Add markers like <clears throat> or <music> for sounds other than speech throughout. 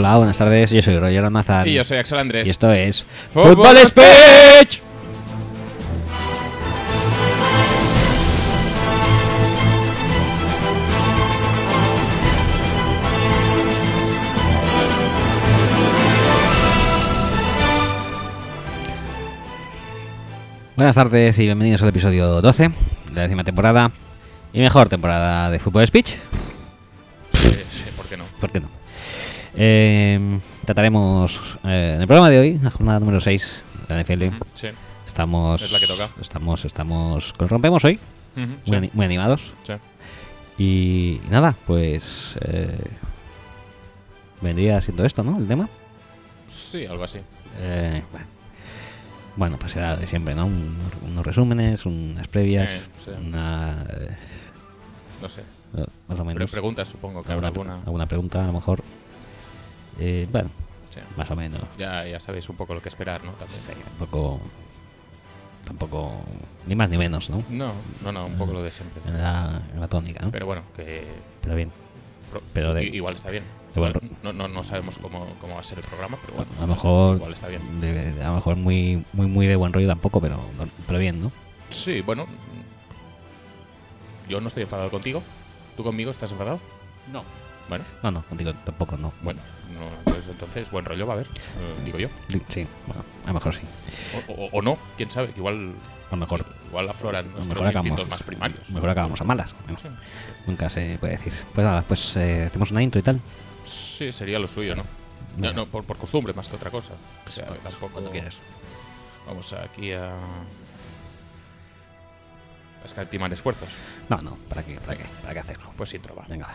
Hola, buenas tardes. Yo soy Roger Almazán. Y yo soy Axel Andrés. Y esto es Fútbol Fútbol Speech. Buenas tardes y bienvenidos al episodio 12 de la décima temporada y mejor temporada de Fútbol Speech. Sí, sí, ¿por qué no? ¿Por qué no? Eh, trataremos eh, en el programa de hoy, la jornada número 6 de la NFL. Sí. Estamos, Es la que toca. Estamos, estamos, rompemos hoy, muy, sí, ani- muy animados. sí. Y nada, pues eh, vendría siendo esto, ¿no? El tema. Sí, algo así. Eh, bueno. Bueno, pues será de siempre, ¿no? Un- unos resúmenes, unas previas, Sí, sí. una... eh, No sé. más o Pero menos. preguntas, supongo que habrá alguna. alguna pregunta, a lo mejor. Eh, bueno, Sí. más o menos. Ya, ya sabéis un poco lo que esperar, ¿no? También. Sí, tampoco... Tampoco... Ni más ni menos, ¿no? No, no, no, un poco lo de siempre. En la, en la tónica, ¿no? Pero, Pero bueno, que bien. pro- Pero de- i- igual está bien. Igual no, no, no sabemos cómo, cómo va a ser el programa, pero bueno. A lo mejor... Igual está bien. de- de- a lo mejor muy, muy, muy de buen rollo tampoco, pero, pero bien, ¿no? Sí, bueno. Yo no estoy enfadado contigo. ¿Tú conmigo estás enfadado? No. Bueno, No, no, contigo tampoco, no. bueno. No, pues entonces buen rollo va a haber, eh, digo yo. Sí, bueno, a lo mejor sí. O, o- o no, quién sabe, que igual, A lo mejor, igual afloran nuestros mejor acabamos, instintos más primarios. mejor acabamos a malas. Bueno, Sí, nunca se puede decir. Pues nada, pues eh, hacemos una intro y tal. sí, sería lo suyo, ¿no? No, no, por, por costumbre más que otra cosa. O sea, tampoco. Cuando quieras. Vamos aquí a. escatimar esfuerzos. No, no, ¿para qué? ¿Para qué? ¿Para qué hacerlo? Pues intro va. Venga, va.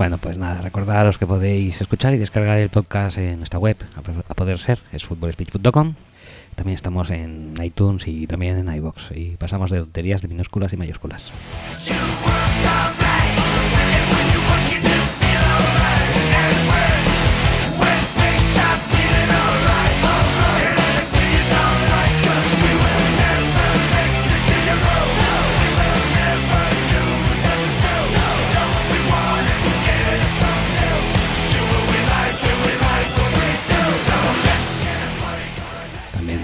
Bueno, pues nada, recordaros que podéis escuchar y descargar el podcast en nuestra web, a po- a poder ser, es futbolspeech.com. También estamos en iTunes y también en iBox. Y pasamos de tonterías de minúsculas y mayúsculas.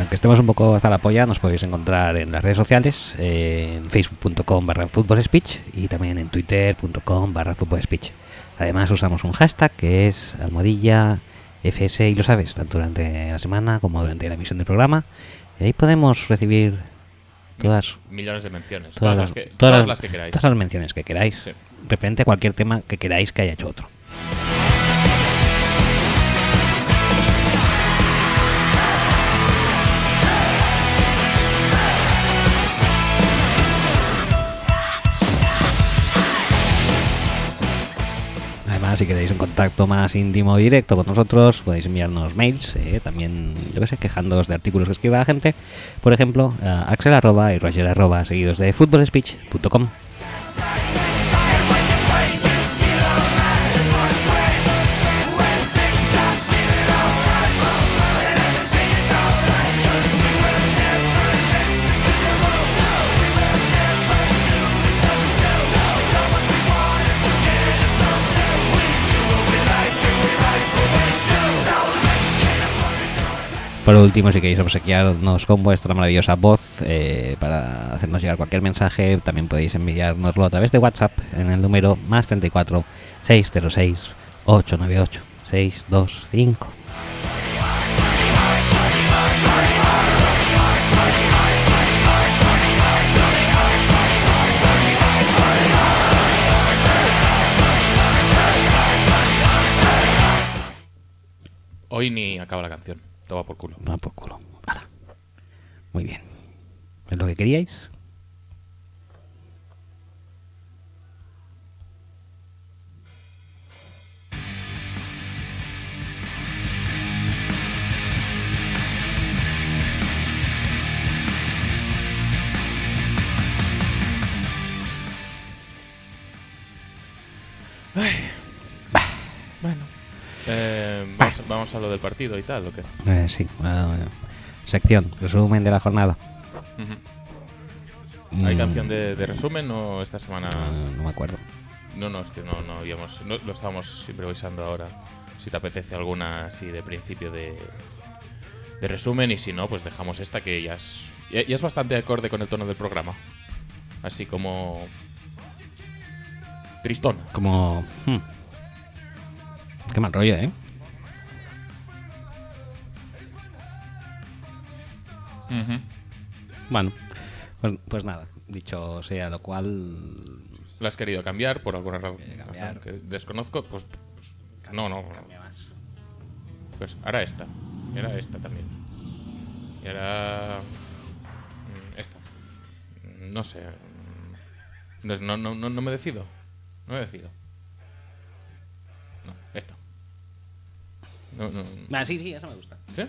Aunque estemos un poco hasta la polla, nos podéis encontrar en las redes sociales, eh, en facebook.com barra speech y también en twitter.com barra speech. Además usamos un hashtag que es almohadilla FS y lo sabes, tanto durante la semana como durante la emisión del programa. Y ahí podemos recibir todas, Millones de menciones. todas, Todas, las, que, todas todas las- las que queráis. todas las menciones que queráis, Sí. referente a cualquier tema que queráis que haya hecho otro. Si queréis un contacto más íntimo directo con nosotros, podéis enviarnos mails, eh, también, yo que sé, quejándoos de artículos que escriba la gente. Por ejemplo, a axel arroba y roger arroba, seguidos de futbolspeech.com. Por último, si queréis obsequiarnos con vuestra maravillosa voz eh, para hacernos llegar cualquier mensaje, también podéis enviárnoslo a través de WhatsApp en el número más 34 606 898 625. Hoy ni acaba la canción. Toma por culo. Toma por culo. Muy bien. ¿Es lo que queríais? Ay. Bueno. Em, vamos, vamos a lo del partido y tal, ¿o qué? Eh, sí, bueno, bueno. sección, resumen de la jornada. ¿Hay Mm, canción de, de resumen o esta semana? no me acuerdo. No, no, es que no, no habíamos. no- lo estábamos improvisando ahora. Si te apetece alguna así de principio de, de resumen, y si no, pues dejamos esta que ya es, ya, ya es bastante acorde con el tono del programa. Así como. Tristón. Como... hmm. Qué mal rollo, ¿eh? Bueno, pues, pues nada, dicho sea lo cual... ¿Lo has querido cambiar por alguna razón cambiar. que desconozco? Pues. pues, no, no. Pues ahora esta. Y ahora esta también. Y ahora. mm, Esta. No sé. mm, No, no, no, no, me decido. No me decido. No, esta. No, no. Ah, sí, sí, eso me gusta. ¿Sí?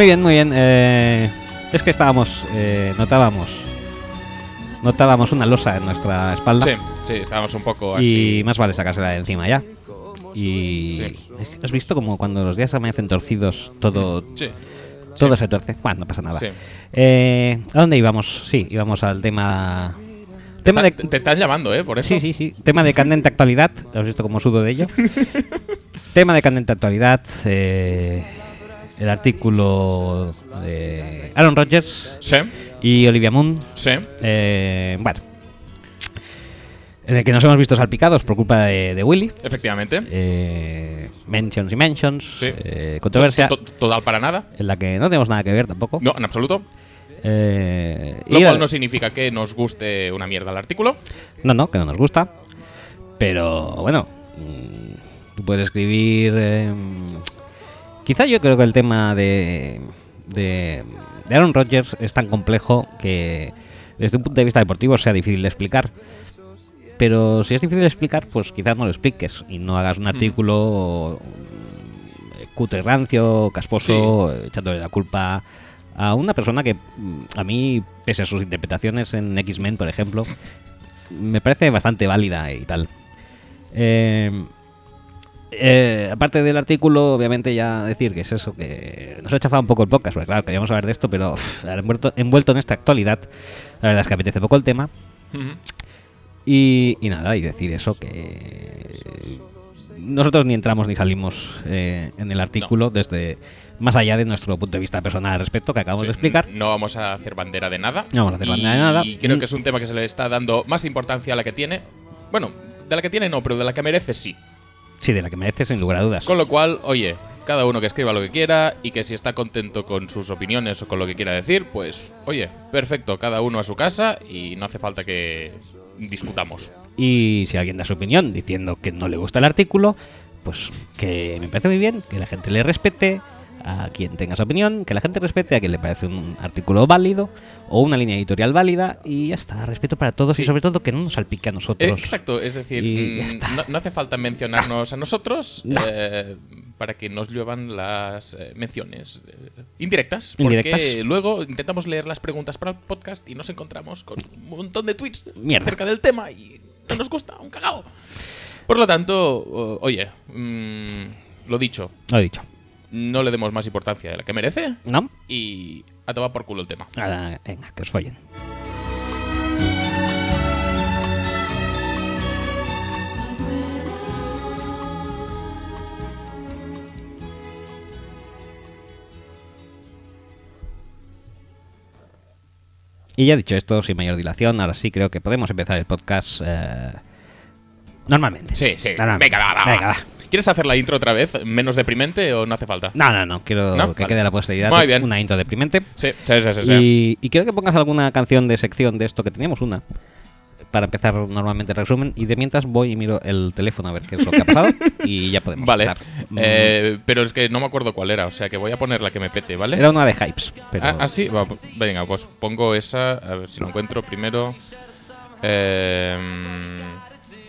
Muy bien, muy bien. eh, es que estábamos, eh, notábamos, notábamos una losa en nuestra espalda. Sí, sí, estábamos un poco así. Y más vale sacársela de encima ya. Y Sí. has visto como cuando los días amanecen torcidos, todo, Sí, todo sí. se tuerce. Bueno, no pasa nada. Sí. Eh, ¿A dónde íbamos? Sí, íbamos al tema. Tema de. Te, te están llamando, ¿eh? Por eso. Sí, sí, sí. Tema de candente actualidad. ¿Has visto cómo sudo de ello? <laughs> Tema de candente actualidad. eh, el artículo de Aaron Rodgers Sí, y Olivia Moon. sí. eh, bueno. En el que nos hemos visto salpicados por culpa de, de Willy. Efectivamente. Eh, mentions y mentions. Sí. eh, controversia. To- to- Total para nada. En la que no tenemos nada que ver tampoco. No, en absoluto. Eh, Lo cual no significa que nos guste una mierda el artículo. No, no, que no nos gusta. Pero bueno, mm, tú puedes escribir. Eh, quizá yo creo que el tema de, de, de Aaron Rodgers es tan complejo que desde un punto de vista deportivo sea difícil de explicar. Pero si es difícil de explicar, pues quizás no lo expliques y no hagas un artículo mm, cutre rancio, casposo, echándole la culpa a una persona que mm, a mí, pese a sus interpretaciones en X-Men, por ejemplo, me parece bastante válida y tal. Eh, eh, aparte del artículo, obviamente ya decir que es eso, que nos ha chafado un poco el podcast, porque claro, queríamos hablar de esto, pero envuelto, envuelto en esta actualidad, la verdad es que apetece poco el tema. Y, y nada, y decir eso, que nosotros ni entramos ni salimos eh, en el artículo desde más allá de nuestro punto de vista personal al respecto que acabamos Sí, de explicar. No vamos a hacer bandera de nada. No vamos a hacer bandera de nada. Y creo Mm. que es un tema que se le está dando más importancia a la que tiene. Bueno, de la que tiene no, pero de la que merece sí. Sí, de la que merece sin lugar a dudas. Con lo cual, oye, cada uno que escriba lo que quiera y que si está contento con sus opiniones o con lo que quiera decir, pues, oye, perfecto, cada uno a su casa y no hace falta que discutamos. Y si alguien da su opinión diciendo que no le gusta el artículo, pues que me parece muy bien, que la gente le respete a quien tenga su opinión, que la gente respete a quien le parece un artículo válido o una línea editorial válida y ya está, respeto para todos Sí. y sobre todo que no nos salpique a Eh, nosotros. exacto, es decir, Y ya mm, está. no, no hace falta mencionarnos a nosotros No. eh, para que nos lluevan las eh, menciones eh, indirectas. Porque Indirectas. luego intentamos leer las preguntas para el podcast y nos encontramos con un montón de tweets Mierda. acerca del tema y no nos gusta, un cagao. Por lo tanto, oye, mm, lo dicho, Lo dicho. No le demos más importancia de la que merece ¿No? y a tomar por culo el tema. Venga, que os follen. Y ya dicho esto, sin mayor dilación, ahora sí creo que podemos empezar el podcast eh, normalmente. Sí, sí. Normalmente. Venga, va, va, Venga, va. ¿Quieres hacer la intro otra vez? ¿Menos deprimente o no hace falta? No, no, no. Quiero ¿No? que Vale. quede la posteridad Muy de bien. una intro deprimente. Sí, sí, sí, sí. sí. Y, y quiero que pongas alguna canción de sección de esto que teníamos una. Para empezar normalmente el resumen. Y de mientras voy y miro el teléfono a ver qué es lo que ha pasado. <laughs> y ya podemos Vale. Eh, pero es que no me acuerdo cuál era, o sea que voy a poner la que me pete, ¿vale? Era una de Hypes. Pero Ah, ah, sí, Va, venga, pues pongo esa, a ver si lo encuentro primero. Em,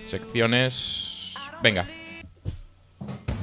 secciones. Venga. Thank you.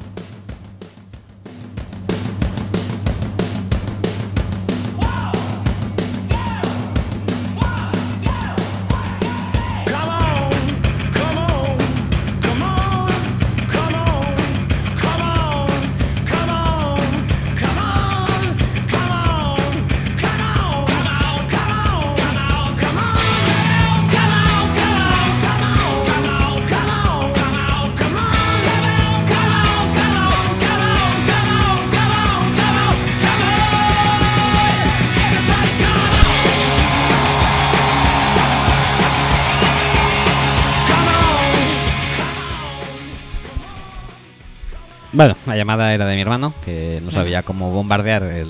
Bueno, la llamada era de mi hermano, que no sabía cómo bombardear el,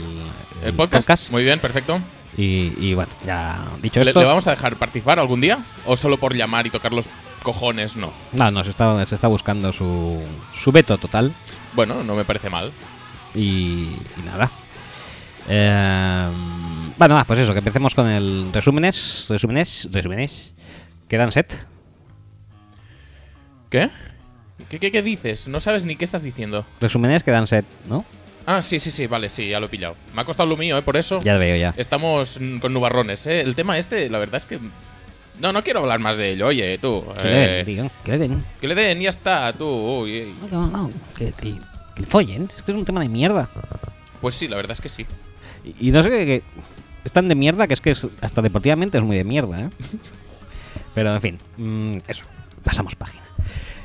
El podcast. Muy bien, perfecto. Y, y bueno, ya dicho ¿Le, esto. le vamos a dejar participar algún día? ¿O solo por llamar y tocar los cojones? No. No, no, se está, se está buscando su, su veto total. Bueno, no me parece mal. Y, y nada. Eh, bueno, pues eso, que empecemos con el resúmenes. Resúmenes, resúmenes. ¿Quedan set? ¿Qué? ¿Qué, qué, qué dices? No sabes ni qué estás diciendo. Resúmenes quedan set, ¿no? Ah, sí, sí, sí, vale, sí, ya lo he pillado. Me ha costado lo mío, ¿eh? Por eso. Ya lo veo ya. Estamos con nubarrones, ¿eh? El tema este, la verdad es que... No, no quiero hablar más de ello, oye, tú. Que le eh, den, tío, que le den. que le den, ya está, tú. uy. No, no, no, que, que, que le follen. Es que es un tema de mierda. Pues sí, la verdad es que sí. Y, y no sé qué. que es tan de mierda que es que es- hasta deportivamente es muy de mierda, ¿eh? <laughs> Pero en fin, mm, eso. Pasamos página.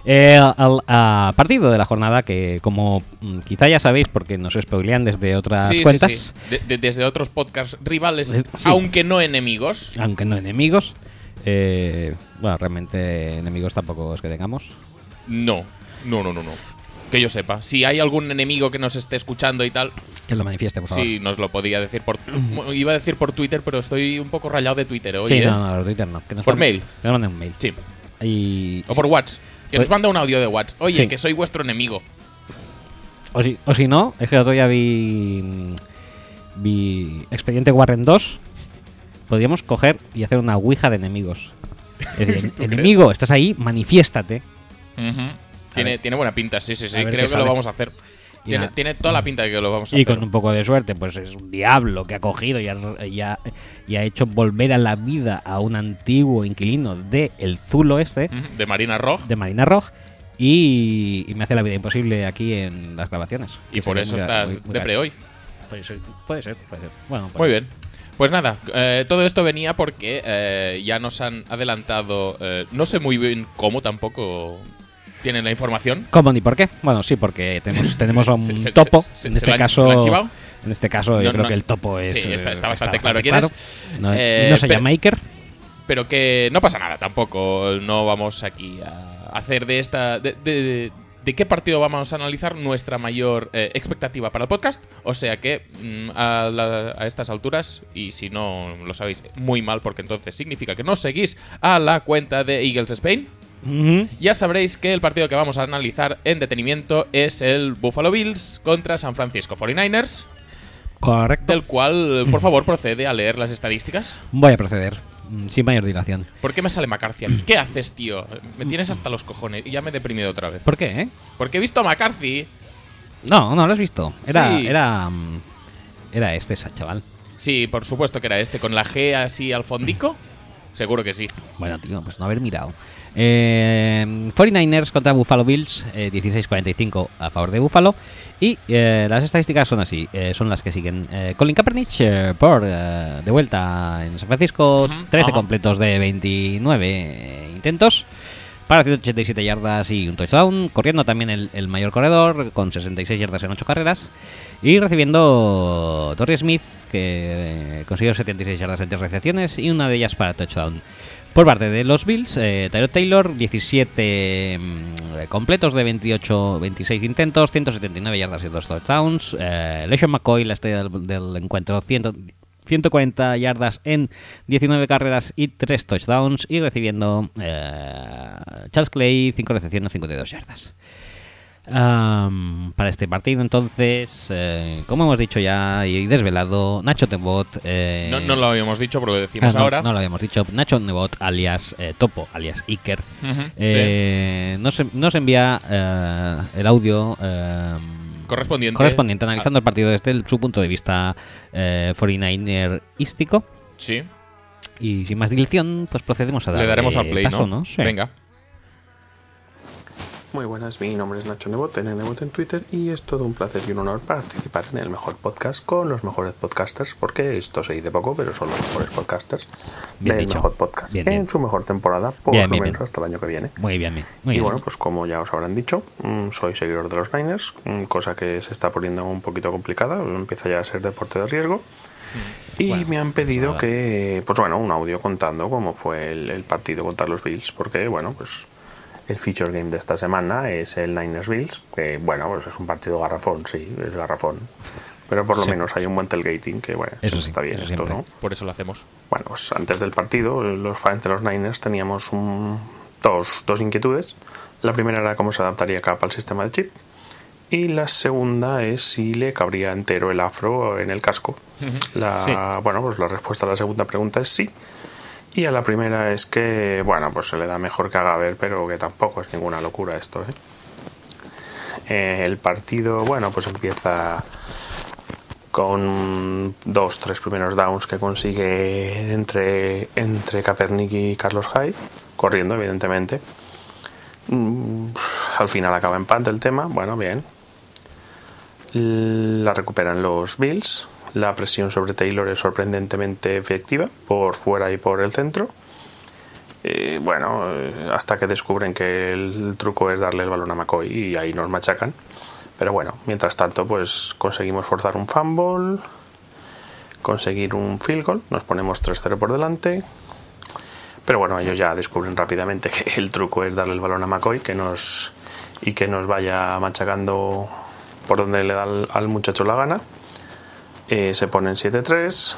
Eh, al partido de la jornada que, como mm, quizá ya sabéis, porque nos spoilean desde otras sí, cuentas, sí, sí. De- de- desde otros podcasts rivales, Sí. aunque no enemigos. aunque no enemigos, eh, bueno, realmente enemigos tampoco es que tengamos. No, no, no, no, no. Que yo sepa. Si hay algún enemigo que nos esté escuchando y tal, Que lo manifieste, por favor. sí, nos lo podía decir por... <clears throat> Iba a decir por Twitter, pero estoy un poco rayado de Twitter hoy, Sí, ¿eh? no, no, Twitter no. Que nos Por mail. Que nos manden un mail. Sí. Y, O por WhatsApp. Que Pues- nos manda un audio de WhatsApp. Oye, Sí. que soy vuestro enemigo. O si, o si no, es que el otro día vi. Vi Expediente Warren 2. Podríamos coger y hacer una ouija de enemigos. Es <laughs> decir, ¿Tú enemigo, estás ahí, manifiéstate. Tiene, tiene buena pinta, sí, sí, sí. Creo que sale. lo vamos a hacer. Y Tiene, toda la pinta de que lo vamos a Y hacer. con un poco de suerte, pues es un diablo que ha cogido y ha, y ha- y ha hecho volver a la vida a un antiguo inquilino de el Zulo este, De Marina Roja. de Marina Roj. Y, y me hace la vida imposible aquí en las grabaciones. Y por eso muy estás muy- muy de pre hoy. Puede ser, puede ser, puede ser. Bueno, pues- Muy bien. Pues nada, eh, todo esto venía porque eh, ya nos han adelantado. eh, no sé muy bien cómo tampoco tienen la información. ¿Cómo ni por qué? Bueno, sí, porque tenemos, <laughs> tenemos a un Se- topo. se- se- en este han- caso, en este caso, yo creo no. que el topo es. Sí, está- eh, está bastante claro quién claro. es. No, Eh, no se llama Iker. Pero que no pasa nada tampoco. No vamos aquí a hacer de esta. De, de- de qué partido vamos a analizar nuestra mayor eh, expectativa para el podcast. O sea que mm, a, la- a estas alturas, y si no lo sabéis muy mal, porque entonces significa que no seguís a la cuenta de Eagles Spain. Ya sabréis que el partido que vamos a analizar en detenimiento es el Buffalo Bills contra San Francisco 49ers, Correcto. del cual, por favor, procede a leer las estadísticas. Voy a proceder, mm, sin mayor dilación. ¿Por qué me sale McCarthy? ¿Qué haces, tío? Me tienes hasta los cojones y ya me he deprimido otra vez. ¿Por qué, eh? Porque he visto a McCarthy. No, no lo has visto. Era. Sí. Era. mm, Era este, esa chaval. Sí, por supuesto que era este, con la G así al fondico. <laughs> Seguro que sí. Bueno, tío, pues no haber mirado. Eh, 49ers contra Buffalo Bills, eh, 16-45 a favor de Buffalo. Y eh, las estadísticas son así, eh, son las que siguen. Eh, Colin Kaepernick por de vuelta en San Francisco, Ujú, 13 ajá. completos de 29 eh, intentos. Para 187 yardas y un touchdown, corriendo también el, el mayor corredor con 66 yardas en 8 carreras. Y recibiendo Torrey Smith, que consiguió 76 yardas en 3 recepciones y una de ellas para touchdown. Por parte de los Bills, eh, Tyrod Taylor, 17 mm, completos de 28, 26 intentos, 179 yardas y 2 touchdowns. Eh, LeSean McCoy, la estrella del, del encuentro, 100 140 yardas en 19 carreras y 3 touchdowns. Y recibiendo eh, Charles Clay, 5 recepciones, 52 yardas. Am, para este partido, entonces, eh, como hemos dicho ya y desvelado, Nacho Tebot. eh, No, no lo habíamos dicho, pero lo decimos Ah, no, ahora. No lo habíamos dicho. Nacho Nebot, alias eh, Topo, alias Iker, nos, nos envía el audio eh, Correspondiente. correspondiente a- analizando el partido desde el- su punto de vista eh, 49erístico. Sí, Y sin más dilación, pues procedemos a darle le daremos al play, paso, ¿no? Sí. Venga. Muy buenas, mi nombre es Nacho Nebot, en Nebot en Twitter y es todo un placer y un honor participar en el mejor podcast con los mejores podcasters, porque esto se dice poco, pero son los mejores podcasters Bien del dicho. mejor podcast Bien, en bien. su mejor temporada, por lo menos hasta el año que viene. Muy bien, bien. Muy y bien. bueno, pues como ya os habrán dicho, mm, soy seguidor de los Niners, mm, cosa que se está poniendo un poquito complicada, empieza ya a ser deporte de riesgo. Y. Bueno, me han pedido nada. que, pues bueno, un audio contando cómo fue el, el partido contra los Bills, porque bueno, pues el feature game de esta semana es el Niners Bills, que bueno, pues es un partido garrafón, sí, es garrafón. Pero por lo Sí. menos hay un buen tailgating que bueno, Eso sí, está bien eso esto. ¿no? Por eso lo hacemos. Bueno, pues antes del partido, los fans de los Niners teníamos un- dos, dos inquietudes. La primera era cómo se adaptaría Cap al sistema de chip. Y la segunda es si le cabría entero el afro en el casco. La, Bueno, pues la respuesta a la segunda pregunta es sí. Y a la primera es que, bueno, pues se le da mejor que haga ver, pero que tampoco es ninguna locura esto, ¿eh? Eh, el partido, bueno, pues empieza con dos, tres primeros downs que consigue entre, entre Kaepernick y Carlos Hyde, corriendo, evidentemente. Mm, Al final acaba empate el tema, bueno, bien. La recuperan los Bills. La presión sobre Taylor es sorprendentemente efectiva por fuera y por el centro. Eh, bueno, eh, hasta que descubren que el truco es darle el balón a McCoy y ahí nos machacan. Pero bueno, mientras tanto, pues conseguimos forzar un fumble, conseguir un field goal, nos ponemos 3-0 por delante. Pero bueno, ellos ya descubren rápidamente que el truco es darle el balón a McCoy que nos, y que nos vaya machacando por donde le da al, al muchacho la gana. Eh, se ponen 7-3.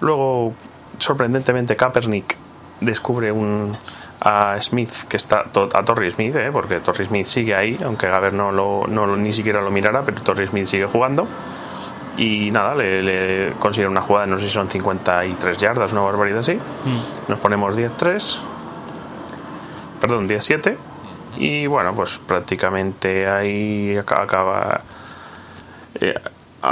Luego, sorprendentemente, Kaepernick descubre un a Smith que está a Torrey Smith, eh, porque Torrey Smith sigue ahí, aunque Gaber no lo, no lo- ni siquiera lo mirara, pero Torrey Smith sigue jugando. Y nada, le, le consigue una jugada, no sé si son 53 yardas, una barbaridad así. Nos ponemos 10-3. Perdón, 10-7. Y bueno, pues prácticamente ahí aca- acaba. eh,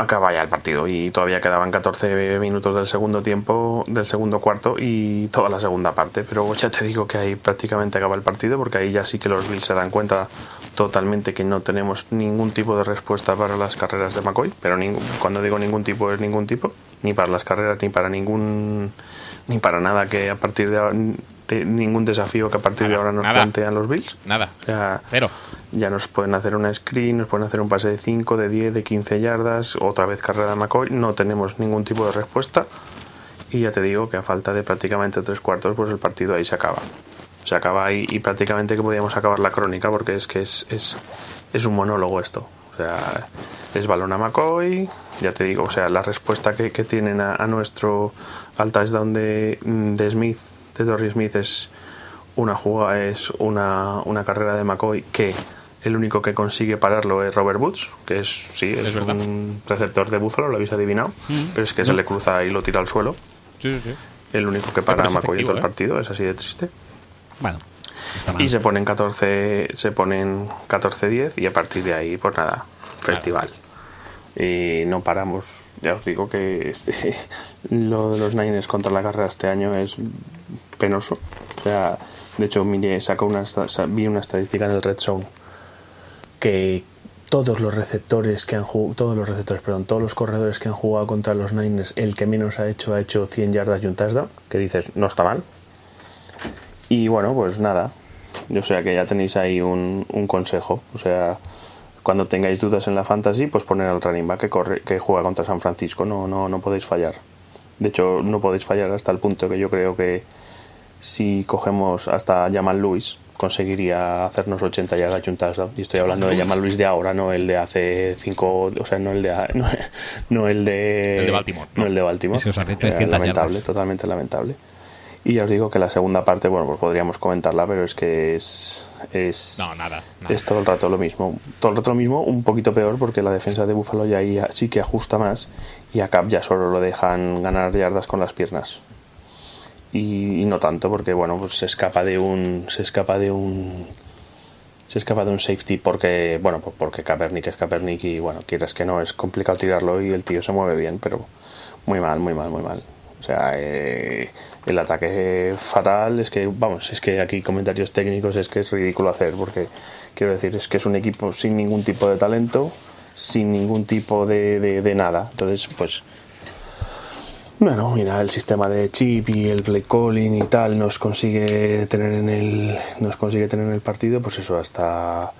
acaba ya el partido y todavía quedaban 14 minutos del segundo tiempo, del segundo cuarto y toda la segunda parte. Pero ya te digo que ahí prácticamente acaba el partido porque ahí ya sí que los Bills se dan cuenta totalmente que no tenemos ningún tipo de respuesta para las carreras de McCoy. Pero ningún- cuando digo ningún tipo es ningún tipo, ni para las carreras ni para ningún ni para nada que a partir de ningún desafío que a partir de ahora nos nada. plantean los Bills. Nada. O sea, Cero. ya nos pueden hacer una screen, nos pueden hacer un pase de 5, de 10, de 15 yardas, otra vez carrera de McCoy. No tenemos ningún tipo de respuesta. Y ya te digo que a falta de prácticamente tres cuartos, pues el partido ahí se acaba. Se acaba ahí y prácticamente que podíamos acabar la crónica porque es que es, es, es un monólogo esto. O sea, es balón a McCoy, ya te digo, o sea, la respuesta que, que tienen a, a nuestro al touchdown de, de Smith, de Torrey Smith, es una jugada, es una, una carrera de McCoy que el único que consigue pararlo es Robert Woods, que es, sí, es, un receptor de Búfalo, lo habéis adivinado, pero es que se le cruza y lo tira al suelo. Sí, sí, sí. El único que para a McCoy en todo el efectivo, partido, es así de triste. Bueno. Y se ponen 14, se ponen 14-10 y a partir de ahí, pues nada, festival. Y no paramos. Ya os digo que este, <laughs> lo de los Niners contra la carrera este año es penoso. O sea, de hecho, sacó una, vi una estadística en el Red Zone que todos los receptores que han jugado, todos los receptores, perdón, todos los corredores que han jugado contra los Niners, el que menos ha hecho ha hecho 100 yardas y un touchdown, que dices, no está mal. Y bueno, pues nada. O sea que ya tenéis ahí un, consejo. O sea, cuando tengáis dudas en la fantasy, pues poner al running back que que juega contra San Francisco. No, no, no podéis fallar. De hecho, no podéis fallar hasta el punto que yo creo que si cogemos hasta Jamal Lewis, conseguiría hacernos 80 yardas y un touchdown. Y estoy hablando de Jamal Lewis de ahora, no el de hace 5, o sea, no el de <laughs> no, no el de El de Baltimore, no ¿no? el de Baltimore. Ese os hace Eh, 300 lamentable, yardas. totalmente lamentable. Y ya os digo que la segunda parte, bueno, pues podríamos comentarla, pero es que es es No, nada. nada. es todo el rato lo mismo. Todo el rato lo mismo, un poquito peor porque la defensa de Buffalo ya ahí sí que ajusta más y a Cap ya solo lo dejan ganar yardas con las piernas. Y, y no tanto porque bueno, pues se escapa de un se escapa de un se escapa de un safety porque bueno, pues porque Kaepernick es Kaepernick y bueno, quieras que no es complicado tirarlo y el tío se mueve bien, pero muy mal, muy mal, muy mal. O sea, eh, el ataque fatal es que, vamos, es que aquí comentarios técnicos es que es ridículo hacer, porque quiero decir, es que es un equipo sin ningún tipo de talento, sin ningún tipo de, de, de nada. Entonces, pues, bueno, mira, el sistema de chip y el play calling y tal nos consigue tener en el, nos consigue tener en el partido, pues eso, hasta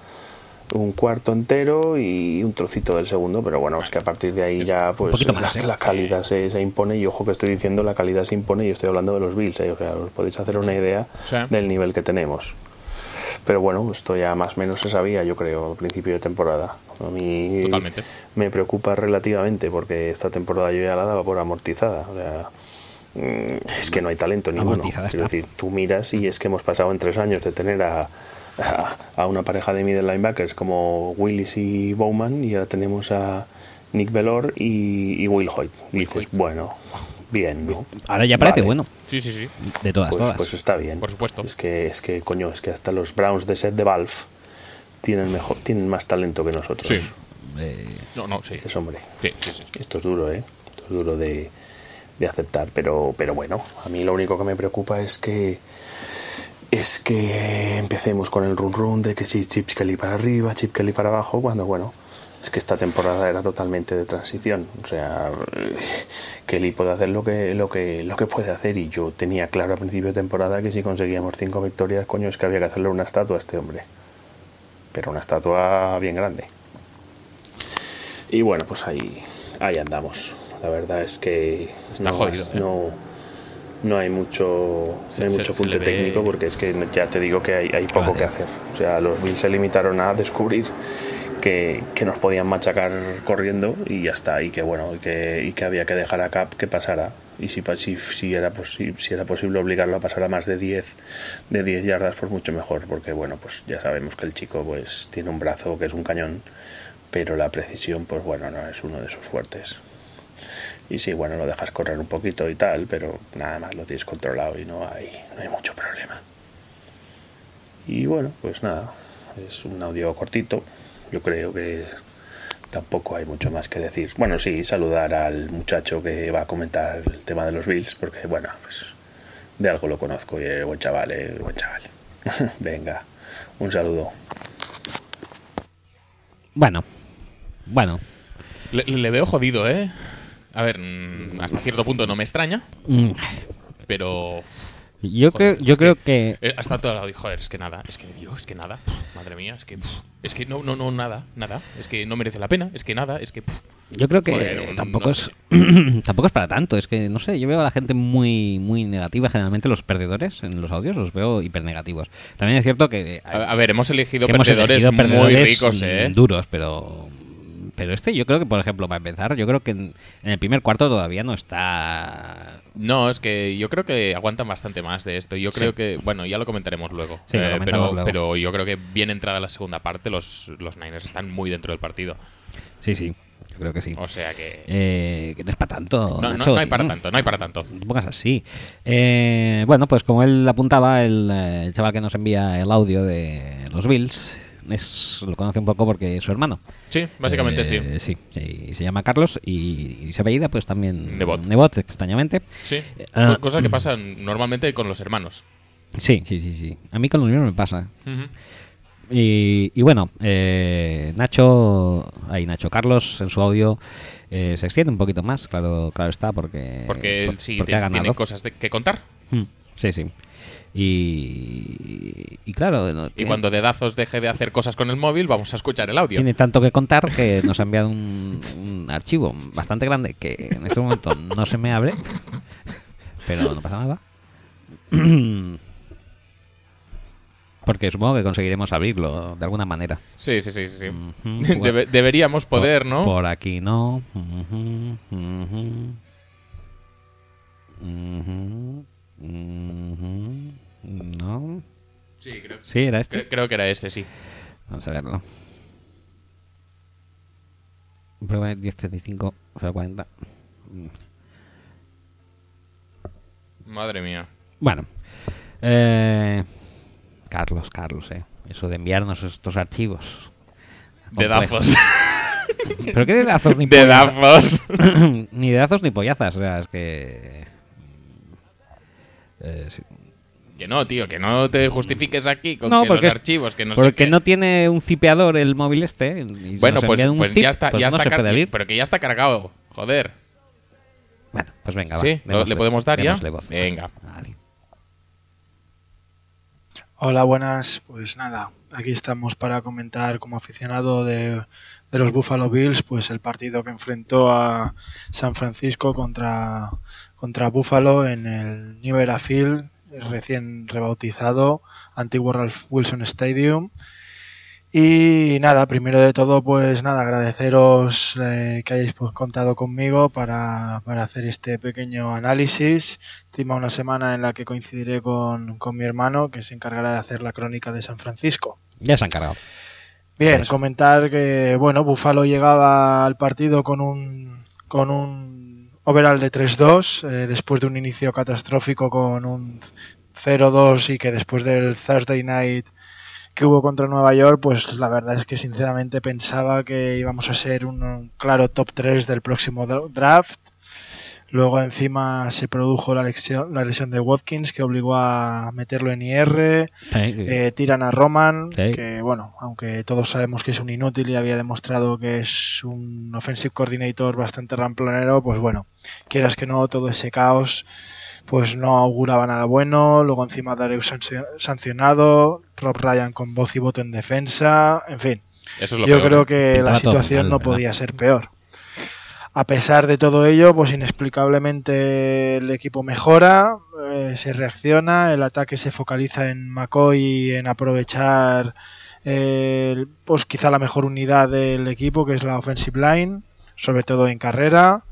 un cuarto entero y un trocito del segundo, pero bueno, es que a partir de ahí ya pues la, ¿eh? la calidad se, se impone y ojo que estoy diciendo la calidad se impone y estoy hablando de los Bills, ¿eh? o sea, os podéis hacer una idea del nivel que tenemos. Pero bueno, esto ya más o menos se sabía, yo creo, al principio de temporada. A mí Totalmente. me preocupa relativamente porque esta temporada yo ya la daba por amortizada. O sea, mm, es que no hay talento ninguno. Está. decir, tú miras y es que hemos pasado en tres años de tener a, a, a una pareja de middle linebackers como Willis y Bowman y ahora tenemos a Nick Velor y, y Will Hoyt. Y dices, Hoyt. bueno, bien, ¿no? Ahora ya parece Vale. bueno. Sí, sí, sí. De todas, Pues, todas. pues está bien. Por supuesto. Es que, es que, coño, es que hasta los Browns de set de Valve tienen, mejor, tienen más talento que nosotros. Sí. Eh, No, no, sí. Dices, hombre, Sí, sí, sí. esto es duro, ¿eh? Esto es duro de, de aceptar, pero, pero bueno, a mí lo único que me preocupa es que es que empecemos con el run run de que si Chip Kelly para arriba, Chip Kelly para abajo, cuando bueno, es que esta temporada era totalmente de transición, o sea, eh, Kelly puede hacer lo que lo que lo que puede hacer y yo tenía claro a principio de temporada que si conseguíamos cinco victorias, coño, es que había que hacerle una estatua a este hombre. Pero una estatua bien grande. Y bueno, pues ahí, ahí andamos. La verdad es que Está no, jodido, ¿eh? no, no hay mucho, no hay se- mucho se punto ve- técnico porque es que ya te digo que hay, hay poco que hacer. O sea, los Bills se limitaron a descubrir que, nos podían machacar corriendo y ya está. Y que bueno, y que, y que había que dejar a Cap que pasara. Y si, si, si, era si era posible obligarlo a pasar a más de 10 de 10 yardas, pues mucho mejor. Porque bueno, pues ya sabemos que el chico pues tiene un brazo que es un cañón, pero la precisión, pues bueno, no es uno de sus fuertes. Y sí, bueno, lo dejas correr un poquito y tal, pero nada más lo tienes controlado y no hay, no hay mucho problema. Y bueno, pues nada, es un audio cortito. Yo creo que tampoco hay mucho más que decir. Bueno, sí, saludar al muchacho que va a comentar el tema de los Bills, porque bueno, pues de algo lo conozco y es buen chaval, eh, buen chaval. <laughs> Venga, un saludo. bueno, bueno. Le, le veo jodido, ¿eh? A ver, mm, hasta cierto punto no me extraña, Mm, pero. Yo joder, creo, yo creo que, eh, hasta todo lado, joder, es que nada, es que Dios, es que nada, madre mía, es que. es que no, no, no, nada, nada, es que no merece la pena, es que nada, es que. yo creo que Joder, tampoco no es <clears throat> tampoco es para tanto. Es que no sé, yo veo a la gente muy muy negativa. Generalmente los perdedores en los audios los veo hipernegativos. También es cierto que A, a ver, hemos elegido hemos perdedores muy ricos, mm, ¿eh? duros, pero pero este yo creo que por ejemplo para empezar, yo creo que en, en el primer cuarto todavía no está No, es que yo creo que aguantan bastante más de esto. Yo creo que, bueno, ya lo comentaremos luego. Sí, lo Eh, comentamos pero, luego. pero yo creo que bien entrada la segunda parte, los, los Niners están muy dentro del partido. Sí, sí, yo creo que sí. O sea que. Eh, que no es para tanto. no, no, no hay para tío. tanto, no hay para tanto. No pongas así. Eh, bueno, pues como él apuntaba, el, eh, el chaval que nos envía el audio de los Bills es, lo conoce un poco porque es su hermano. Sí, básicamente sí. Eh, sí. sí, se llama Carlos y, y se apellida pues también Nebot. Nebot, extrañamente. Sí. ah, cosa que pasa normalmente con los hermanos. Sí, sí, sí, sí. A mí con la Unión me pasa. Y, y bueno, eh, Nacho, ahí Nacho Carlos en su audio eh, se extiende un poquito más, claro, claro está, porque, Porque por- él sí porque te- ha ganado. tiene cosas de- que contar. Mm, Sí, sí. Y, y claro, no, Y tiene, cuando Dedazos deje de hacer cosas con el móvil, vamos a escuchar el audio. tiene tanto que contar que nos ha enviado un, un archivo bastante grande que en este momento no se me abre, pero no pasa nada. Porque supongo que conseguiremos abrirlo de alguna manera. Sí, sí, sí, sí. Debe- deberíamos poder, por, ¿no? Por aquí no. No. Sí, creo, Sí, era este. cre- creo que era ese, sí. Vamos a verlo. Prueba 1035 040. Madre mía. Bueno. Eh, Carlos, Carlos, eh. Eso de enviarnos estos archivos. Dedazos. <laughs> ¿Pero qué dedazos ni pollazas? Dedazos. <coughs> ni dedazos ni pollazas. O sea, es que. Eh, sí. que no, tío, que no te justifiques aquí con No, que porque los archivos, que no sé Porque qué. no tiene un cipeador el móvil este. y Bueno, nos pues, un pues zip, ya está, pues ya no está se car- puede abrir. Pero que ya está cargado, joder. Bueno, pues venga, va. ¿Sí? ¿Lo- démosle- ¿Le podemos dar ya? voz. Venga. Vale. Hola, buenas. Pues nada, aquí estamos para comentar como aficionado de, de los Buffalo Bills, pues el partido que enfrentó a San Francisco contra, contra Buffalo en el New Era Field, recién rebautizado, antiguo Ralph Wilson Stadium. Y nada, primero de todo, pues nada, agradeceros eh, que hayáis pues, contado conmigo para, para hacer este pequeño análisis. Encima una semana en la que coincidiré con, con mi hermano, que se encargará de hacer la crónica de San Francisco. Ya se han cargado. Bien, comentar que bueno, Buffalo llegaba al partido con un con un overall de 3-2 eh, después de un inicio catastrófico con un 0-2 y que después del Thursday night que hubo contra Nueva York, pues la verdad es que sinceramente pensaba que íbamos a ser un, claro top 3 del próximo dra- draft. Luego encima se produjo la lesión, la lesión de Watkins que obligó a meterlo en IR. Eh, tiran a Roman, Sí. que bueno, aunque todos sabemos que es un inútil y había demostrado que es un offensive coordinator bastante ramplonero, pues bueno, quieras que no, todo ese caos pues no auguraba nada bueno. Luego encima Darius sancio- sancionado, Rob Ryan con voz y voto en defensa, en fin. Eso es lo Yo peor. creo que Pintaba la situación mal, no ¿verdad? podía ser peor. A pesar de todo ello, pues inexplicablemente el equipo mejora, eh, se reacciona, el ataque se focaliza en McCoy, en aprovechar pues quizá la mejor unidad del equipo, que es la offensive line, sobre todo en carrera.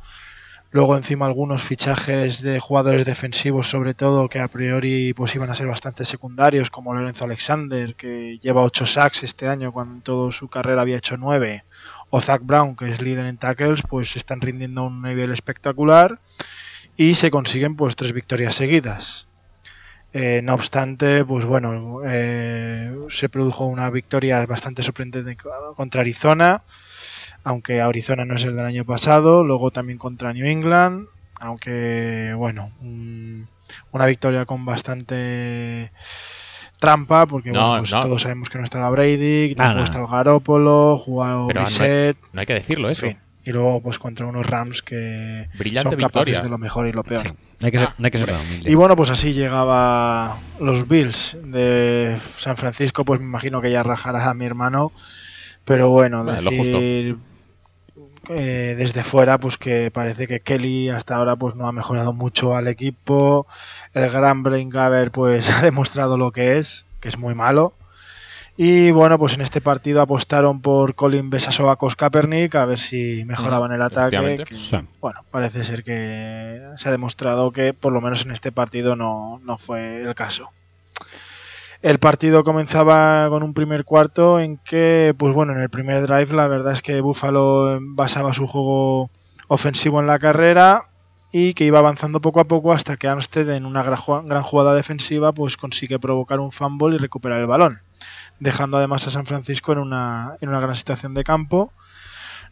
Luego encima algunos fichajes de jugadores defensivos, sobre todo que a priori pues iban a ser bastante secundarios, como Lorenzo Alexander, que lleva 8 sacks este año cuando en toda su carrera había hecho 9, o Zach Brown, que es líder en tackles, pues están rindiendo a un nivel espectacular y se consiguen pues tres victorias seguidas. Eh, no obstante, pues bueno, eh, se produjo una victoria bastante sorprendente contra Arizona, aunque Arizona no es el del año pasado, luego también contra New England, aunque bueno, un- una victoria con bastante trampa, porque No, bueno, pues no. todos sabemos que no estaba Brady, que tampoco no. estaba Garoppolo, jugado Pero no hay- Brissett, No hay que decirlo en eso. fin. Y luego pues contra unos Rams que Brillante son capaces victoria. de lo mejor y lo peor. Sí. No hay que ser, Ah, no hay que ser hombre. tan humilde. Y bueno, pues así llegaba los Bills de San Francisco, pues me imagino que ya rajará a mi hermano, pero bueno, Bueno, lo decir eh, desde fuera, pues que parece que Kelly hasta ahora pues no ha mejorado mucho al equipo, el gran Brain Gaber pues <laughs> ha demostrado lo que es, que es muy malo. Y bueno, pues en este partido apostaron por Colin Besasovakos Kaepernick a ver si mejoraban el ataque. efectivamente. que, Sí. bueno, parece ser que se ha demostrado que por lo menos en este partido no, no fue el caso. El partido comenzaba con un primer cuarto en que, pues bueno, en el primer drive la verdad es que Buffalo basaba su juego ofensivo en la carrera y que iba avanzando poco a poco hasta que Armstead en una gran ju- gran jugada defensiva pues consigue provocar un fumble y recuperar el balón, dejando además a San Francisco en una, en una gran situación de campo.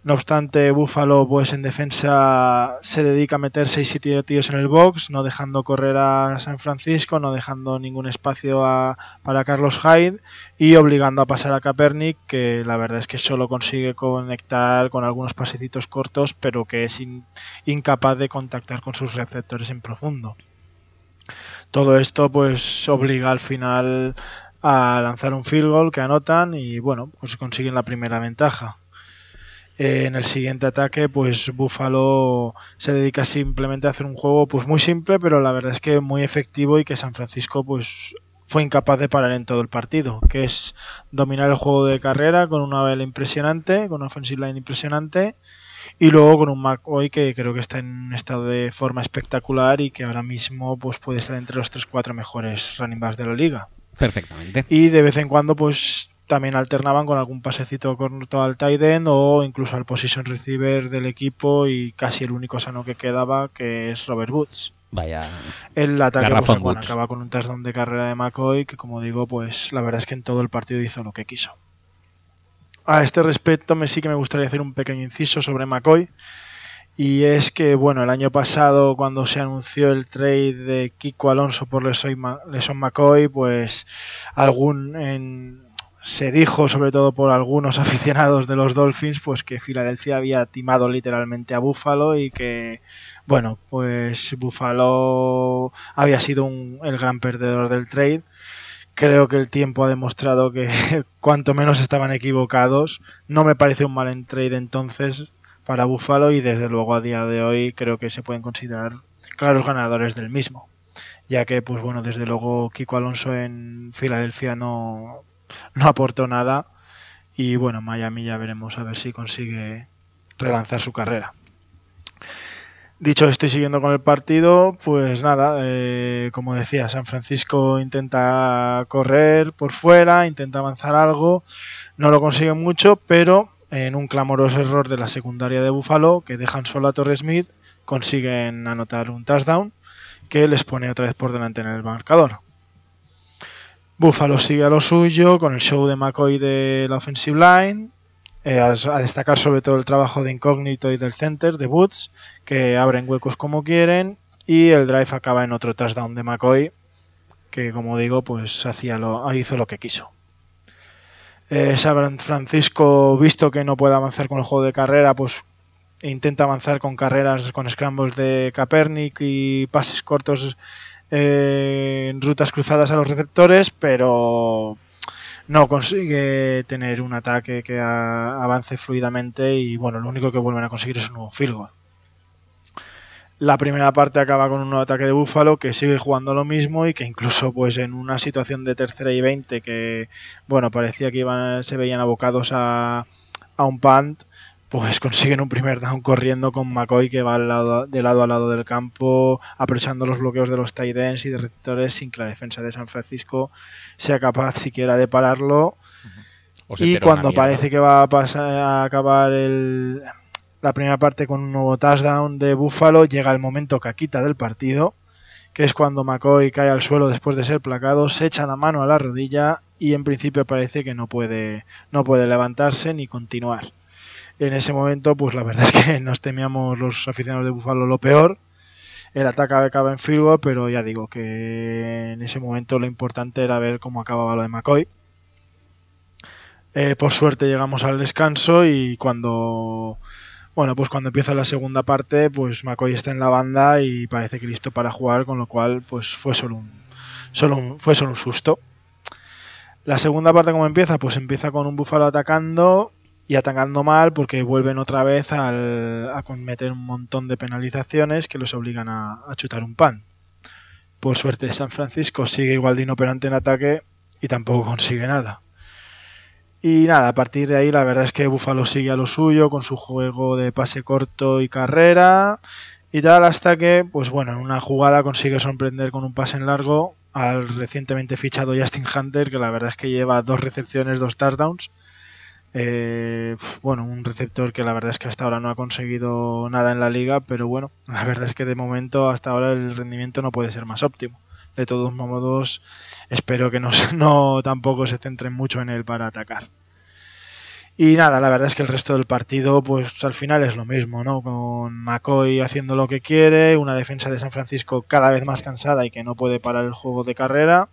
No obstante, Buffalo pues en defensa se dedica a meter 6-7 tíos en el box, no dejando correr a San Francisco, no dejando ningún espacio a- para Carlos Hyde y obligando a pasar a Kaepernick, que la verdad es que solo consigue conectar con algunos pasecitos cortos, pero que es in- incapaz de contactar con sus receptores en profundo. Todo esto pues obliga al final a lanzar un field goal que anotan y bueno, pues consiguen la primera ventaja. Eh, en el siguiente ataque, pues Buffalo se dedica simplemente a hacer un juego pues muy simple, pero la verdad es que muy efectivo y que San Francisco pues fue incapaz de parar en todo el partido, que es dominar el juego de carrera con una vela impresionante, con una offensive line impresionante y luego con un McCoy que creo que está en un estado de forma espectacular y que ahora mismo pues puede estar entre los 3-4 mejores running backs de la liga. Perfectamente. Y de vez en cuando, pues también alternaban con algún pasecito corto al tight end o incluso al position receiver del equipo y casi el único sano que quedaba, que es Robert Woods. Vaya. El ataque pues, bueno, acaba con un touchdown de carrera de McCoy, que como digo, pues la verdad es que en todo el partido hizo lo que quiso. A este respecto, me sí que me gustaría hacer un pequeño inciso sobre McCoy. Y es que, bueno, el año pasado, cuando se anunció el trade de Kiko Alonso por Leson McCoy, pues algún en- se dijo, sobre todo por algunos <laughs> aficionados de los Dolphins, pues que Filadelfia había timado literalmente a Buffalo y que, bueno, pues Buffalo había sido un- el gran perdedor del trade. Creo que el tiempo ha demostrado que <laughs> cuanto menos estaban equivocados. No me parece un mal en trade entonces para Buffalo y desde luego a día de hoy creo que se pueden considerar claros ganadores del mismo. Ya que, pues bueno, desde luego Kiko Alonso en Filadelfia no, no aportó nada. Y bueno, Miami ya veremos a ver si consigue relanzar su carrera. Dicho esto y siguiendo con el partido, pues nada, eh, como decía, San Francisco intenta correr por fuera, intenta avanzar algo, no lo consigue mucho, pero en un clamoroso error de la secundaria de Buffalo, que dejan solo a Torres Smith, consiguen anotar un touchdown que les pone otra vez por delante en el marcador. Buffalo sigue a lo suyo con el show de McCoy de la offensive line, eh, a, destacar sobre todo el trabajo de incógnito y del center de Woods, que abren huecos como quieren y el drive acaba en otro touchdown de McCoy, que como digo, pues hacía lo, hizo lo que quiso. Eh, Francisco, visto que no puede avanzar con el juego de carrera, pues intenta avanzar con carreras con scrambles de Kaepernick y pases cortos eh, rutas cruzadas a los receptores, pero no consigue tener un ataque que avance fluidamente y bueno, lo único que vuelven a conseguir es un nuevo field goal. La primera parte acaba con un nuevo ataque de Búfalo que sigue jugando lo mismo y que incluso pues en una situación de tercera y 20 que bueno parecía que iban se veían abocados a, a un punt pues consiguen un primer down corriendo con McCoy que va al lado, de lado a lado del campo aprovechando los bloqueos de los tight ends y de receptores sin que la defensa de San Francisco sea capaz siquiera de pararlo. Y cuando parece que va a pasar a acabar el- la primera parte con un nuevo touchdown de Buffalo, llega el momento caquita del partido, que es cuando McCoy cae al suelo después de ser placado, se echa la mano a la rodilla y en principio parece que no puede, no puede levantarse ni continuar. En ese momento, pues la verdad es que <laughs> nos temíamos los aficionados de Buffalo lo peor. El ataque acaba en field pero ya digo que en ese momento lo importante era ver cómo acababa lo de McCoy. Eh, por suerte llegamos al descanso y cuando bueno pues cuando empieza la segunda parte pues McCoy está en la banda y parece que listo para jugar con lo cual pues fue solo un solo un- fue solo un susto la segunda parte como empieza pues empieza con un búfalo atacando y atacando mal porque vuelven otra vez al- a cometer un montón de penalizaciones que los obligan a, a chutar un pan por suerte San Francisco sigue igual de inoperante en ataque y tampoco consigue nada y nada, a partir de ahí la verdad es que Buffalo sigue a lo suyo con su juego de pase corto y carrera y tal hasta que, pues bueno, en una jugada consigue sorprender con un pase en largo al recientemente fichado Justin Hunter, que la verdad es que lleva dos recepciones, dos touchdowns. Eh, bueno, un receptor que la verdad es que hasta ahora no ha conseguido nada en la liga, pero bueno, <laughs> la verdad es que de momento hasta ahora el rendimiento no puede ser más óptimo. De todos modos, espero que no, <laughs> no tampoco se centren mucho en él para atacar. Y nada, la verdad es que el resto del partido, pues al final es lo mismo, ¿no? Con McCoy haciendo lo que quiere, una defensa de San Francisco cada vez más cansada y que no puede parar el juego de carrera.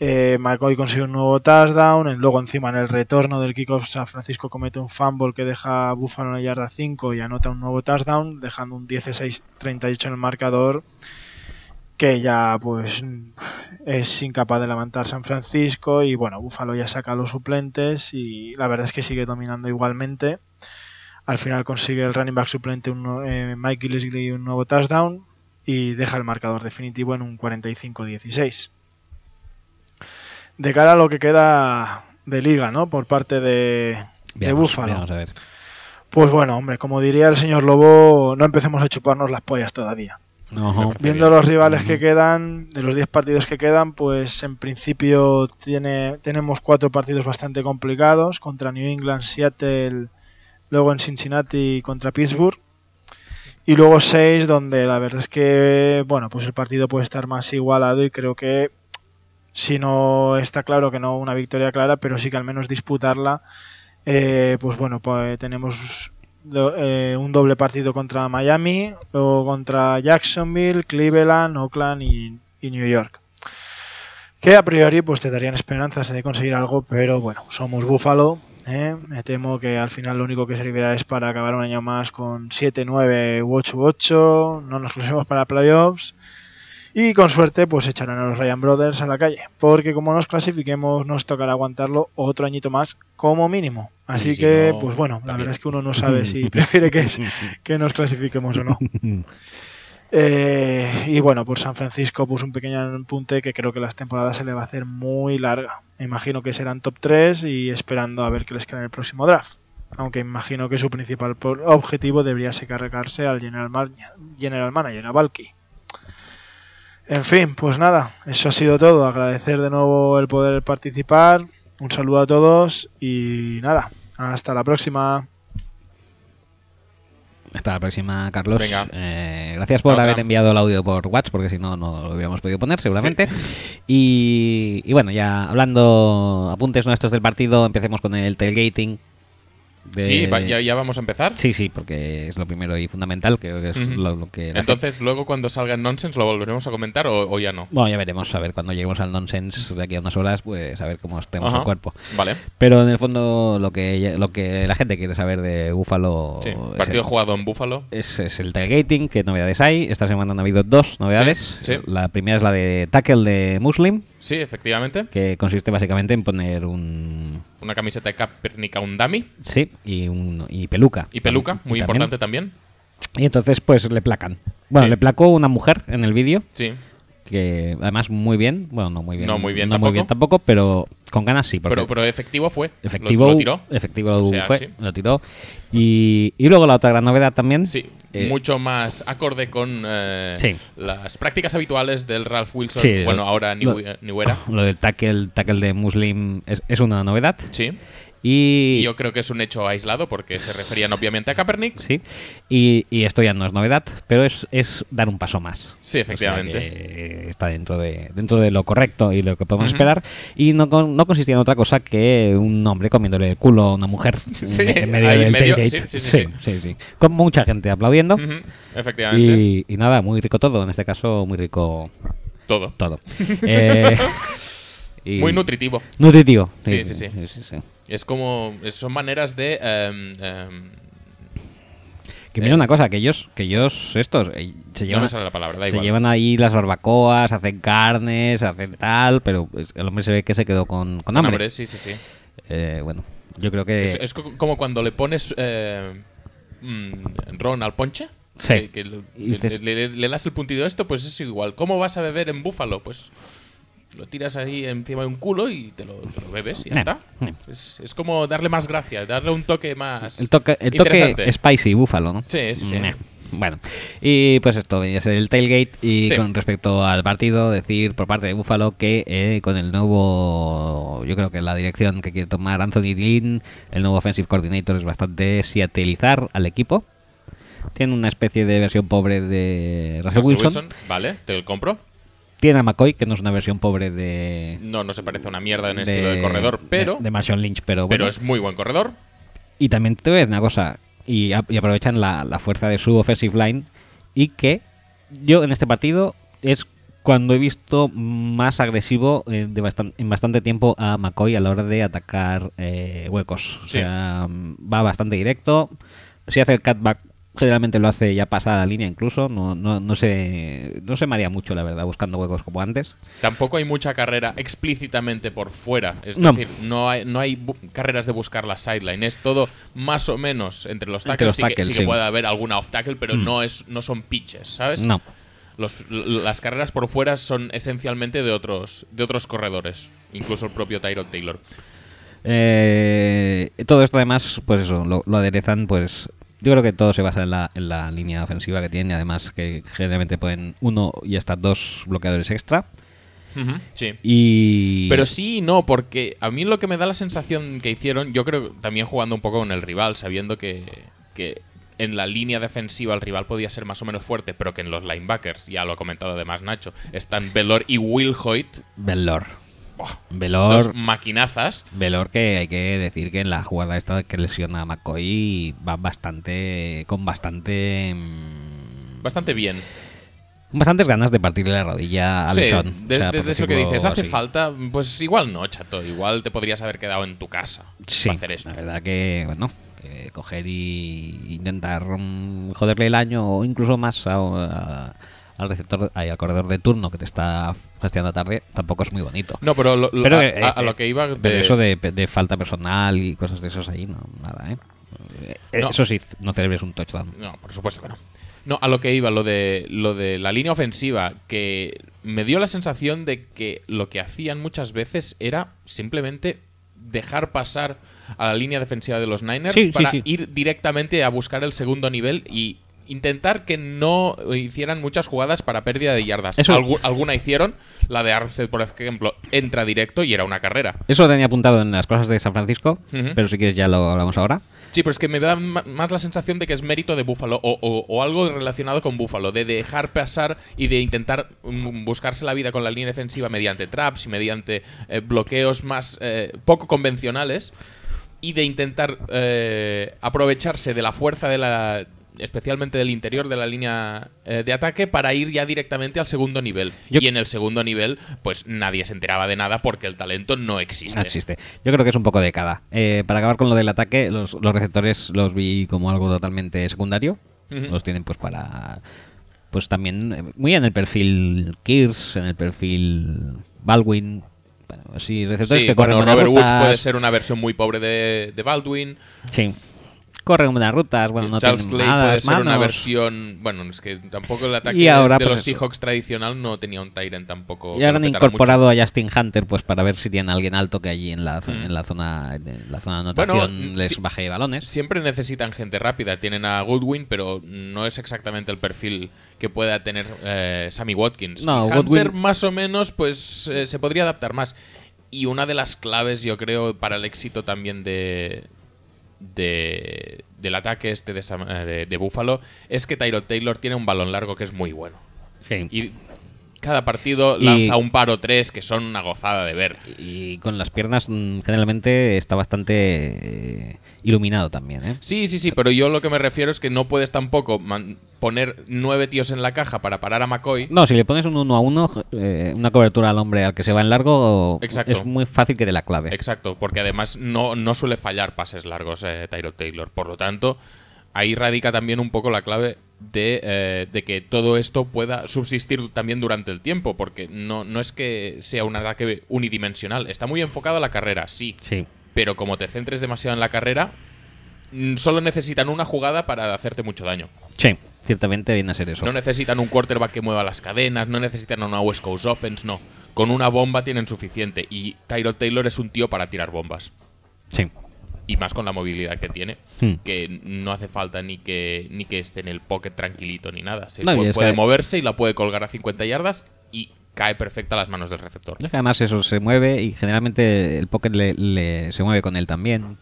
Eh, McCoy consigue un nuevo touchdown, luego encima en el retorno del kickoff San Francisco comete un fumble que deja a Buffalo en la yarda 5 y anota un nuevo touchdown, dejando un 16-38 en el marcador que ya pues es incapaz de levantar San Francisco y bueno, Buffalo ya saca a los suplentes y la verdad es que sigue dominando igualmente. Al final consigue el running back suplente un, eh, Mike Gillislee un nuevo touchdown y deja el marcador definitivo en un 45-16. De cara a lo que queda de liga, ¿no? Por parte de, de a ver. Pues bueno, hombre, como diría el señor Lobo, no empecemos a chuparnos las pollas todavía. Viendo bien. los rivales que Ujú. quedan, de los 10 partidos que quedan, pues en principio tiene, tenemos cuatro partidos bastante complicados contra New England, Seattle, luego en Cincinnati contra Pittsburgh. Y luego seis donde la verdad es que, bueno, pues el partido puede estar más igualado y creo que si no está claro que no una victoria clara, pero sí que al menos disputarla, eh, pues bueno, pues tenemos do- eh, un doble partido contra Miami, luego contra Jacksonville, Cleveland, Oakland y, New York. Que a priori pues te darían esperanzas de conseguir algo, pero bueno, somos Buffalo. ¿eh? Me temo que al final lo único que servirá es para acabar un año más con 7, 9 u 8 u 8. No nos clasificamos para playoffs. Y con suerte, pues echarán a los Ryan Brothers a la calle. Porque como nos clasifiquemos, nos tocará aguantarlo otro añito más, como mínimo. Así si que, no, pues bueno, la también. verdad es que uno no sabe si <laughs> prefiere que, es- que nos clasifiquemos o no. <laughs> Eh, y bueno, por San Francisco, pues un pequeño apunte que creo que las temporadas se le va a hacer muy larga. Me imagino que serán top 3 y esperando a ver qué les queda en el próximo draft. Aunque imagino que su principal objetivo debería ser cargarse al General, Ma- General Manager, a Valky. En fin, pues nada, eso ha sido todo. Agradecer de nuevo el poder participar. Un saludo a todos y nada, hasta la próxima. Hasta la próxima, Carlos. Venga. Eh, gracias por haber enviado el audio por WhatsApp, porque si no, no lo hubiéramos podido poner, seguramente. Y, y bueno, ya hablando apuntes nuestros del partido, empecemos con el tailgating. De- Sí, ya, ya vamos a empezar. Sí, sí, porque es lo primero y fundamental, que es lo, lo que... Entonces, luego cuando salga en Nonsense, ¿lo volveremos a comentar o, o ya no? Bueno, ya veremos, a ver, cuando lleguemos al nonsense de aquí a unas horas, pues a ver cómo estemos Ajá. el cuerpo. Vale. Pero en el fondo lo que lo que la gente quiere saber de Buffalo Sí. Partido el, jugado en Búfalo. es, es el tailgating, qué novedades hay. Esta semana han habido dos novedades. Sí, sí. La primera es la de tackle de Muslim, Sí, efectivamente. que consiste básicamente en poner un Una camiseta de Kaepernick a un dummy. sí y un y peluca. Y peluca, muy importante también. Y entonces pues le placan. Bueno, Sí. le placó una mujer en el vídeo Sí. Que además muy bien, bueno, no muy bien, No muy bien no muy bien tampoco. tampoco, pero con ganas sí, porque Pero, pero efectivo fue. Lo- efectivo Lo, tiró. efectivo O sea, fue, sí. lo tiró y, y luego la otra gran novedad también Sí, eh, mucho más acorde con eh, Sí. las prácticas habituales del Ralph Wilson. Sí, bueno, lo- ahora New, lo- New Era. lo del tackle tackle de Muslim es, es una novedad Sí. Y yo creo que es un hecho aislado porque se referían obviamente a Kaepernick. sí y, y esto ya no es novedad pero es, es dar un paso más Sí, O sea efectivamente. está dentro de dentro de lo correcto y lo que podemos esperar y no, no consistía en otra cosa que un hombre comiéndole el culo a una mujer <laughs> Sí, en medio del medio, sí, sí, sí, sí, con mucha gente aplaudiendo Efectivamente. y, y nada muy rico todo en este caso muy rico Todo. todo <laughs> Eh, <laughs> y- Muy nutritivo. nutritivo Sí, sí, sí. sí, sí. Es como. Son maneras de. em, em, Que mira Eh, una cosa, que ellos, que ellos estos, eh, se no llevan, sale la palabra, se igual. llevan ahí las barbacoas, hacen carnes, hacen tal, pero el hombre se ve que se quedó con, con Con hambre. hambre, sí, sí, sí. Eh, bueno, yo creo que... Es, es co- como cuando le pones eh, mm, ron al ponche. Sí. Que, que le, dices- le- le- le das el puntito a esto, pues es igual. ¿Cómo vas a beber en búfalo? Pues lo tiras ahí encima de un culo y te lo, te lo bebes y ya Eh, está. eh. Es, es como darle más gracia, darle un toque más. el toque, el toque spicy búfalo, ¿no? Sí, sí, sí. Meh. Bueno, y pues esto venía a ser el tailgate y Sí. con respecto al partido, decir por parte de Búfalo que eh, con el nuevo, yo creo que la dirección que quiere tomar Anthony Dean, el nuevo offensive coordinator es bastante seattleizar al equipo. Tiene una especie de versión pobre de Russell Russell Wilson. Vale, te lo compro. Tiene a McCoy, que no es una versión pobre de. No, no se parece a una mierda en estilo de corredor, pero, De, de Lynch, pero pero bueno. es muy buen corredor. Y también te voy a decir una cosa. Y, a- y aprovechan la, la fuerza de su offensive line. Y que yo en este partido es cuando he visto más agresivo eh, de bastan- en bastante tiempo a McCoy a la hora de atacar eh, huecos. O sea, va bastante directo. Si hace el cutback, generalmente lo hace ya pasada la línea incluso. No, no, no, se, no se maría mucho, la verdad, buscando huecos como antes. Tampoco hay mucha carrera explícitamente por fuera. Es No. decir, no hay, no hay carreras de buscar la sideline. Es todo más o menos entre los Entre tackles. los sí, que, tackles, sí que sí. puede haber alguna off tackle, pero Mm. no, es, no son pitches, ¿sabes? No. Los- las carreras por fuera son esencialmente de otros, de otros corredores. Incluso el propio Tyrod Taylor. Eh, todo esto además, pues eso, lo, lo aderezan, pues yo creo que todo se basa en la, en la línea ofensiva que tiene, además que generalmente pueden uno y hasta dos bloqueadores extra. Sí. Y... Pero sí y no, porque a mí lo que me da la sensación que hicieron, yo creo también jugando un poco con el rival, sabiendo que, que en la línea defensiva el rival podía ser más o menos fuerte, pero que en los linebackers, ya lo ha comentado además Nacho, están Velor y Will Hoyt, Velor. Buah, Velor, dos maquinazas. Velor que hay que decir que en la jugada esta que lesiona a McCoy va bastante... con bastante... mm, Bastante bien. Bastantes ganas de partirle la rodilla a Sí, Bison. de, O sea, de- por de eso que dices, ¿hace así. falta? Pues igual no, chato. Igual te podrías haber quedado en tu casa Sí, para hacer esto. la verdad que, bueno, coger y intentar mm, joderle el año o incluso más a- a- al receptor, ay, al corredor de turno que te está fastidiando tarde, tampoco es muy bonito. No, pero, lo- lo- Pero, a, eh, a- a eh, lo que iba de, Pero eso de, de falta personal y cosas de esos ahí, no, nada, ¿eh? Eh, No. Eso sí, no celebres un touchdown. No, por supuesto que no. No, a lo que iba, lo de, lo de la línea ofensiva, que me dio la sensación de que lo que hacían muchas veces era simplemente dejar pasar a la línea defensiva de los Niners Sí, sí, para sí. ir directamente a buscar el segundo nivel y intentar que no hicieran muchas jugadas para pérdida de yardas. Eso- Algu- alguna hicieron, la de Armstead, por ejemplo, entra directo y era una carrera. Eso lo tenía apuntado en las cosas de San Francisco, pero si quieres ya lo hablamos ahora. Sí, pero es que me da más la sensación de que es mérito de Buffalo o, o- o algo relacionado con Buffalo, de dejar pasar y de intentar mm, buscarse la vida con la línea defensiva mediante traps y mediante eh, bloqueos más eh, poco convencionales y de intentar eh, aprovecharse de la fuerza de la especialmente del interior de la línea eh, de ataque para ir ya directamente al segundo nivel. Yo- y en el segundo nivel, pues nadie se enteraba de nada porque el talento no existe. No existe. Yo creo que es un poco de cada. Eh, para acabar con lo del ataque, los, los receptores los vi como algo totalmente secundario. Los tienen pues para... Pues también eh, muy en el perfil Kears, en el perfil Baldwin. Bueno, así, receptores Sí, que corren bueno, Robert Woods puede ser una versión muy pobre de, de Baldwin. Sí. Corren buenas rutas, bueno, no Charles tienen Clay nada, puede ser una versión. Bueno, es que tampoco el ataque Y ahora, de pues los eso. Seahawks tradicional no tenía un Tyrant tampoco. Y ahora han incorporado a Justin Hunter pues para ver si tienen alguien alto que allí en la, zo- Mm. en la zona en la zona de Bueno, anotación les sí. baje balones. Siempre necesitan gente rápida. Tienen a Goodwin, pero no es exactamente el perfil que pueda tener eh, Sammy Watkins. No, Hunter, Goodwin- más o menos, pues eh, se podría adaptar más. Y una de las claves, yo creo, para el éxito también de. De del ataque este de, eh, de, de Buffalo es que Tyrod Taylor tiene un balón largo que es muy bueno. Sí. Y cada partido Y- lanza un par o tres que son una gozada de ver. Y con las piernas mm, generalmente está bastante eh, iluminado también, ¿eh? Sí, sí, sí, pero yo lo que me refiero es que no puedes tampoco man- poner nueve tíos en la caja para parar a McCoy. No, si le pones un uno a uno, eh, una cobertura al hombre al que se va en largo, Exacto. es muy fácil que te la clave. Exacto, porque además no, no suele fallar pases largos eh, Tyrod Taylor. Por lo tanto, ahí radica también un poco la clave de, eh, de que todo esto pueda subsistir también durante el tiempo, porque no, no es que sea un ataque unidimensional. Está muy enfocado a la carrera, sí, Sí. Pero como te centres demasiado en la carrera, mm, solo necesitan una jugada para hacerte mucho daño. Sí, ciertamente viene a ser eso. No necesitan un quarterback que mueva las cadenas, no necesitan una West Coast offense, no. Con una bomba tienen suficiente y Tyrod Taylor es un tío para tirar bombas. Sí. Y más con la movilidad que tiene, Hmm. que no hace falta ni que ni que esté en el pocket tranquilito ni nada. Se No, puede, es puede que- moverse y la puede colgar a 50 yardas y cae perfecta a las manos del receptor. Es que además eso se mueve y generalmente el pocket le, le- se mueve con él también.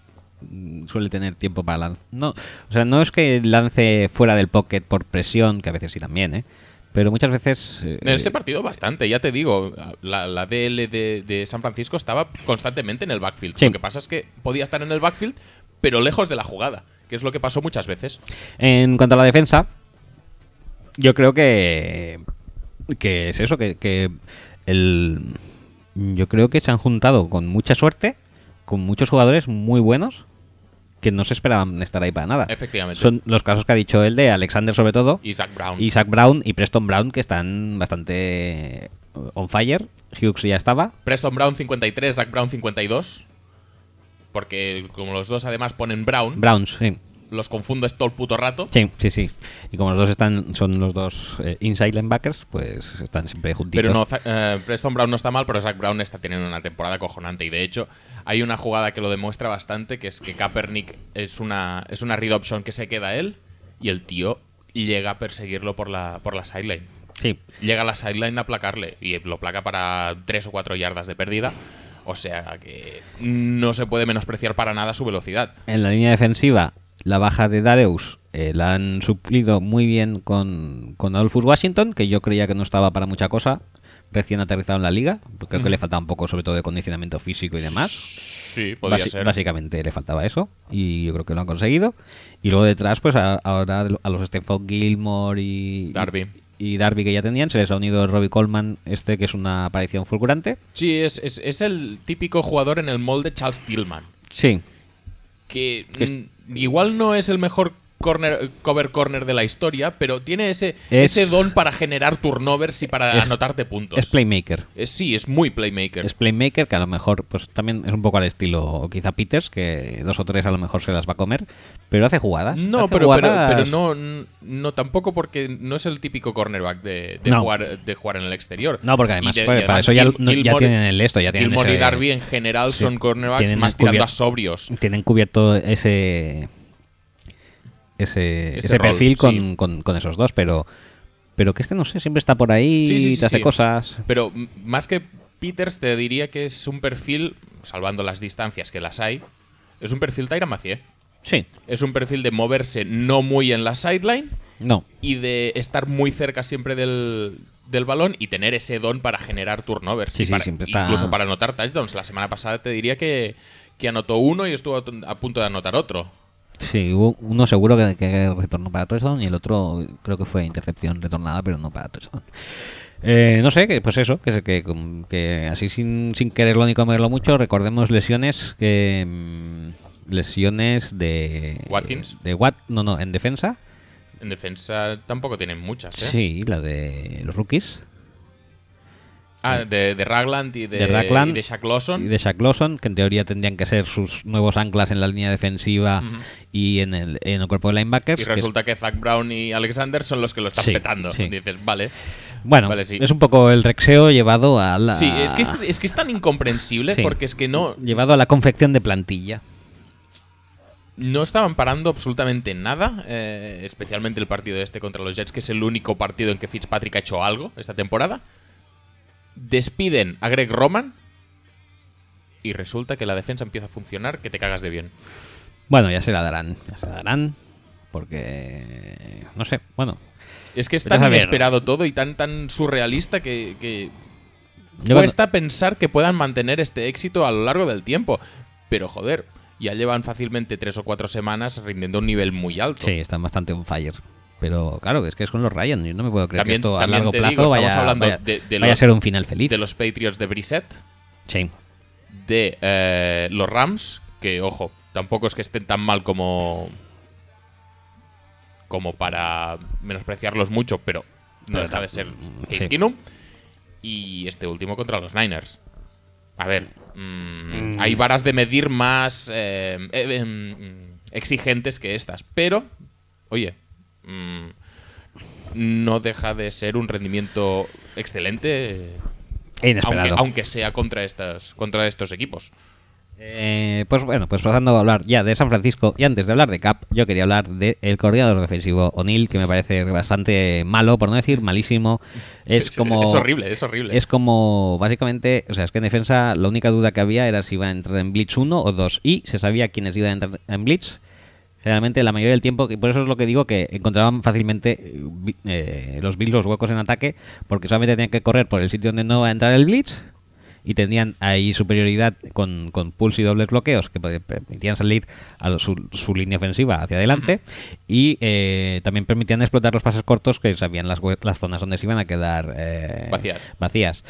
Suele tener tiempo para lanzar. No, o sea, no es que lance fuera del pocket por presión, que a veces sí también, ¿eh? Pero muchas veces... eh, En este partido bastante, ya te digo, la, la DL de, de San Francisco estaba constantemente en el backfield. Sí. Lo que pasa es que podía estar en el backfield, pero lejos de la jugada, que es lo que pasó muchas veces. En cuanto a la defensa, yo creo que. Que es eso, que, que el. Yo creo que se han juntado con mucha suerte, con muchos jugadores muy buenos, que no se esperaban estar ahí para nada. Efectivamente. Son los casos que ha dicho él de Alexander, sobre todo, Zach Brown. Isaac Brown y Preston Brown, que están bastante on fire. Hughes ya estaba. Preston Brown 53, Zach Brown 52. Porque como los dos además ponen Brown, Browns, sí. Los confundes todo el puto rato. Sí, sí, sí. Y como los dos están, son los dos eh, inside linebackers, pues están siempre juntitos. Pero no, eh, Preston Brown no está mal, pero Zach Brown está teniendo una temporada cojonante. Y de hecho, hay una jugada que lo demuestra bastante, que es que Kaepernick es una, es una read option que se queda él y el tío llega a perseguirlo por la, por la sideline. Sí, Llega a la sideline a placarle y lo placa para 3 o 4 yardas de pérdida. O sea que no se puede menospreciar para nada su velocidad. En la línea defensiva, la baja de Dareus eh, la han suplido muy bien con, con Adolphus Washington, que yo creía que no estaba para mucha cosa, recién aterrizado en la liga. Creo que le faltaba un poco, sobre todo, de condicionamiento físico y demás. Sí, podría Basi- ser. Básicamente le faltaba eso, y yo creo que lo han conseguido. Y luego detrás, pues a- ahora a los Stephen Gilmore y Darby. y Darby que ya tenían, se les ha unido Robbie Coleman, este que es una aparición fulgurante. Sí, es, es, es el típico jugador en el molde Charles Tillman. Sí, que igual no es el mejor corner, cover corner de la historia, pero tiene ese, Es- ese don para generar turnovers y para Es- anotarte puntos. es playmaker. Es- sí, es muy playmaker. Es playmaker que a lo mejor pues también es un poco al estilo quizá Peters, que dos o tres a lo mejor se las va a comer, pero hace jugadas. no, hace pero, pero, jugadas- pero no, no tampoco porque no es el típico cornerback de, de No. jugar, de jugar en el exterior. No, porque además, de- pues, para además eso ya, Gil- no- ya tienen el esto, ya tienen Gilmore ese- y Darby en general sí, son cornerbacks más tirando a sobrios. tienen cubierto ese ese, Ese ese rol, perfil con, sí. con- con esos dos, pero pero que este no sé, siempre está por ahí, Sí, sí, sí, te hace cosas. Pero más que Peters, te diría que es un perfil, salvando las distancias que las hay, es un perfil Tyra Mathieu. Sí, Es un perfil de moverse no muy en la sideline no. y de estar muy cerca siempre del, del balón y tener ese don para generar turnovers. Sí, para- siempre está- Incluso para anotar touchdowns. La semana pasada te diría que, que anotó uno y estuvo a punto de anotar otro. Sí, hubo uno seguro que, que retornó para touchdown y el otro creo que fue intercepción retornada, pero no para touchdown. Eh, no sé, que pues eso, que, que, que así sin, sin quererlo ni comerlo mucho, recordemos lesiones que mm, lesiones de Watkins. de Wat, no, no, en defensa. En defensa tampoco tienen muchas, ¿eh? Sí, la de los rookies. Ah, de, de Ragland y de, de Ragland y de Shaq Lawson. y de Shaq Lawson, que en teoría tendrían que ser sus nuevos anclas en la línea defensiva y en el, en el cuerpo de linebackers. Y que es- resulta que Zach Brown y Alexander son los que lo están Sí, petando. sí. Dices, vale. bueno, Vale, sí. es un poco el rexeo llevado a la Sí, es que es, es que es tan incomprensible porque es que no, llevado a la confección de plantilla. no estaban parando absolutamente nada, eh, especialmente el partido este contra los Jets, que es el único partido en que Fitzpatrick ha hecho algo esta temporada. Despiden a Greg Roman y resulta que la defensa empieza a funcionar, que te cagas de bien. Bueno, ya se la darán, ya se la darán, porque no sé, bueno. Es que es a tan inesperado todo y tan, tan surrealista que, cuesta pensar que puedan mantener este éxito a lo largo del tiempo. Pero joder, ya llevan fácilmente tres o cuatro semanas rindiendo un nivel muy alto. Sí, están bastante on fire. Pero claro, es que es con los Ryan. Yo no me puedo creer También- que esto a largo plazo digo, vaya, hablando vaya- de- de vaya a los- ser un final feliz. De los Patriots de Brissett, Sí. de eh, los Rams, que ojo, tampoco es que estén tan mal como como para menospreciarlos mucho, pero no Pero deja de ser mm, Case sí. Keenum. Y este último contra los Niners. A ver, mm, hay varas de medir más eh, eh, em, exigentes que estas, pero, oye, mm, no deja de ser un rendimiento excelente. eh, inesperado. aunque, aunque sea contra estas contra estos equipos. Eh, pues bueno, pues pasando a hablar ya de San Francisco y antes de hablar de Cap, yo quería hablar del coordinador defensivo O'Neill, que me parece bastante malo, por no decir malísimo. Es como es horrible, es horrible. Es como, básicamente, o sea, es que en defensa la única duda que había era si iba a entrar en Blitz 1 o 2 y se sabía quiénes iban a entrar en Blitz. Generalmente, la mayoría del tiempo, y por eso es lo que digo que encontraban fácilmente eh, eh, los Bills los huecos en ataque, porque solamente tenían que correr por el sitio donde no va a entrar el Blitz y tenían ahí superioridad con, con pulse y dobles bloqueos que permitían salir a lo- su, su línea ofensiva hacia adelante y eh, también permitían explotar los pases cortos que sabían las, zonas donde se iban a quedar eh, Vacías. vacías.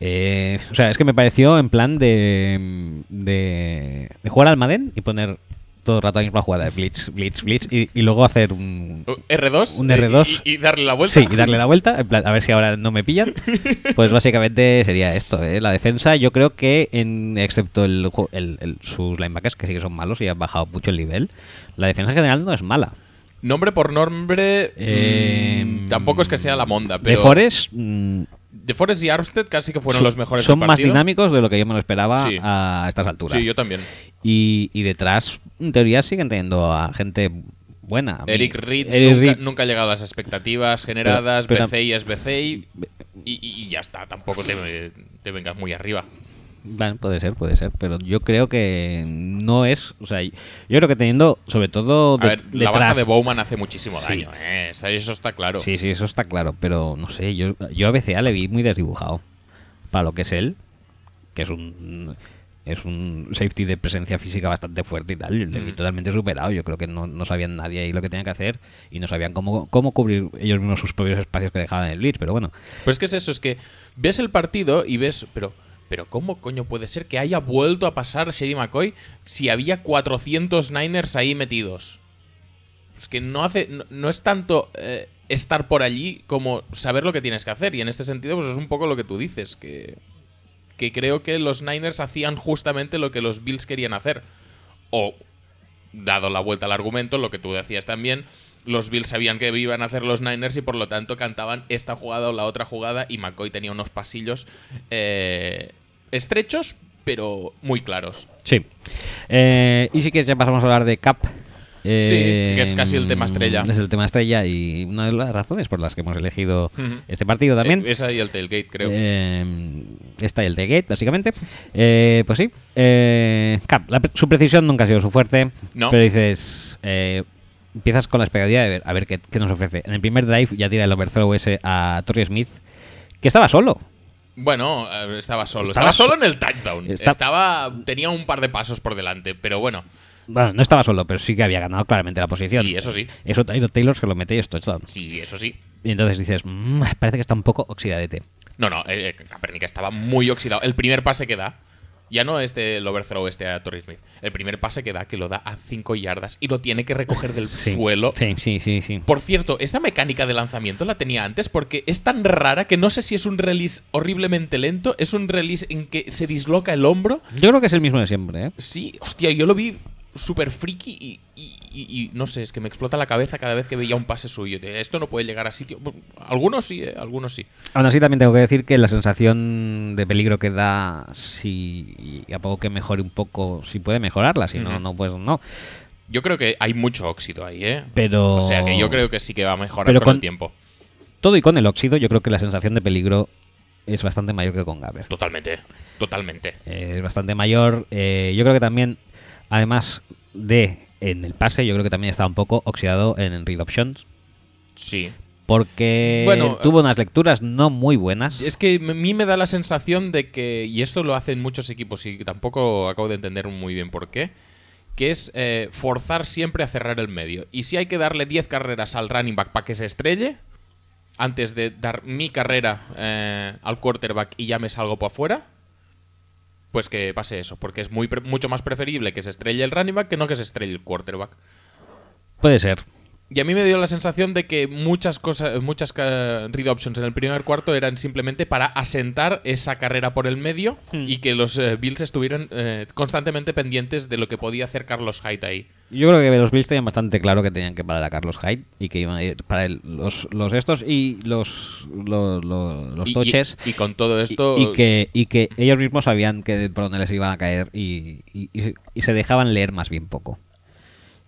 Eh, o sea, es que me pareció en plan de, de, de jugar al Madden y poner todo el rato la misma jugada de Blitz, Blitz, Blitz y, y luego hacer un, Uh, R2. Un eh, R2. Y, y darle la vuelta. Sí, y darle la vuelta, en plan, a ver si ahora no me pillan. <laughs> Pues básicamente sería esto, ¿eh? La defensa, yo creo que, en, excepto el, ju- el- el- sus linebackers, que sí que son malos y han bajado mucho el nivel, la defensa en general no es mala. Nombre por nombre. Eh, mm, tampoco es que sea la monda, pero. De Forest mm, De Forest y Armstead casi que fueron son, los mejores son del más dinámicos de lo que yo me lo esperaba Sí. a estas alturas. Sí, yo también. y, y detrás, en teoría, siguen teniendo a gente buena. A Eric Reed, Eric nunca, Reed- nunca ha llegado a las expectativas generadas. Pero- pero- BCI es BCI. Y, y- y ya está, tampoco te, te vengas muy arriba. Bueno, puede ser, puede ser, pero yo creo que no es, o sea, yo creo que teniendo, sobre todo A ver, la baja de Bowman hace muchísimo Sí. daño, ¿eh? Eso- está claro. sí, sí, eso está claro, pero no sé, yo, yo a BCA le vi muy desdibujado para lo que es él, que es un es un safety de presencia física bastante fuerte y tal, le vi Mm. totalmente superado, yo creo que no, no sabían nadie ahí lo que tenían que hacer y no sabían cómo, cómo cubrir ellos mismos sus propios espacios que dejaban en el blitz, pero bueno, Pero es que es eso, es que ves el partido y ves, pero, pero ¿cómo coño puede ser que haya vuelto a pasar Shady McCoy si había 400 Niners ahí metidos? Es que no hace, no, es tanto eh, estar por allí como saber lo que tienes que hacer. Y en este sentido, pues es un poco lo que tú dices, que, que creo que los Niners hacían justamente lo que los Bills querían hacer. O, dado la vuelta al argumento, lo que tú decías también, los Bills sabían que iban a hacer los Niners y por lo tanto cantaban esta jugada o la otra jugada y McCoy tenía unos pasillos eh, estrechos pero muy claros. sí. Eh, y si quieres ya pasamos a hablar de Cap. Eh, que es casi el tema estrella. Es el tema estrella y una de las razones por las que hemos elegido este partido también. Eh, esa y el tailgate, creo. Eh, está el T-Gate, básicamente. Eh, pues sí. Eh, Cap, la su precisión nunca ha sido su fuerte. No. Pero dices. eh, empiezas con la expectativa de ver a ver qué, qué nos ofrece. En el primer drive ya tira el overthrow ese a Torrey Smith, que estaba solo. Bueno, eh, estaba solo. Estaba Estaba, so- solo en el touchdown. Está- Estaba. Tenía un par de pasos por delante, pero bueno. Bueno, no estaba solo, pero sí que había ganado claramente la posición. Sí, eso sí. Eso Tyler Taylor se lo mete y es touchdown. Sí, eso sí. Y entonces dices, "Mm, parece que está un poco oxidadete. No, no, eh, eh, Kaepernick estaba muy oxidado. El primer pase que da, ya no este el overthrow este a Torrey Smith. El primer pase que da, que lo da a 5 yardas y lo tiene que recoger del Sí. suelo. Sí, sí, sí, sí. Por cierto, esta mecánica de lanzamiento la tenía antes porque es tan rara que no sé si es un release horriblemente lento, es un release en que se disloca el hombro. Yo creo que es el mismo de siempre, ¿eh? Sí, hostia, yo lo vi súper friki y, y- y- y no sé, es que me explota la cabeza cada vez que veía un pase suyo. De, Esto no puede llegar a sitio. Algunos sí, eh, algunos sí. Aún así también tengo que decir que la sensación de peligro que da, si a poco que mejore un poco, si puede mejorarla, si no, no, pues no. Yo creo que hay mucho óxido ahí, ¿eh? Pero... O sea que yo creo que sí que va a mejorar Pero con, con- el tiempo. Todo y con el óxido, yo creo que la sensación de peligro es bastante mayor que con Gaber. Totalmente, totalmente. Eh, Es bastante mayor. Eh, yo creo que también, además de en el pase, yo creo que también está un poco oxidado en read options. Sí. Porque Bueno, tuvo unas lecturas no muy buenas. Es que a mí me da la sensación de que, y esto lo hacen muchos equipos y tampoco acabo de entender muy bien por qué, que es eh, forzar siempre a cerrar el medio. Y si hay que darle 10 carreras al running back para que se estrelle, antes de dar mi carrera eh, al quarterback y ya me salgo para afuera, pues que pase eso, porque es muy mucho más preferible que se estrelle el running back que no que se estrelle el quarterback. Puede ser. Y a mí me dio la sensación de que muchas cosas, muchas ca- read options en el primer cuarto eran simplemente para asentar esa carrera por el medio y que los eh, Bills estuvieran eh, constantemente pendientes de lo que podía hacer Carlos Hyde ahí. Yo creo que los Bills tenían bastante claro que tenían que parar a Carlos Hyde y que iban a ir para el- los, los estos y los, los, los, los Y- y- toches. Y, con todo esto. y, que, y que ellos mismos sabían que por dónde les iban a caer y, y- y se- y se dejaban leer más bien poco.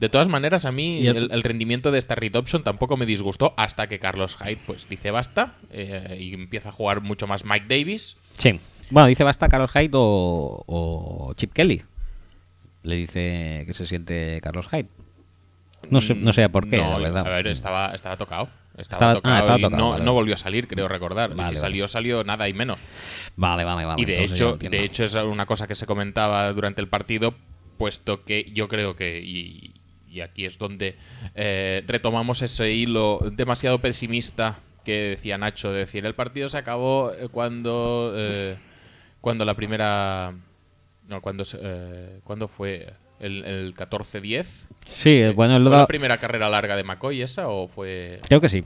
De todas maneras, a mí el- rendimiento de esta read option tampoco me disgustó hasta que Carlos Hyde pues dice basta eh, y empieza a jugar mucho más Mike Davis. Sí. Bueno, dice basta Carlos Hyde o, o Chip Kelly. Le dice que se siente Carlos Hyde. No sé, no sé por qué, No, la verdad. A ver, estaba, estaba tocado. Estaba- Estaba, ah, tocado estaba tocado, no, vale. no volvió a salir, creo recordar. Vale, y si vale. salió, salió nada y menos. Vale, vale, vale. y de hecho, de hecho es una cosa que se comentaba durante el partido, puesto que yo creo que y, y aquí es donde eh, retomamos ese hilo demasiado pesimista que decía Nacho, de decir el partido se acabó eh, cuando eh, cuando la primera no cuando eh, cuando fue el, el 14-10 Sí, bueno, ¿Fue la primera carrera larga de McCoy esa o fue creo que sí.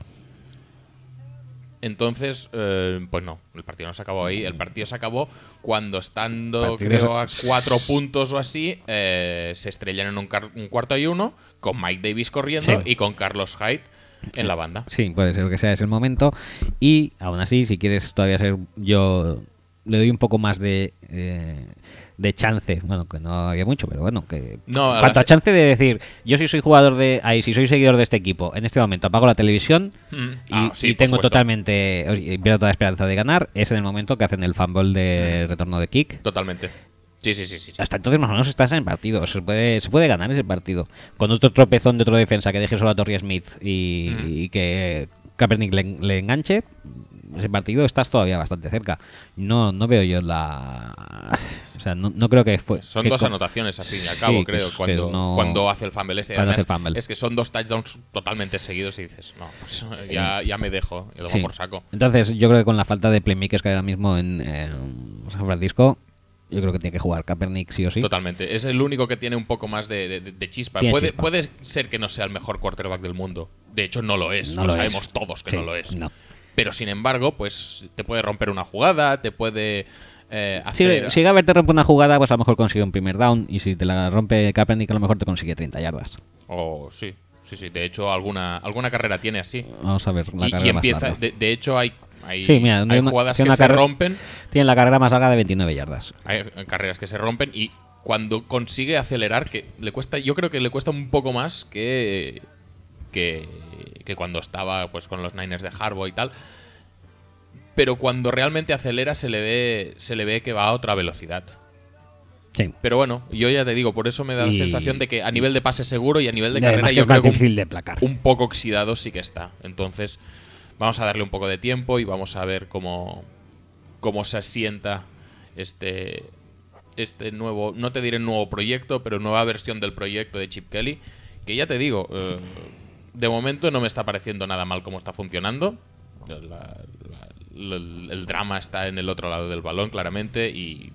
Entonces, eh, pues no, el partido no se acabó ahí. El partido se acabó cuando, estando, creo, a cuatro puntos o así, eh, se estrellan en un, un cuarto y uno, con Mike Davis corriendo Sí. y con Carlos Hyde en la banda. Sí, puede ser que sea ese el momento. Y aún así, si quieres todavía ser, yo le doy un poco más de, eh, de chance. Bueno, que no había mucho, pero bueno, que. No, a cuanto a chance de decir, yo si soy jugador de. Ahí, si soy seguidor de este equipo, en este momento apago la televisión Mm. y, Ah, sí, y por tengo supuesto. totalmente. y pierdo toda esperanza de ganar, es en el momento que hacen el fumble de retorno de kick. Totalmente. Sí, sí, sí, sí. Hasta entonces más o menos estás en el partido. Se puede, se puede ganar ese partido. Con otro tropezón de otro defensa que deje solo a Torrey Smith y, y que Kaepernick le, le enganche, ese partido estás todavía bastante cerca. No, no veo yo la... O sea, no, no creo que fue... Son que dos anotaciones al fin y al cabo, Sí, creo, que cuando, no- cuando hace el fumble este. hace Además, fumble. Es que son dos touchdowns totalmente seguidos y dices, no, pues <laughs> ya, ya me dejo, y lo Sí. por saco. Entonces, yo creo que con la falta de playmakers que hay ahora mismo en, en San Francisco, yo creo que tiene que jugar Kaepernick sí o sí. Totalmente. Es el único que tiene un poco más de, de- de chispa. Puede, chispa. puede ser que no sea el mejor quarterback del mundo. De hecho, no lo es. No lo, lo es. sabemos todos que Sí, no lo es. no. Pero sin embargo, pues te puede romper una jugada, te puede eh, Si, hacer. si Gaber te rompe una jugada, pues a lo mejor consigue un primer down. Y si te la rompe Kaepernick, a lo mejor te consigue 30 yardas. O sí, sí, sí. De hecho, alguna, alguna carrera tiene así. Vamos a ver la Y, y carrera más larga. De, de hecho, hay, hay, Sí, mira, hay hay una- jugadas que se rompen. Tiene la carrera más larga de 29 yardas. Hay eh, carreras que se rompen y cuando consigue acelerar, que le cuesta, yo creo que le cuesta un poco más que, que, que cuando estaba pues con los Niners de Harbaugh y tal. Pero cuando realmente acelera se le ve, se le ve que va a otra velocidad. Sí. Pero bueno, yo ya te digo, por eso me da la sensación de que a nivel de pase seguro y a nivel de carrera yo es más creo que un- difícil de placar. un poco oxidado sí que está. Entonces, vamos a darle un poco de tiempo y vamos a ver cómo, cómo se asienta este, este nuevo, no te diré nuevo proyecto, pero nueva versión del proyecto de Chip Kelly. Que ya te digo, eh, de momento no me está pareciendo nada mal cómo está funcionando. La- el, el drama está en el otro lado del balón, claramente, y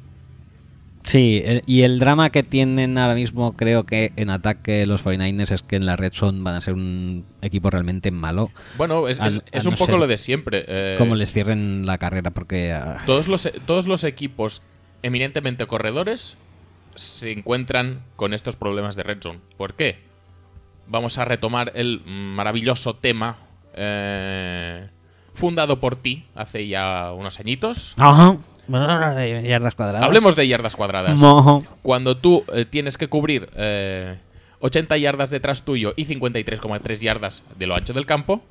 Sí, el- y el drama que tienen ahora mismo, creo que en ataque los 49ers es que en la red zone van a ser un equipo realmente malo. bueno, es, es- un no poco lo de siempre. eh, Como les cierren la carrera, porque. ah, Todos los, todos los equipos eminentemente corredores se encuentran con estos problemas de red zone. ¿Por qué? Vamos a retomar el maravilloso tema eh, fundado por ti hace ya unos añitos. Ajá. De yardas cuadradas. Hablemos de yardas cuadradas. Mojo. Cuando tú eh, tienes que cubrir eh, 80 yardas detrás tuyo y 53,3 yardas de lo ancho del campo,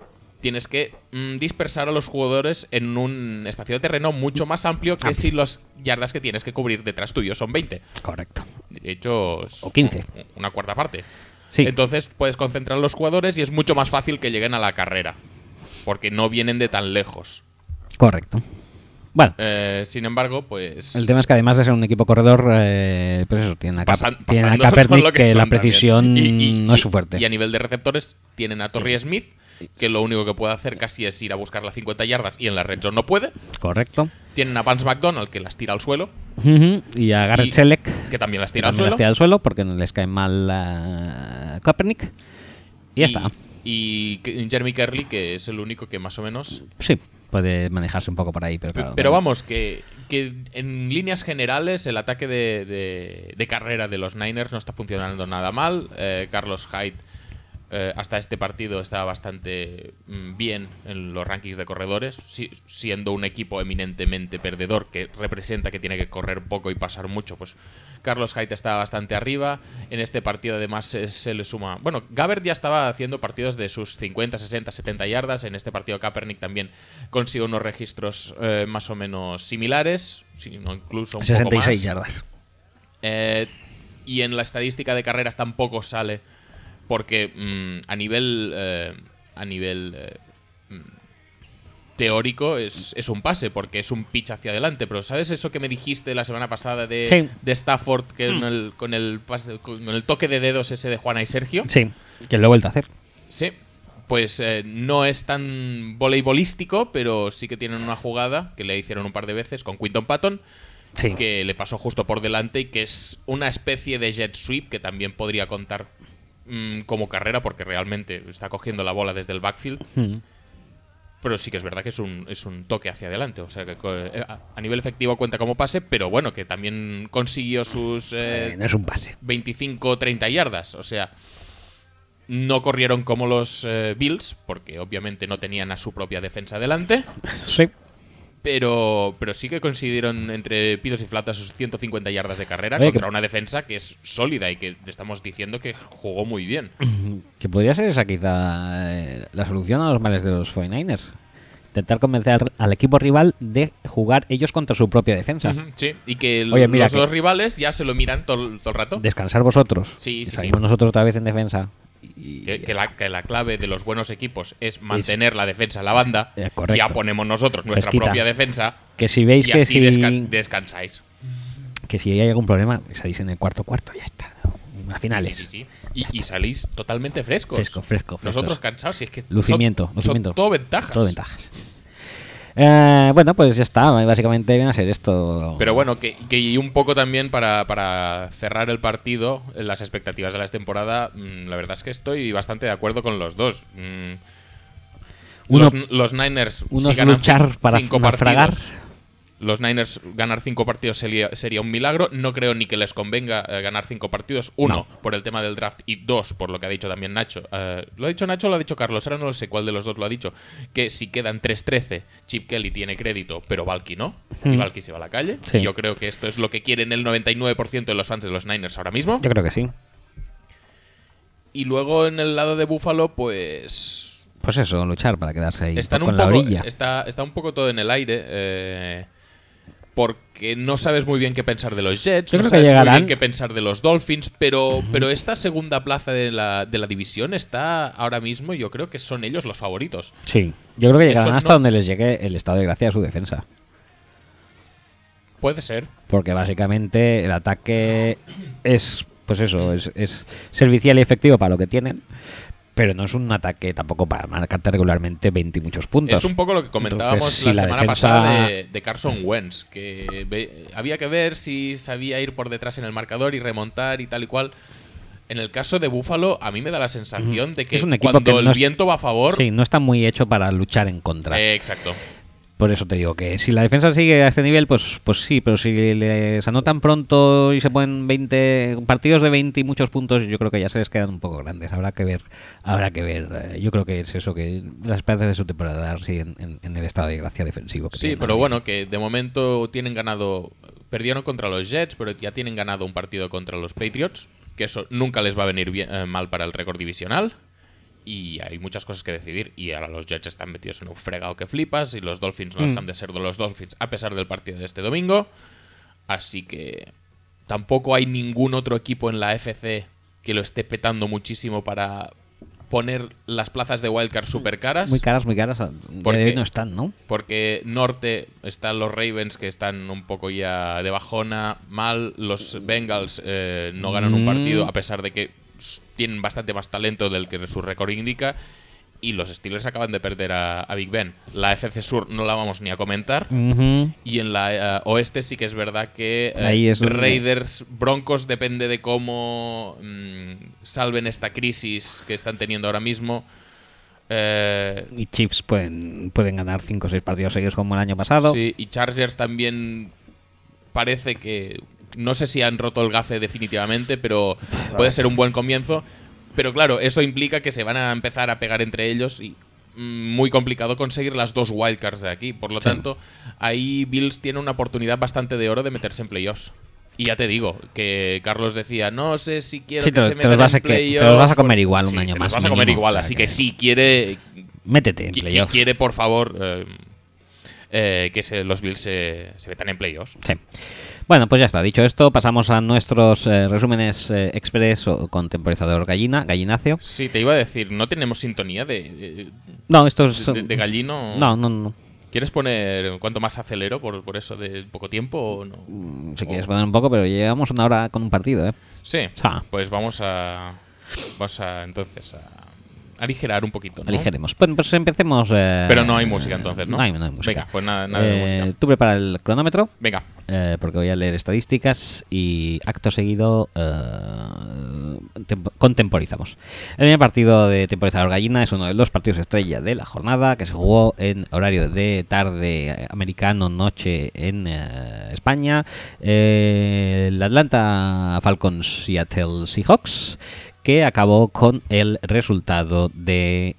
tienes que mm, dispersar a los jugadores en un espacio de terreno mucho más amplio que si las yardas que tienes que cubrir detrás tuyo son 20. Correcto. De hecho, es O 15. Una cuarta parte. Sí. Entonces puedes concentrar a los jugadores y es mucho más fácil que lleguen a la carrera. Porque no vienen de tan lejos. Correcto. Bueno, Eh, sin embargo, pues. el tema es que además de ser un equipo corredor, eh, pues eso, tiene a, pasan- a Kaepernick <laughs> lo que, la precisión Y- y- no es su fuerte. Y a nivel de receptores tienen a Torrey Smith, que lo único que puede hacer casi es ir a buscar las 50 yardas y en la red zone no puede. Correcto. Tienen a Vance McDonald, que las tira al suelo. Y a Garrett Selleck, que también las que tira al también las suelo. tira al suelo porque no les cae mal a Kaepernick. Y ya está. Y Jeremy Kerley, que es el único que más o menos Sí, puede manejarse un poco por ahí, pero claro. Pero vamos, que, que en líneas generales el ataque de, de- de carrera de los Niners no está funcionando nada mal. Eh, Carlos Hyde eh, hasta este partido está bastante mm, bien en los rankings de corredores, si- siendo un equipo eminentemente perdedor que representa que tiene que correr poco y pasar mucho, pues Carlos Hyde está bastante arriba. En este partido además se, se le suma... Bueno, Gabbert ya estaba haciendo partidos de sus 50, 60, 70 yardas. En este partido Kaepernick también consiguió unos registros eh, más o menos similares, sino incluso un poco 66 más. yardas. Eh, y en la estadística de carreras tampoco sale porque mm, a nivel eh, a nivel eh, mm, teórico es, es un pase porque es un pitch hacia adelante pero sabes eso que me dijiste la semana pasada de, Sí. Hmm. de Stafford que con el con el pase- con el toque de dedos ese de Juana y Sergio Sí, que lo he vuelto a hacer. Sí, pues eh, no es tan voleibolístico, pero sí que tienen una jugada que le hicieron un par de veces con Quinton Patton, Sí. que le pasó justo por delante y que es una especie de jet sweep que también podría contar mm, como carrera porque realmente está cogiendo la bola desde el backfield. Mm. Pero sí que es verdad que es un, es un toque hacia adelante. O sea, que eh, a a nivel efectivo cuenta como pase, pero bueno, que también consiguió sus eh, Eh, no es un pase. 25-30 yardas. O sea, no corrieron como los eh, Bills, porque obviamente no tenían a su propia defensa delante, Sí. Pero, pero sí que consiguieron entre pidos y flautas sus 150 yardas de carrera Oye, contra que- una defensa que es sólida y que estamos diciendo que jugó muy bien. Que podría ser esa quizá eh, la solución a los males de los 49ers. Intentar convencer al, equipo rival de jugar ellos contra su propia defensa. Sí, y que el- Oye, mira los que- dos rivales ya se lo miran todo, todo el rato. Descansar vosotros. Sí, y sí, salimos sí. nosotros otra vez en defensa. Y Que, la, que la clave de los buenos equipos es mantener la defensa en la banda. Eh, correcto. ya ponemos nosotros nuestra Fresquita. propia defensa. Que si veis y que así si, desca- descansáis. que si hay algún problema, salís en el cuarto cuarto, ya está. A finales. Sí, sí, sí. Y, y salís totalmente frescos. Fresco, fresco, frescos. Nosotros cansados, si es que. Lucimiento, son, lucimiento. Son todo ventajas. Todo ventajas. Eh, bueno, pues ya está. Básicamente viene a ser esto. Pero bueno, que, que y un poco también para, para cerrar el partido, las expectativas de la temporada, mm, la verdad es que estoy bastante de acuerdo con los dos. Mm, Uno- los, los Niners unos si ganan luchar para cinco partidos. Los Niners ganar cinco partidos sería, sería un milagro. No creo ni que les convenga eh, ganar cinco partidos. Uno, por el tema del draft. Y dos, por lo que ha dicho también Nacho. Eh, ¿Lo ha dicho Nacho o lo ha dicho Carlos? Ahora no lo sé cuál de los dos lo ha dicho. Que si quedan 3-13, Chip Kelly tiene crédito, pero Valky no. Y Hmm. Valky se va a la calle. Sí. Yo creo que esto es lo que quieren el 99% de los fans de los Niners ahora mismo. Yo creo que sí. Y luego en el lado de Buffalo, pues Pues eso, luchar para quedarse ahí están con un la poco, orilla. Está, está un poco todo en el aire. eh, porque no sabes muy bien qué pensar de los Jets, Yo no sabes muy bien qué pensar de los Dolphins, pero, pero esta segunda plaza de la, de la división está ahora mismo, yo creo que son ellos los favoritos. Sí, yo creo que llegarán Eso hasta no- donde les llegue el estado de gracia a su defensa. Puede ser. Porque básicamente el ataque es, pues eso, es, es servicial y efectivo para lo que tienen. Pero no es un ataque tampoco para marcarte regularmente 20 y muchos puntos. Es un poco lo que comentábamos Entonces, la si la semana defensa- pasada de, de Carson Wentz, que ve- había que ver si sabía ir por detrás en el marcador y remontar y tal y cual. En el caso de Buffalo, a mí me da la sensación de que Es un equipo cuando que el no viento va a favor. Sí, no está muy hecho para luchar en contra. Eh, exacto. Por eso te digo que si la defensa sigue a este nivel, pues, pues sí, pero si les anotan pronto y se ponen 20 partidos de 20 y muchos puntos, yo creo que ya se les quedan un poco grandes. Habrá que ver, habrá que ver. Eh, Yo creo que es eso, que las esperanzas de su temporada siguen en, en el estado de gracia defensivo. Que Sí, pero bueno, que de momento tienen ganado. Perdieron contra los Jets, pero ya tienen ganado un partido contra los Patriots. Que eso nunca les va a venir bien- eh, mal para el récord divisional. Y hay muchas cosas que decidir. Y ahora los Jets están metidos en un fregado que flipas. Y los Dolphins Mm. no dejan de ser de los Dolphins a pesar del partido de este domingo. Así que tampoco hay ningún otro equipo en la FC que lo esté petando muchísimo para poner las plazas de Wildcard super caras. Muy caras, muy caras. Porque- no están, ¿no? Porque norte están los Ravens que están un poco ya de bajona, mal. Los Bengals eh, no ganan un Mm. partido a pesar de que tienen bastante más talento del que su récord indica. Y los Steelers acaban de perder a, a Big Ben. La FC Sur no la vamos ni a comentar. Y en la eh, oeste sí que es verdad que eh, Ahí es donde- Raiders, Broncos, depende de cómo mm, salven esta crisis que están teniendo ahora mismo. Eh, Y Chiefs pueden, pueden ganar 5 o 6 partidos seguidos como el año pasado. Sí, y Chargers también parece que. No sé si han roto el gafe definitivamente, pero puede ser un buen comienzo. Pero claro, eso implica que se van a empezar a pegar entre ellos y mm, muy complicado conseguir las dos wildcards de aquí. Por lo Sí. tanto, ahí Bills tiene una oportunidad bastante de oro de meterse en playoffs. Y ya te digo, que Carlos decía, no sé si quiero Sí, que te- se te metan en a que- te los playoffs vas a comer igual un Sí, año te más Los vas a comer igual, o sea así que- que sí quiere Métete en playoffs. quiere, por favor, eh, eh, que se- los Bills se, se metan en playoffs. Sí. Bueno, pues ya está. Dicho esto, pasamos a nuestros eh, resúmenes eh, express o con temporizador gallina, gallináceo. Sí, te iba a decir, no tenemos sintonía de, de, No, estos de- de gallino. No, no, no. ¿Quieres poner cuánto más acelero por, por eso de poco tiempo o no? Mm, Si quieres poner un poco, pero llevamos una hora con un partido, ¿eh? Sí, Ah. pues vamos a. Vamos a entonces a aligerar un poquito. ¿no? Aligeremos. Bueno, pues empecemos. eh, Pero no hay música entonces, ¿no? No hay, no hay música. Venga, pues nada, nada de Eh, música. Tú prepara el cronómetro. Venga, eh, porque voy a leer estadísticas y acto seguido eh, tempo- contemporizamos. El primer partido de temporizador gallina es uno de los partidos estrella de la jornada que se jugó en horario de tarde americano, noche en eh, España. El Atlanta Falcons Seattle Seahawks que acabó con el resultado de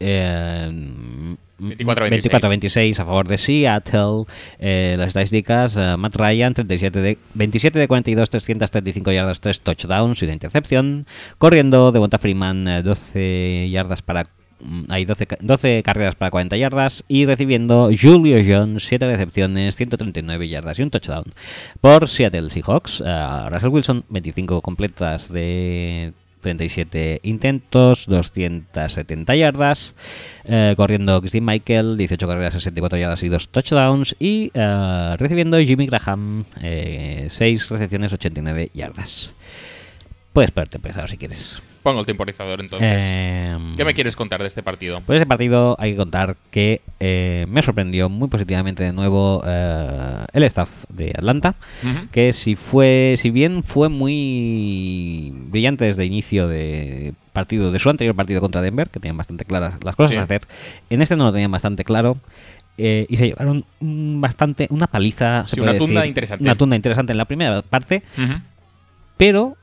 eh, 24-26. 24-26 a favor de Seattle. Eh, las estadísticas, eh, Matt Ryan, 37 de, 27 de 42, 335 yardas, 3 touchdowns y una intercepción. Corriendo, Devonta Freeman, eh, 12 yardas para... Hay 12, ca- 12 carreras para 40 yardas y recibiendo Julio Jones 7 recepciones, 139 yardas y un touchdown. Por Seattle Seahawks, eh, Russell Wilson 25 completas de 37 intentos, 270 yardas. Eh, corriendo Christine Michael, 18 carreras, 64 yardas y 2 touchdowns. Y eh, recibiendo Jimmy Graham, 6 recepciones, 89 yardas. Puedes ponerte pesado si quieres. Pongo el temporizador entonces. Em, ¿Qué me quieres contar de este partido? Pues ese partido hay que contar que eh, me sorprendió muy positivamente de nuevo eh, el staff de Atlanta, que si fue, si bien fue muy brillante desde inicio de partido, de su anterior partido contra Denver, que tenían bastante claras las cosas Sí. a hacer, en este no lo tenían bastante claro. eh, y se llevaron un bastante una paliza, Sí, una tunda decir, interesante. una tunda interesante en la primera parte, pero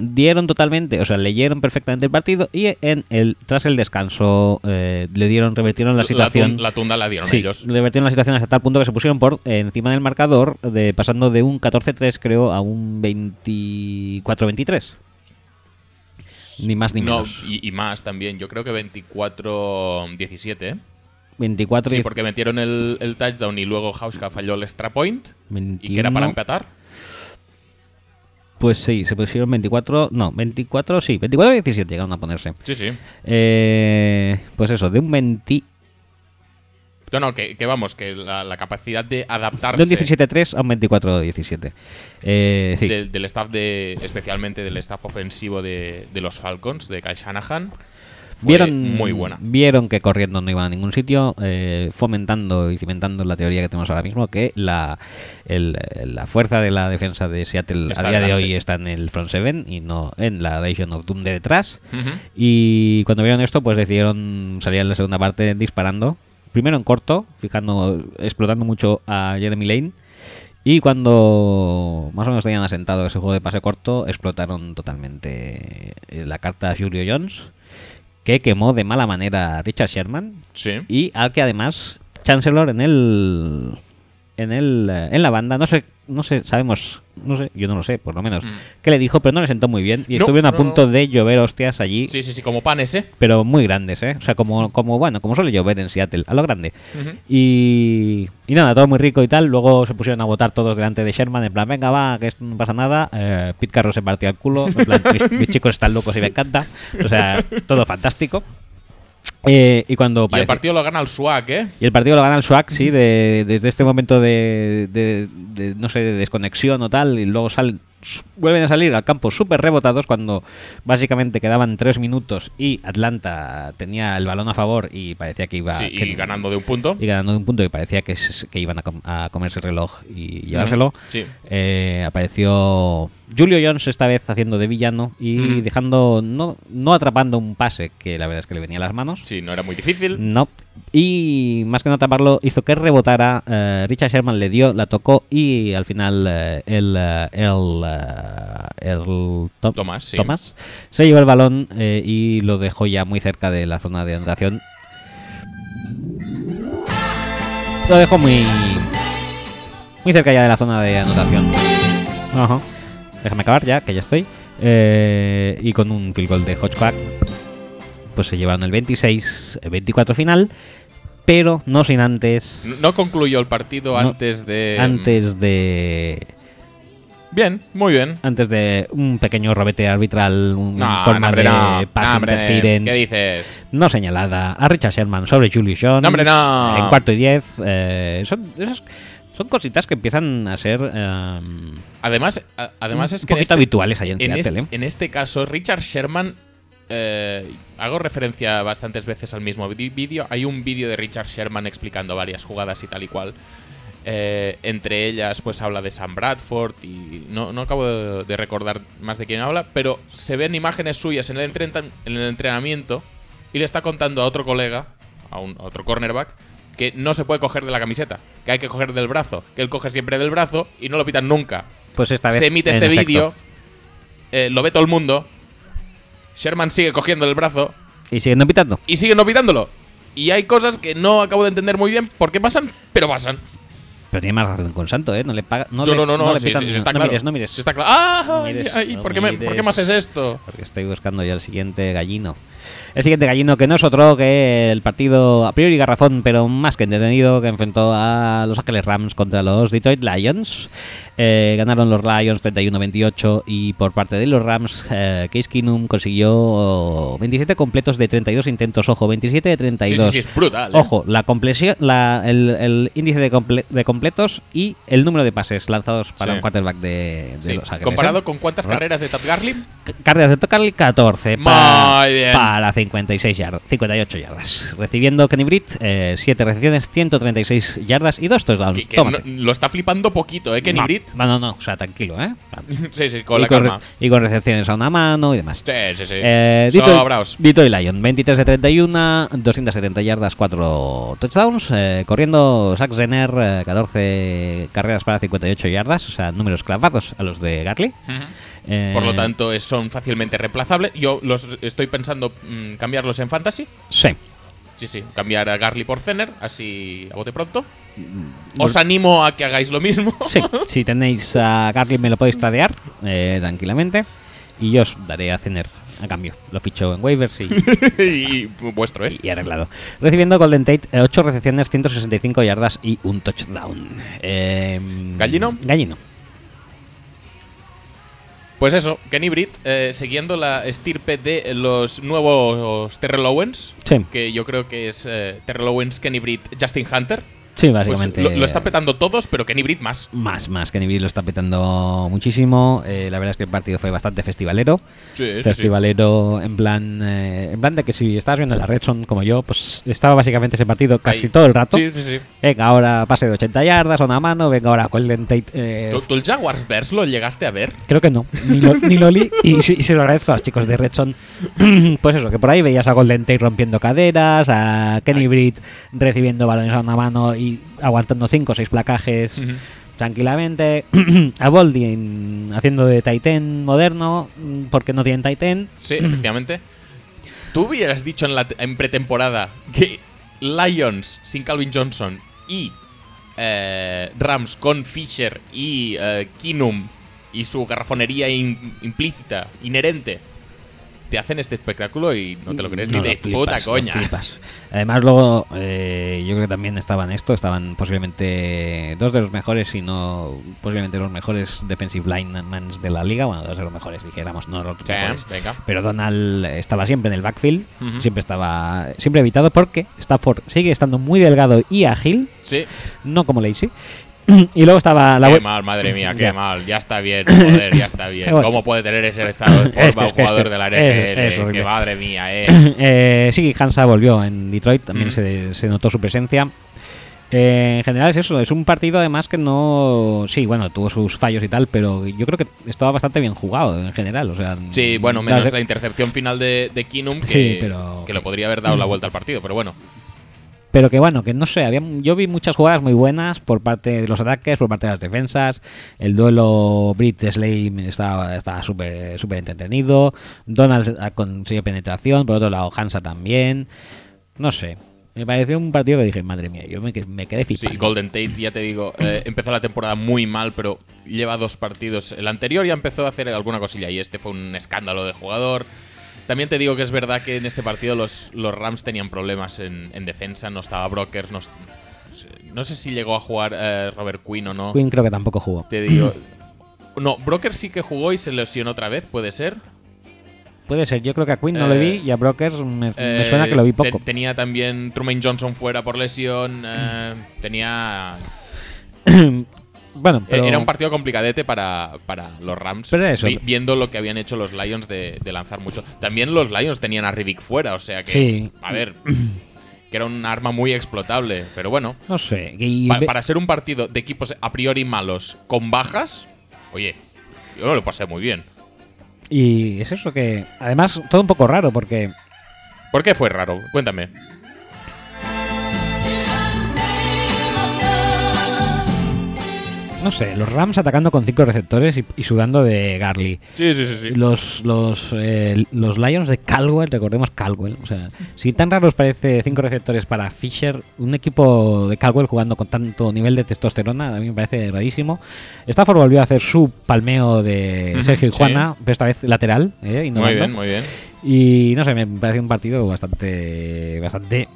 dieron totalmente, o sea, leyeron perfectamente el partido y en el tras el descanso eh, le dieron revertieron la situación. la tunda la dieron Sí, ellos. revertieron la situación hasta tal punto que se pusieron por eh, encima del marcador, de pasando de un 14-3 creo a un 24-23. Ni más ni No, menos. y, y más también. Yo creo que 24-17, ¿eh? 24 Sí, porque metieron el, el touchdown y luego Hauska falló el extra point. Y 21. que era para empatar. Pues sí, se pusieron 24, no, 24, sí, 24-17 llegaron a ponerse. Sí, sí. Eh, pues eso, de un 20, No, no, que, que vamos, que la, la capacidad de De adaptarse un 17-3 a un 24-17. Eh, sí. del, del staff de, especialmente del staff ofensivo de, de los Falcons, de Kyle Shanahan, Vieron, muy buena. vieron que corriendo no iban a ningún sitio, eh, fomentando y cimentando la teoría que tenemos ahora mismo, que la, el- la fuerza de la defensa de Seattle Está a día de hoy está en el front seven y no en la Legion of Doom de detrás. Ujú. Y cuando vieron esto, pues decidieron salir en la segunda parte disparando. Primero en corto, fijando, explotando mucho a Jeremy Lane. Y cuando más o menos tenían asentado ese juego de pase corto, explotaron totalmente eh, la carta a Julio Jones, que quemó de mala manera a Richard Sherman Sí. y al que además Chancellor en el en el eh, en la banda no sé no sé sabemos no sé yo no lo sé por lo menos Mm. qué le dijo pero no le sentó muy bien y No, estuvieron a no, punto no. de llover hostias allí Sí, sí, sí, como panes, ¿eh? pero muy grandes eh o sea como como bueno como suele llover en Seattle a lo grande y, y nada, todo muy rico y tal. Luego se pusieron a votar todos delante de Sherman, en plan, venga, va, que esto no pasa nada. Eh, Pete Carroll se partía el culo, en plan, mis, mis chicos están locos y me encanta. O sea, todo fantástico. Eh, y cuando Y el parece- partido lo gana el SWAC, ¿eh? y el partido lo gana el SWAC, sí, de- desde este momento de, de- de, no sé, de desconexión o tal, y luego salen, s- vuelven a salir al campo súper rebotados cuando básicamente quedaban tres minutos y Atlanta tenía el balón a favor y parecía que iba... Sí, que- y ganando de un punto. y ganando de un punto que parecía que, que iban a, com- a comerse el reloj y llevárselo. Sí. Eh, apareció Julio Jones esta vez haciendo de villano y Mm. dejando, no, no atrapando un pase que la verdad es que le venía a las manos. Sí, no era muy difícil. No. Y más que no taparlo, hizo que rebotara. eh, Richard Sherman le dio, la tocó y al final eh, el, eh, el, el Tom- Thomas, sí. Thomas se llevó el balón eh, y lo dejó ya muy cerca de la zona de anotación. Lo dejó muy muy cerca ya de la zona de anotación. Ajá. Déjame acabar ya, que ya estoy. Y con un field goal de Hodgback, pues se llevaron el 26, el 24 final. pero no sin antes. No- No concluyó el partido No, antes de. Antes de. Bien, muy bien. Antes de un pequeño robete arbitral, un No, forma hombre, de no. pass interference ¿Qué dices? no señalada a Richard Sherman sobre Julius Jones No, hombre, no. en cuarto y diez. eh, son, esas- son cositas que empiezan a ser eh, Además, a- además es que poquito este, habituales ahí en, en, Seattle. es- ¿eh? en este caso, Richard Sherman. Eh, hago referencia bastantes veces al mismo vídeo. Hay un vídeo de Richard Sherman explicando varias jugadas y tal y cual. Eh, entre ellas, pues habla de Sam Bradford y no, no acabo de, de recordar más de quién habla, pero se ven imágenes suyas en el, entretan- en el entrenamiento y le está contando a otro colega, a, un, a otro cornerback, que no se puede coger de la camiseta, que hay que coger del brazo, que él coge siempre del brazo y no lo pitan nunca. Pues esta vez. Se emite este vídeo, eh, lo ve todo el mundo, Sherman sigue cogiendo el brazo Y siguen no pitando. y sigue no pitándolo. Y hay cosas que no acabo de entender muy bien por qué pasan, pero pasan. Pero tiene más razón con Santo, ¿eh? No le paga. No, No, le, no, no, no, le sí, pitan- sí, sí, está no claro. mires, no mires. Sí está claro. ¡Ah! No mires, ay, ¿por, qué me, ¿Por qué me haces esto? Porque estoy buscando ya el siguiente gallino. El siguiente gallino que no es otro que el partido a priori garrafón, pero más que entretenido, que enfrentó a Los Ángeles Rams contra los Detroit Lions. Eh, ganaron los Lions 31-28 y por parte de los Rams, eh, Case Keenum consiguió 27 completos de 32 intentos. Ojo, 27 de Sí, 32. sí, sí, es brutal. ¿eh? Ojo, la complesión, la- el, el índice de, comple- de completos y el número de pases lanzados para Sí. un quarterback de, de Sí, Los Ángeles. Comparado con cuántas Ra- carreras de Tad Garlin. C- Carreras de Tocarly 14 para, Muy bien. para 56 yardas, 58 yardas. Recibiendo Kenny Britt 7 recepciones, 136 yardas y 2 touchdowns. Que, que no- lo está flipando poquito, ¿eh? Kenny no, Britt. No, no, no, o sea, tranquilo, ¿eh? <laughs> sí, sí, con y, la con, calma. y con recepciones a una mano y demás. Sí, sí, sí. Eh, Sobraos. Detroit Lion, 23 de 31, 270 yardas, 4 touchdowns. eh, corriendo Zach Zener, eh, 14 carreras para 58 yardas, o sea, números clavados a los de Garley. Ujú. Eh, Por lo tanto, son fácilmente reemplazables. Yo los estoy pensando mm, cambiarlos en Fantasy. Sí. Sí, sí. Cambiar a Garly por Zener, así a bote pronto. Os animo a que hagáis lo mismo. <laughs> Sí, si tenéis a Garley me lo podéis tradear eh, tranquilamente. Y yo os daré a Cener a cambio. Lo ficho en waivers y, <laughs> y vuestro es. y arreglado. Recibiendo Golden Tate, 8 recepciones, 165 yardas y un touchdown. Eh, ¿Gallino? Gallino. Pues eso, Kenny Britt, eh, siguiendo la estirpe de los nuevos Terrell Owens, Sí. que yo creo que es eh, Terrell Owens, Kenny Britt, Justin Hunter. Sí, Pues básicamente. lo, lo está petando todos, pero Kenny Britt más. Más, más. Kenny Britt lo está petando muchísimo. Eh, la verdad es que el partido fue bastante festivalero. Sí, sí, sí. festivalero en plan eh, en plan de que si estabas viendo la Red Zone como yo, pues estaba básicamente ese partido casi Ahí. todo el rato. Sí, sí, sí. Venga, ahora pase de 80 yardas a una mano, venga ahora Golden Tate. eh, ¿Tú, tú el Jaguars Bears lo llegaste a ver? Creo que no, ni lo, ni lo li- y, y se lo agradezco a los chicos de Redson. <clears throat> pues eso, que por ahí veías a Golden Tate rompiendo caderas, a Kenny Britt recibiendo balones a una mano y aguantando 5 o 6 placajes tranquilamente, <clears throat> a Boldin haciendo de Titan moderno, mm, porque no tienen Titan. Sí, efectivamente. ¿Tú hubieras dicho en, la en pretemporada que Lions sin Calvin Johnson y eh, Rams con Fisher y eh, Kinum y su garrafonería in- implícita, inherente, te hacen este espectáculo y no te lo crees No, ni de flipas, puta coña? Además, luego, eh, yo creo que también estaban esto, estaban posiblemente dos de los mejores, si no posiblemente los mejores defensive linemen de la liga. Bueno, dos de los mejores, dijéramos, no los Sí, mejores. venga. Pero Donald estaba siempre en el backfield, siempre estaba siempre evitado porque Stafford sigue estando muy delgado y ágil, Sí. no como Lacey. <clears throat> y luego estaba la qué mal, madre mía, qué Ya. mal. Ya está bien, <clears throat> joder, ya está bien. ¿Cómo puede tener ese estado de <laughs> forma un jugador de la NFL? que madre mía, <clears throat> eh. eh, sí, Hansa volvió en Detroit, también Mm. se, se notó su presencia. Eh, en general es eso, es un partido además que no... Sí, bueno, tuvo sus fallos y tal, pero yo creo que estaba bastante bien jugado en general. O sea, Sí, bueno, menos la intercepción final de, de Kinum que, Sí, pero- que le podría haber dado la vuelta al partido, pero bueno. Pero que bueno, que no sé, había, yo vi muchas jugadas muy buenas por parte de los ataques, por parte de las defensas. El duelo Brit Slade estaba estaba súper súper entretenido. Donald ah, consiguió penetración, por otro lado Hansa también. No sé, me pareció un partido que dije, madre mía, yo me, que- me quedé Sí, flipando. Golden Tate, ya te digo, eh, <laughs> empezó la temporada muy mal, pero lleva dos partidos. El anterior ya empezó a hacer alguna cosilla y este fue un escándalo de jugador. También te digo que es verdad que en este partido los, los Rams tenían problemas en, en defensa. No estaba Brokers. No, no sé si llegó a jugar eh, Robert Quinn o no. Quinn creo que tampoco jugó. Te digo. <clears throat> No, Brokers sí que jugó y se lesionó otra vez, puede ser. Puede ser, yo creo que a Quinn no lo Eh, vi y a Brokers me, me Eh, suena que lo vi te- poco. tenía también Truman Johnson fuera por lesión. eh, tenía. <clears throat> <clears throat> bueno, pero Era un partido complicadete para, para los Rams. Pero eso- vi- viendo lo que habían hecho los Lions de, de lanzar mucho. También los Lions tenían a Riddick fuera, o sea que. Sí. A ver. que era un arma muy explotable. Pero bueno. no sé. pa- para ser un partido de equipos a priori malos con bajas. Oye, yo lo pasé muy bien. Y es eso que. Además, todo un poco raro porque. ¿Por qué fue raro? Cuéntame. No sé, los Rams atacando con cinco receptores y, y sudando de Garly. Sí, sí, sí, sí. Los, los, eh, los Lions de Caldwell, recordemos Caldwell. O sea, si tan raro os parece cinco receptores para Fisher, un equipo de Caldwell jugando con tanto nivel de testosterona, a mí me parece rarísimo. Stafford volvió a hacer su palmeo de Sergio y sí. Juana, pero esta vez lateral, eh, Muy bien, muy bien. Y no sé, me parece un partido bastante. bastante.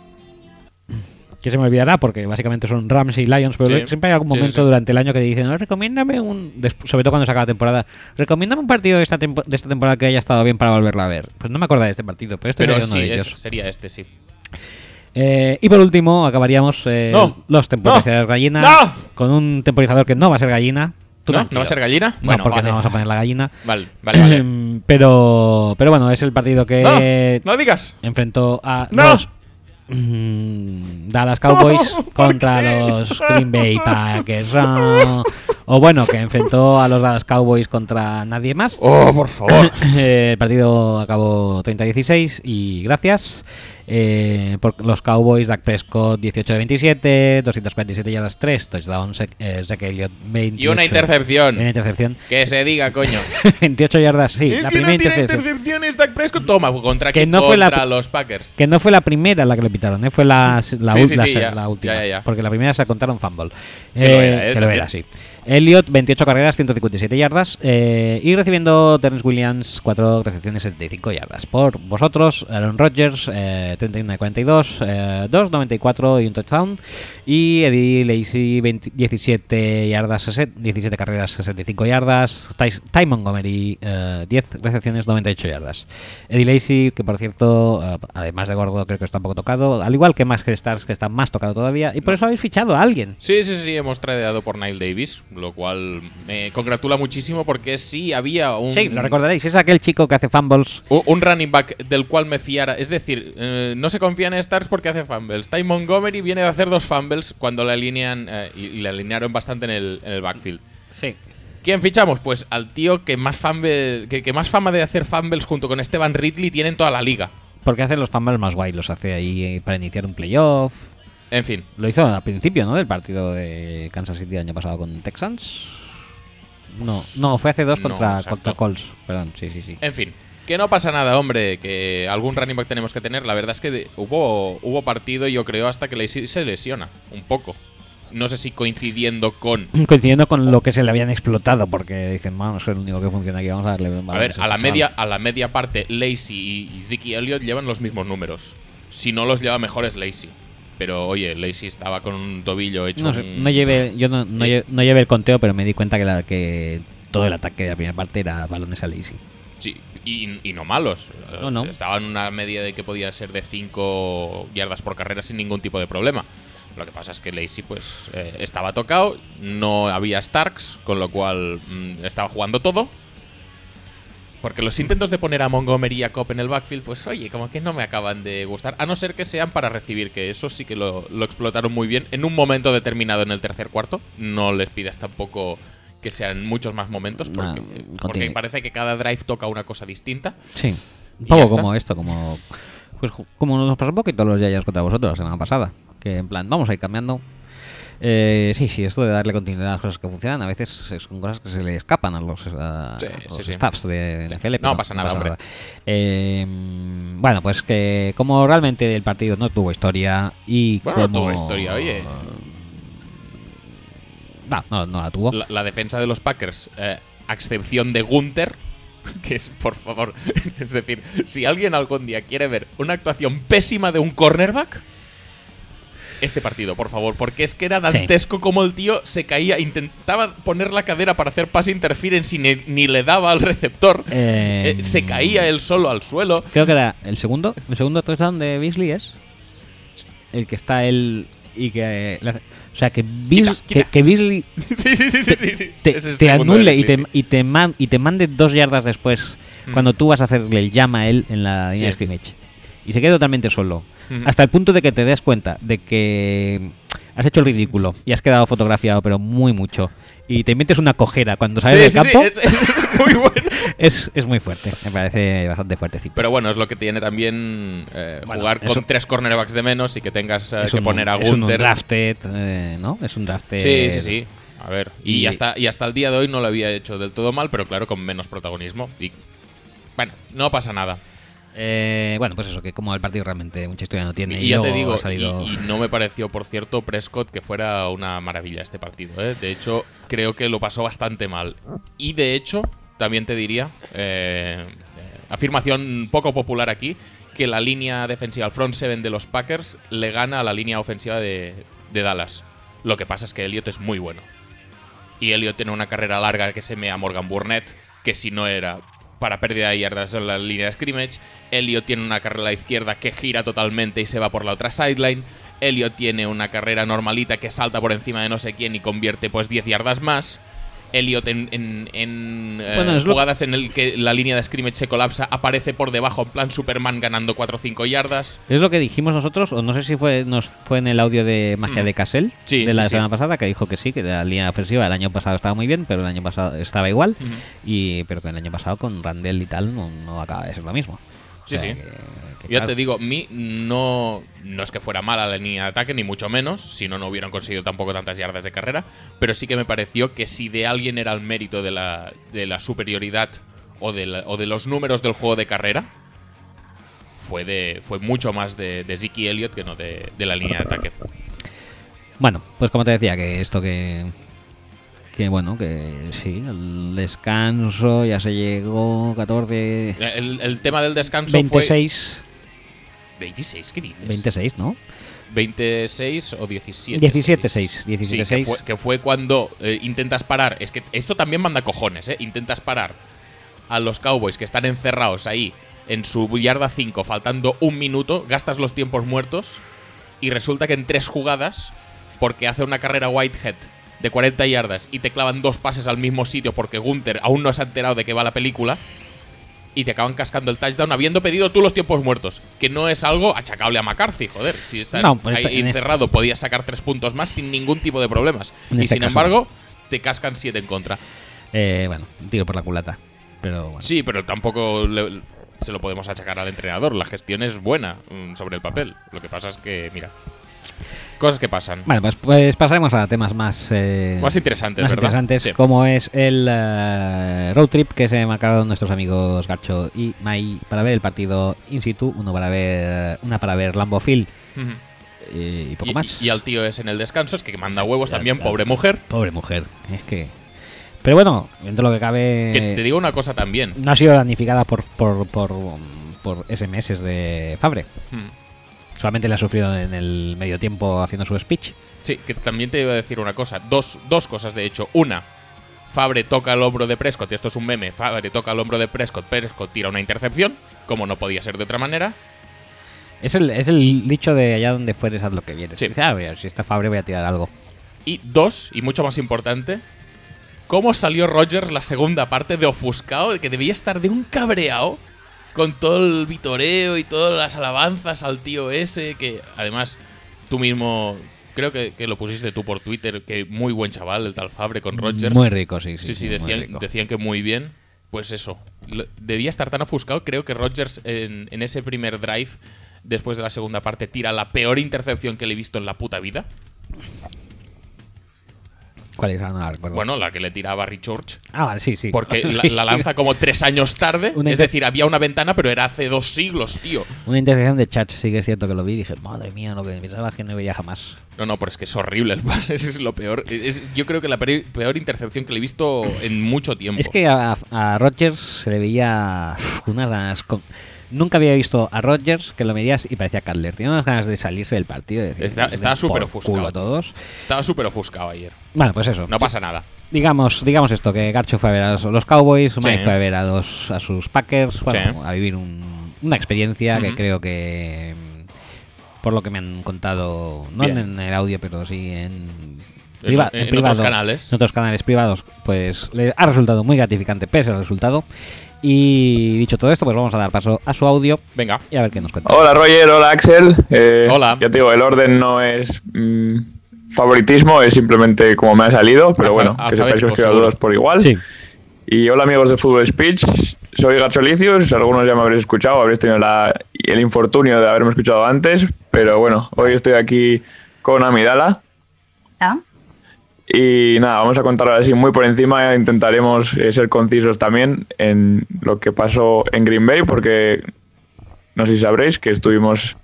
Que se me olvidará porque básicamente son Rams y Lions, pero Sí. siempre hay algún sí, momento sí. durante el año que dicen, no, recomiéndame un. sobre todo cuando se acaba la temporada, recomiéndame un partido de esta, tempo- de esta temporada que haya estado bien para volverla a ver. Pues no me acuerdo de este partido, pero este Pero sería uno de ellos. sería este, sí. Eh, y por último, acabaríamos eh, No. los temporizadores gallina No. con un temporizador que no va a ser gallina. Tú ¿No? ¿No va a ser gallina? No, Bueno, porque vale. no vamos a poner la gallina. Vale, vale, vale. <clears throat> Pero, pero bueno, es el partido que no, no digas. enfrentó a ¡No! los mm, Dallas Cowboys <laughs> contra los Green Bay Packers. No. O bueno, que enfrentó a los Dallas Cowboys contra nadie más. Oh, por favor. <laughs> El partido acabó 30-16 y gracias. Eh, por los Cowboys, Dak Prescott 18 de 27, 247 yardas, 3 touchdowns, eh, Zach Elliott 28. Y una intercepción. Una intercepción. Que se diga, coño. <laughs> 28 yardas, sí, Es la que primera no tiene intercepción. intercepciones Dak Prescott. Toma, contra Que no fue la contra los Packers. Que no fue la primera la que le pitaron, ¿eh? fue la, la, Sí, sí, la sí, se- ya. la última. Ya, ya, ya. Porque la primera se la contaron fumble. Que lo era, ¿eh? que lo era, sí. Elliot, 28 carreras, 157 yardas. eh, y recibiendo Terence Williams, 4 recepciones, 75 yardas. Por vosotros, Aaron Rodgers, eh, 31 de 42, eh, 2, 94 y un touchdown. Y Eddie Lacy, 20 17 yardas, 60 17 carreras, 65 yardas. Ty, Ty Montgomery, eh, 10 recepciones, 98 yardas. Eddie Lacy, que por cierto, eh, además de gordo, creo que está un poco tocado. Al igual que más que Stars, que está más tocado todavía. Y por eso habéis fichado a alguien. Sí, sí, sí, hemos tradeado por Nile Davis, lo cual me congratula muchísimo porque sí había un, Sí, lo recordaréis. Es aquel chico que hace fumbles. un running back del cual me fiara. Es decir, eh, no se confía en Stars porque hace fumbles. Ty Montgomery viene de hacer dos fumbles cuando le alinean eh, y, y le alinearon bastante en el, en el backfield. Sí. ¿Quién fichamos? Pues al tío que más, fumble, que, que más fama de hacer fumbles junto con Esteban Ridley tiene en toda la liga. Porque hace los fumbles más guay. Los hace ahí para iniciar un playoff. En fin, Lo hizo al principio, ¿no? Del partido de Kansas City el año pasado con Texans. No, no, fue hace dos contra, contra Colts. Perdón, sí, sí, sí. En fin, que no pasa nada, hombre, que algún running back tenemos que tener. La verdad es que hubo, hubo partido, yo creo, hasta que Lacey se lesiona un poco. No sé si coincidiendo con... <laughs> Coincidiendo con lo que se le habían explotado, porque dicen, vamos, es el único que funciona aquí, vamos a darle. A ver, este a la chaval". media, a la media parte, Lacey y, y Ziki Elliott llevan los mismos números. Si no los lleva mejor es Lacey. Pero oye, Lacey estaba con un tobillo hecho. No, sé, un- no llevé, yo no, no, Eh. no el conteo, pero me di cuenta que, la, que todo el ataque de la primera parte era balones a Lazy. Sí, y, y no malos. No, no. Estaba en una media de que podía ser de 5 yardas por carrera sin ningún tipo de problema. Lo que pasa es que Lacey pues eh, estaba tocado, no había Starks, con lo cual mm, estaba jugando todo. Porque los intentos de poner a Montgomery y a Cobb en el backfield, pues oye, como que no me acaban de gustar. A no ser que sean para recibir, que eso sí que lo, lo explotaron muy bien en un momento determinado en el tercer cuarto. No les pidas tampoco que sean muchos más momentos, porque, No, porque parece que cada drive toca una cosa distinta. Sí. Un poco como esto, como pues como nos pasó un poquito los Yayas contra vosotros la semana pasada. Que en plan, vamos a ir cambiando. Eh, sí, sí, esto de darle continuidad a las cosas que funcionan, a veces son cosas que se le escapan a los, a Sí, los sí, sí. staffs de NFL. No pero pasa nada, hombre. Eh, bueno, pues que como realmente el partido no tuvo historia y Bueno, no tuvo historia, oye. No, no, no la tuvo. La, la defensa de los Packers, eh, a excepción de Gunther, <laughs> que es, por favor, <laughs> es decir, si alguien algún día quiere ver una actuación pésima de un cornerback, este partido, por favor, porque es que era dantesco como el tío se caía, intentaba poner la cadera para hacer pass interference y ni, ni le daba al receptor, Eh, Eh, se caía él solo al suelo. Creo que era el segundo. El segundo touchdown de Beasley es. El que está él. Y que. hace- o sea, que, Beas- Quita, quita. que, que Beasley Sí, <laughs> sí, sí, sí, sí. sí. te, es anule y te, Beasley, y, te man- y te mande dos yardas después. Mm. Cuando tú vas a hacerle el llama a él en la línea de scrimmage. Y se queda totalmente solo. Hasta el punto de que te des cuenta de que has hecho el ridículo y has quedado fotografiado, pero muy mucho. Y te metes una cojera cuando sales Sí, del sí, campo. sí, es, es <laughs> muy bueno. es, es muy fuerte. Me parece bastante fuertecito. Pero bueno, es lo que tiene también eh, Bueno, jugar con tres cornerbacks de menos y que tengas eh, que un, poner a es un Gunter. drafted, eh, ¿no? Es un drafted. Sí, sí, sí. A ver, y, Y- hasta, y hasta el día de hoy no lo había hecho del todo mal, pero claro, con menos protagonismo. Y bueno, no pasa nada. Eh, bueno, pues eso, que como el partido realmente mucha historia no tiene. Y ya te digo, salido- y, y no me pareció, por cierto, Prescott que fuera una maravilla este partido. ¿eh? De hecho, creo que lo pasó bastante mal. Y de hecho, también te diría, eh, afirmación poco popular aquí, que la línea defensiva, el front seven de los Packers, le gana a la línea ofensiva de, de Dallas. Lo que pasa es que Elliot es muy bueno. Y Elliot tiene una carrera larga que se me a Morgan Burnett, que si no era para pérdida de yardas en la línea de scrimmage. Elliot tiene una carrera a la izquierda que gira totalmente y se va por la otra sideline. Elliot tiene una carrera normalita que salta por encima de no sé quién y convierte pues 10 yardas más. Elliot en, en- en, eh, Bueno, jugadas en el que la línea de scrimmage se colapsa, aparece por debajo en plan Superman ganando 4 o 5 yardas. Es lo que dijimos nosotros, o no sé si fue nos fue en el audio de Magia Mm. de Cassell Sí, de la sí. semana pasada, que dijo que sí, que la línea ofensiva el año pasado estaba muy bien, pero el año pasado estaba igual, y pero que el año pasado con Randall y tal no, no acaba de ser lo mismo. O Sí, sea, sí. que Ya claro. te digo, mí no, no es que fuera mala la línea de ataque, ni mucho menos, si no, no hubieran conseguido tampoco tantas yardas de carrera, pero sí que me pareció que si de alguien era el mérito de la, de la superioridad o de, la- o de los números del juego de carrera, fue, de, fue mucho más de, de Zeke Elliott que no de, de la línea de ataque. Bueno, pues como te decía, que esto que. Que bueno, que sí, el descanso ya se llegó, 14. El, el tema del descanso fue... 26. 26, ¿qué dices? 26, ¿no? 26 o 17. 17-6, Sí, 17-6. que, fue, que fue cuando eh, intentas parar. Es que esto también manda cojones, ¿eh? Intentas parar a los Cowboys que están encerrados ahí en su yarda 5, faltando un minuto, gastas los tiempos muertos y resulta que en tres jugadas, porque hace una carrera Whitehead de 40 yardas y te clavan dos pases al mismo sitio porque Gunther aún no se ha enterado de que va la película y te acaban cascando el touchdown habiendo pedido tú los tiempos muertos. Que no es algo achacable a McCarthy, joder. Si está No, pues ahí en encerrado, podías sacar tres puntos más sin ningún tipo de problemas. En y este sin caso embargo, te cascan siete en contra. Eh, bueno, tiro por la culata. Pero bueno. Sí, pero tampoco le- se lo podemos achacar al entrenador. La gestión es buena mm, sobre el papel. Lo que pasa es que, mira, cosas que pasan. Vale, pues, pues pasaremos a temas más, eh, Más interesantes, más ¿verdad? interesantes, Sí. como es el eh, road trip que se marcaron nuestros amigos Garcho y Mai para ver el partido in situ, uno para ver, una para ver Lambo Field eh, y poco Y, más. y al tío es en el descanso, es que manda huevos también, pobre mujer. Pobre mujer, es que... Pero bueno, dentro de lo que cabe... Que te digo una cosa también. No ha sido damnificada por, por, por, por SMS de Fabre. Solamente le ha sufrido en el medio tiempo haciendo su speech. Sí, que también te iba a decir una cosa. Dos, dos cosas, de hecho. Una, Fabre toca el hombro de Prescott, y esto es un meme. Fabre toca el hombro de Prescott, Prescott tira una intercepción, como no podía ser de otra manera. Es el, es el dicho de allá donde fueres haz lo que vienes. Sí. Dice, "Ah, mira, si está Fabre voy a tirar algo. Y dos, y mucho más importante, cómo salió Rogers la segunda parte de ofuscado, que debía estar de un cabreado con todo el vitoreo y todas las alabanzas al tío ese, que además tú mismo, creo que, que lo pusiste tú por Twitter, que muy buen chaval el tal Fabre con Rogers. Muy rico, sí. Sí, Sí, sí, decían, decían que muy bien. Pues eso, debía estar tan ofuscado. Creo que Rogers en, en ese primer drive, después de la segunda parte, tira la peor intercepción que le he visto en la puta vida. ¿Cuál es? Ahora no la recuerdo. Bueno, la que le tiraba a George. ah, vale, sí, sí. Porque <laughs> la, lanza como tres años tarde. Una es inter- decir, había una ventana, pero era hace dos siglos, tío. Una intercepción de Chach, sí que es cierto que lo vi y dije, madre mía, lo que pensaba que no veía jamás. No, no, pero es que es horrible el pase. <laughs> Ese es lo peor. Es, yo creo que la peri- peor intercepción que le he visto en mucho tiempo. Es que a, a Rodgers se le veía unas con- Nunca había visto a Rodgers que lo medías y parecía Cutler. Tenía unas ganas de salirse del partido. decir, Está- "Nos den estaba súper ofuscado. todos. Estaba súper ofuscado ayer. Bueno, pues eso. No pasa nada. Digamos, digamos esto, que Garcho fue a ver a los, Cowboys, Mike fue a ver a, los, a sus Packers, bueno, Sí. a vivir un- una experiencia que creo que, por lo que me han contado, no Bien. en el audio, pero sí en, En- priva- en privado, otros canales. en otros canales privados, pues le ha resultado muy gratificante pese al resultado. Y dicho todo esto, pues vamos a dar paso a su audio Venga. y a ver qué nos cuenta. Hola Roger, hola Axel. Eh, Hola. Ya te digo, el orden no es mm, favoritismo, es simplemente como me ha salido, pero Alfa- bueno, que sepáis que os todos por igual. Sí, Y hola amigos de Fútbol Speech, soy Gacholicius, algunos ya me habréis escuchado, habréis tenido la- el infortunio de haberme escuchado antes, pero bueno, hoy estoy aquí con Amidala. ¿Ah? Y nada, vamos a contar así muy por encima, intentaremos eh, ser concisos también en lo que pasó en Green Bay, porque no sé si sabréis que estuvimos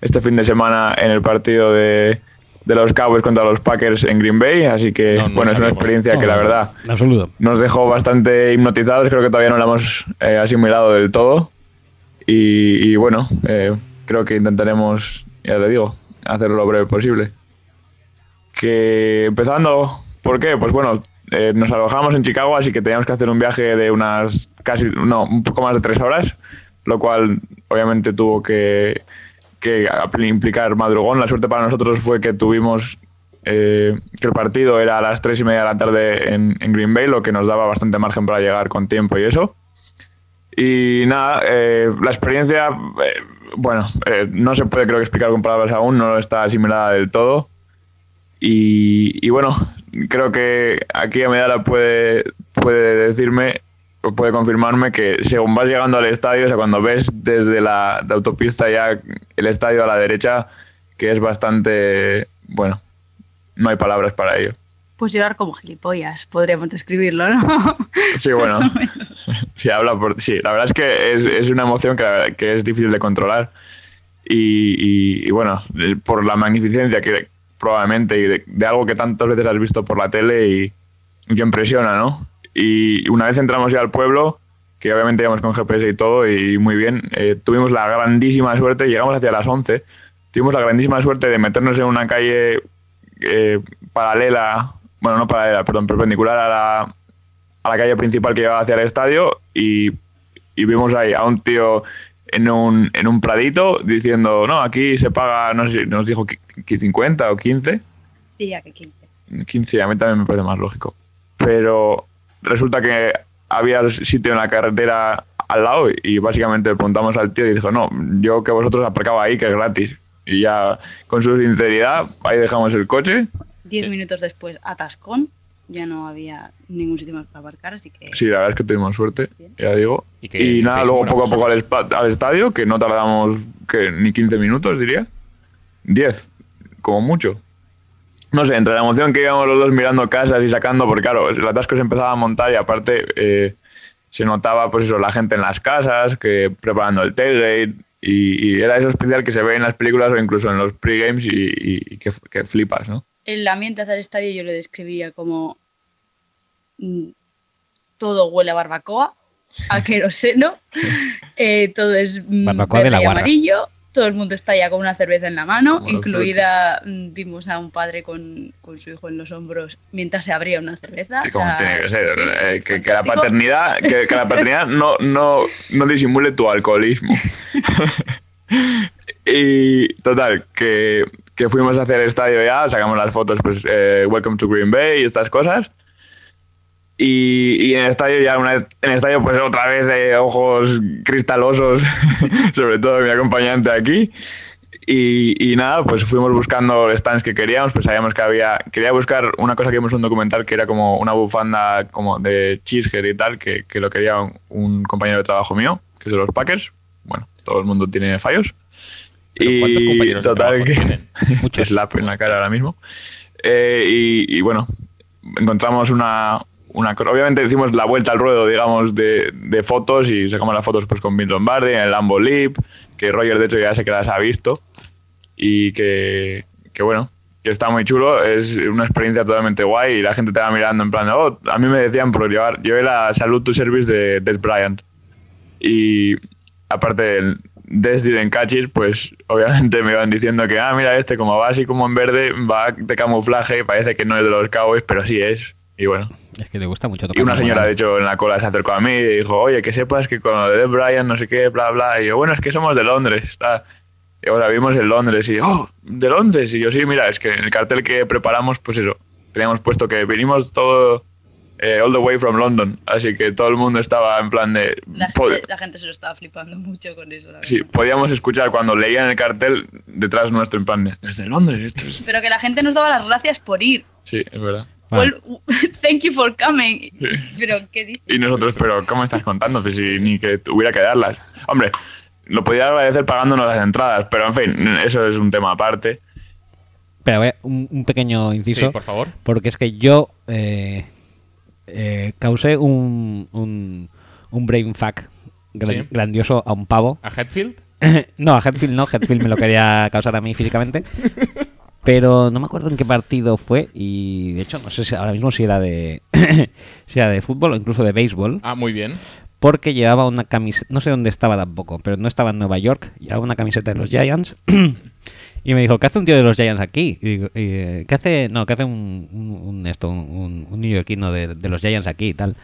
este fin de semana en el partido de, de los Cowboys contra los Packers en Green Bay, así que No, no bueno, es una experiencia que la verdad nos dejó bastante hipnotizados, creo que todavía no la hemos eh, asimilado del todo. Y, y bueno, eh, creo que intentaremos, ya te digo, hacerlo lo breve posible. Que empezando, ¿por qué? Pues bueno, eh, nos alojamos en Chicago, así que teníamos que hacer un viaje de unas casi, no, un poco más de tres horas, lo cual obviamente tuvo que, que implicar madrugón. La suerte para nosotros fue que tuvimos eh, que el partido era a las tres y media de la tarde en, en Green Bay, lo que nos daba bastante margen para llegar con tiempo y eso. Y nada, eh, la experiencia, eh, bueno, eh, no se puede creo que explicar con palabras aún, no está asimilada del todo. Y, y bueno, creo que aquí Amidala puede, puede decirme o puede confirmarme que según vas llegando al estadio, o sea, cuando ves desde la de autopista ya el estadio a la derecha, que es bastante, bueno, no hay palabras para ello. Pues llorar como gilipollas, podríamos describirlo, ¿no? Sí, <laughs> bueno, <laughs> sí, habla por, sí, la verdad es que es, es una emoción que, es difícil de controlar y, y- y bueno, por la magnificencia que probablemente y de, algo que tantas veces has visto por la tele y, que impresiona, ¿no? Y una vez entramos ya al pueblo, que obviamente íbamos con GPS y todo y muy bien, eh, tuvimos la grandísima suerte, llegamos hacia las 11, tuvimos la grandísima suerte de meternos en una calle eh, paralela, bueno, no paralela, perdón, perpendicular a la, a la calle principal que llevaba hacia el estadio y, y vimos ahí a un tío en un, en un pradito diciendo, no, aquí se paga, no sé nos dijo que 50 o 15. Diría que 15. 15, a mí también me parece más lógico. Pero resulta que había sitio en la carretera al lado y básicamente le preguntamos al tío y dijo, no, yo que vosotros aparcaba ahí, que es gratis. Y ya, con su sinceridad, ahí dejamos el coche. Diez Sí. minutos después, atascón. Ya no había ningún sitio más para aparcar, así que. Sí, la verdad es que tuvimos suerte, ya digo. Y que Y nada, luego poco a poco al, al estadio, que no tardamos que ni 15 minutos, diría. 10, como mucho. No sé, entre la emoción que íbamos los dos mirando casas y sacando, porque claro, el atasco se empezaba a montar y aparte eh, se notaba pues eso, la gente en las casas, que preparando el tailgate, y, y era eso especial que se ve en las películas o incluso en los pregames y, y- y que, que flipas, ¿no? El ambiente hacia el estadio yo lo describiría como. mm, Todo huele a barbacoa, <laughs> a queroseno, <laughs> eh, todo es mm, Barbacoa de la y guarra. amarillo, todo el mundo está ya con una cerveza en la mano, Como incluida mm, vimos a un padre con, con su hijo en los hombros mientras se abría una cerveza. Como o sea, tiene que ser, sí, eh, que, que la paternidad, que, que la paternidad no, no, no disimule tu alcoholismo. <laughs> y total, que, que fuimos hacia el estadio ya, sacamos las fotos, pues, eh, Welcome to Green Bay y estas cosas. Y, y en el estadio ya una vez, en el estadio pues otra vez de ojos cristalosos, <laughs> sobre todo mi acompañante aquí. Y, y nada, pues fuimos buscando stands que queríamos, pues sabíamos que había, quería buscar una cosa que vimos en un documental que era como una bufanda como de cheesehead y tal, que, que lo quería un, un compañero de trabajo mío, que es de los Packers. Bueno, todo el mundo tiene fallos. Pero ¿Cuántos compañeros de total trabajo que tienen? <laughs> Muchos. slap en la cara ahora mismo. Eh, y, y bueno, encontramos una, Obviamente hicimos la vuelta al ruedo, digamos, de, de fotos y sacamos las fotos pues con Bill Lombardi en el Lambo Leap, que Roger de hecho ya sé que las ha visto y que, bueno, que está muy chulo, es una experiencia totalmente guay y la gente te va mirando en plan, oh, a mí me decían por llevar, llevé la Salud to Service de Des Bryant y aparte del Des Didn't Catch It, pues obviamente me iban diciendo que, ah, mira este, como va así como en verde, va de camuflaje, parece que no es de los Cowboys, pero sí es. Y bueno, Es que le gusta mucho tocar. y una señora, de hecho, en la cola se acercó a mí y dijo, oye, que sepas que con lo de Bryan, no sé qué, bla, bla. Y yo, bueno, es que somos de Londres. Está... Y ahora vimos en Londres y, oh, de Londres. Y yo, sí, mira, es que en el cartel que preparamos, pues eso, teníamos puesto que vinimos todo, eh, all the way from London. Así que todo el mundo estaba en plan de... La gente, la gente se lo estaba flipando mucho con eso, la verdad. Sí, podíamos escuchar cuando leían el cartel detrás nuestro en plan de, desde Londres, esto es... Pero que la gente nos daba las gracias por ir. Sí, es verdad. Well, <laughs> thank you for coming. Pero, ¿qué dices? Y nosotros, pero ¿cómo estás contando? Pues si ni que hubiera que darlas. Hombre, lo podía agradecer pagándonos las entradas, pero en fin, eso es un tema aparte. Pero a ver, un, un pequeño inciso. Sí, por favor. Porque es que yo eh, eh, causé un, un, un brain fuck gran- Sí. grandioso a un pavo. ¿A Hetfield? <laughs> no, a Hetfield no, Hetfield me lo quería causar a mí físicamente. <laughs> Pero no me acuerdo en qué partido fue y de hecho no sé si ahora mismo si era de <coughs> si era de fútbol o incluso de béisbol, Ah, muy bien. porque llevaba una camiseta, no sé dónde estaba tampoco, pero no estaba en Nueva York, llevaba una camiseta de los Giants <coughs> y me dijo, ¿qué hace un tío de los Giants aquí? Y digo, y, eh, ¿qué hace? No, ¿qué hace un, un, un esto, un, un neoyorquino de, de los Giants aquí y tal?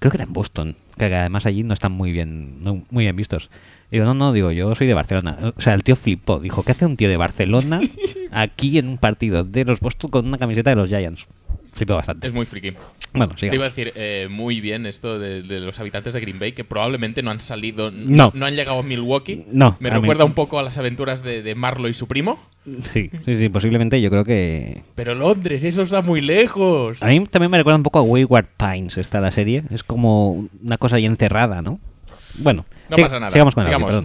Creo que era en Boston, que además allí no están muy bien, no- muy bien vistos. Digo, no, no, digo, yo soy de Barcelona. O sea, el tío flipó. Dijo, ¿qué hace un tío de Barcelona <laughs> aquí en un partido de los Boston con una camiseta de los Giants? Flipó bastante. Es muy friki. Bueno, Te iba a sigamos. decir eh, muy bien esto de, de los habitantes de Green Bay, que probablemente no han salido, No. no han llegado a Milwaukee. No, Me mí- recuerda un poco a las aventuras de, de Marlo y su primo. Sí, sí, sí, posiblemente yo creo que... Pero Londres, eso está muy lejos. A mí también me recuerda un poco a Wayward Pines esta la serie. Es como una cosa ahí encerrada, ¿no? Bueno, No sig- pasa nada. Sigamos con audio, Sigamos.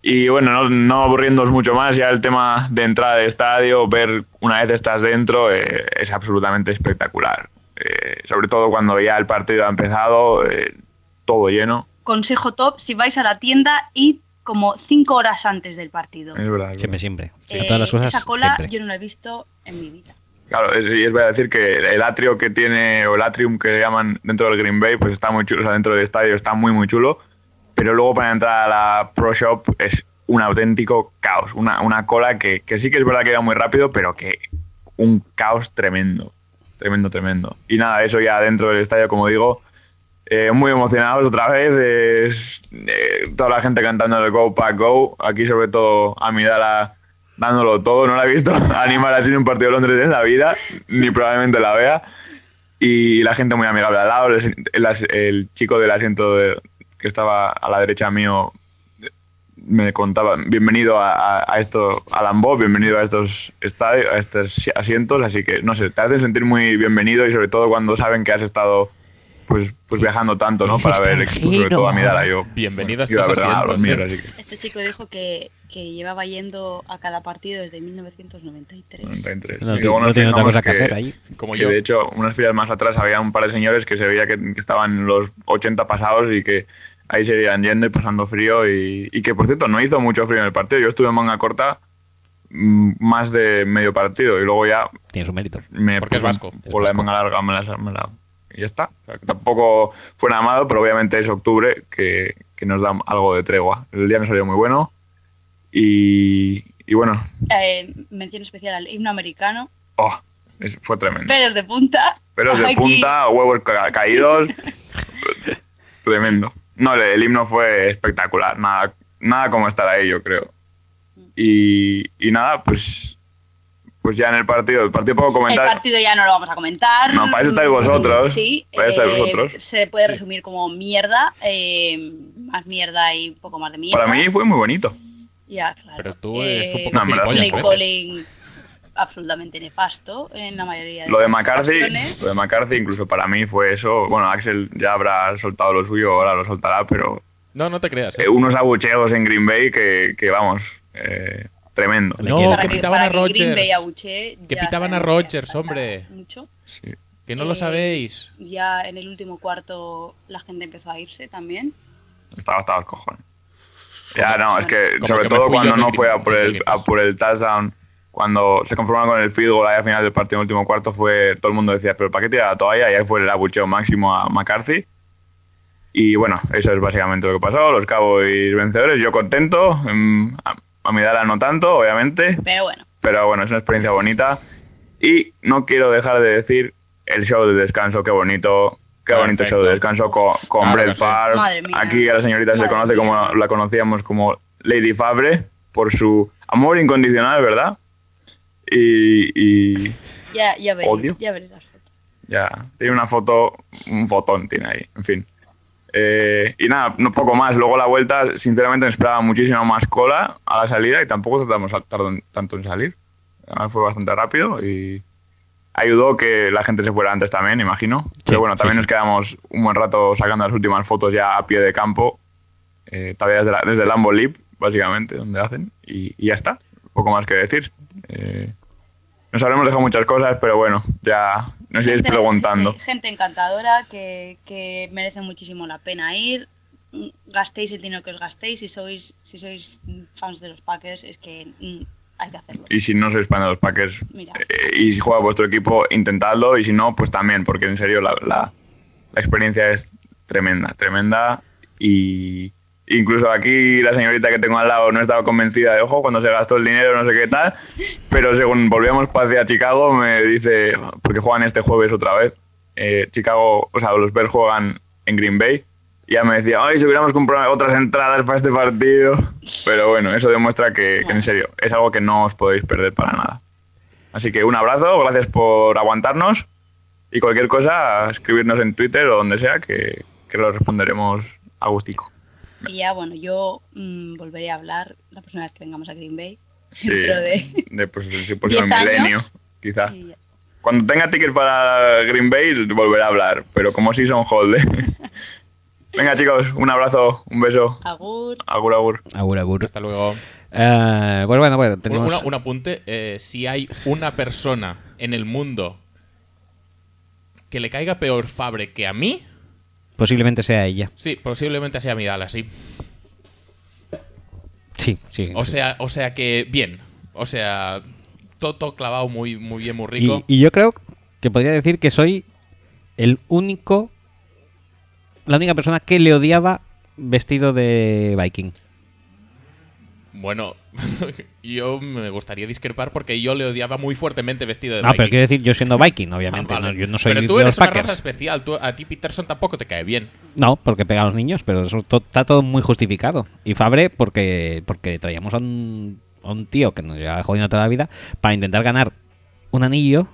Y bueno, no, no aburriéndonos mucho más, ya el tema de entrada al estadio, ver una vez estás dentro, eh, es absolutamente espectacular. Eh, sobre todo cuando ya el partido ha empezado, eh, todo lleno. Consejo top, si vais a la tienda, id como cinco horas antes del partido. Es verdad. es Siempre, verdad. siempre. Sí, Eh, todas las cosas, esa cola siempre. yo no la he visto en mi vida. Claro, es, es verdad decir que el atrio que tiene, o el atrium que llaman dentro del Green Bay, pues está muy chulo, o sea, dentro del estadio está muy, muy chulo, pero luego para entrar a la Pro Shop es un auténtico caos, una, una cola que, que sí que es verdad que va muy rápido, pero que un caos tremendo, tremendo, tremendo. Y nada, eso ya dentro del estadio, como digo, eh, muy emocionados otra vez, es, eh, toda la gente cantando el Go Pack Go, aquí sobre todo Amidala dándolo todo, no la he visto <laughs> animar así en un partido de Londres en la vida, ni probablemente la vea, y la gente muy amigable al lado, el, el el chico del asiento que estaba a la derecha mío me contaba, bienvenido a, a, a esto, a Lambeau, bienvenido a estos estadios, a estos asientos, así que no sé, te hacen sentir muy bienvenido y sobre todo cuando saben que has estado pues, pues viajando tanto, ¿no? Para ver equipos, sobre todo a Midala. Yo, Bienvenido a la estos verdad, los asientos, míos, ¿eh? así que Este chico dijo que, que llevaba yendo a cada partido desde 1993. 93. No, Y luego no nos tiene otra cosa que hacer ahí. Como que yo. de hecho, unas filas más atrás había un par de señores que se veía que, que estaban los 80 pasados y que ahí seguían yendo y pasando frío. Y, y que, por cierto, no hizo mucho frío en el partido. Yo estuve en manga corta mm, más de medio partido y luego ya Tiene su mérito. me Porque es puse vasco. Por la de manga larga me la, me la- y ya está. O sea, que tampoco fue nada malo, pero obviamente es octubre que, que nos da algo de tregua. El día me salió muy bueno y, y bueno, Eh, mención especial al himno americano. oh, es- fue tremendo. Pelos de punta. Pelos de Aquí. punta, huevos ca- caídos. <laughs> Tremendo. No, el, el himno fue espectacular. Nada, nada como estar ahí, yo creo. Y, y nada, pues pues ya en el partido, el partido puedo El comentar. partido ya no lo vamos a comentar. No, para eso estáis vosotros. Sí, Para eso estáis eh, vosotros. se puede resumir como mierda, eh, más mierda y un poco más de mierda. Para mí fue muy bonito. Ya, claro. Pero tú eres un Eh, poco No, a veces. Colling absolutamente nefasto en la mayoría de Lo de las McCarthy, ocasiones. lo de McCarthy incluso para mí fue eso. Bueno, Axel ya habrá soltado lo suyo, ahora lo soltará, pero No, no te creas. ¿eh? eh, unos abucheos en Green Bay que, que, vamos, eh, tremendo. No, que que, pitaban a que abuchee, Que ya pitaban a que falta hombre. Mucho. Sí. Que no lo Eh, sabéis. Ya en el último cuarto la gente empezó a irse también. Estaba hasta el cojón. Ya, no, es que Como sobre que todo cuando no fue a por, el, a por el touchdown, cuando se conformaron con el field goal ahí al final del partido en el último cuarto, fue todo el mundo decía, pero ¿para qué tirar la toalla? Y ahí fue el abucheo máximo a McCarthy. Y bueno, eso es básicamente lo que pasó. Los Cowboys vencedores, yo contento. A, mi edad no tanto, obviamente. Pero bueno, Pero bueno, es una experiencia bonita. Y no quiero dejar de decir el show de descanso, qué bonito. Qué bonito Perfecto. show de descanso con, con Claro Brett. Favre. Madre mía. Aquí a la señorita se le Madre conoce como mía. la conocíamos como Lady Fabre por su amor incondicional, ¿verdad? Y, y ya, ya veréis, Odio. ya veréis las fotos. ya, tiene una foto, un fotón tiene ahí, en fin. Eh, y nada, no poco más. Luego la vuelta, sinceramente, me esperaba muchísimo más cola a la salida y tampoco tardamos tanto en salir. Además, fue bastante rápido y ayudó que la gente se fuera antes también, imagino. Pero bueno, también sí. nos quedamos un buen rato sacando las últimas fotos ya a pie de campo, eh, todavía desde, la, desde el Lambo Leap, básicamente, donde hacen, y, y ya está. Poco más que decir. Eh, nos habremos dejado muchas cosas, pero bueno, ya nos iréis Gente- preguntando. sí, gente encantadora que, que merece muchísimo la pena ir. Gastéis el dinero que os gastéis. Si sois, si sois fans de los Packers, es que mm, hay que hacerlo. Y si no sois fan de los Packers eh, y si juega vuestro equipo, intentadlo. Y si no, pues también, porque en serio la, la- la experiencia es tremenda, tremenda. Y incluso aquí la señorita que tengo al lado no estaba convencida de, ojo, cuando se gastó el dinero, no sé qué tal. Pero según volvíamos hacia Chicago, me dice, porque juegan este jueves otra vez. eh, Chicago, o sea, los Bears juegan en Green Bay. Y ya me decía, ay, si hubiéramos comprado otras entradas para este partido. Pero bueno, eso demuestra que, en serio, es algo que no os podéis perder para nada. Así que un abrazo, gracias por aguantarnos. Y cualquier cosa, escribirnos en Twitter o donde sea, que, que lo responderemos a gustico. Y ya, bueno, yo mm, volveré a hablar la próxima vez que vengamos a Green Bay. Sí, <laughs> Dentro de de, pues, sí, próximo 10 años. milenio, quizá. Cuando tenga ticket para Green Bay, volveré a hablar, pero como si son hold. <laughs> ¿eh? Venga, chicos, un abrazo, un beso. Agur. Agur, agur. Agur, agur. Hasta luego. Eh, pues bueno, bueno, Un, tenemos... una- un apunte. eh, si hay una persona en el mundo que le caiga peor Fabre que a mí, Posiblemente sea ella. sí, posiblemente sea Midala, sí. Sí, sí. O sí. sea, o sea que bien. O sea, todo, todo clavado muy, muy bien, muy rico. Y, y yo creo que podría decir que soy el único, la única persona que le odiaba vestido de Viking. Bueno, <laughs> yo me gustaría discrepar porque yo le odiaba muy fuertemente vestido de No, pero quiero decir, yo siendo <laughs> Viking, obviamente. Ah, vale. no, yo no soy pero de tú los eres una raza especial. Tú- a ti Peterson tampoco te cae bien. No, porque pega a los niños, pero eso to- está todo muy justificado. Y Fabre, porque, porque traíamos a un, a un tío que nos lleva jodiendo toda la vida para intentar ganar un anillo.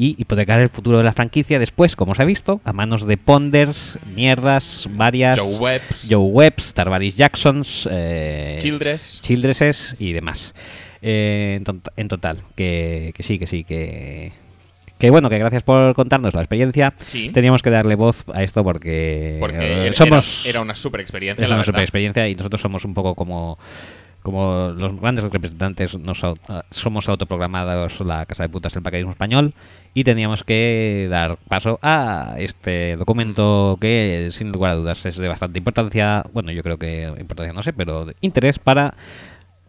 Y hipotecar el futuro de la franquicia después, como se ha visto, a manos de Ponders, mierdas, varias. Joe Webbs, Joe Webbs, Tarvaris Jacksons, eh, Childress. Childresses y demás. Eh, en, tot- en total, que, que sí, que sí, que, que bueno, que gracias por contarnos la experiencia. Sí. Teníamos que darle voz a esto porque, Porque eh, era, somos era- era una super experiencia. es la una verdad. super experiencia y nosotros somos un poco como como los grandes representantes nos au- ah, somos autoprogramados la casa de putas del paquerismo español y teníamos que dar paso a este documento que sin lugar a dudas es de bastante importancia bueno yo creo que importancia no sé pero de interés para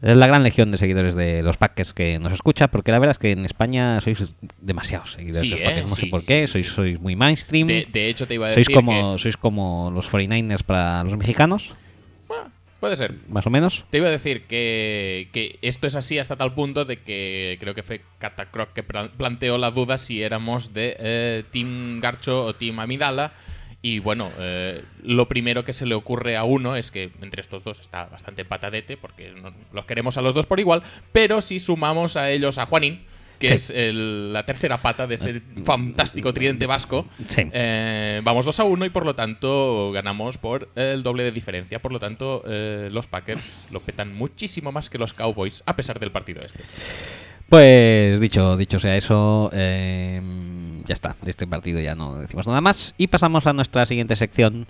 la gran legión de seguidores de los Packers que nos escucha, porque la verdad es que en España sois demasiados seguidores Sí, de los ¿eh? Packers, no sé Sí, por qué, sois, sois muy mainstream. De, de hecho, te iba a decir Sois como, que- sois como los 49ers para los mexicanos, Puede ser. más o menos. Te iba a decir que, que esto es así hasta tal punto de que creo que fue Catacroc que plan- planteó la duda si éramos de eh, Team Garcho o Team Amidala. Y bueno, eh, lo primero que se le ocurre a uno es que entre estos dos está bastante patadete, porque no- los queremos a los dos por igual, pero si sumamos a ellos a Juanín, que Sí. es el- la tercera pata de este fantástico tridente vasco, Sí. eh, vamos 2 a 1 y por lo tanto ganamos por el doble de diferencia. Por lo tanto, eh, los Packers lo petan muchísimo más que los Cowboys, a pesar del partido este. Pues dicho, dicho sea eso, eh, ya está. De este partido ya no decimos nada más. Y pasamos a nuestra siguiente sección.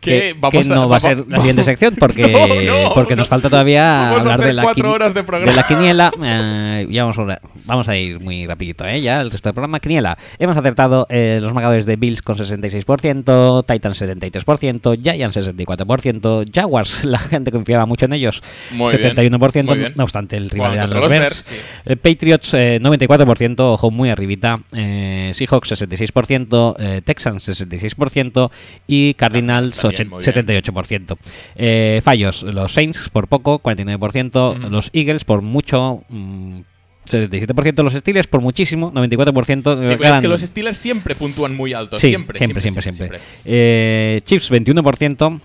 Que, vamos que a- no va a ser la siguiente <laughs> sección porque, No, no, porque no. nos falta todavía hablar de la, horas de de la quiniela. Eh, ya vamos a, vamos a ir muy rapidito, ¿eh? Ya el resto del programa. Quiniela. Hemos acertado eh, los marcadores de Bills con 66%, Titans 73%, Giants 64%, Jaguars, la gente confiaba mucho en ellos, Muy bien, 71%. muy bien. No obstante, el rival Juegan eran los los Bears. Bears, sí. Eh, Patriots eh, 94%, ojo muy arribita. Eh, Seahawks 66%, eh, Texans 66% y Cardinals Cardinals muy 78%. Eh, fallos, los Saints por poco, 49%, Ujú. los Eagles por mucho. mm, 77% los Steelers por muchísimo, 94%. Sí, pero es que los Steelers siempre puntúan muy alto. Sí, siempre, siempre, siempre, siempre. Eh, Chiefs 21%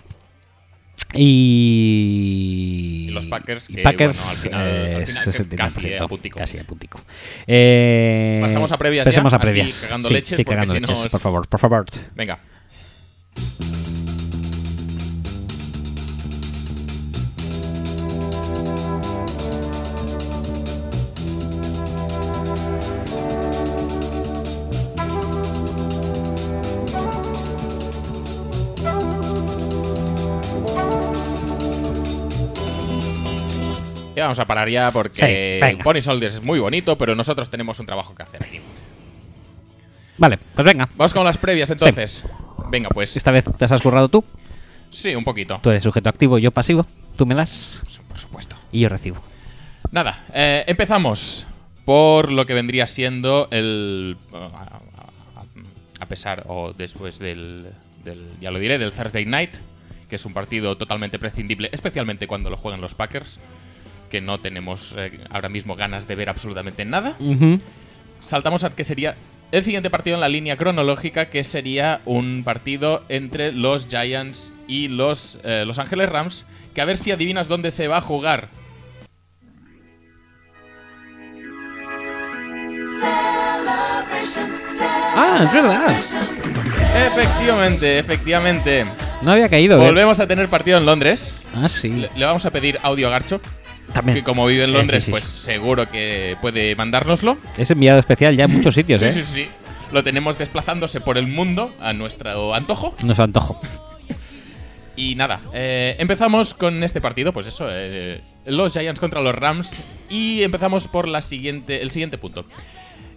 y... Y los Packers, que, Packers, bueno, al final- eh, al final que 69%, casi a puntico. casi a puntico. Eh, Pasamos a previas pasemos ya, a así, previas. cagando sí, leches, sí, cagando si no leches, es- por favor, por favor. Venga. Vamos a parar ya porque Sí. Pony Soldiers es muy bonito, pero nosotros tenemos un trabajo que hacer aquí. Vale, pues venga. Vamos con las previas entonces. Venga, pues. Esta vez te has currado tú. Sí, un poquito. Tú eres sujeto activo, yo pasivo. Tú me das Por supuesto. y yo recibo. Nada, eh, empezamos por lo que vendría siendo el. A pesar o después del, del- Ya lo diré, del Thursday Night, que es un partido totalmente prescindible, especialmente cuando lo juegan los Packers, que no tenemos eh, ahora mismo ganas de ver absolutamente nada. Saltamos a que sería el siguiente partido en la línea cronológica, que sería un partido entre los Giants y los eh, Los Ángeles Rams, que a ver si adivinas dónde se va a jugar. Ah, es verdad. Efectivamente, efectivamente. No había caído. ¿eh? Volvemos a tener partido en Londres. Ah, sí. Le, le vamos a pedir audio a Garcho, También. que como vive en Londres, sí, sí. pues seguro que puede mandárnoslo. Es enviado especial ya en muchos sitios, Sí, ¿eh? sí, sí. Lo tenemos desplazándose por el mundo a nuestro antojo. Nos antojo. <laughs> Y nada, eh, empezamos con este partido, pues eso, eh, los Giants contra los Rams. Y empezamos por la siguiente, el siguiente punto.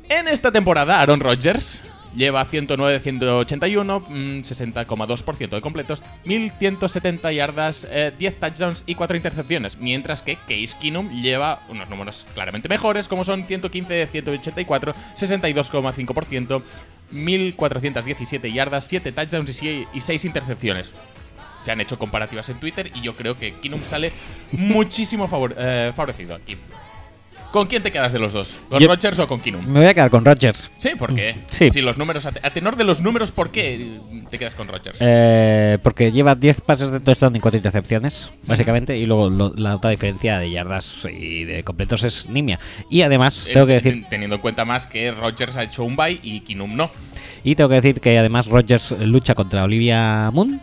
En esta temporada, Aaron Rodgers lleva 109 de 181, mm, 60,2% de completos, 1170 yardas, eh, 10 touchdowns y 4 intercepciones. Mientras que Case Keenum lleva unos números claramente mejores, como son 115 de 184, 62,5%, 1417 yardas, 7 touchdowns y 6 intercepciones se han hecho comparativas en Twitter y yo creo que Kinum sale muchísimo favor- eh, favorecido aquí. ¿Con quién te quedas de los dos? ¿Con Yo- Rodgers o con Kinum? Me voy a quedar con Rodgers. Sí, ¿por qué? Sí. Si los números, a, te- a tenor de los números, ¿por qué te quedas con Rodgers? Eh, porque lleva 10 pases de touchdown y 4 intercepciones, básicamente, y luego lo- la otra diferencia de yardas y de completos es nimia. Y además, tengo que Eh, decir, ten- Teniendo en cuenta más que Rodgers ha hecho un bye y Kinum no. y tengo que decir que además Rodgers lucha contra Olivia Moon,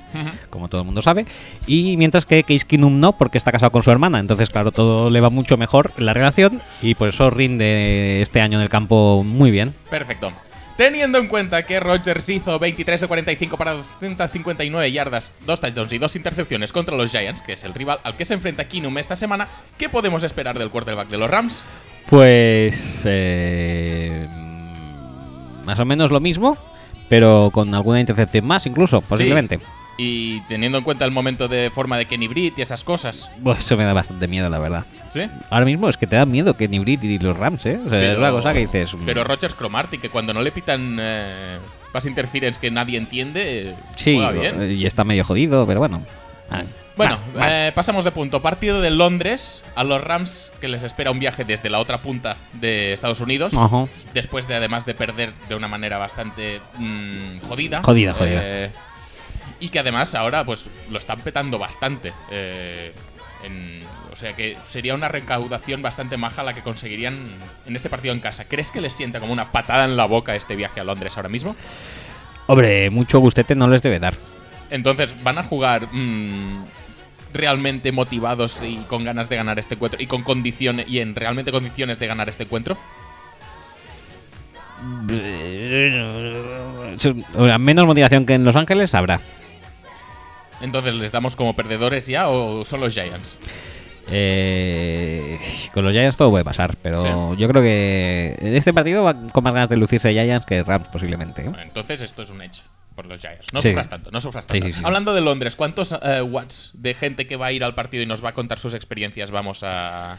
como todo el mundo sabe, y mientras que Case Keenum no, porque está casado con su hermana, entonces claro, todo le va mucho mejor la relación y por eso rinde este año en el campo muy bien. Perfecto. Teniendo en cuenta que Rodgers hizo 23 de 45 para 259 yardas, 2 touchdowns y 2 intercepciones contra los Giants, que es el rival al que se enfrenta Kinum esta semana, ¿qué podemos esperar del quarterback de los Rams? Pues eh, más o menos lo mismo, pero con alguna intercepción más incluso, posiblemente. Y teniendo en cuenta el momento de forma de Kenny Britt y esas cosas. Pues eso me da bastante miedo, la verdad. ¿Sí? Ahora mismo es que te da miedo ni Britt y los Rams, ¿eh? O sea, es la cosa que dices. mm, Pero Rodgers Cromarty, que cuando no le pitan eh, pass interference que nadie entiende, sí, juega bien. y está medio jodido, pero bueno. Ah, Bueno, va. eh, pasamos de punto. Partido de Londres a los Rams, que les espera un viaje desde la otra punta de Estados Unidos. Ajá. Después de, además de perder de una manera bastante mm, jodida. Jodida, jodida. Eh, y que además ahora, pues, lo están petando bastante. eh, en- o sea que sería una recaudación bastante maja la que conseguirían en este partido en casa. ¿Crees que les sienta como una patada en la boca este viaje a Londres ahora mismo? Hombre, mucho gustete no les debe dar. Entonces van a jugar mm, realmente motivados y con ganas de ganar este encuentro y con condiciones y en realmente condiciones de ganar este encuentro? Sea, Menos motivación que en Los Ángeles habrá. Entonces, ¿les damos como perdedores ya o son los Giants? Eh, con los Giants todo puede pasar, pero Sí. yo creo que en este partido va con más ganas de lucirse Giants que Rams posiblemente. ¿eh? Bueno, entonces esto es un edge por los Giants. No Sí. sufras tanto, no sufras tanto. sí. Hablando de Londres, ¿cuántos eh, watts de gente que va a ir al partido y nos va a contar sus experiencias vamos a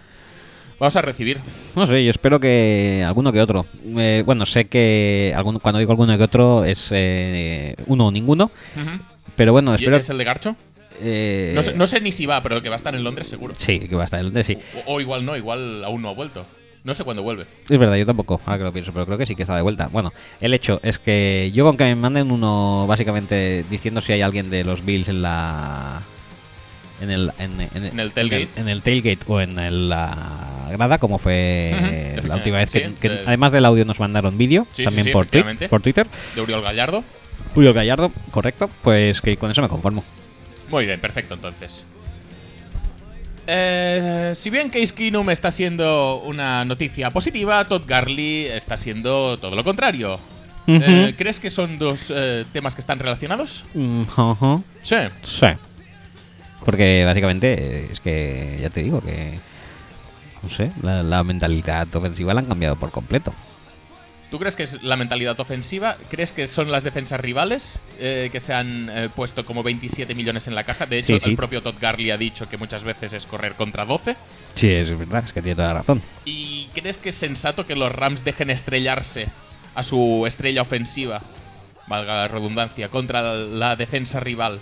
vamos a recibir? No sé, yo espero que alguno que otro. Eh, bueno, sé que alguno, cuando digo alguno que otro es eh, uno o ninguno, Ujú. Pero bueno, ¿Y espero. es el de Garcho? eh, No sé, no sé ni si va, pero que va a estar en Londres seguro. Sí, que va a estar en Londres, sí. O, o igual no, igual aún no ha vuelto. No sé cuándo vuelve. Es verdad, yo tampoco, ahora que lo pienso, pero creo que sí que está de vuelta. Bueno, el hecho es que yo con que me manden uno básicamente diciendo si hay alguien de los Bills en la... En el, en, en- En el tailgate. En el, tailgate o en el- la grada, como fue la última vez que, sí, que de- además del audio nos mandaron vídeo, Sí, también sí, por, por Twitter. De Uriol Gallardo. Julio Gallardo, correcto, pues que con eso me conformo. Muy bien, perfecto entonces. Eh, si bien Case Keenum está siendo una noticia positiva, Todd Garley está siendo todo lo contrario. Eh. ¿Crees que son dos eh, temas que están relacionados? Mm. Sí. Sí. Porque básicamente es que, ya te digo, que. No sé, la, la mentalidad ofensiva la han cambiado por completo. ¿Tú crees que es la mentalidad ofensiva? ¿Crees que son las defensas rivales eh, que se han eh, puesto como 27 millones en la caja? De hecho, Sí, sí. el propio Todd Garley ha dicho que muchas veces es correr contra 12. Sí, es verdad, es que tiene toda la razón. ¿Y crees que es sensato que los Rams dejen estrellarse a su estrella ofensiva, valga la redundancia, contra la, defensa rival?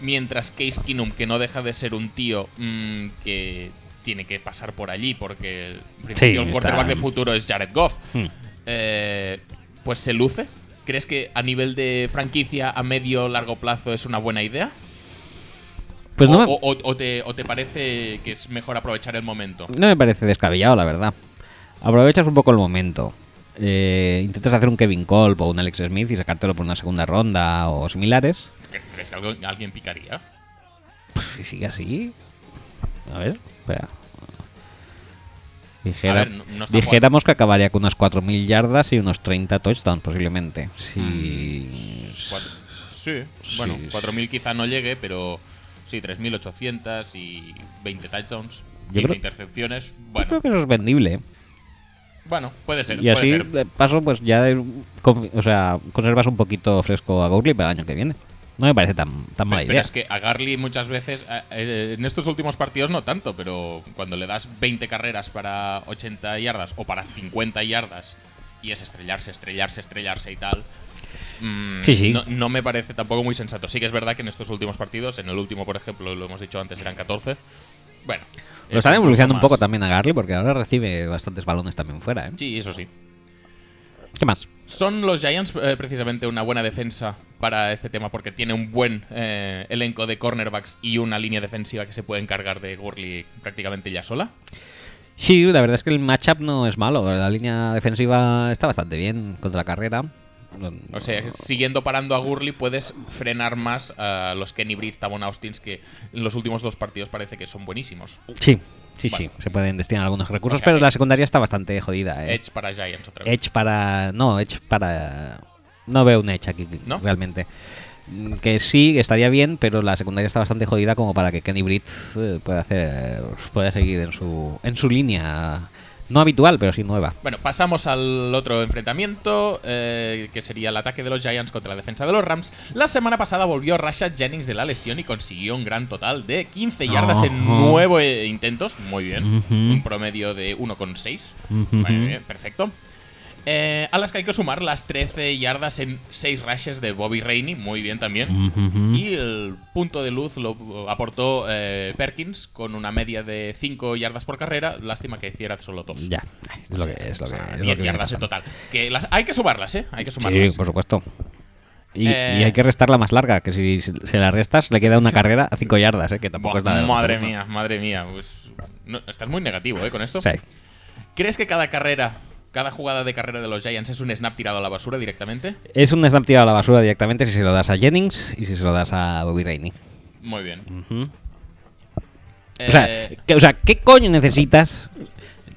Mientras Case Keenum, que no deja de ser un tío mm, que tiene que pasar por allí, porque en principio el está- quarterback de futuro es Jared Goff, Hmm. Eh, pues se luce. ¿Crees que a nivel de franquicia a medio largo plazo es una buena idea? Pues o, no, me- o- te, o te parece que es mejor aprovechar el momento? no me parece descabellado, la verdad. Aprovechas un poco el momento. Eh, intentas hacer un Kevin Kolb o un Alex Smith y sacártelo por una segunda ronda o similares. ¿Crees que algo- alguien picaría? Pues si sigue así. A ver, espera. Dijera- ver, no- no dijéramos que acabaría con unas 4.000 yardas y unos 30 touchdowns posiblemente. Si... Cuatro- sí, Sí, bueno, sí. 4.000 quizá no llegue, pero sí, 3.800 y 20 touchdowns, Yo 15 creo- intercepciones. Yo Bueno, creo que eso es vendible. ¿eh? bueno, puede ser, Y puede así, ser. de paso, pues ya o sea, conservas un poquito fresco a Gurley para el año que viene. No me parece tan, tan mala Pero idea. es que a Garly muchas veces, eh, en estos últimos partidos no tanto, pero cuando le das 20 carreras para 80 yardas o para 50 yardas y es estrellarse, estrellarse, estrellarse y tal, mm, Sí, sí. No, no me parece tampoco muy sensato. Sí que es verdad que en estos últimos partidos, en el último por ejemplo, lo hemos dicho antes, eran 14. Bueno. Lo es están evolucionando un poco también a Garley porque ahora recibe bastantes balones también fuera. ¿eh? Sí, eso sí. ¿Qué más? ¿Son los Giants eh, precisamente una buena defensa para este tema? Porque tiene un buen eh, elenco de cornerbacks y una línea defensiva que se puede encargar de Gurley prácticamente ya sola. Sí, la verdad es que el matchup no es malo. La línea defensiva está bastante bien contra la carrera. O sea, siguiendo parando a Gurley puedes frenar más a los Kenny Britt, Tavon Austins, que en los últimos dos partidos parece que son buenísimos. Sí, sí, Bueno. sí. Se pueden destinar algunos recursos, O sea, pero la secundaria está bastante jodida. ¿eh? Edge para Giants otra vez. Edge para. No, Edge para. No veo un Edge aquí, ¿No? realmente. Mm, Que sí, estaría bien, pero la secundaria está bastante jodida como para que Kenny Britt eh, pueda hacer. pueda seguir en su. en su línea. No habitual, pero sí nueva. Bueno, pasamos al otro enfrentamiento, eh, que sería el ataque de los Giants contra la defensa de los Rams. La semana pasada volvió Rashad Jennings de la lesión y consiguió un gran total de 15 yardas en Ajá. 9 intentos. Muy bien. Un promedio de 1,6. Ujú. Muy bien, perfecto. Eh, a las que hay que sumar las 13 yardas en 6 rushes de Bobby Rainey. Muy bien también. Y el punto de luz lo aportó eh, Perkins con una media de 5 yardas por carrera. Lástima que hiciera solo 2. Ya, es lo que es. Lo que, sea, es lo 10 que viene yardas en total. Que las, hay que sumarlas, ¿eh? Hay que sumarlas. Sí, por supuesto. Y, Eh, y hay que restar la más larga, que si se la restas le queda una carrera a 5 yardas, ¿eh? que tampoco Buah, es nada. madre mía, madre mía. Pues, no, estás muy negativo, ¿eh? Con esto. Sí. ¿Crees que cada carrera, cada jugada de carrera de los Giants es un snap tirado a la basura directamente? Es un snap tirado a la basura directamente si se lo das a Jennings y si se lo das a Bobby Rainey. Muy bien. O sea, Eh, que- o sea, ¿qué coño necesitas?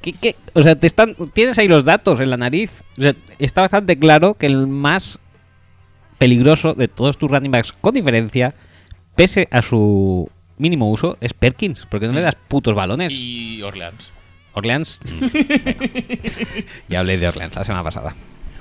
¿Qué, qué? O sea, te están, tienes ahí los datos en la nariz. O sea, está bastante claro que el más peligroso de todos tus running backs, con diferencia, pese a su mínimo uso, es Perkins, porque no le das putos balones. y Orleans. Orleans. mm. <laughs> Ya hablé de Orleans la semana pasada.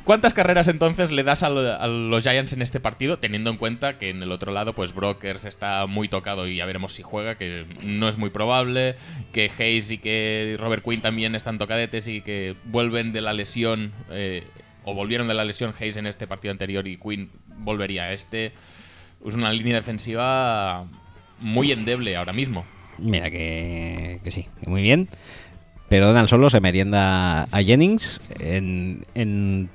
¿Cuántas carreras entonces le das a, los Giants en este partido, teniendo en cuenta que en el otro lado, pues Brokers está muy tocado y ya veremos si juega, que no es muy probable, que Hayes y que Robert Quinn también están tocadetes y que vuelven de la lesión, eh, o volvieron de la lesión Hayes en este partido anterior y Quinn volvería a este. Es una línea defensiva muy endeble ahora mismo. Mira que, que sí, que muy bien. Pero Donald solo se merienda a Jennings en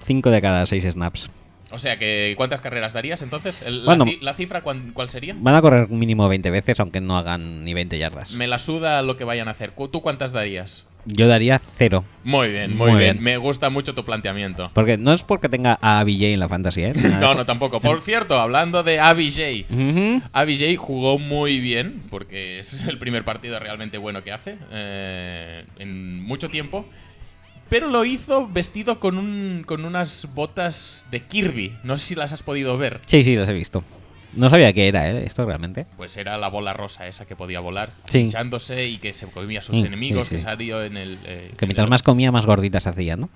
5 de cada 6 snaps. O sea que, ¿cuántas carreras darías entonces? El- Bueno. la, cifra cuán- cuál sería? Van a correr mínimo 20 veces, aunque no hagan ni 20 yardas. Me la suda lo que vayan a hacer. ¿Tú cuántas darías? Yo daría 0. Muy bien, muy, Muy bien. bien. Me gusta mucho tu planteamiento. Porque no es porque tenga a BJ en la fantasy, ¿eh? <laughs> No, no, tampoco. Por cierto, hablando de ABJ. Ujú. ABJ jugó muy bien, porque es el primer partido realmente bueno que hace eh, en mucho tiempo. Pero lo hizo vestido con, un, con unas botas de Kirby. No sé si las has podido ver. Sí, sí, los he visto. No sabía qué era, ¿eh? Esto realmente. Pues era la bola rosa esa que podía volar, Sí. hinchándose y que se comía a sus Sí, enemigos, sí, que salió en el... eh, Que en mientras el- más comía, más gorditas hacía, ¿no?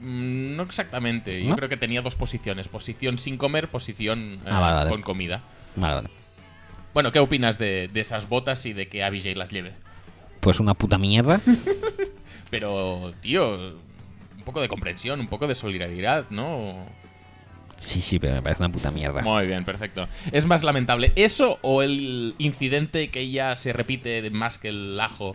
Mm, No exactamente. Yo creo que tenía dos posiciones. Posición sin comer, posición eh, Ah, vale, vale. con comida. Vale, vale. Bueno, ¿qué opinas de, de esas botas y de que ABJ las lleve? Pues una puta mierda. <laughs> Pero, tío, un poco de comprensión, un poco de solidaridad, ¿no? Sí, sí, pero me parece una puta mierda. Muy bien, perfecto. ¿Es más lamentable eso o el incidente que ya se repite más que el ajo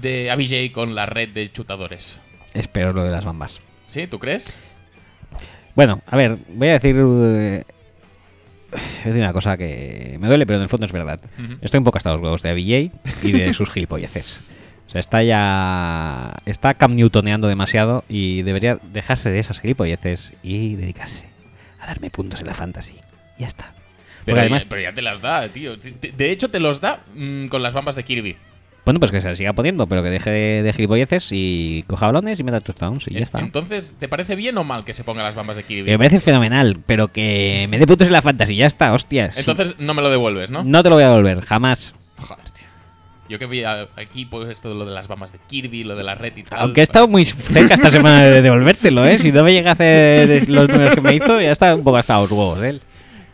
de ABJ con la red de chutadores? Espero lo de las bambas. ¿Sí? ¿Tú crees? Bueno, a ver, voy a decir. eh, voy a decir una cosa que me duele, pero en el fondo es verdad. Estoy un poco hasta los huevos de ABJ y de <laughs> sus gilipolleces. O sea, está ya. Está Cam Newtoneando demasiado y debería dejarse de esas gilipolleces y dedicarse a darme puntos en la fantasy. Ya está. Pero, Porque además, ya, pero ya te las da, tío. De hecho, te los da mm, con las bambas de Kirby. bueno, pues que se la siga poniendo, pero que deje de, de gilipolleces y coja balones y meta touchdowns y ya está. Entonces, ¿te parece bien o mal que se ponga las bambas de Kirby? Que me parece fenomenal, pero que me dé puntos en la fantasy, ya está, hostias. Entonces, no me lo devuelves, ¿no? No te lo voy a devolver, jamás. Yo que vi aquí, pues esto, lo de las bambas de Kirby, lo de la red y tal. Aunque he estado muy cerca esta semana de devolvértelo, ¿eh? Si no me llega a hacer los números que me hizo, ya está un poco hasta los huevos de él.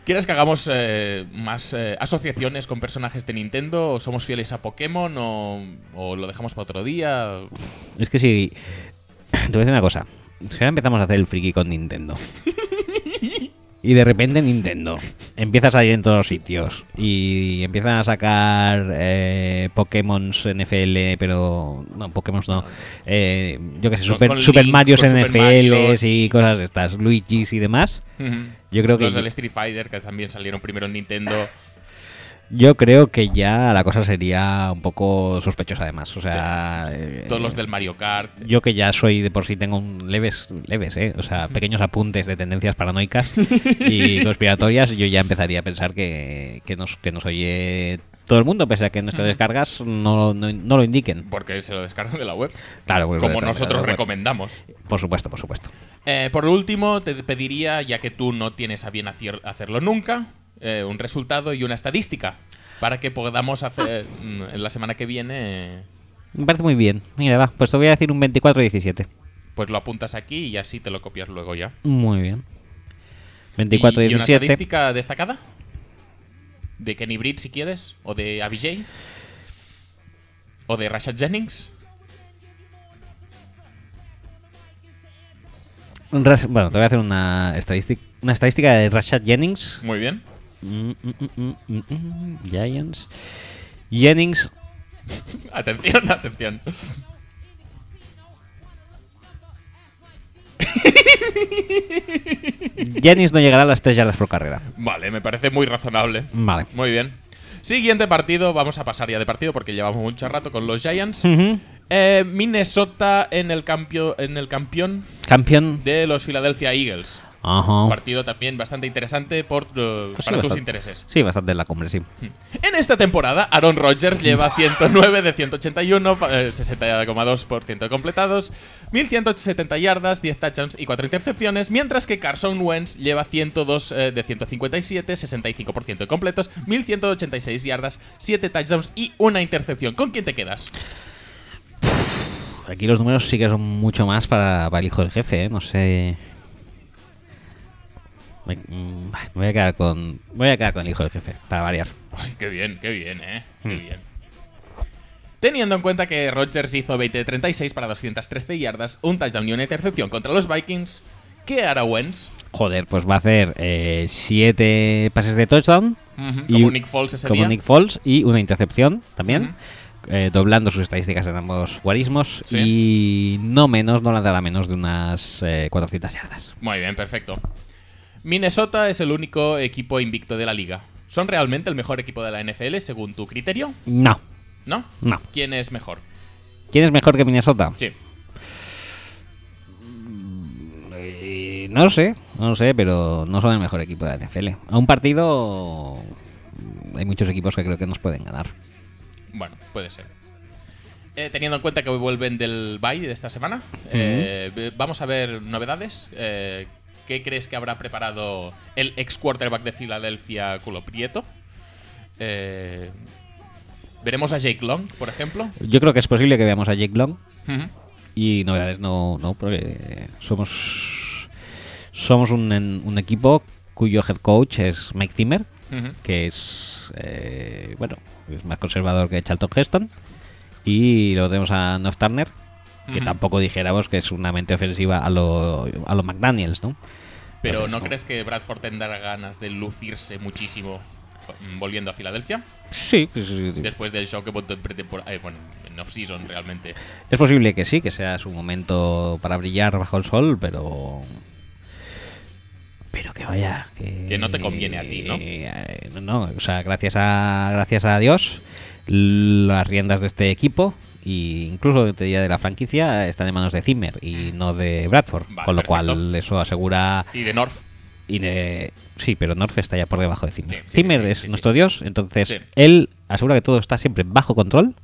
¿Quieres que hagamos eh, más eh, asociaciones con personajes de Nintendo? ¿O somos fieles a Pokémon? ¿O, o lo dejamos para otro día? Es que si... Te voy a decir una cosa. Si ahora empezamos a hacer el friki con Nintendo. Y de repente Nintendo empieza a salir en todos los sitios. Y empiezan a sacar eh, Pokémon NFL, pero... No, Pokémon no. Eh, yo qué sé, Super, Super Super NFLs y cosas estas. Luigi's y demás. Yo creo que... Los del Street Fighter, que también salieron primero en Nintendo. Yo creo que ya la cosa sería un poco sospechosa además. O sea, eh, Todos los del Mario Kart. yo que ya soy de por sí tengo un leves, leves, ¿eh? O sea, pequeños apuntes de tendencias paranoicas y <laughs> conspiratorias, yo ya empezaría a pensar que, que, nos, que nos oye todo el mundo, pese a que nuestras descargas no, no, no lo indiquen. Porque se lo descargan de la web. Claro, pues, Como nosotros recomendamos. Por supuesto, por supuesto. Eh, por último, te pediría, ya que tú no tienes a bien hacer- hacerlo nunca, eh, un resultado y una estadística para que podamos hacer mm, en la semana que viene. Me parece muy bien. Mira, va, pues te voy a decir un 24-17. Pues lo apuntas aquí y así te lo copias luego ya. Muy bien. ¿Y, y una 24-17. estadística destacada? ¿De Kenny Britt si quieres? ¿O de Abijay? ¿O de Rashad Jennings? Bueno, te voy a hacer una estadística, una estadística de Rashad Jennings. Muy bien. Mm, mm, mm, Giants. Jennings. <laughs> Atención, atención. <laughs> Jennings no llegará a las 3 yardas por carrera. Vale, me parece muy razonable. Vale. Muy bien. Siguiente partido, vamos a pasar ya de partido porque llevamos mucho rato con los Giants. Eh, Minnesota en el, campio, en el campeón Campeón. de los Philadelphia Eagles. Ajá. Partido también bastante interesante por, eh, Pues sí, para tus bastante. intereses. Sí, bastante en la cumbre, sí. En esta temporada, Aaron Rodgers lleva <laughs> 109 de 181, pa- eh, 60,2% de completados, 1170 yardas, 10 touchdowns y 4 intercepciones, mientras que Carson Wentz lleva 102 eh, de 157, 65% de completos, 1186 yardas, 7 touchdowns y una intercepción. ¿Con quién te quedas? Aquí los números sí que son mucho más para, para el hijo del jefe, ¿eh? No sé. Me, mm, me voy a quedar con. Voy a quedar con el hijo del jefe, para variar. Ay, qué bien, qué bien, eh. Qué Hmm. bien. Teniendo en cuenta que Rodgers hizo 20 de 36 para 213 yardas, un touchdown y una intercepción contra los Vikings, ¿qué hará Wentz? Joder, pues va a hacer 7 pases de touchdown. Y- como Nick Foles ese como día. Nick Foles y una intercepción también. eh, doblando sus estadísticas en ambos guarismos. Sí. Y no menos, no lanzará menos de unas eh, 400 yardas. Muy bien, perfecto. Minnesota es el único equipo invicto de la liga. ¿Son realmente el mejor equipo de la NFL según tu criterio? No, ¿No? no. ¿Quién es mejor? ¿Quién es mejor que Minnesota? Sí. Eh, no sé, no sé, pero no son el mejor equipo de la NFL. A un partido hay muchos equipos que creo que nos pueden ganar. Bueno, puede ser. Eh, teniendo en cuenta que vuelven del bye de esta semana, eh, vamos a ver novedades. Eh, ¿Qué crees que habrá preparado el ex quarterback de Filadelfia, Culo Prieto? Eh, ¿Veremos a Jake Long, por ejemplo? Yo creo que es posible que veamos a Jake Long y novedades no, no porque somos somos un, equipo cuyo head coach es Mike Zimmer, que es eh, bueno es más conservador que Charlton Heston y luego tenemos a North Turner que tampoco dijéramos que es una mente ofensiva a lo, a lo McDaniels, ¿no? Pero Entonces, ¿no crees que Bradford tendrá ganas de lucirse muchísimo mm, volviendo a Filadelfia? Sí, sí, sí. Después del show que montó en pretemporada, eh, bueno, en off-season realmente. es posible que sí, que sea su momento para brillar bajo el sol, pero pero que vaya que, Que no te conviene a ti, ¿no? eh, no, no, o sea, gracias a gracias a Dios las riendas de este equipo y incluso te diría de la franquicia están en manos de Zimmer y no de Bradford, Vale, con lo perfecto. cual eso asegura Y de North. y de- sí, pero North está ya por debajo de Zimmer. Sí, Zimmer sí, sí, es nuestro dios, entonces él asegura que todo está siempre bajo control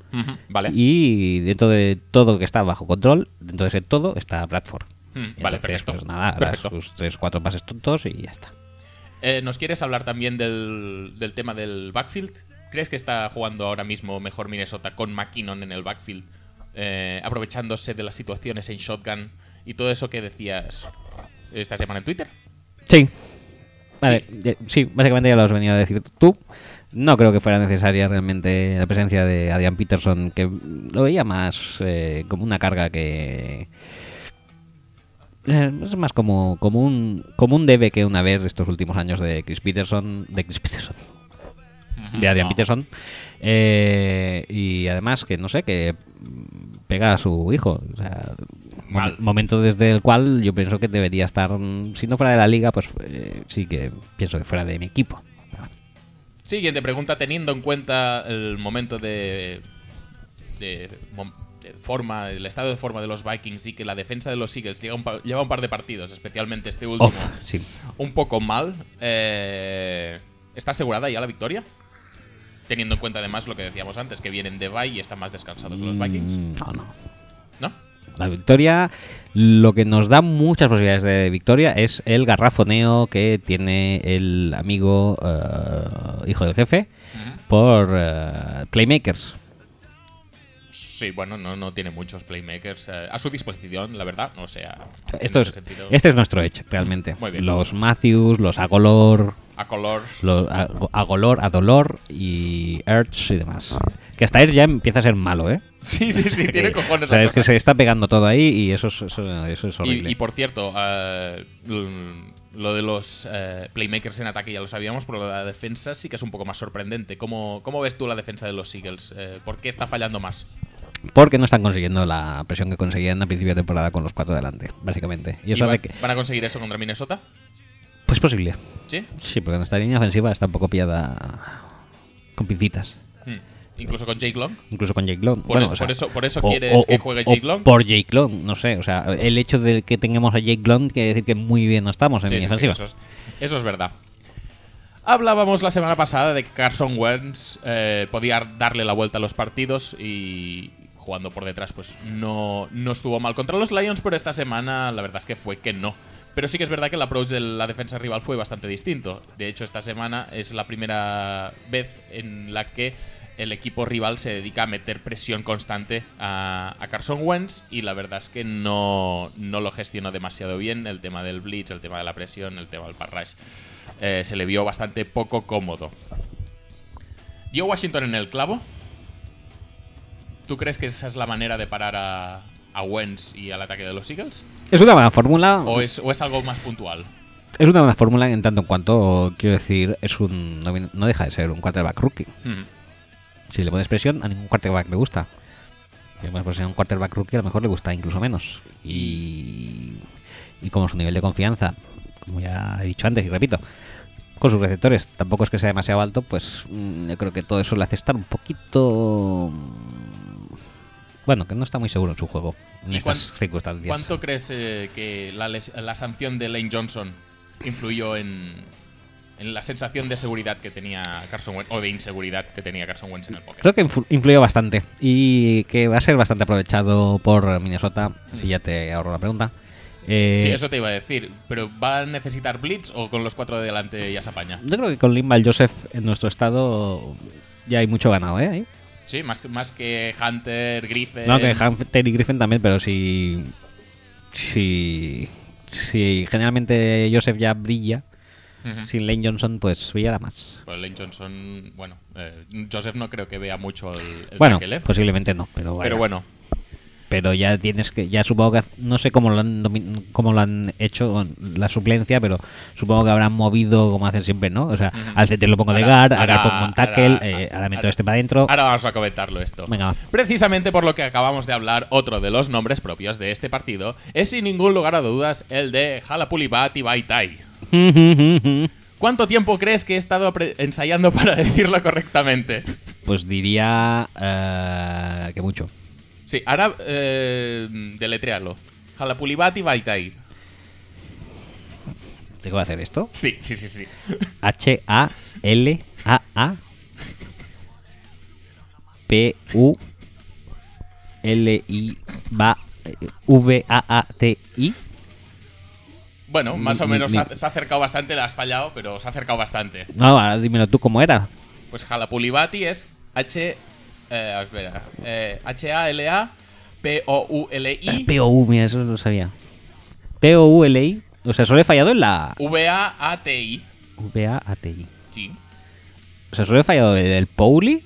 Vale. y dentro de todo que está bajo control, dentro de ese todo está Bradford. Mm, vale, perfecto. Pues nada, Perfecto. sus tres, cuatro pases tontos y ya está. Eh, ¿Nos quieres hablar también del, del tema del backfield? ¿Crees que está jugando ahora mismo mejor Minnesota con McKinnon en el backfield, eh, aprovechándose de las situaciones en shotgun y todo eso que decías esta semana en Twitter? Sí. Vale, sí, básicamente ya lo has venido a decir tú. No creo que fuera necesaria realmente la presencia de Adrian Peterson, que lo veía más eh, como una carga que... eh, Es más como, como, un, como un debe que un haber estos últimos años de Chris Peterson. De Chris Peterson. De Adrian No. Peterson. Eh, y además que, no sé, que pega a su hijo. O sea, mo- Mal. momento desde el cual yo pienso que debería estar, si no fuera de la liga, pues eh, sí que pienso que fuera de mi equipo. Siguiente pregunta, teniendo en cuenta el momento de, de, mom- de forma, el estado de forma de los Vikings y que la defensa de los Eagles lleva un, pa- lleva un par de partidos, especialmente este último, Off, sí. un poco mal. eh, ¿Está asegurada ya la victoria? Teniendo en cuenta además lo que decíamos antes, que vienen de bye y están más descansados los Vikings. Mm, No, no. ¿No? La victoria, lo que nos da muchas posibilidades de victoria es el garrafoneo que tiene el amigo eh, hijo del jefe por eh, playmakers. Sí, bueno, no, no tiene muchos playmakers eh, a su disposición, la verdad. O sea, Esto es, sentido, este es nuestro edge, realmente. Muy bien. Los Matthews, los Agolor, a color. los a, Agolor, Adolor y Ertz y demás. Que hasta Ertz ya empieza a ser malo, ¿eh? <laughs> Sí, sí, sí, tiene <laughs> Que- cojones. o sea, es que se está pegando todo ahí y eso es, eso, eso es horrible. Y, y por cierto, l- lo de los eh, playmakers en ataque ya lo sabíamos, pero lo de la defensa sí que es un poco más sorprendente. ¿Cómo, cómo ves tú la defensa de los Eagles? Eh, ¿Por qué está fallando más? Porque no están consiguiendo la presión que conseguían a principio de temporada con los cuatro delante, básicamente. Y ¿Y eso va- hace que. ¿Van a conseguir eso contra Minnesota? Pues posible. ¿Sí? Sí, porque nuestra línea ofensiva está un poco pillada con pincitas. Hmm. Incluso con Jake Long. incluso con Jake Long. Por, Bueno, por o sea, eso, por eso o- quieres o- que juegue Jake Long. Por Jake Long, no sé. O sea, el hecho de que tengamos a Jake Long quiere decir que muy bien no estamos en Sí, mi sí, sí, ofensiva. eso, es, eso es verdad. Hablábamos la semana pasada de que Carson Wentz eh, podía darle la vuelta a los partidos y jugando por detrás pues no, no estuvo mal contra los Lions, pero esta semana la verdad es que fue que no. Pero sí que es verdad que el approach de la defensa rival fue bastante distinto. De hecho, esta semana es la primera vez en la que el equipo rival se dedica a meter presión constante a, Carson Wentz y la verdad es que no, no lo gestionó demasiado bien el tema del blitz, el tema de la presión, el tema del pass rush. Eh, se le vio bastante poco cómodo. ¿Dio Washington en el clavo? ¿Tú crees que esa es la manera de parar a, a Wentz y al ataque de los Eagles? Es una buena fórmula. ¿O es, o es algo más puntual? Es una buena fórmula en tanto en cuanto, quiero decir, es un no, deja de ser un quarterback rookie. Hmm. Si le pones presión, a ningún quarterback le gusta. Si le pones presión a un quarterback rookie, a lo mejor le gusta incluso menos. Y, y como su nivel de confianza, como ya he dicho antes y repito, con sus receptores tampoco es que sea demasiado alto, pues mm, yo creo que todo eso le hace estar un poquito... mm, Bueno, que no está muy seguro en su juego en ¿Y estas cuán- circunstancias. ¿Cuánto crees eh, que la, la sanción de Lane Johnson influyó en, en la sensación de seguridad que tenía Carson Wentz, o de inseguridad que tenía Carson Wentz en el pocket? Creo que influ- influyó bastante y que va a ser bastante aprovechado por Minnesota, si ya te ahorro la pregunta. Eh, Sí, eso te iba a decir. ¿Pero va a necesitar blitz o con los cuatro de delante ya se apaña? Yo creo que con Limbal Joseph en nuestro estado ya hay mucho ganado, ¿eh? Sí, más que, más que Hunter, Griffin. No, que Hunter y Griffin también, pero si. Si. Si generalmente Joseph ya brilla, sin Lane Johnson, pues brillará más. Pues Lane Johnson, bueno, eh, Joseph no creo que vea mucho el, el Bueno, tackle, ¿eh? posiblemente no, pero, Pero bueno, Pero ya tienes que, ya supongo que, no sé cómo lo han, cómo lo han hecho la suplencia, pero supongo que habrán movido como hacen siempre, ¿no? O sea, al CT lo pongo de guard, ahora, ahora- pongo un tackle, ahora- eh, ahora meto este para adentro. ahora vamos a comentarlo esto. Venga. Precisamente por lo que acabamos de hablar, otro de los nombres propios de este partido es sin ningún lugar a dudas el de Jalapulibati Baitai. <laughs> ¿Cuánto tiempo crees que he estado ensayando para <laughs> decirlo correctamente? Pues diría eh, que mucho. Sí, ahora eh, deletrearlo. Jalapulibati Baitai. ¿Tengo que hacer esto? Sí, sí, sí, sí. H-A-L-A-A P-U-L-I va- eh, V-A-A-T-I Bueno, más o menos se ha- se ha acercado bastante, le has fallado, pero se ha acercado bastante. No, ahora dímelo tú cómo era. Pues Jalapulibati es H. eh, espera. eh, H-A-L-A-P-O-U-L-I. P-O-U, mira, eso no lo sabía. P-O-U-L-I. O sea, solo he fallado en la V-A-A-T-I. V-A-A-T-I. Sí. O sea, solo he fallado el del Pauli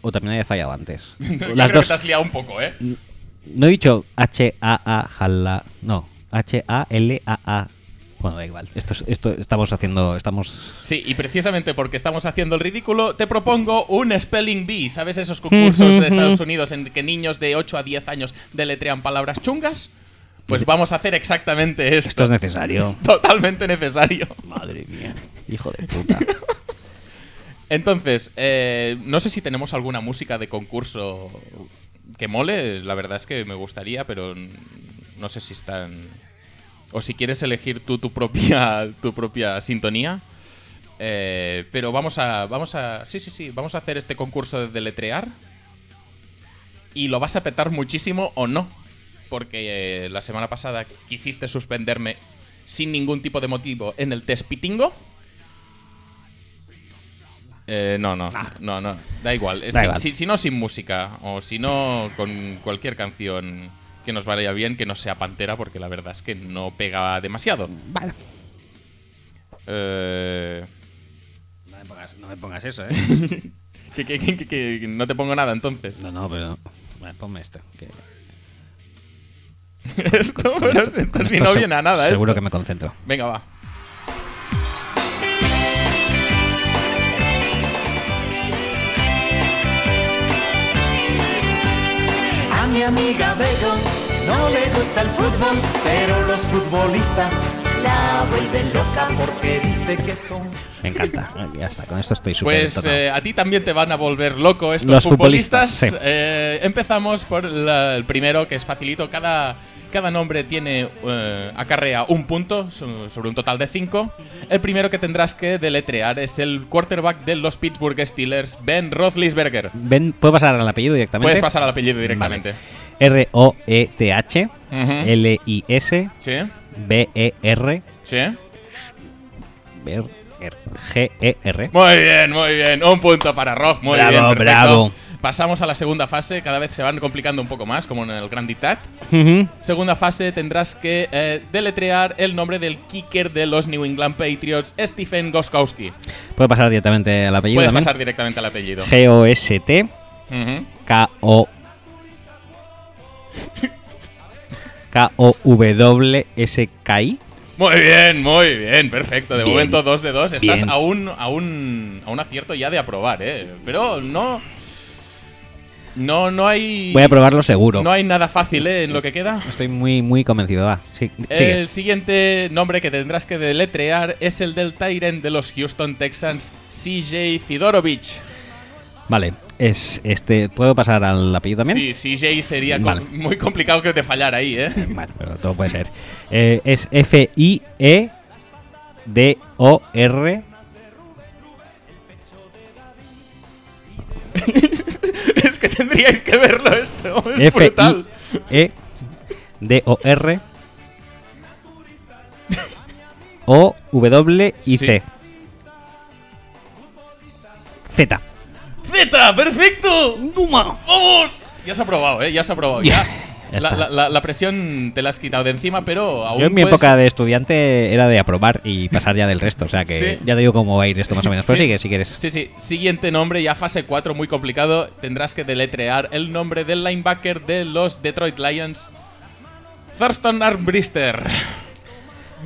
o también había fallado antes. <laughs> Yo creo Las que dos. te has liado un poco, ¿eh? No he dicho H-A-A jala. No, H-A-L-A-A. Bueno, da igual. Esto, es- esto estamos haciendo. Estamos. Sí, y precisamente porque estamos haciendo el ridículo, te propongo un Spelling Bee. ¿Sabes esos concursos de Estados Unidos en que niños de 8 a 10 años deletrean palabras chungas? Pues vamos a hacer exactamente esto. Esto es necesario. <laughs> Totalmente necesario. Madre mía. Hijo de puta. <laughs> Entonces, eh, no sé si tenemos alguna música de concurso que mole. La verdad es que me gustaría, pero no sé si están. O si quieres elegir tú tu propia, <laughs> tu propia sintonía. Eh, pero vamos a, vamos a. Sí, sí, sí. Vamos a hacer este concurso de deletrear. Y lo vas a petar muchísimo o no. Porque eh, la semana pasada quisiste suspenderme sin ningún tipo de motivo en el test pitingo. Eh, no, no, no, no, da igual. Da si, igual. si- si no sin música o si no con cualquier canción que nos vaya bien, que no sea Pantera, porque la verdad es que no pega demasiado. Vale. Eh, No me pongas, no me pongas eso, ¿eh? <laughs> que, que- que- que- que no te pongo nada entonces. No, no, pero. Vale, ponme esto. que- <laughs> esto, con pero esto- si, esto no viene a nada Seguro esto. que me concentro. Venga, va. Mi amiga Bego no le gusta el fútbol, pero los futbolistas la vuelve loca porque dice que son Me encanta. <laughs> Ya está, con esto estoy súper Pues eh, a ti también te van a volver loco estos Los futbolistas. futbolistas, sí. Eh, empezamos por la- el primero, que es facilito. Cada, cada nombre tiene eh, acarrea un punto so- sobre un total de cinco. El primero que tendrás que deletrear es el quarterback de los Pittsburgh Steelers, Ben Roethlisberger. Ven, ¿Puedo pasar al apellido directamente? Puedes pasar al apellido directamente. R-O-E-T-H Ujú. L-I-S ¿Sí? B-E-R ¿Sí? Ber- er- Muy bien, muy bien. Un punto para Rock. Muy Bravo, bien, perfecto. bravo. Pasamos a la segunda fase. Cada vez se van complicando un poco más, como en el Grand Dictat. Ujú. Segunda fase tendrás que eh, deletrear el nombre del kicker de los New England Patriots, Stephen Goskowski. ¿Puedo pasar directamente al apellido Puedes también? pasar directamente al apellido. G-O-S-T. K-O K-O-W-S-K-I Muy bien, muy bien, perfecto. De Bien. momento 2 de 2. Estás Bien. a un, a, un, a un acierto ya de aprobar, ¿eh? Pero no. No, no hay. Voy a probarlo seguro. No hay nada fácil, ¿eh? En lo que queda. Estoy muy, muy convencido. Va, sí. El siguiente nombre que tendrás que deletrear es el del Tyrant de los Houston Texans, CJ Fidorovich. Vale, es este. ¿Puedo pasar al apellido también? Sí, CJ sería com- muy complicado que te fallara ahí, ¿eh? <laughs> Pero todo puede ser. Eh, es F-I-E-D-O-R. <laughs> que tendríais que verlo esto. Es brutal. F-I-E-D-O-R. O-W-I-C. Z. ¡Z! ¡Perfecto! ¡Vamos! Ya se ha probado, ¿eh? Ya se ha probado. Ya. <laughs> Ya la, está. la- la- presión te la has quitado de encima, pero aún Yo en mi puedes- época de estudiante era de aprobar y pasar ya del resto. O sea que Sí. ya te digo cómo va a ir esto más o menos. Pero Sí. sigue si quieres. Sí, sí. Siguiente nombre, ya fase 4, muy complicado. Tendrás que deletrear el nombre del linebacker de los Detroit Lions. Thurston Armbrister.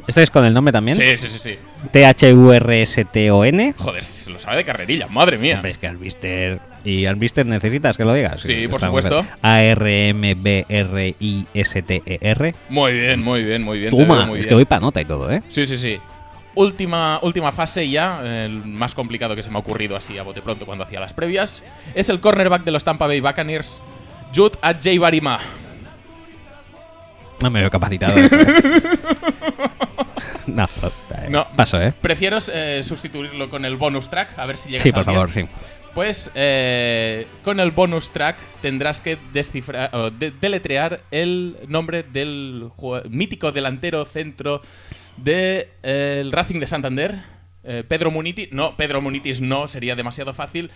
¿Esto es con el nombre también? Sí, sí, sí, sí. T-H-U-R-S-T-O-N. Joder, se lo sabe de carrerilla, madre mía. Hombre, es que Albister. ¿Y Albister necesitas que lo digas? Sí, por supuesto. A-R-M-B-R-I-S-T-E-R. Muy bien, muy bien, muy bien. Toma, muy es bien. que voy para nota y todo, ¿eh? Sí, sí, sí. Última, última fase ya, el más complicado que se me ha ocurrido así a bote pronto cuando hacía las previas, es el cornerback de los Tampa Bay Buccaneers, Jude Adjei Barima. No me veo capacitado. ¿eh? <laughs> no, No. paso, ¿eh? Prefiero eh, sustituirlo con el bonus track, a ver si llegas Sí, por favor, sí. Pues eh, con el bonus track tendrás que descifrar, o de- deletrear el nombre del mítico delantero centro del Racing de Santander, eh, Pedro Munitis. No, Pedro Munitis no, sería demasiado fácil.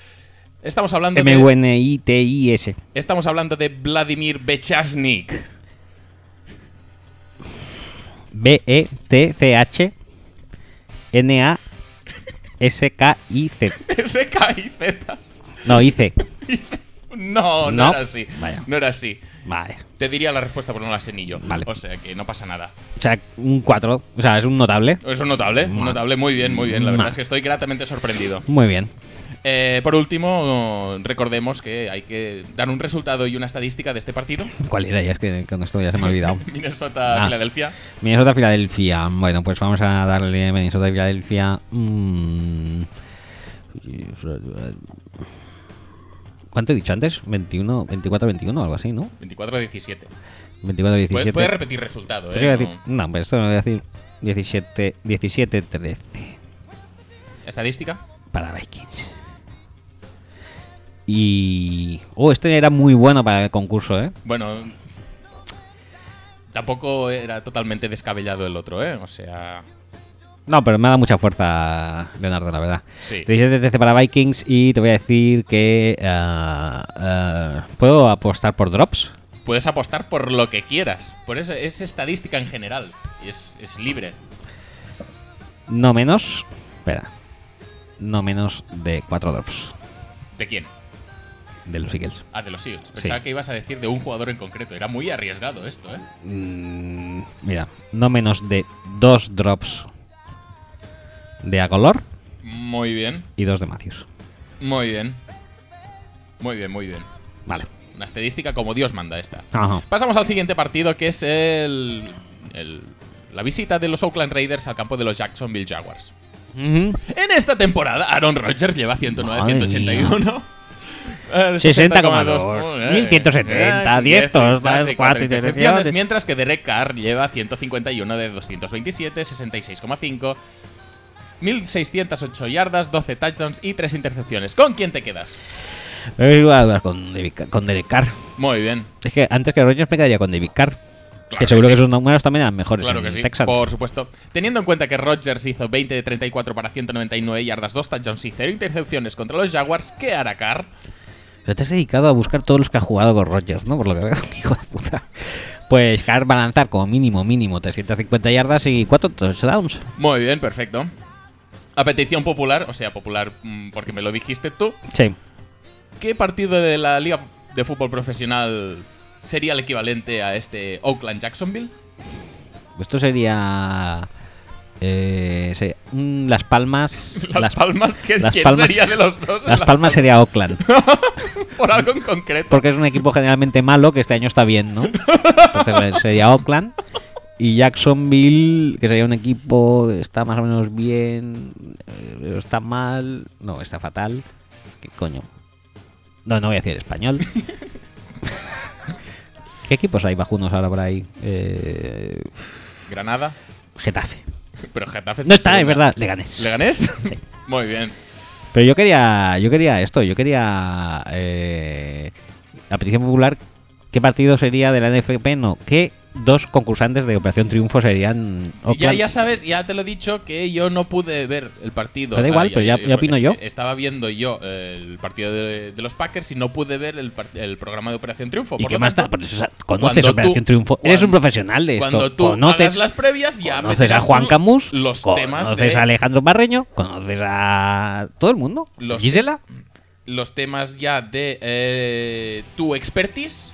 Estamos hablando de, M-U-N-I-T-I-S. estamos hablando de Vladimir Bechasnik. B-E-T-C-H-N-A-S-K-I-Z. S-K-I-Z. <laughs> No, I-C. No, no, No. era así. Vaya. No era así. Vale. Te diría la respuesta, pero no la sé ni yo. Vale. O sea que no pasa nada. O sea, un 4. O sea, es un notable. Es un notable, un notable, muy bien, muy bien. La verdad Ma- es que estoy gratamente sorprendido. Muy bien. Eh, por último, recordemos que hay que dar un resultado y una estadística de este partido. ¿Cuál era? Ya es que con esto ya se me ha olvidado. <laughs> Minnesota, Ah. Filadelfia. Minnesota, Filadelfia. Bueno, pues vamos a darle Minnesota, Filadelfia. mm, ¿Cuánto he dicho antes? 21, 24, 21 algo así, ¿no? 24-17. 24, 17. Puedes, repetir resultado, Pues ¿eh? No- decir- no, pues esto me voy a decir 17, 17, 13 ¿Estadística? para Vikings. Y. Oh, este era muy bueno para el concurso, ¿eh? Bueno, tampoco era totalmente descabellado el otro, ¿eh? O sea, No, pero me ha dado mucha fuerza, Leonardo, la verdad. sí. 17 13 para Vikings y te voy a decir que. ah, ah, ¿Puedo apostar por drops? Puedes apostar por lo que quieras. Por eso es estadística en general. Y es, es libre. No menos. Espera. No menos de 4 drops ¿De quién? De los Eagles. Ah, de los Eagles. Pensaba Sí. que ibas a decir de un jugador en concreto. Era muy arriesgado esto, ¿eh? Mm, mira, no menos de 2 drops de Agolor Muy bien. y 2 de Matthews. Muy bien. Muy bien, muy bien. Vale. Una estadística como Dios manda esta. Ajá. Pasamos al siguiente partido, que es el, el la visita de los Oakland Raiders al campo de los Jacksonville Jaguars. En esta temporada, Aaron Rodgers lleva 109, Madre 181. eh, 60,2, muy bien. 1170, Eh, 10 touchdowns, touchdowns y cuatro intercepciones, intercepciones. Mientras que Derek Carr lleva 151 de 227, 66,5. 1608 yardas, 12 touchdowns y 3 intercepciones. ¿Con quién te quedas? He ido a dudar con Derek Carr. Muy bien. Es que antes que Rogers me quedaría con David Carr. Claro que seguro que sus números también eran mejores Claro en que sí, Texans. por supuesto. Teniendo en cuenta que Rodgers hizo 20 de 34 para 199 yardas, 2 touchdowns y 0 intercepciones contra los Jaguars, ¿qué hará Carr? Pero te has dedicado a buscar todos los que ha jugado con Rogers, ¿no? Por lo que veo, <laughs> hijo de puta. Pues Carr va a lanzar como mínimo, mínimo 350 yardas y 4 touchdowns. Muy bien, perfecto. A petición popular, o sea, popular mm, porque me lo dijiste tú, Sí. ¿qué partido de la Liga de Fútbol Profesional sería el equivalente a este Oakland-Jacksonville? Esto sería. Eh, mm, las Palmas. <laughs> Las, Palmas, ¿qué, las ¿quién Palmas- sería de los dos? en Las la- Palmas sería Oakland. <laughs> Por algo en concreto. Porque es un equipo generalmente malo que este año está bien, ¿no? Entonces eh, sería Oakland. Y Jacksonville, que sería un equipo que está más o menos bien, eh, pero está mal. No, está fatal. ¿Qué coño? No, no voy a decir español. <laughs> ¿Qué equipos hay bajunos ahora por ahí? Eh, Granada. Getafe. Pero Getafe No está, es verdad, Leganés. ¿Leganés? <laughs> Muy bien. Pero yo quería, yo quería esto, yo quería eh, a petición popular qué partido sería de la NFP, no, qué dos concursantes de Operación Triunfo serían Ya, ya sabes, ya te lo he dicho que yo no pude ver el partido. Pero da igual, pero ya- ya opino yo. Estaba viendo yo eh, el partido de, de los Packers y no pude ver el, el programa de Operación Triunfo. ¿Y Por qué lo más tanto? Por eso, conoces Operación tú- Triunfo. Eres un profesional de esto. Cuando tú conoces hagas las previas, ya conoces a Juan Camus, los temas conoces a Alejandro Barreño, conoces a todo el mundo. Los- Gisela. los temas ya de eh, tu expertise.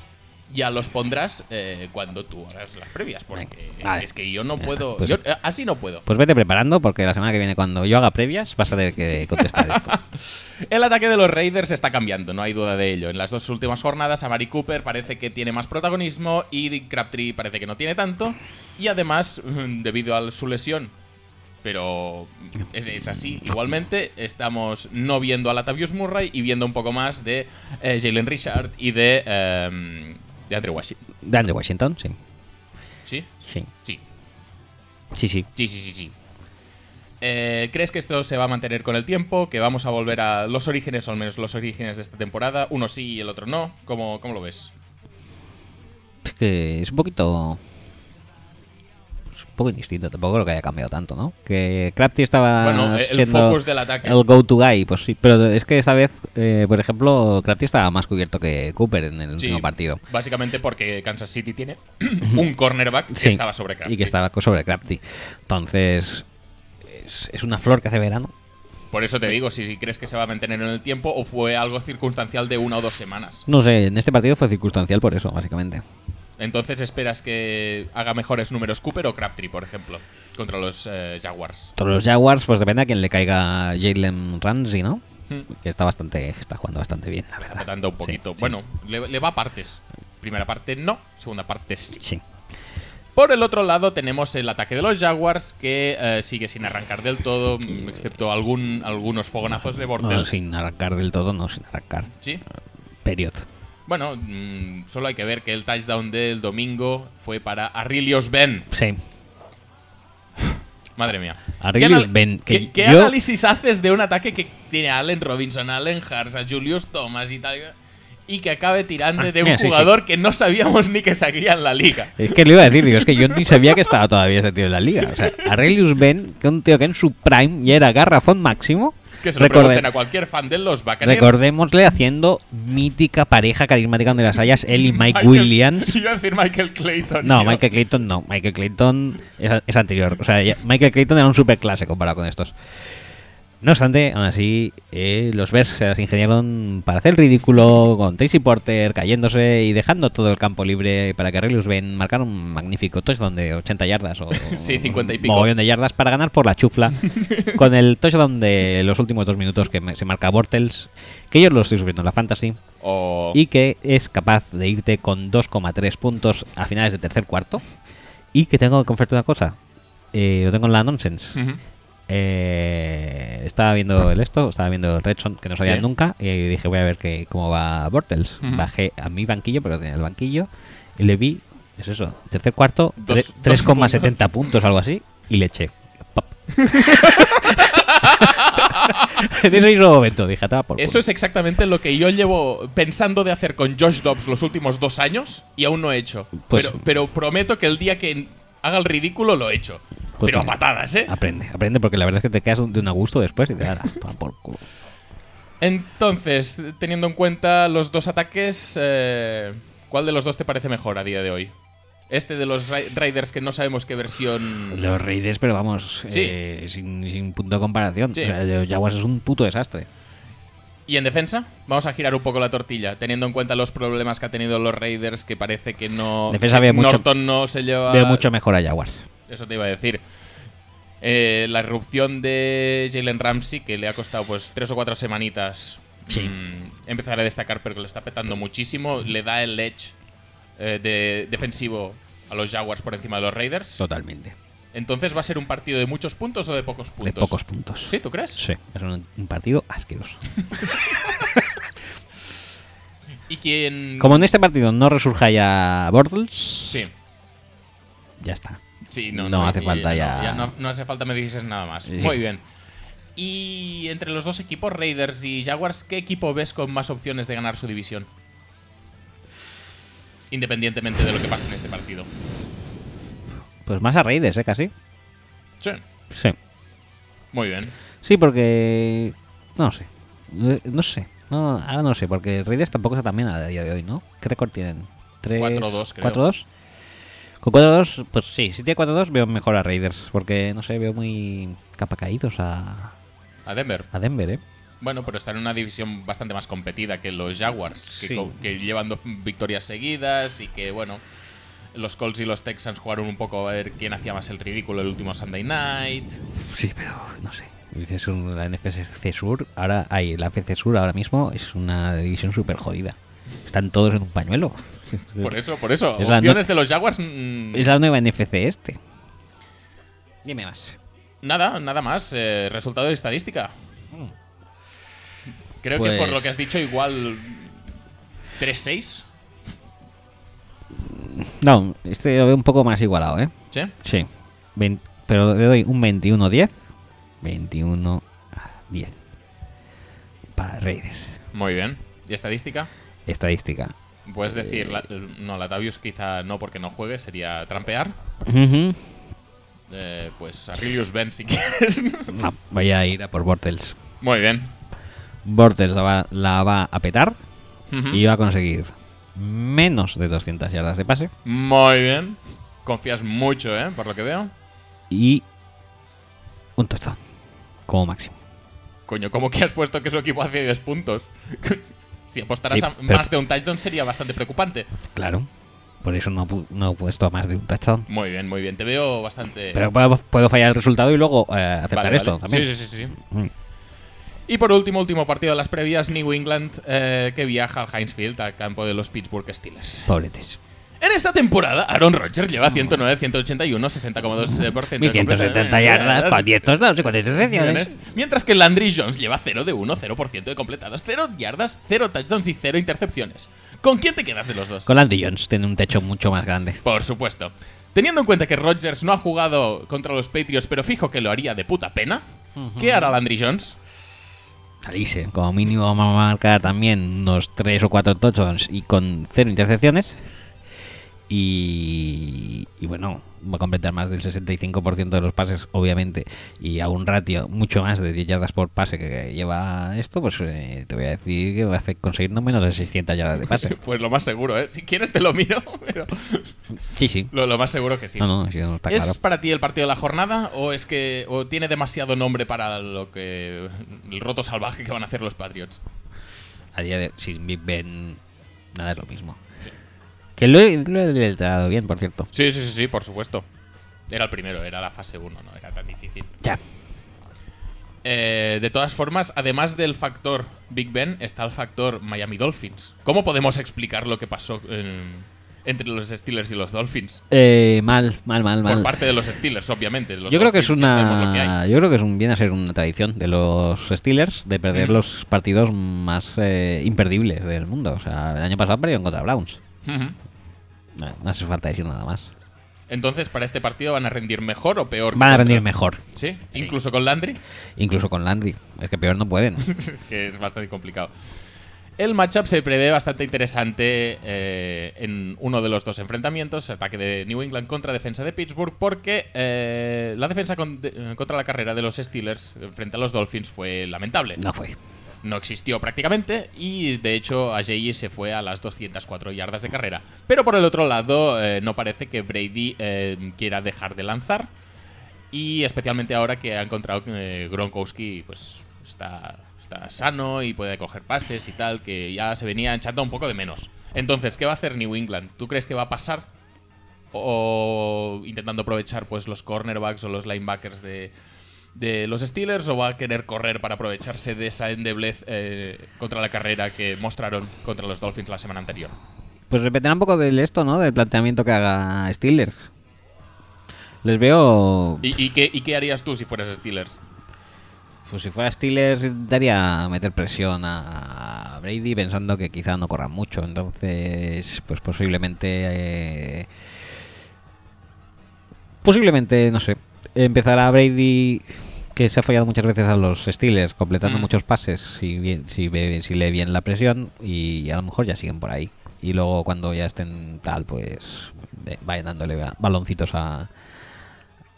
Ya los pondrás eh, cuando tú hagas las previas. Porque vale. es que yo no Ya puedo. pues- yo, eh, así no puedo. Pues vete preparando porque la semana que viene cuando yo haga previas vas a tener que contestar esto. <laughs> El ataque de los Raiders está cambiando, no hay duda de ello. En las dos últimas jornadas, Amari Cooper parece que tiene más protagonismo y Crabtree parece que no tiene tanto. Y además, <laughs> debido a su lesión, pero es, es así. Igualmente, estamos no viendo a Latavius Murray y viendo un poco más de eh, Jalen Richard y de, em, de Andrew Washington. De Andrew Washington, sí. ¿Sí? Sí, Sí, sí, sí. sí, sí, sí. sí. Eh, ¿Crees que esto se va a mantener con el tiempo? ¿Que vamos a volver a los orígenes, o al menos los orígenes de esta temporada? Uno sí y el otro no. ¿Cómo, cómo lo ves? Es que es un poquito. Poco indistinto, tampoco creo que haya cambiado tanto, ¿no? Que Crafty estaba Bueno, el siendo focus del ataque. el go-to guy, pues sí. Pero es que esta vez, eh, por ejemplo, Crafty estaba más cubierto que Cooper en el Sí, último partido. Básicamente porque Kansas City tiene un cornerback que Sí, estaba sobre Crabtree. Y que estaba sobre Crafty. Entonces, es, es una flor que hace verano. Por eso te digo, si, si crees que se va a mantener en el tiempo o fue algo circunstancial de una o dos semanas. No sé, en este partido fue circunstancial por eso, básicamente. Entonces esperas que haga mejores números Cooper o Crabtree, por ejemplo, contra los eh, Jaguars. Todos los Jaguars, pues depende a quién le caiga Jalen Ramsey, ¿no? Hmm. Que está bastante, está jugando bastante bien, la verdad. Matando un poquito. sí. Bueno, le, le va a partes. Primera parte no, segunda parte sí. Sí. Por el otro lado tenemos el ataque de los Jaguars que eh, sigue sin arrancar del todo, excepto algún, algunos fogonazos de No, Bortles. sin arrancar del todo, no, sin arrancar. Sí. Period. Bueno, mm, solo hay que ver que el touchdown del domingo fue para Arilios Ben. Sí. <laughs> Madre mía. Arilios ¿Qué Ben, que ¿Qué, qué yo- análisis haces de un ataque que tiene a Allen Robinson, a Allen Hars, a Julius Thomas y tal? Y que acabe tirando Ah, de un mira, sí, jugador que no sabíamos ni que seguía en la liga. Es que le iba a decir, digo, es que yo ni sabía que estaba todavía ese tío en la liga. O sea, Aurelius Ben, que un tío que en su prime ya era garrafón máximo. Que se lo Recorde- pregunten a cualquier fan de los Buccaneers. recordémosle haciendo mítica pareja carismática donde las hayas, él y <laughs> Mike Michael- Williams. <laughs> Iba a decir Michael Clayton. No, tío. Michael Clayton no. Michael Clayton es, es anterior. O sea, ya- Michael Clayton era un superclase comparado con estos. No obstante, aún así, eh, los Bears se las ingeniaron para hacer el ridículo con Tracy Porter cayéndose y dejando todo el campo libre para que Relius Ben marcara un magnífico touchdown de 80 yardas o <laughs> Sí, 50 y pico. mogollón de yardas para ganar por la chufla <laughs> con el touchdown de los últimos dos minutos que se marca Bortles, que yo lo estoy subiendo en la fantasy y que es capaz de irte con 2,3 puntos a finales de tercer cuarto. Y que tengo que confesarte una cosa. eh, lo tengo en la Nonsense. Eh, estaba viendo el esto, estaba viendo el Red Zone, que no sabía Sí. nunca, y dije, voy a ver que, cómo va Bortles. Bajé a mi banquillo, pero tenía el banquillo, y le vi, es eso, tercer cuarto, Dos- tre- dos 3,70 puntos, algo así, y le eché. Pop. de <laughs> ese mismo momento, dije, "Toma por Eso culo". es exactamente lo que yo llevo pensando de hacer con Josh Dobbs los últimos dos años y aún no he hecho. Pues- pero, pero prometo que el día que haga el ridículo lo he hecho. Pues pero a patadas, ¿eh? Aprende, aprende, porque la verdad es que te quedas de un a gusto después y te da por culo. Entonces, teniendo en cuenta los dos ataques, eh, ¿cuál de los dos te parece mejor a día de hoy? Este de los Ra- Raiders que no sabemos qué versión... Los Raiders, pero vamos, Sí. eh, sin, sin punto de comparación. Sí. O sea, el de los Jaguars es un puto desastre. ¿Y en defensa? Vamos a girar un poco la tortilla, teniendo en cuenta los problemas que ha tenido los Raiders, que parece que no... Defensa veo mucho- Norton no se lleva... Veo mucho mejor a Jaguars. Eso te iba a decir. Eh, la irrupción de Jalen Ramsey, que le ha costado pues tres o cuatro semanitas mm, empezar a destacar, pero que lo está petando muchísimo, le da el edge eh, de defensivo a los Jaguars por encima de los Raiders. Totalmente. Entonces, ¿va a ser un partido de muchos puntos o de pocos puntos? De pocos puntos. ¿Sí, tú crees? Sí, es un, un partido asqueroso. <laughs> ¿Y quién...? Como en este partido no resurja ya Bortles, Sí. ya está. Sí, no, No no, hace y falta ya- no, no hace falta me dices nada más. Sí. Muy bien. Y entre los dos equipos, Raiders y Jaguars, ¿qué equipo ves con más opciones de ganar su división? Independientemente de lo que pase en este partido. Pues más a Raiders, ¿eh? Casi. Sí. Sí. Muy bien. Sí, porque... No sé. Eh, No sé. No, ahora no sé, porque Raiders tampoco está tan bien a día de hoy, ¿no? ¿Qué récord tienen? ¿Tres? 4-2, creo. ¿4-2? Con 4-2, pues sí, si tiene 4-2 veo mejor a Raiders, porque no sé, veo muy capa caídos a, A Denver. a Denver, ¿eh? Bueno, pero está en una división bastante más competida que los Jaguars, que, Sí. que llevan dos victorias seguidas y que, bueno, los Colts y los Texans jugaron un poco a ver quién hacía más el ridículo el último Sunday Night. Sí, pero no sé. Es un- la NFC Sur, ahora hay la FC Sur ahora mismo es una división súper jodida. Están todos en un pañuelo. <laughs> Por eso, por eso. Es Opciones de los Jaguars. mm, Es la nueva NFC este. Dime más. Nada, nada más. eh, resultado de estadística. Creo que por Pues- lo que has dicho, igual. 3-6. No, este lo veo un poco más igualado, ¿eh? ¿Sí? Sí. Vein- pero le doy un 21-10. 21-10. Para Raiders. Muy bien. ¿Y estadística? Estadística. Puedes decir. la- no, Latavius quizá no porque no juegue, sería trampear. Eh, pues Arilius Ben si <laughs> quieres. No, voy a ir a por Bortles. Muy bien. Bortles la va, la va a petar y va a conseguir menos de 200 yardas de pase Muy bien. Confías mucho, ¿eh? Por lo que veo. y un touchdown como máximo. Coño, ¿cómo que has puesto que su equipo hace 10 puntos? <laughs> si apostaras Sí, a pero- más de un touchdown sería bastante preocupante. Claro. Por eso no, no he puesto más de un touchdown. Muy bien, muy bien. Te veo bastante. Pero puedo, puedo fallar el resultado y luego eh, aceptar Vale, esto vale. también. Sí, sí, sí, sí. Mm. Y por último, último partido de las previas, New England, eh, que viaja al Heinz Field, al campo de los Pittsburgh Steelers. Pobretes. En esta temporada, Aaron Rodgers lleva 109, 181, 60,2%. de 1170 yardas con 10 touchdowns y 4 intercepciones. Millones. Mientras que Landry Jones lleva 0 de 1, 0% de completados, 0 yardas, 0 touchdowns y 0 intercepciones. ¿Con quién te quedas de los dos? Con Landry Jones tiene un techo mucho más grande. Por supuesto. Teniendo en cuenta que Rodgers no ha jugado contra los Patriots, pero fijo que lo haría de puta pena, ¿qué hará Landry Jones? Salirse. Como mínimo vamos a marcar también unos 3 o 4 touchdowns y con 0 intercepciones. Y, y bueno, va a completar más del 65% de los pases, obviamente, y a un ratio mucho más de 10 yardas por pase que lleva esto, pues eh, te voy a decir que va a conseguir no menos de 600 yardas de pase. <laughs> Pues lo más seguro, ¿eh? Si quieres te lo miro, <laughs> pero Sí, sí. lo, lo más seguro que sí. No, no, sí, no, está ¿Es claro. para ti el partido de la jornada o es que o tiene demasiado nombre para lo que el roto salvaje que van a hacer los Patriots? A día de sin Big Ben, nada es lo mismo. Que lo he, lo he letrado bien, por cierto. Sí, sí, sí, sí, por supuesto. Era el primero, era la fase 1, no era tan difícil. Ya. Eh, de todas formas, además del factor Big Ben, está el factor Miami Dolphins. ¿Cómo podemos explicar lo que pasó en, entre los Steelers y los Dolphins. Eh, mal, mal, mal, Por mal. parte de los Steelers, obviamente. Los Yo creo que es que una. Yo creo que es un, viene a ser una tradición de los Steelers de perder Mm. los partidos más eh, imperdibles del mundo. O sea, el año pasado perdieron contra Browns. No, no hace falta decir nada más. Entonces, para este partido van a rendir mejor o peor. Van a rendir mejor, ¿Sí? Incluso con Landry. incluso con Landry. Es que peor no pueden. <laughs> es que es bastante complicado. El matchup se prevé bastante interesante eh, en uno de los dos enfrentamientos, ataque de New England contra defensa de Pittsburgh, porque eh, la defensa con- de- contra la carrera de los Steelers frente a los Dolphins fue lamentable. No fue. No existió prácticamente y de hecho Ajayi se fue a las 204 yardas de carrera. Pero por el otro lado, eh, no parece que Brady eh, quiera dejar de lanzar y especialmente ahora que ha encontrado que eh, Gronkowski pues está, está sano y puede coger pases y tal, que ya se venía echando un poco de menos. Entonces, ¿qué va a hacer New England? ¿Tú crees que va a pasar? ¿O intentando aprovechar pues los cornerbacks o los linebackers de, de los Steelers? ¿O va a querer correr para aprovecharse de esa endeblez eh, contra la carrera que mostraron contra los Dolphins la semana anterior? Pues repetirá un poco del esto, ¿no? Del planteamiento que haga Steelers. Les veo. ¿Y, y qué, y qué harías tú si fueras Steelers? Pues si fuera Steelers intentaría meter presión a Brady pensando que quizá no corra mucho. Entonces, pues posiblemente... eh, posiblemente, no sé, empezará Brady que se ha fallado muchas veces a los Steelers completando Mm. muchos pases si, bien, si, ve, si lee bien la presión y a lo mejor ya siguen por ahí. Y luego cuando ya estén tal, pues vayan dándole ba- baloncitos a,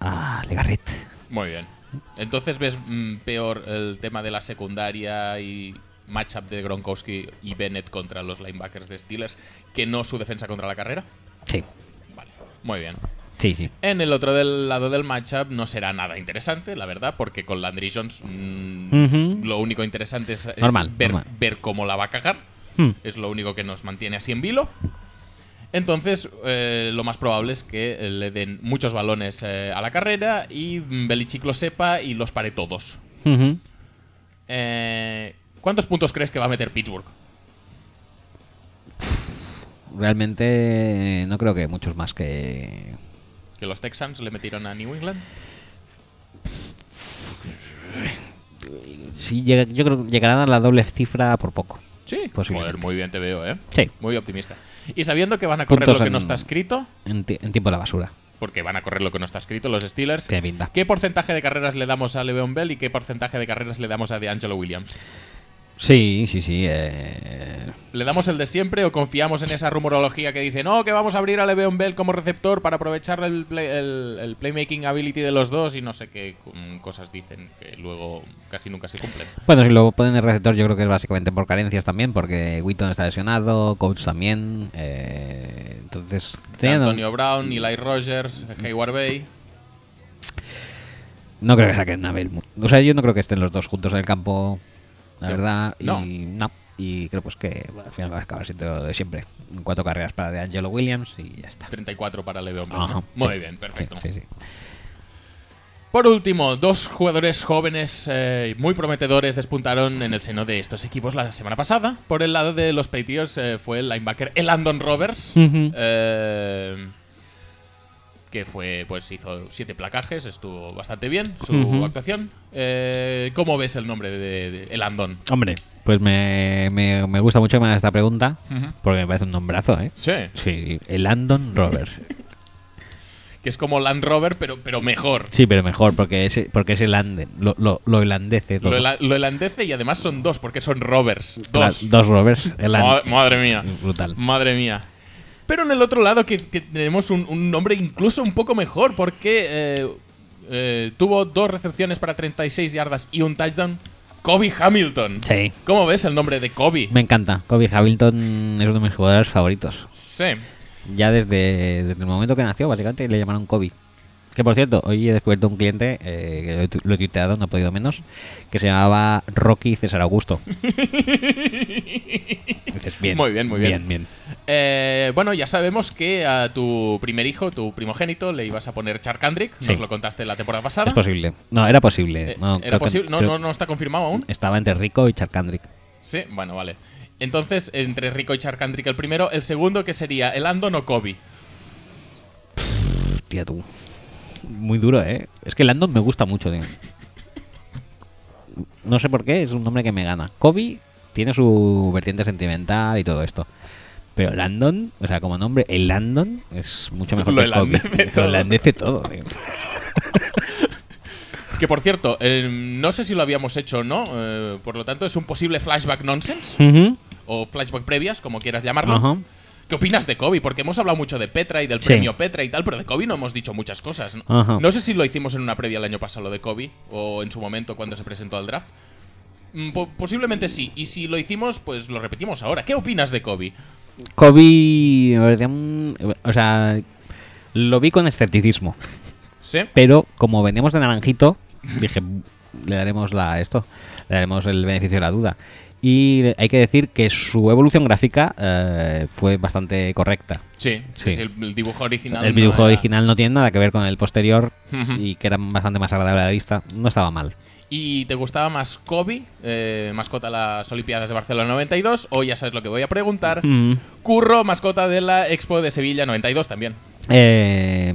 a Legarret. Muy bien. Entonces ves mm, peor el tema de la secundaria y matchup de Gronkowski y Bennett contra los linebackers de Steelers que no su defensa contra la carrera. Sí, Vale, muy bien. Sí, sí. En el otro del lado del matchup no será nada interesante, la verdad, porque con Landry Jones mm, lo único interesante es, ver, normal. ver cómo la va a cagar. Hmm. Es lo único que nos mantiene así en vilo. Entonces, eh, lo más probable es que le den muchos balones eh, a la carrera y Belichick lo sepa y los pare todos. Eh, ¿Cuántos puntos crees que va a meter Pittsburgh? Realmente no creo que muchos más que... ¿Que los Texans le metieron a New England? Sí, llega- yo creo que llegarán a la doble cifra por poco. Sí, Posiblemente. Joder, muy bien te veo, ¿eh? Sí, Muy optimista. Y sabiendo que van a correr Puntos lo que en- no está escrito, en, ti- en tiempo de la basura. porque van a correr lo que no está escrito los Steelers, Tiene pinta. ¿qué porcentaje de carreras le damos a Le'Veon Bell y qué porcentaje de carreras le damos a DeAngelo Williams? Sí, sí, sí. eh, ¿Le damos el de siempre o confiamos en esa rumorología que dice no, que vamos a abrir a Le'Veon Bell como receptor para aprovechar el, play- el- el playmaking ability de los dos y no sé qué mm, cosas dicen que luego casi nunca se cumplen? Bueno, si lo ponen de receptor yo creo que es básicamente por carencias también, porque Witton está lesionado, Coach también. eh, entonces... Antonio Brown, Eli Rogers, Hayward Bay. No creo que saquen a Bell. O sea, yo no creo que estén los dos juntos en el campo, la Sí. verdad. No. Y no. Y creo pues que bueno, al final va a acabar siendo lo de siempre. Cuatro carreras para de Angelo Williams y ya está. 34 para Le'Veon Bell. ¿no? Muy sí. bien, perfecto. Sí, sí, sí. Por último, dos jugadores jóvenes eh, muy prometedores despuntaron en el seno de estos equipos la semana pasada. Por el lado de los Patriots eh, fue el linebacker Elandon Roberts, Ujú. eh, que fue, pues hizo siete placajes, estuvo bastante bien su actuación. Eh, ¿Cómo ves el nombre de, de Elandon? Hombre, pues me, me, me gusta mucho hagas esta pregunta, porque me parece un nombrazo, ¿eh? Sí, Sí, el Landon Roberts. <laughs> que es como Land Rover, pero, pero mejor. Sí, pero mejor, porque es, porque es el anden, lo, lo, lo holandece y además son dos, porque son Rovers. Dos. dos Rovers. El Ma- madre mía. Brutal. Madre mía. Pero en el otro lado que, que tenemos un, un nombre incluso un poco mejor porque eh, eh, tuvo dos recepciones para 36 yardas y un touchdown. Kobe Hamilton. Sí. ¿Cómo ves el nombre de Kobe? Me encanta. Kobe Hamilton es uno de mis jugadores favoritos. Sí. Ya desde, desde el momento que nació, básicamente, le llamaron Kobe. Que por cierto, hoy he descubierto un cliente, eh, que lo he, tuiteado, no he podido menos, que se llamaba Rocky César Augusto. <laughs> Dices, bien, Muy bien, muy bien. Bien, bien. Eh, bueno, ya sabemos que a tu primer hijo, tu primogénito, le ibas a poner Charkandrick. Sí. Nos lo contaste la temporada pasada. Es posible. No, era posible. Eh, No, ¿Era que- posible? No, no, no está confirmado aún. Estaba entre Rico y Charkandrick. Sí, bueno, vale. Entonces, entre Rico y Charkandrick el primero. El segundo, que sería el Andon o Kobe. Hostia, tú. Muy duro, ¿eh? Es que Landon me gusta mucho, tío. No sé por qué, es un nombre que me gana. Kobe tiene su vertiente sentimental y todo esto. Pero Landon, o sea, como nombre, el Landon es mucho mejor Lo que Kobe. holandece Lo todo. holandece todo, tío. Que por cierto, eh, no sé si lo habíamos hecho o no. eh, por lo tanto, es un posible flashback nonsense. O flashback previas, como quieras llamarlo. Ajá. ¿Qué opinas de Kobe? Porque hemos hablado mucho de Petra y del Sí. premio Petra y tal, pero de Kobe no hemos dicho muchas cosas. ¿no? Ajá. No sé si lo hicimos en una previa el año pasado, lo de Kobe, o en su momento cuando se presentó al draft. Mm, po- posiblemente sí. Y si lo hicimos, pues lo repetimos ahora. ¿Qué opinas de Kobe? Kobe, o sea, lo vi con escepticismo. ¿Sí? Pero como veníamos de naranjito, dije, le daremos la esto, le daremos el beneficio de la duda. Y hay que decir que su evolución gráfica eh, fue bastante correcta. Sí, Sí. sí, el, el dibujo original. el no dibujo era- original no tiene nada que ver con el posterior y que era bastante más agradable a la vista. No estaba mal. ¿Y te gustaba más Kobe, eh, mascota de las Olimpiadas de Barcelona 92? O ya sabes lo que voy a preguntar. Mm. Curro, mascota de la Expo de Sevilla 92 también. Eh,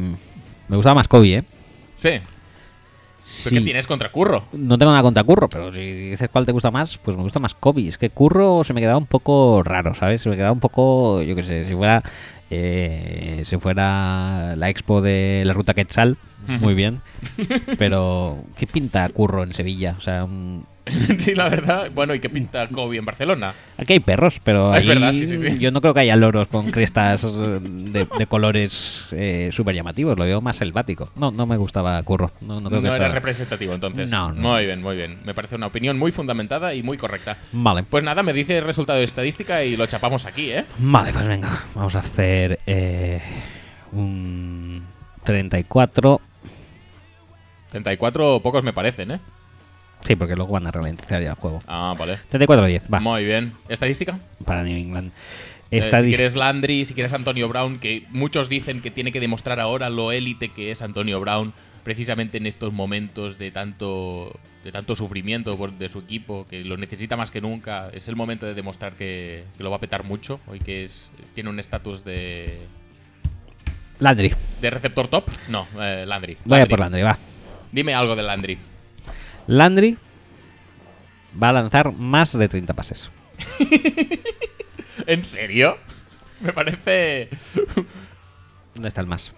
me gustaba más Kobe, ¿eh? Sí. ¿Pero Sí. qué tienes contra Curro? No tengo nada contra Curro, pero si dices cuál te gusta más, pues me gusta más Kobe. Es que Curro se me quedaba un poco raro, ¿sabes? Se me quedaba un poco, yo qué sé, si fuera, eh, si fuera la expo de la ruta Quetzal, muy bien. Pero, ¿qué pinta Curro en Sevilla? O sea, un- <laughs> sí, la verdad. Bueno, ¿y qué pinta Kobe en Barcelona? aquí hay perros, pero Es ahí verdad, sí, sí, sí. yo no creo que haya loros con crestas eh, de, de colores eh, súper llamativos. Lo veo más selvático. No, no me gustaba Curro. No, no creo que no esto- era representativo entonces. No, no. Muy bien, muy bien. Me parece una opinión muy fundamentada y muy correcta. Vale. Pues nada, me dice el resultado de estadística y lo chapamos aquí, ¿eh? Vale, pues venga, vamos a hacer eh, un 34. 34 pocos me parecen, ¿eh? Sí, porque luego van a ralentizar ya el juego. Ah, vale. 34-10, va, Muy bien. ¿Estadística? para New England. Eh, si quieres Landry, si quieres Antonio Brown, que muchos dicen que tiene que demostrar ahora lo élite que es Antonio Brown, precisamente en estos momentos de tanto de tanto sufrimiento por- de su equipo, que lo necesita más que nunca. Es el momento de demostrar que, que lo va a petar mucho, hoy que es tiene un estatus de, Landry. de receptor top. No, eh, Landry. Voy a Landry. por Landry, va. Dime algo de Landry. Landry va a lanzar más de 30 pases. <laughs> ¿En serio? Me parece ¿Dónde está el más?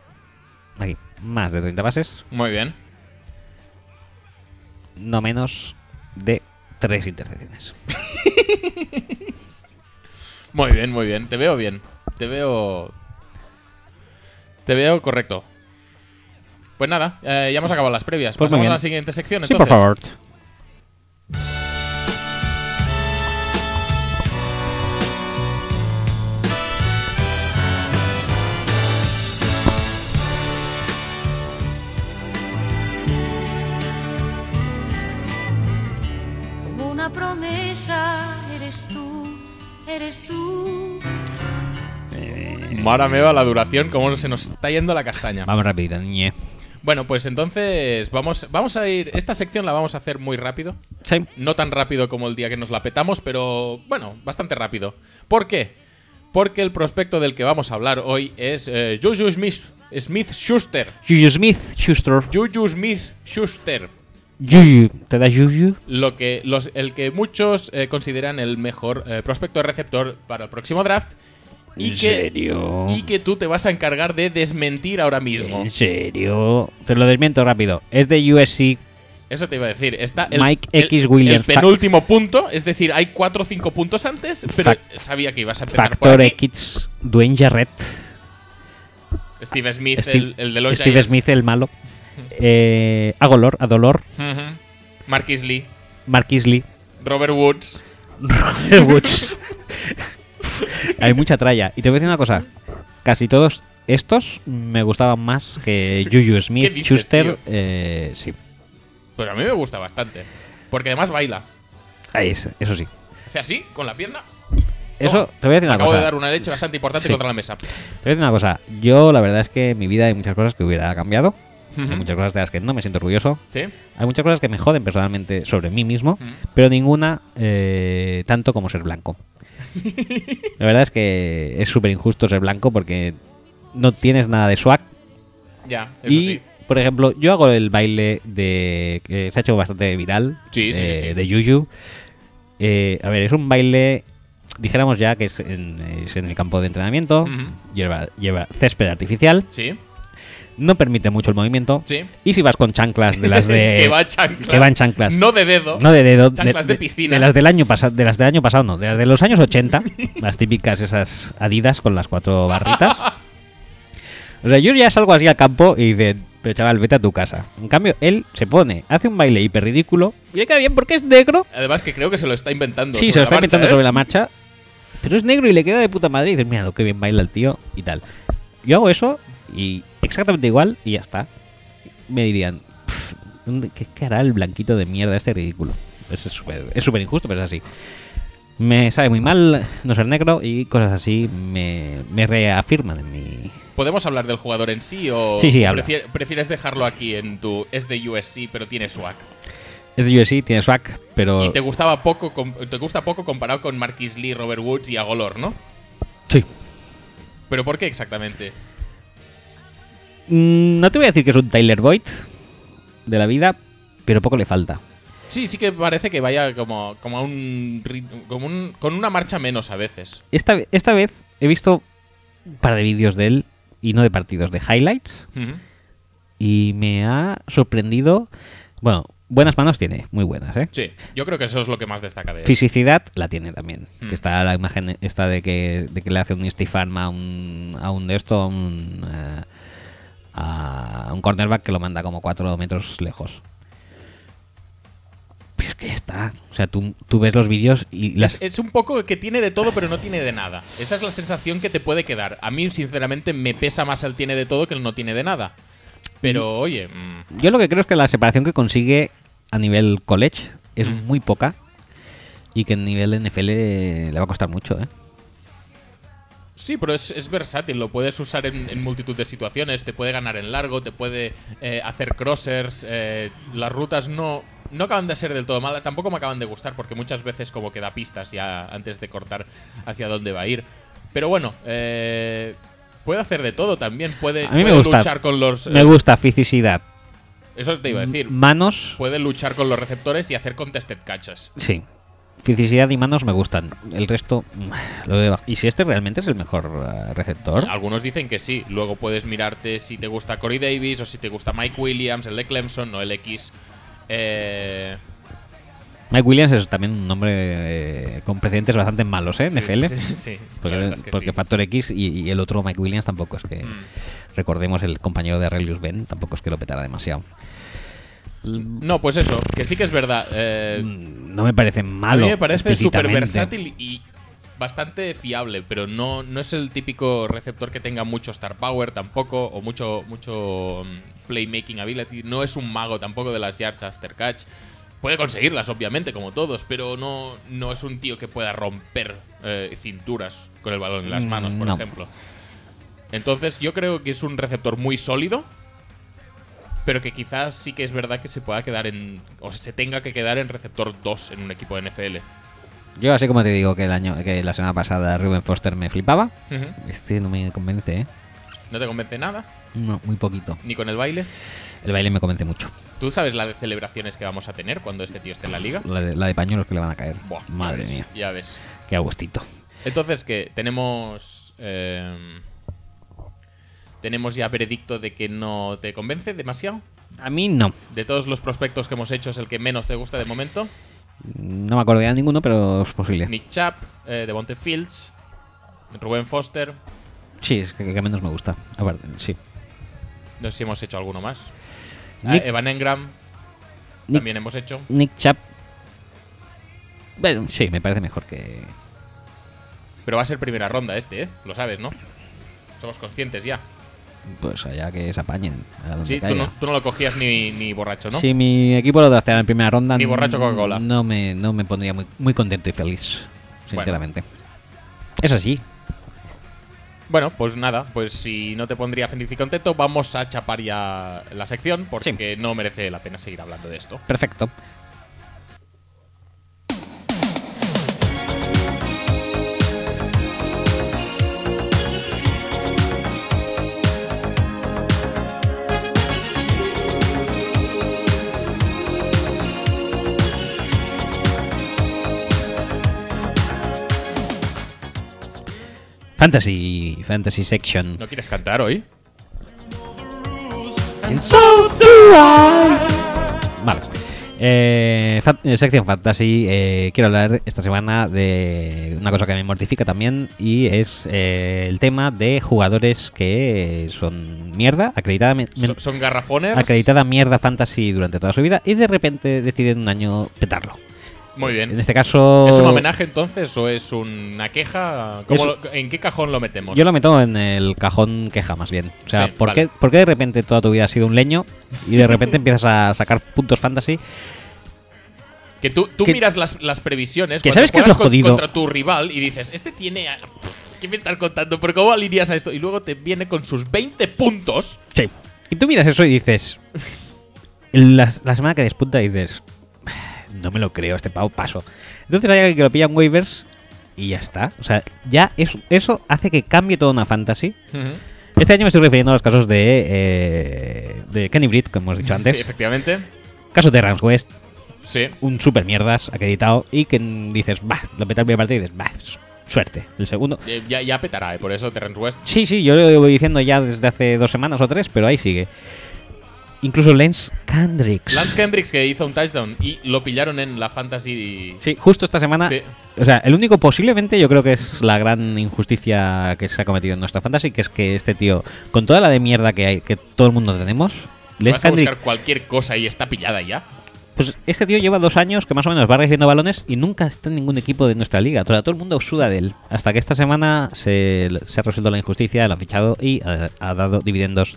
Aquí. Más de 30 pases, muy bien. no menos de 3 intercepciones. <laughs> Muy bien, muy bien. Te veo bien. Te veo. Te veo correcto. Pues nada, eh, ya hemos acabado las previas. Pues Pasamos a la siguiente sección. Sí, entonces. por favor. Como una promesa, eres tú, eres tú. Mara meva la duración, como se nos está yendo la castaña. Vamos rápido, niñe. Bueno, pues entonces vamos, vamos a ir. Esta sección la vamos a hacer muy rápido. Sí. No tan rápido como el día que nos la petamos, pero bueno, bastante rápido. ¿Por qué? Porque el prospecto del que vamos a hablar hoy es eh, Juju Smith, Smith Schuster. Juju Smith, Schuster. Juju Smith Schuster. Juju. ¿Te da Juju? lo que los, el que muchos eh, consideran el mejor eh, prospecto de receptor para el próximo draft y ¿En que, serio? y que tú te vas a encargar de desmentir ahora mismo. ¿En serio? Te lo desmiento rápido. Es de USC. Eso te iba a decir. Está el, Mike el- X. Williams. El penúltimo punto, es decir, hay cuatro o cinco puntos antes, pero sabía que ibas a empezar Factor por aquí. X. Dwayne Jarrett. Steve Smith, Steve, el, el de los Steve Giants. Smith, el malo. Eh, Agolor, Adolor. Ujú. Marquis Lee, Marquis Lee. Robert Woods. <laughs> Woods. <laughs> Hay mucha tralla. Y te voy a decir una cosa. Casi todos estos me gustaban más que Juju ¿Qué Smith, dices, Schuster. eh, sí. Pues a mí me gusta bastante. Porque además baila. Ahí es, eso sí. Hace así, con la pierna. Eso, te voy a decir una Acabo cosa. de dar una leche bastante importante Sí. contra la mesa. Te voy a decir una cosa. Yo, la verdad es que en mi vida hay muchas cosas que hubiera cambiado. Hay muchas cosas de las que no me siento orgulloso. ¿Sí? Hay muchas cosas que me joden personalmente sobre mí mismo. Pero ninguna eh, tanto como ser blanco. La verdad es que es súper injusto ser blanco porque no tienes nada de swag. Ya, eso Y, sí. por ejemplo, yo hago el baile de que se ha hecho bastante viral Sí, sí, sí. de Yuyu. Eh, a ver, es un baile, dijéramos ya que es en, es en el campo de entrenamiento, lleva, lleva césped artificial, Sí, no permite mucho el movimiento. sí. Y si vas con chanclas de las de. <laughs> que va chanclas. que van chanclas. No de dedo. No de dedo. Chanclas de piscina. De las del año pasado. De las del año pasado, no. De las de los años 80. <laughs> las típicas esas adidas con las cuatro barritas. O sea, yo ya salgo así al campo y dice, pero chaval, vete a tu casa. En cambio, él se pone, hace un baile hiper ridículo y le queda bien porque es negro. Además que creo que se lo está inventando. Sí, se lo está marcha, inventando ¿eh? sobre la marcha. Pero es negro y le queda de puta madre. Y dices, mira, lo que bien baila el tío y tal. Yo hago eso y exactamente igual y ya está. Me dirían, "Pff, ¿dónde- ¿qué, qué hará el blanquito de mierda este ridículo? Es súper es súper injusto, pero es así. Me sabe muy mal no ser negro y cosas así me, me reafirman en mi... ¿Podemos hablar del jugador en sí o Sí, sí, habla. prefier- prefieres dejarlo aquí en tu... Es de USC, pero tiene swag? Es de UFC, tiene swag, pero... Y te gustaba poco, te gusta poco comparado con Marquis Lee, Robert Woods y Agolor, ¿no? Sí. ¿Pero por qué exactamente? Mm, No te voy a decir que es un Tyler Boyd de la vida, pero poco le falta. Sí, sí que parece que vaya como, como a un, como un- con una marcha menos a veces. Esta, esta vez he visto un par de vídeos de él y no de partidos, de highlights. Y me ha sorprendido. Bueno, buenas manos tiene, muy buenas, ¿eh? Sí, yo creo que eso es lo que más destaca de él. Fisicidad la tiene también. Mm. Que está la imagen esta de que, de que le hace un stiff arm a un, a un de esto, a un, eh, a un cornerback que lo manda como 4 metros lejos. Pero es que ya está. O sea, tú, tú ves los vídeos y las, Es, es un poco que tiene de todo, pero no tiene de nada. Esa es la sensación que te puede quedar. A mí, sinceramente, me pesa más el tiene de todo que el no tiene de nada. Pero, oye, mm, Yo lo que creo es que la separación que consigue a nivel college es Mm. muy poca y que en nivel NFL le va a costar mucho, ¿eh? Sí, pero es, es versátil. Lo puedes usar en, en multitud de situaciones. Te puede ganar en largo, te puede eh, hacer crossers. eh, las rutas no, no acaban de ser del todo malas. Tampoco me acaban de gustar porque muchas veces como que da pistas ya antes de cortar hacia dónde va a ir. Pero bueno, eh, puede hacer de todo también. Puede, A mí me gusta. luchar con los... Me eh, gusta fisicidad, Eso te iba a decir. manos, Puede luchar con los receptores y hacer contested catches. sí. Fisicidad y manos me gustan. El resto mm, lo veo bajo. ¿Y si este realmente es el mejor eh, receptor? Algunos dicen que sí. Luego puedes mirarte si te gusta Corey Davis o si te gusta Mike Williams, el de Clemson o el X. Eh, Mike Williams es también un nombre eh, con precedentes bastante malos, ¿eh? sí, NFL. sí, sí, sí, <laughs> la Porque, es que porque sí. Factor X y, y el otro Mike Williams tampoco es que. Mm. Recordemos el compañero de Aurelius Ben, tampoco es que lo petara demasiado. No, pues eso, que sí que es verdad. eh, No me parece a malo. mí me parece súper versátil y bastante fiable, pero no, no es el típico receptor que tenga mucho star power tampoco, o mucho, mucho mm, playmaking ability. No es un mago tampoco de las yards after catch. Puede conseguirlas, obviamente, como todos, pero no, no es un tío que pueda romper eh, cinturas con el balón en las Mm, manos, por no. ejemplo. Entonces, yo creo que es un receptor muy sólido, pero que quizás sí que es verdad que se pueda quedar en. o se tenga que quedar en receptor 2 en un equipo de NFL. Yo así como te digo que el año que la semana pasada Ruben Foster me flipaba, este no me convence, ¿eh? ¿No te convence nada? No, muy poquito. Ni con el baile. El baile me convence mucho. ¿Tú sabes la de celebraciones que vamos a tener cuando este tío esté en la liga? La de, la de pañuelos que le van a caer. Buah, ya Madre ves, mía, Ya ves. qué agustito. Entonces, que tenemos. eh, tenemos ya veredicto de que no te convence demasiado. A mí no. De todos los prospectos que hemos hecho, es el que menos te gusta de momento. No me acuerdo ya de ninguno, pero es posible. Nick Chap, eh, Devonte Fields, Rubén Foster. Sí, es que, que menos me gusta. Aparte, sí. No sé si hemos hecho alguno más. Nick- Ah, Evan Engram Nick- también hemos hecho. Nick Chap. Bueno, sí, me parece mejor que. Pero va a ser primera ronda este, ¿eh? Lo sabes, ¿no? Somos conscientes ya. Pues allá que se apañen. Sí, tú no, tú no lo cogías ni, ni borracho, ¿no? Si mi equipo lo drafteara en primera ronda, Ni borracho Coca-Cola. No me, no me pondría muy, muy contento y feliz, sinceramente. Es así. Bueno, pues nada, pues si no te pondría feliz y contento, vamos a chapar ya la sección porque no merece la pena seguir hablando de esto. Perfecto. Fantasy, Fantasy Section. ¿No quieres cantar hoy? Vale. Eh, fa- eh, sección Fantasy. eh, quiero hablar esta semana de una cosa que me mortifica también y es eh, el tema de jugadores que son mierda, acreditada, Son, son garrafones. acreditada mierda fantasy durante toda su vida y de repente deciden un año petarlo. Muy bien. En este caso, ¿Es un homenaje entonces o es una queja? ¿Cómo Es- lo- ¿En qué cajón lo metemos? yo lo meto en el cajón queja más bien. O sea, Sí, ¿por, vale. qué, por qué de repente toda tu vida has sido un leño y de repente <laughs> empiezas a sacar puntos fantasy? Que tú, tú que- miras las, las previsiones que ¿sabes qué es lo jodido? contra tu rival y dices, este tiene... a- <laughs> ¿Qué me estás contando? ¿Pero cómo alineas a esto? Y luego te viene con sus 20 puntos. Sí. Y tú miras eso y dices. <laughs> La, la semana que despunta dices. No me lo creo, este pavo paso. Entonces hay alguien que lo pilla en waivers y ya está. O sea, ya eso, eso hace que cambie toda una fantasy. Este año me estoy refiriendo a los casos de. eh, de Kenny Britt, como hemos dicho antes. Sí, efectivamente. Caso de Rams West, Sí. un super mierdas acreditado. Y que dices, bah, lo peta el primer partido y dices, bah, suerte. El segundo. Eh, Ya, ya petará, eh, por eso Terrence West. Sí, sí, yo lo voy diciendo ya desde hace dos semanas o tres, pero ahí sigue. Incluso Lance Kendricks. Lance Kendricks que hizo un touchdown y lo pillaron en la fantasy. Sí, justo esta semana. Sí. O sea, el único posiblemente yo creo que es la gran injusticia que se ha cometido en nuestra fantasy, que es que este tío, con toda la de mierda que hay, que todo el mundo tenemos, Lance Vas a buscar cualquier cosa y está pillada ya. Pues este tío lleva dos años que más o menos va recibiendo balones y nunca está en ningún equipo de nuestra liga. O sea, todo el mundo suda de él. Hasta que esta semana se, se ha resuelto la injusticia, lo han fichado y ha, ha dado dividendos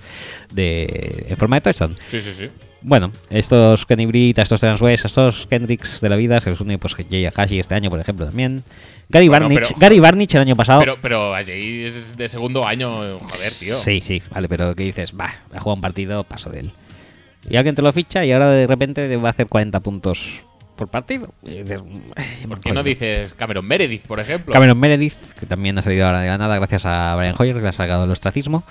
de, en forma de touchdown. Sí, sí, sí. Bueno, estos Kenny Britt, estos Terence West, estos Kendricks de la vida, se les une pues Jay Hashi este año, por ejemplo, también. Gary Bueno, Barnich, pero- Gary Barnich el año pasado. Pero, pero allí es de segundo año, joder, tío. Sí, sí, vale, pero que dices, va, ha jugado un partido, paso de él. Y alguien te lo ficha y ahora de repente va a hacer 40 puntos por partido. Y dices, "Ay, ¿Por qué no coño". dices Cameron Meredith, por ejemplo? Cameron Meredith, que también ha salido ahora de la nada gracias a Brian Hoyer, que le ha sacado el ostracismo.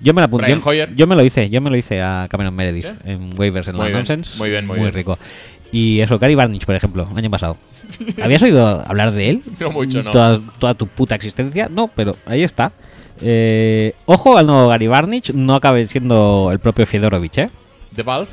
Yo me la apunté. Brian Yo, Hoyer. yo me lo hice, yo me lo hice a Cameron Meredith ¿Sí? en waivers en Muy la bien, Nonsense. muy bien, muy bien. rico. Y eso, Gary Barnich, por ejemplo, año pasado. <laughs> ¿Habías oído hablar de él? No mucho, no. Toda, toda tu puta existencia. No, pero ahí está. Eh, ojo al nuevo Gary Barnich, no acabe siendo el propio Fedorovic, ¿eh? ¿De Valve?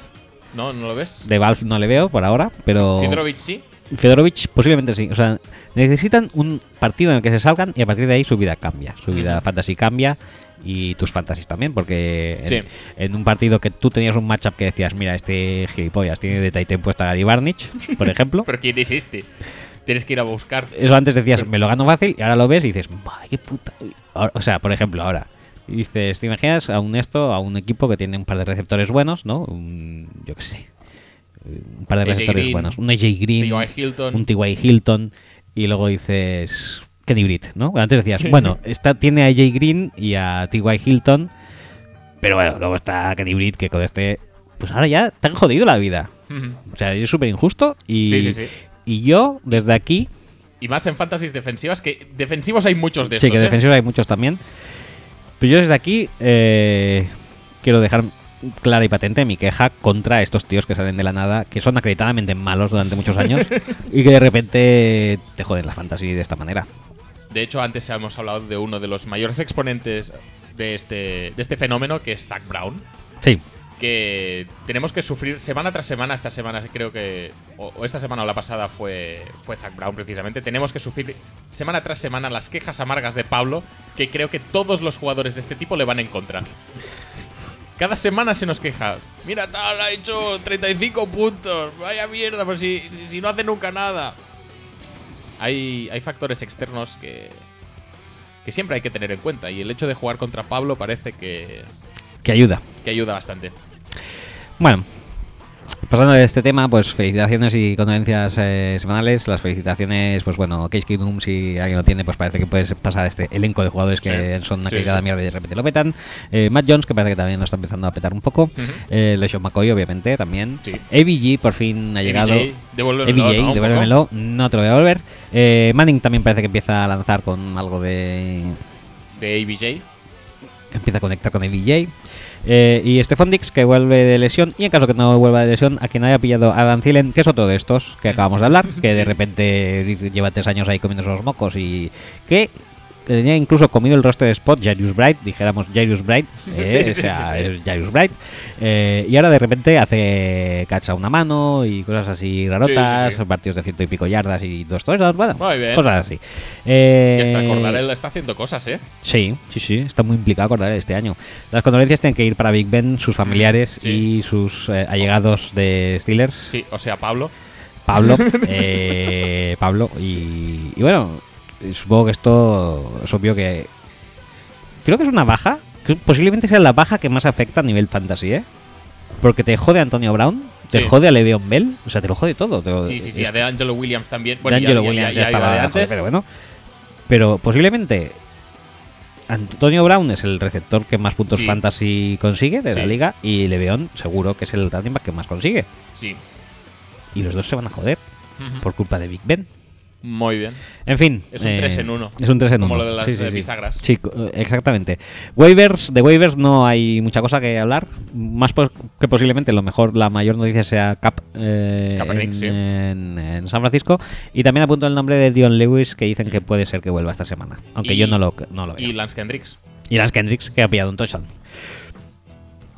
¿No? ¿No lo ves? De Valve no le veo por ahora, pero. Fedorovic sí. Fedorovic posiblemente sí. O sea, necesitan un partido en el que se salgan y a partir de ahí su vida cambia. Su vida fantasy cambia y tus fantasies también, porque en, Sí. en un partido que tú tenías un matchup que decías, mira, este gilipollas tiene de Titan puesta a Gary Barnich, por ejemplo. <laughs> ¿Pero quién es este? Tienes que ir a buscar. Eso antes decías, me lo gano fácil y ahora lo ves y dices, "Buah, qué puta. O sea, por ejemplo, ahora. Y dices, ¿te imaginas a un esto, a un equipo que tiene un par de receptores buenos, ¿no? Un, yo qué sé. Un par de receptores Green, buenos. Un AJ Green. T.Y. Hilton. Un T.Y. Hilton. Y luego dices, Kenny Britt, ¿no? Antes decías, bueno, está, tiene a AJ Green y a T.Y. Hilton. Pero bueno, luego está Kenny Britt que con este. Pues ahora ya te han jodido la vida. O sea, es súper injusto. Y, Sí, sí, sí. y yo, desde aquí, Y más en fantasies defensivas, que defensivos hay muchos de Sí, estos. que ¿eh? defensivos hay muchos también. Pero yo desde aquí eh, quiero dejar clara y patente mi queja contra estos tíos que salen de la nada, que son acreditadamente malos durante muchos años <laughs> y que de repente te joden la fantasy de esta manera. De hecho, antes hemos hablado de uno de los mayores exponentes de este, de este fenómeno, que es Zach Brown. Sí, Que tenemos que sufrir semana tras semana. Esta semana creo que. O, esta semana o la pasada fue, fue Zach Brown, precisamente. Tenemos que sufrir semana tras semana las quejas amargas de Pablo, que creo que todos los jugadores de este tipo le van en contra. Cada semana se nos queja. Mira, tal, ha hecho 35 puntos. Vaya mierda, pues si, si, si no hace nunca nada. Hay, hay factores externos que, que siempre hay que tener en cuenta. Y el hecho de jugar contra Pablo parece que, que ayuda. que ayuda bastante. Bueno, pasando de este tema, pues felicitaciones y condolencias eh, semanales. Las felicitaciones, pues bueno, Case Kingdom, si alguien lo tiene, pues parece que puedes pasar a este elenco de jugadores que Sí. son una Sí, sí. mierda y de repente lo petan. Eh, Matt Jones, que parece que también lo está empezando a petar un poco. Eh, LeSean McCoy, obviamente, también. ABG por fin ha llegado. ABJ, devuélvemelo, ABJ, ¿no? Devuélvemelo, no te lo voy a devolver. Manning también parece que empieza a lanzar con algo de. De ABJ. que empieza a conectar con ABJ. Eh, y Stephon Dix, que vuelve de lesión. Y en caso que no vuelva de lesión, a quien haya pillado a Dan que es otro de estos que acabamos de hablar, que de repente lleva tres años ahí comiendo esos mocos y que tenía incluso comido el rostro de Spot, Jarius Bright, dijéramos Jarius Bright, <laughs> eh, Sí, o sea, sí, Jarius Bright, eh, y ahora de repente hace cacha una mano y cosas así rarotas, partidos de ciento y pico yardas y dos touchdowns, bueno, cosas así. Eh, Y hasta Cordarel está haciendo cosas, ¿eh? Sí, sí, sí, está muy implicado Cordarel este año. Las condolencias tienen que ir para Big Ben, sus familiares y sus eh, allegados de Steelers. Sí, o sea, Pablo. Pablo, <laughs> eh, Pablo y, y bueno, supongo que esto es obvio que creo que es una baja, que posiblemente sea la baja que más afecta a nivel fantasy, ¿eh? Porque te jode Antonio Brown, te Sí. jode a Le'Veon Bell, o sea, te lo jode todo. te lo- Sí, sí, sí. es- A de Angelo Williams también. de Bueno, Angelo ya, Williams ya, ya, ya estaba de joder, antes. pero bueno. Pero posiblemente Antonio Brown es el receptor que más puntos Sí. fantasy consigue de la liga y Le'Veon seguro que es el running back que más consigue. Sí. Y los dos se van a joder por culpa de Big Ben. Muy bien. En fin. Es un eh, 3 en 1. Es un 3 en 1. Como lo de las, eh, bisagras. Sí, eh, exactamente. Waivers, de waivers no hay mucha cosa que hablar. Más que posiblemente lo mejor, la mayor noticia sea Cap eh, Kaepernick, en, sí. en- en San Francisco. Y también apunto el nombre de Dion Lewis que dicen que puede ser que vuelva esta semana. Aunque Y- yo no lo, no lo veo. Y Y, Lance Kendricks. Lance Kendricks que ha pillado un touchdown.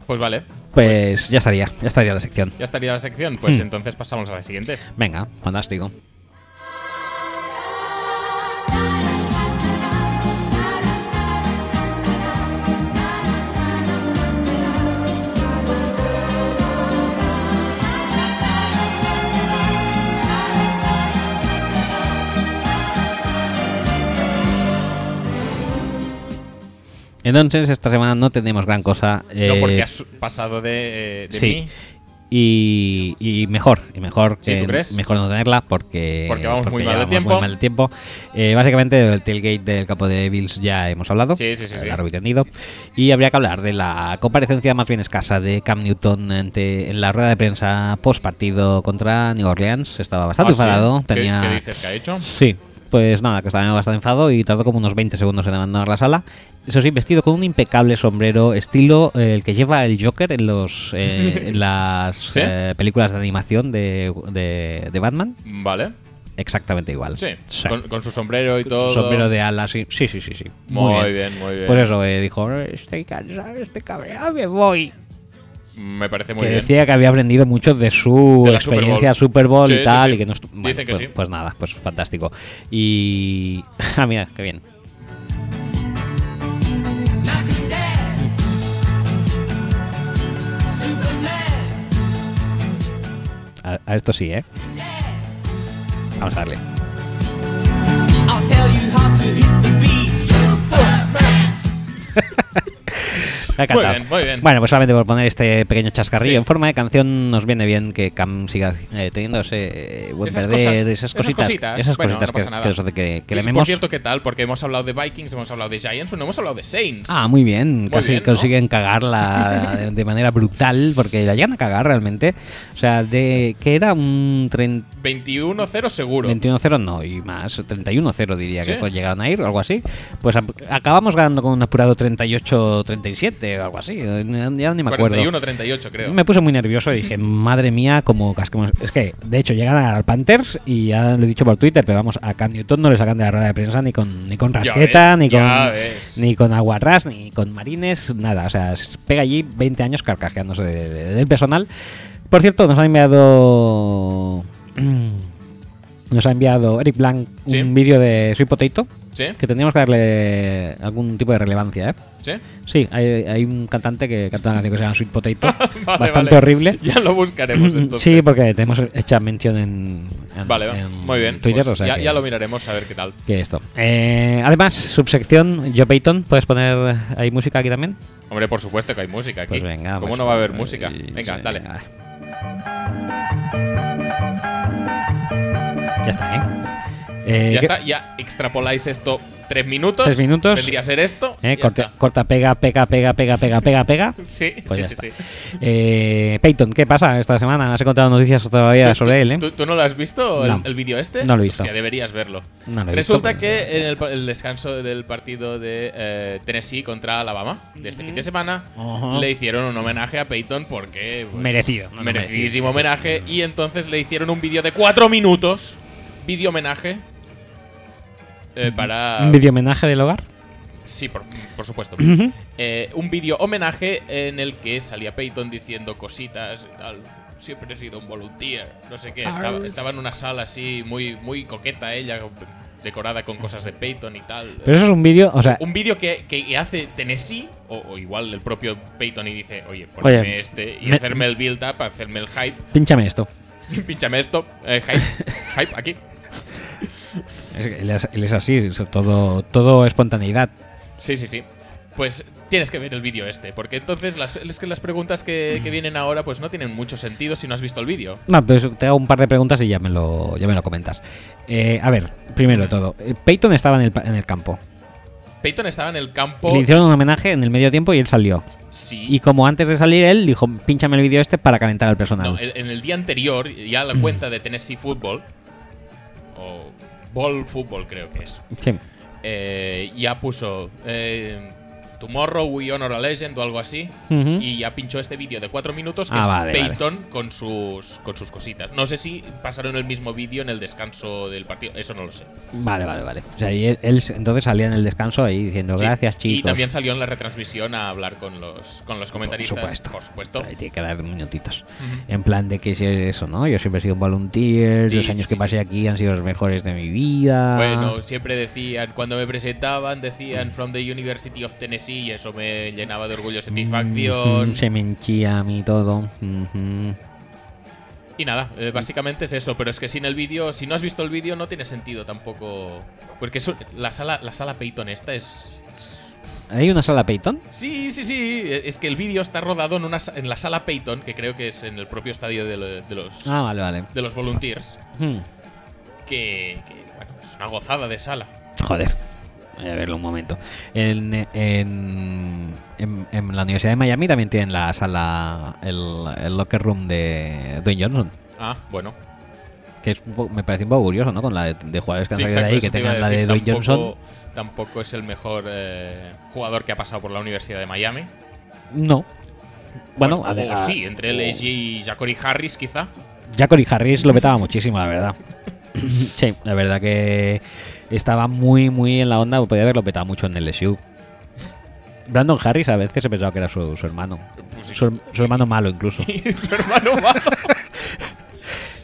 Pues vale. Pues, ya estaría, ya estaría la sección. Ya estaría la sección. Pues Hmm. entonces pasamos a la siguiente. Venga, fantástico. Entonces, esta semana no tenemos gran cosa. no eh, porque has pasado de, eh, de sí. mí. Y, y mejor, y mejor Sí, que ¿tú crees? mejor no tenerla porque, Porque vamos muy mal de llevamos tiempo. muy mal de tiempo. Eh, básicamente del tailgate del campo de Bills ya hemos hablado, Sí, sí, sí, sí. largo y tendido. Y habría que hablar de la comparecencia más bien escasa de Cam Newton ante- en la rueda de prensa post partido contra New Orleans. Estaba bastante Ah, enfadado. ¿Qué- Tenía, ¿Qué, dices que ha hecho? Sí, pues nada, que estaba bastante enfadado y tardó como unos 20 segundos en abandonar la sala. Eso sí, vestido con un impecable sombrero, estilo eh, el que lleva el Joker en los eh, <laughs> en las ¿Sí? eh, películas de animación de, de, de Batman. Vale. Exactamente igual. Sí. Sí. Con, con su sombrero y Su todo. sombrero de alas, sí, sí, sí, sí. sí. Muy, bien. muy bien. Pues eso, eh, dijo, estoy cansado, estoy cabreado, me voy. Me parece muy que bien. decía que había aprendido mucho de su De la Super experiencia Bowl. Super Bowl, Sí, y sí, tal, sí. y que no bueno, Dice que pues, sí. pues nada, pues fantástico. Y... <laughs> ah, mira, qué bien. A, a esto sí, ¿eh? Vamos a darle. <laughs> ha. Muy bien, muy bien. Bueno, pues solamente por poner este pequeño chascarrillo Sí. en forma de canción, nos viene bien que Cam siga eh, teniendo ese buen Esas perder, cosas- esas esas cositas. Esas Bueno, cositas no pasa que, nada. que Por cierto, ¿qué tal? Porque hemos hablado de Vikings, hemos hablado de Giants, pero no hemos hablado de Saints. Ah, muy bien. Muy Casi bien, ¿no? consiguen cagarla de, de manera brutal porque la llegan a cagar realmente. O sea, de que era un 30 21-0 seguro. 21-0 no, y más, 31-0 diría ¿Sí? que pues llegaron a ir o algo así. Pues acabamos ganando con un apurado 38-37 o algo así. Ya ni me acuerdo. 41-38 creo. Me puse muy nervioso y dije, <laughs> madre mía, como casquemos. Es que, de hecho, llegan a ganar Panthers y ya lo he dicho por Twitter, pero vamos, a Cam Newton no le sacan de la rueda de prensa ni con, ni con rasqueta, ves, ni con ni con aguarrás, ni con marines, nada. O sea, s- pega allí 20 años carcajeándose de- de- del personal. Por cierto, nos ha enviado. <clears throat> Nos ha enviado Eric Blanc un Sí. vídeo de Sweet Potato ¿Sí? que teníamos que darle algún tipo de relevancia, ¿eh? ¿Sí? Sí, hay, hay un cantante que canta una canción que se llama Sweet Potato, <laughs> Vale, bastante vale. horrible. <laughs> Ya lo buscaremos entonces. Sí, porque tenemos hecha mención en, en- Vale, va. en muy bien. Twitter, Pues o sea ya, que, ya lo miraremos a ver qué tal. que esto. Eh, además, subsección Joe Payton, ¿puedes poner ahí música aquí también? Hombre, por supuesto que hay música aquí. Pues venga. ¿Cómo pues, no va a haber música? Venga, dale. venga. Ya está, ¿eh? Eh, Ya ¿qué- está, ya extrapoláis esto tres minutos. Tres minutos. Vendría a ser esto. eh, corta, corta, pega, pega, pega, pega, pega, pega, pega. <laughs> Sí, Pues sí, sí, sí. Eh, Peyton, ¿qué pasa esta semana? ¿Has encontrado noticias todavía ¿Tú- sobre tú- él, eh? ¿tú, tú no lo has visto, el, No. el vídeo este? No lo he visto. Hostia, deberías verlo. No lo he Resulta visto, que en el, descanso del partido de eh, Tennessee contra Alabama de este fin de semana le hicieron un homenaje a Peyton porque pues, Merecido, no, no, merecidísimo homenaje y entonces le hicieron un vídeo de cuatro minutos vídeo homenaje eh, para... ¿Un vídeo homenaje del hogar? Sí, por, por supuesto. Eh, un vídeo homenaje en el que salía Peyton diciendo cositas y tal. Siempre he sido un volunteer, no sé qué. Estaba, estaba en una sala así, muy, muy coqueta ella, decorada con cosas de Peyton y tal. Pero eso es un vídeo, o sea, un vídeo que, que hace Tennessee, o, o igual el propio Peyton, y dice, oye, ponme Oye, este, y me- hacerme el build-up, hacerme el hype, pínchame esto. <laughs> pinchame esto, eh, hype, hype, aquí. Es que él, es, él es así, es todo, todo espontaneidad. Sí, sí, sí. Pues tienes que ver el vídeo este, porque entonces las, es que las preguntas que, que vienen ahora pues no tienen mucho sentido si no has visto el vídeo. No, pues te hago un par de preguntas y ya me lo, ya me lo comentas. Eh, a ver, primero de todo, eh, Peyton estaba en el, en el campo. Peyton estaba en el campo. Le hicieron un homenaje en el medio tiempo y él salió. Sí. Y como antes de salir él dijo, pínchame el vídeo este para calentar al personal. No, en en el día anterior, ya la cuenta de Tennessee Football, o Ball Football creo que es, Sí. eh, ya puso eh, Tomorrow We Honor a Legend o algo así, Ujú. y ya pinchó este vídeo de cuatro minutos que Ah, es vale, vale. Peyton con sus con sus cositas. No sé si pasaron el mismo vídeo en el descanso del partido, eso no lo sé. Vale, vale, vale. O sea, y él, él entonces salía en el descanso ahí diciendo, Sí. gracias chicos. Y también salió en la retransmisión a hablar con los con los comentaristas, supuesto. por supuesto. Ahí tiene que dar minutitos. Ujú. En plan de que si es eso, ¿no? Yo siempre he sido un volunteer, Sí, los años sí, que pasé aquí han sido los mejores de mi vida. Bueno, siempre decían, cuando me presentaban, decían From the University of Tennessee y eso me llenaba de orgullo y satisfacción. Mm, se me enchía a mí todo. Y nada, eh, básicamente es eso, pero es que sin el vídeo, si no has visto el vídeo, no tiene sentido tampoco. Porque eso- la sala, la sala Peyton esta es. es- ¿Hay una sala Peyton? Sí, sí, sí. Es que el vídeo está rodado en, una, en la sala Peyton, que creo que es en el propio estadio de, lo- de los, Ah, vale, vale. de los Volunteers. Hmm. Que, que, bueno, es una gozada de sala. Joder. Voy a verlo un momento. En, en, en- en la Universidad de Miami también tienen la sala, el, el locker room de Dwayne Johnson. Ah, bueno. Que es me parece un poco curioso, ¿no? Con la de, de jugadores que han Sí, salido de ahí, que tengan la de Dwayne Johnson. Tampoco es el mejor eh, jugador que ha pasado por la Universidad de Miami. No. Bueno, o- ade- o a- sí, entre él y Jacory Harris, quizá. Jacory Harris lo petaba muchísimo, la verdad. <laughs> sí, la verdad que estaba muy, muy en la onda. Podía haberlo petado mucho en el LSU. Brandon Harris a veces he pensado que era su, su hermano. Pues sí. Su, su hermano malo, incluso. <laughs> Su hermano malo. <laughs>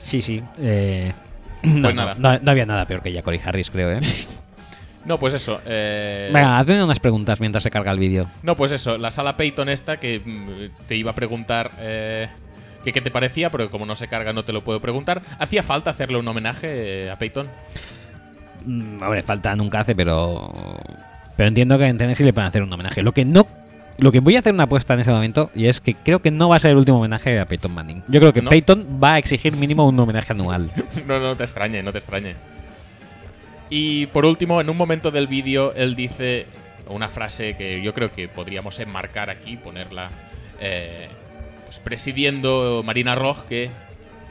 Sí, sí. eh, <clears throat> no, Pues nada. no- no había nada peor que Jacory Harris, creo, ¿eh? <laughs> No, pues eso. eh, Venga, hazme unas preguntas mientras se carga el vídeo. No, pues eso. La sala Peyton esta que mm, te iba a preguntar eh, que qué te parecía, pero como no se carga no te lo puedo preguntar. ¿Hacía falta hacerle un homenaje eh, a Peyton? Mm, Hombre, falta nunca hace, pero. Pero entiendo que en Tennessee le pueden hacer un homenaje. Lo que no. Lo que voy a hacer una apuesta en ese momento y es que creo que no va a ser el último homenaje a Peyton Manning. Yo creo que ¿No? Peyton va a exigir mínimo un homenaje anual. <laughs> no, no te extrañe, no te extrañe. Y por último, en un momento del vídeo, él dice una frase que yo creo que podríamos enmarcar aquí, ponerla eh, pues presidiendo Marina Roj, que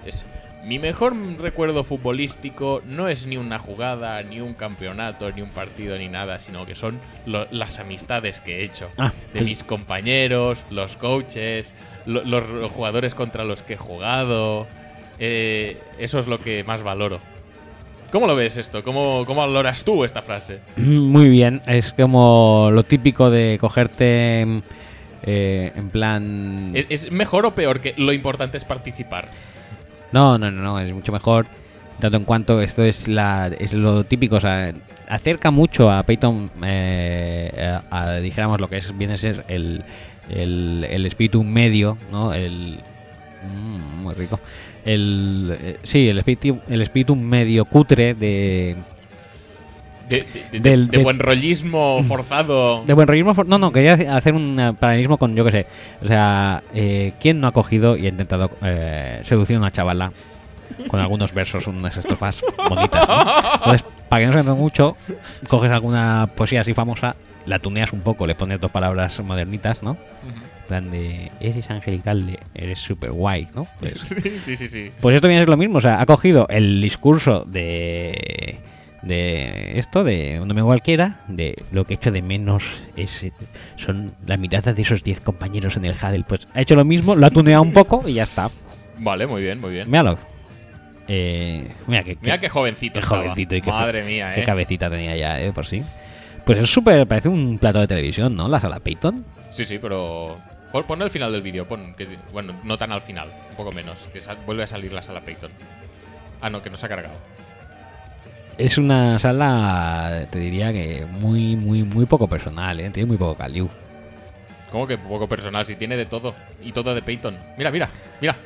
es mi mejor recuerdo futbolístico no es ni una jugada, ni un campeonato, ni un partido, ni nada, sino que son lo- las amistades que he hecho. Ah, de pues- mis compañeros, los coaches, lo- los, los jugadores contra los que he jugado. Eh, eso es lo que más valoro. ¿Cómo lo ves esto? ¿Cómo, cómo valoras tú esta frase? <clears throat> Muy bien, es como lo típico de cogerte eh, en plan... ¿Es, es mejor o peor que lo importante es participar? No, no, no, no, es mucho mejor. Tanto en cuanto esto es la es lo típico, o sea, acerca mucho a Python, eh, a, dijéramos lo que es viene a ser el, el, el espíritu medio, ¿no? El mm, muy rico. El eh, sí, el espíritu el espíritu medio cutre de De, de- de- Del- de de- buen rollismo <laughs> forzado. De buen rollismo. for- No, no, quería hacer un eh, paralelismo con, yo qué sé. O sea, eh, ¿quién no ha cogido y ha intentado eh, seducir a una chavala con algunos versos, unas estrofas bonitas, ¿no? Entonces, para que no se entienda mucho, coges alguna poesía así famosa, la tuneas un poco, le pones dos palabras modernitas, ¿no? En plan de, eres angelical, de, eres super guay, ¿no? <laughs> Pues, Sí, sí, sí, sí. pues esto viene a ser lo mismo, o sea, ha cogido el discurso de de esto, de un domingo cualquiera, de lo que he hecho de menos es son la mirada de esos 10 compañeros en el Huddle. Pues ha hecho lo mismo, lo ha tuneado un poco y ya está. Vale, muy bien, muy bien. Míralo. Eh, mira que, Mira qué jovencito. qué jovencito y qué, Madre mía, qué eh. cabecita tenía ya, eh, por sí. Pues es súper, parece un plato de televisión, ¿no? La sala Peyton. Sí, sí, pero. Pon, el final del vídeo, pon. Que, bueno, no tan al final, un poco menos. Que vuelve a salir la sala Peyton. Ah, no, que no se ha cargado. Es una sala, te diría que muy, muy, muy poco personal, ¿eh? Tiene muy poco caliu. Como que poco personal, si tiene de todo. Y todo de Peyton. Mira, mira, mira.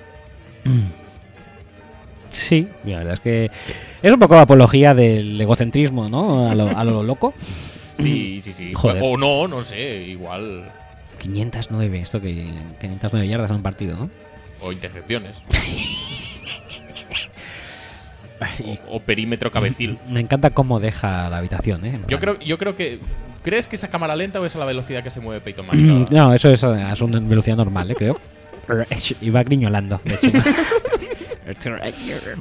<clears throat> Sí, la verdad es que es un poco apología del egocentrismo, ¿no? A lo, a lo loco. <laughs> Sí, sí, sí. Joder. O no, no sé, igual. 509, esto que 509 yardas en un partido, ¿no? O intercepciones. <laughs> Ay, O, o perímetro cabecil. <laughs> me encanta cómo deja la habitación, ¿eh? Yo creo, yo creo que. ¿Crees que es a cámara lenta o es a la velocidad que se mueve Peyton <clears throat> Manning? No, eso es, es una velocidad normal, ¿eh? Creo. Iba griñolando, de hecho. <laughs>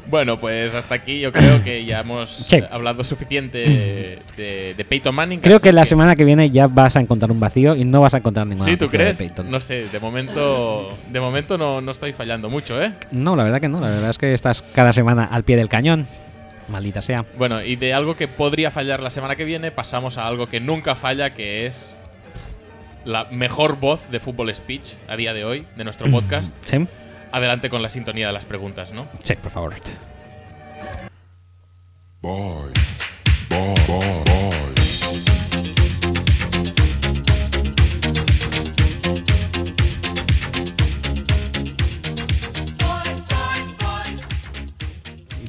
Bueno, pues hasta aquí yo creo que ya hemos <clears throat> Sí. hablado suficiente de, de Peyton Manning. Creo que la semana que viene ya vas a encontrar un vacío y no vas a encontrar ninguna Sí, ¿tú de crees? Peyton. No sé, de momento, de momento no, no estoy fallando mucho, ¿eh? No, la verdad que no. La verdad es que estás cada semana al pie del cañón. Maldita sea. Bueno, y de algo que podría fallar la semana que viene, pasamos a algo que nunca falla, que es la mejor voz de Fútbol Speech a día de hoy de nuestro <clears throat> podcast. ¿Sí? Adelante con la sintonía de las preguntas, ¿no? Sí, por favor. Boys. Boy, boy, boys.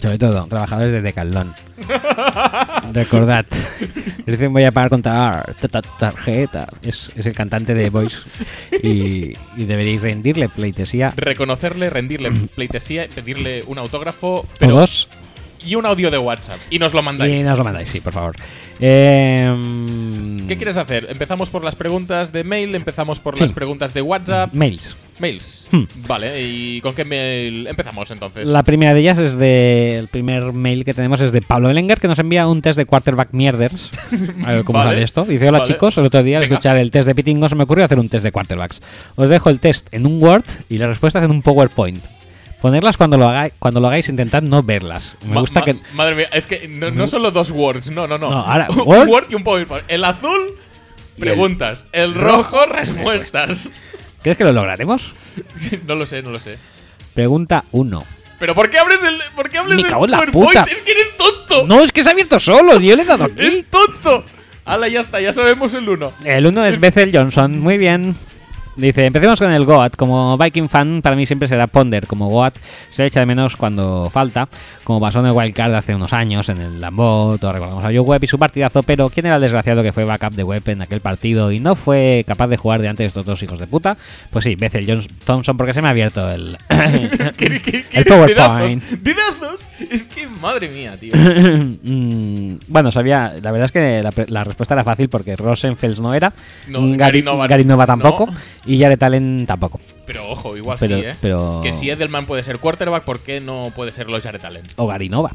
Sobre todo, trabajadores de Decathlon. <laughs> Recordad. <laughs> Dicen voy a pagar con tar- ta- ta- tarjeta. Es, es el cantante de Voice. Y, y deberéis rendirle pleitesía. Reconocerle, rendirle pleitesía, pedirle un autógrafo, Pero, pero dos. Y un audio de WhatsApp. Y nos lo mandáis. Y nos lo mandáis, sí, por favor. Eh, ¿Qué quieres hacer? ¿Empezamos por las preguntas de mail? ¿Empezamos por Sí. las preguntas de WhatsApp? Mails. Mails. Hmm. Vale, ¿y con qué mail empezamos entonces? La primera de ellas es de. El primer mail que tenemos es de Pablo Elenger, que nos envía un test de quarterback mierders. <laughs> A ver cómo Vale. sale esto. Dice: Hola Vale. chicos, el otro día al escuchar el test de Pitingo se me ocurrió hacer un test de quarterbacks. Os dejo el test en un Word y las respuestas en un PowerPoint. Ponerlas cuando lo hagáis, cuando lo hagáis, intentad no verlas. Me Ma- gusta ma- que. Madre mía, es que no, no solo dos words, no, no, no. No, ahora, <laughs> un Word. Word y un PowerPoint. El azul, Y el preguntas. El, rojo, respuestas. ¿Crees que lo lograremos? <laughs> no lo sé, no lo sé. Pregunta 1. ¿Pero por qué abres el, por qué abres Me el cago en la PowerPoint? puta. Es que eres tonto. No, es que se ha abierto solo. Yo le he dado <laughs> aquí. ¡Es tonto! Hala, ya está, ya sabemos el uno. El uno es Bethel Johnson, muy bien. Dice, empecemos con el Goat. Como Viking fan, para mí siempre será Ponder. Como Goat se echa de menos cuando falta, como pasó en el Wildcard hace unos años, en el Lambo, todos recordamos a Joe Webb y su partidazo, pero ¿quién era el desgraciado que fue backup de Webb en aquel partido y no fue capaz de jugar delante de estos dos hijos de puta? Pues sí, Bethel Jones- Thompson, porque se me ha abierto el... <laughs> ¿Qué- qué- qué- <laughs> el PowerPoint. Dedazos, dedazos. Es que, madre mía, tío. <laughs> Mm, bueno, sabía, la verdad es que la, la respuesta era fácil porque Rosenfels no era, No, Gary, Gary Nova- Gary Nova tampoco no. Y Jared Allen tampoco. Pero ojo, igual Pero- sí, ¿eh? pero- Que si Edelman puede ser quarterback, ¿por qué no puede ser los Jared Allen? o Gary Nova.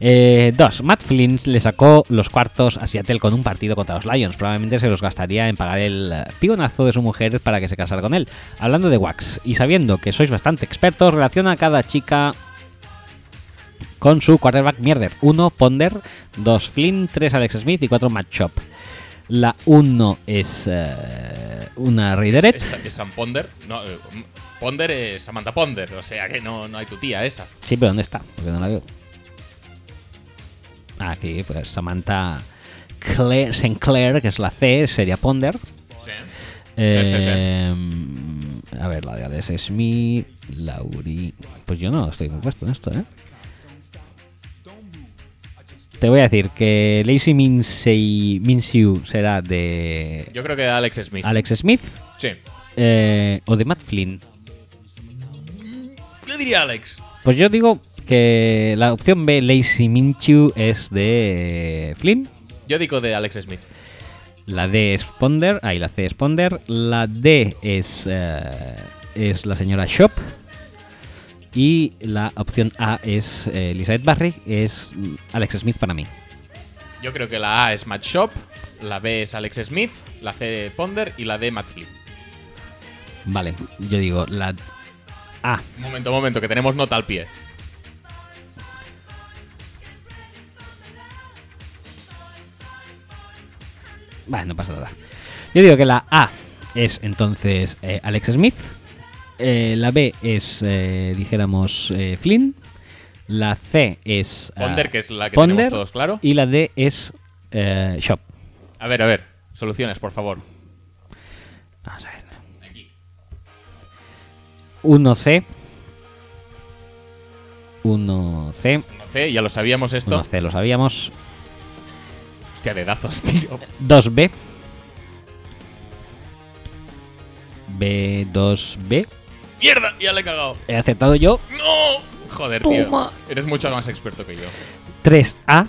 Eh, dos, Matt Flynn le sacó los cuartos a Seattle con un partido contra los Lions. Probablemente se los gastaría en pagar el pigonazo de su mujer para que se casara con él. Hablando de Wax y sabiendo que sois bastante expertos, relaciona a cada chica con su quarterback mierder. 1 Ponder, 2 Flynn, 3 Alex Smith y 4 Matt Chop. La 1 es eh, una Raideret. Es, es- es Sam Ponder. No, eh, Ponder es Samantha Ponder, o sea que no, no hay tu tía esa. Sí, pero ¿dónde está? Porque no la veo. Ah, Aquí, pues Samantha Claire, Sinclair, que es la C, sería Ponder. Sí. Eh, sí, sí, sí. A ver, la de Alex Smith, Lauri. Pues yo no estoy muy puesto en esto, ¿eh? Te voy a decir que Lacey Minsey, Minshew será de Yo creo que Alex Smith. Alex Smith Sí. eh, o de Matt Flynn. Yo diría Alex. Pues yo digo que la opción B, Lacey Minshew, es de Flynn. Yo digo de Alex Smith. La D es Ponder, ahí la C es Ponder. La D es, eh, es la señora Shop. Y la opción A es eh, Elizabeth Barry, es mm, Alex Smith para mí. Yo creo que la A es Matt Shop, la B es Alex Smith, la C Ponder y la D Matt Flip. Vale, yo digo la A. Un momento, un momento, que tenemos nota al pie. Vale, no pasa nada. Yo digo que la A es entonces eh, Alex Smith eh, la B es, eh, dijéramos, eh, Flynn. La C es. ah, Ponder, que es la que Ponder, tenemos todos, claro. Y la D es eh, Shop. A ver, a ver. Soluciones, por favor. Vamos a ver. 1C. 1C. No sé, ya lo sabíamos esto. 1C lo sabíamos. Hostia, dedazos, <laughs> tío. 2B. B2B. ¡Mierda! Ya le he cagado. He aceptado yo. ¡No! Joder, Toma. tío. Eres mucho más experto que yo. 3A.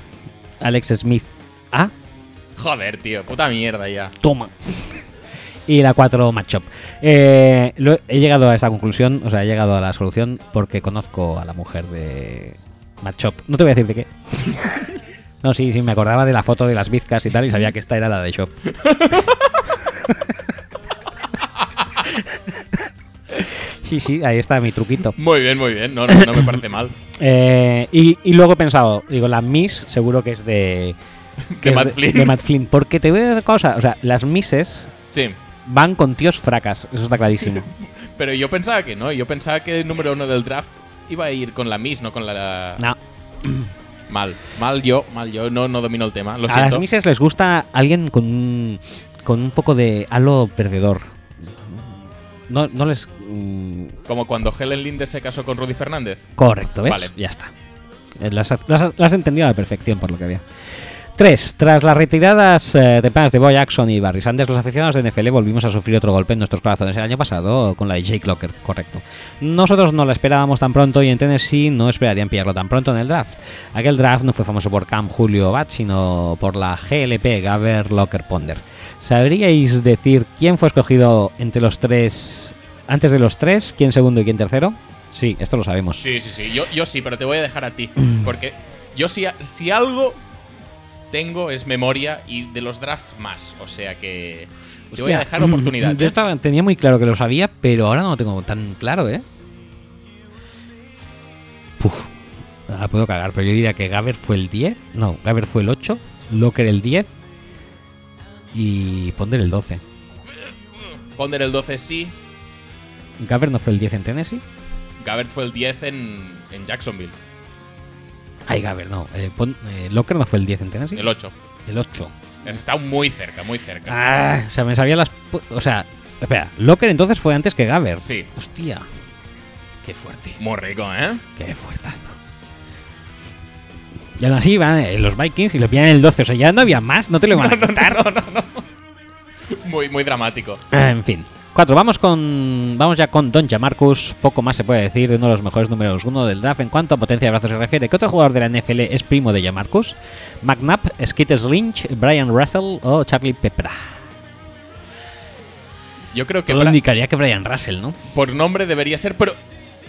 Alex Smith A. Joder, tío. Puta mierda ya. Toma. Y la 4 Matchup. Eh, lo- he llegado a esta conclusión, o sea, he llegado a la solución porque conozco a la mujer de Matchup. No te voy a decir de qué. <laughs> No, sí, sí, me acordaba de la foto de las bizcas y tal y sabía que esta era la de Shop. <laughs> Sí, sí, ahí está mi truquito. Muy bien, muy bien. No, no, no me parece mal. <laughs> Eh, y, y luego he pensado, digo, la Miss seguro que es de. <laughs> que De es Matt Flynn. de Matt Flynn. Porque te voy a decir una cosa, o sea, las Misses Sí. van con tíos fracas, eso está clarísimo. <laughs> Pero yo pensaba que no. Yo pensaba que el número uno del draft iba a ir con la Miss, no con la. No, <clears throat> Mal. Mal yo, mal yo. No, no domino el tema. Lo a siento. las Misses les gusta alguien con un, con un poco de halo perdedor. No, no les. mm, Como cuando Helen Linde se casó con Rudy Fernández. correcto, ¿ves? Vale. Ya está. Eh, Las, has- las las has entendido a la perfección, por lo que había. 3. Tras las retiradas eh, tempranas de Boy Jackson y Barry Sanders, los aficionados de NFL volvimos a sufrir otro golpe en nuestros corazones el año pasado con la de Jake Locker, correcto. Nosotros no la esperábamos tan pronto y en Tennessee no esperarían pillarlo tan pronto en el draft. Aquel draft no fue famoso por Cam Julio Bat, sino por la GLP Gaber Locker Ponder. ¿Sabríais decir quién fue escogido entre los tres, antes de los tres, quién segundo y quién tercero? Sí, esto lo sabemos. Sí, sí, sí. Yo, yo sí, pero te voy a dejar a ti. Mm. Porque yo si, si algo tengo es memoria y de los drafts más. O sea que te voy a dejar oportunidad. Yo ¿eh? estaba, tenía muy claro que lo sabía, pero ahora no lo tengo tan claro, ¿eh? Puf, la puedo cagar, pero yo diría que Gaber fue el 10. No, Gaber fue el 8, Locker el 10 y Ponder el 12. Ponder el 12 sí. Gaber no fue el 10 en Tennessee. Gabbert fue el 10 en, en Jacksonville. Ay, Gaber, no. eh, Pon- eh, Locker no fue el 10 en Tennessee. El 8. El 8. Está muy cerca, muy cerca. Ah, o sea, me sabía las. O sea, espera, Locker entonces fue antes que Gaber. Sí. Hostia. Qué fuerte. Muy rico, ¿eh? Qué fuertazo. Y aún así van eh, los Vikings y lo pillan en el 12. O sea, ya no había más, no te lo van a <laughs> quitar. Muy, muy dramático. Ah, En fin. Cuatro, vamos con. Vamos ya con Don Jamarcus. Poco más se puede decir de uno de los mejores números uno del draft en cuanto a potencia de brazos se refiere. ¿Qué otro jugador de la NFL es primo de Jamarcus? McNabb, Skitters Lynch, Brian Russell o Charlie Pepra. Yo creo que Todo indicaría que Brian Russell, ¿no? por nombre debería ser, pero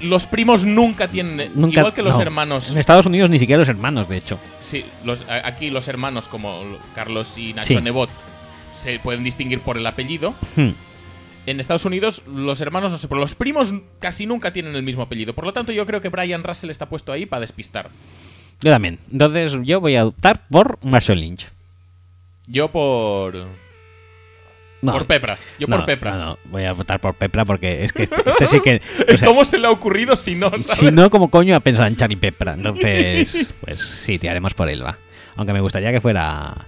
los primos nunca tienen. Nunca- igual que los no. hermanos. En Estados Unidos ni siquiera los hermanos, de hecho. Sí, los, aquí los hermanos como Carlos y Nacho Sí. Nebot se pueden distinguir por el apellido. Hmm. En Estados Unidos los hermanos no sé, pero los primos casi nunca tienen el mismo apellido. Por lo tanto, yo creo que Brian Russell está puesto ahí para despistar. Yo también. Entonces yo voy a optar por Marshall Lynch. Yo por. No, por Pepra. Yo no, por Pepra. No, no, voy a votar por Pepra porque es que este, este sí que. <laughs> o sea, ¿Cómo se le ha ocurrido si no? ¿sabes? si no, como coño ha pensado en Charlie Pepra? Entonces, pues sí, tiraremos por él, va. Aunque me gustaría que fuera.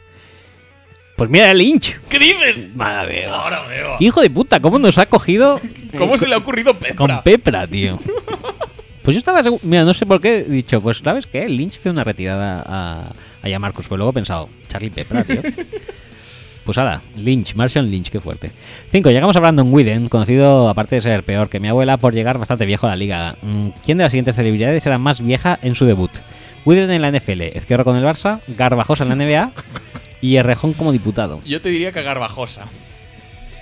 Pues mira, Lynch. ¿Qué dices? Madre mía. Ahora veo. Hijo de puta, ¿cómo nos ha cogido ¿Cómo se le ha ocurrido Pepra? con Pepra, tío? Pues yo estaba seguro. Mira, no sé por qué he dicho, pues ¿sabes qué? Lynch tiene una retirada a, a Yamarcus. Pues luego he pensado, Charlie Pepra, tío. Pues ahora, Lynch, Martian Lynch, qué fuerte. 5. Llegamos a Brandon Whedon, conocido, aparte de ser peor que mi abuela, por llegar bastante viejo a la liga. Mm, ¿Quién de las siguientes celebridades era más vieja en su debut? Whedon en la NFL, Ezquerro con el Barça, Garbajosa en la NBA y Errejón como diputado. Yo te diría que Garbajosa.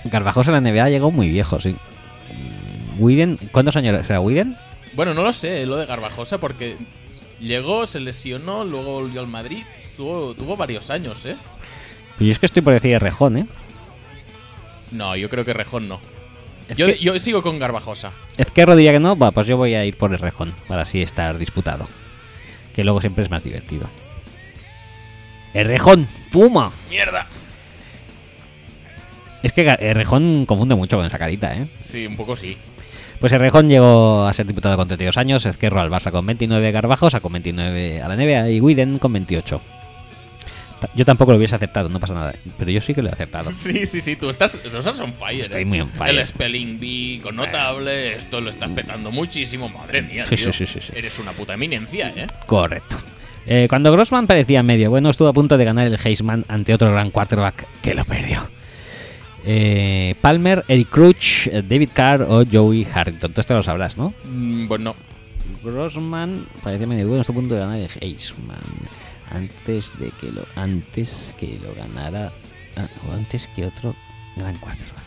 Garbajosa en la NBA llegó muy viejo, sí. Mm, Whedon, ¿cuántos años era Whedon? Bueno, no lo sé, lo de Garbajosa, porque llegó, se lesionó, luego volvió al Madrid. Tuvo, tuvo varios años, ¿eh? Yo es que estoy por decir Errejón, ¿eh? No, yo creo que Rejón no. Yo, que- yo sigo con Garbajosa. Ezquerro diría que no, va, pues yo voy a ir por Errejón, para así estar disputado. Que luego siempre es más divertido. Errejón, Puma. ¡Mierda! Es que Ga- Errejón confunde mucho con esa carita, ¿eh? Sí, un poco sí. Pues Errejón llegó a ser diputado con 32 años, Ezquerro al Barça con 29, Garbajosa con 29 a la NBA y Widen con 28. Yo tampoco lo hubiese aceptado, no pasa nada. Pero yo sí que lo he aceptado. <laughs> Sí, sí, sí, tú estás, tú estás on fire. Estoy eh. muy on fire. El spelling bee con notable, esto lo estás petando muchísimo. Madre mía, Sí, tío. sí, sí. Eres una puta eminencia, ¿eh? Correcto. Eh, cuando Grossman parecía medio bueno, estuvo a punto de ganar el Heisman ante otro gran quarterback que lo perdió. Eh, Palmer, Eric Crouch, eh, David Carr o Joey Harrington. Tú esto lo sabrás, ¿no? Mm, bueno, Grossman parecía medio bueno, estuvo a punto de ganar el Heisman. Antes de que lo, antes que lo ganara, ah, o antes que otro gran quarterback.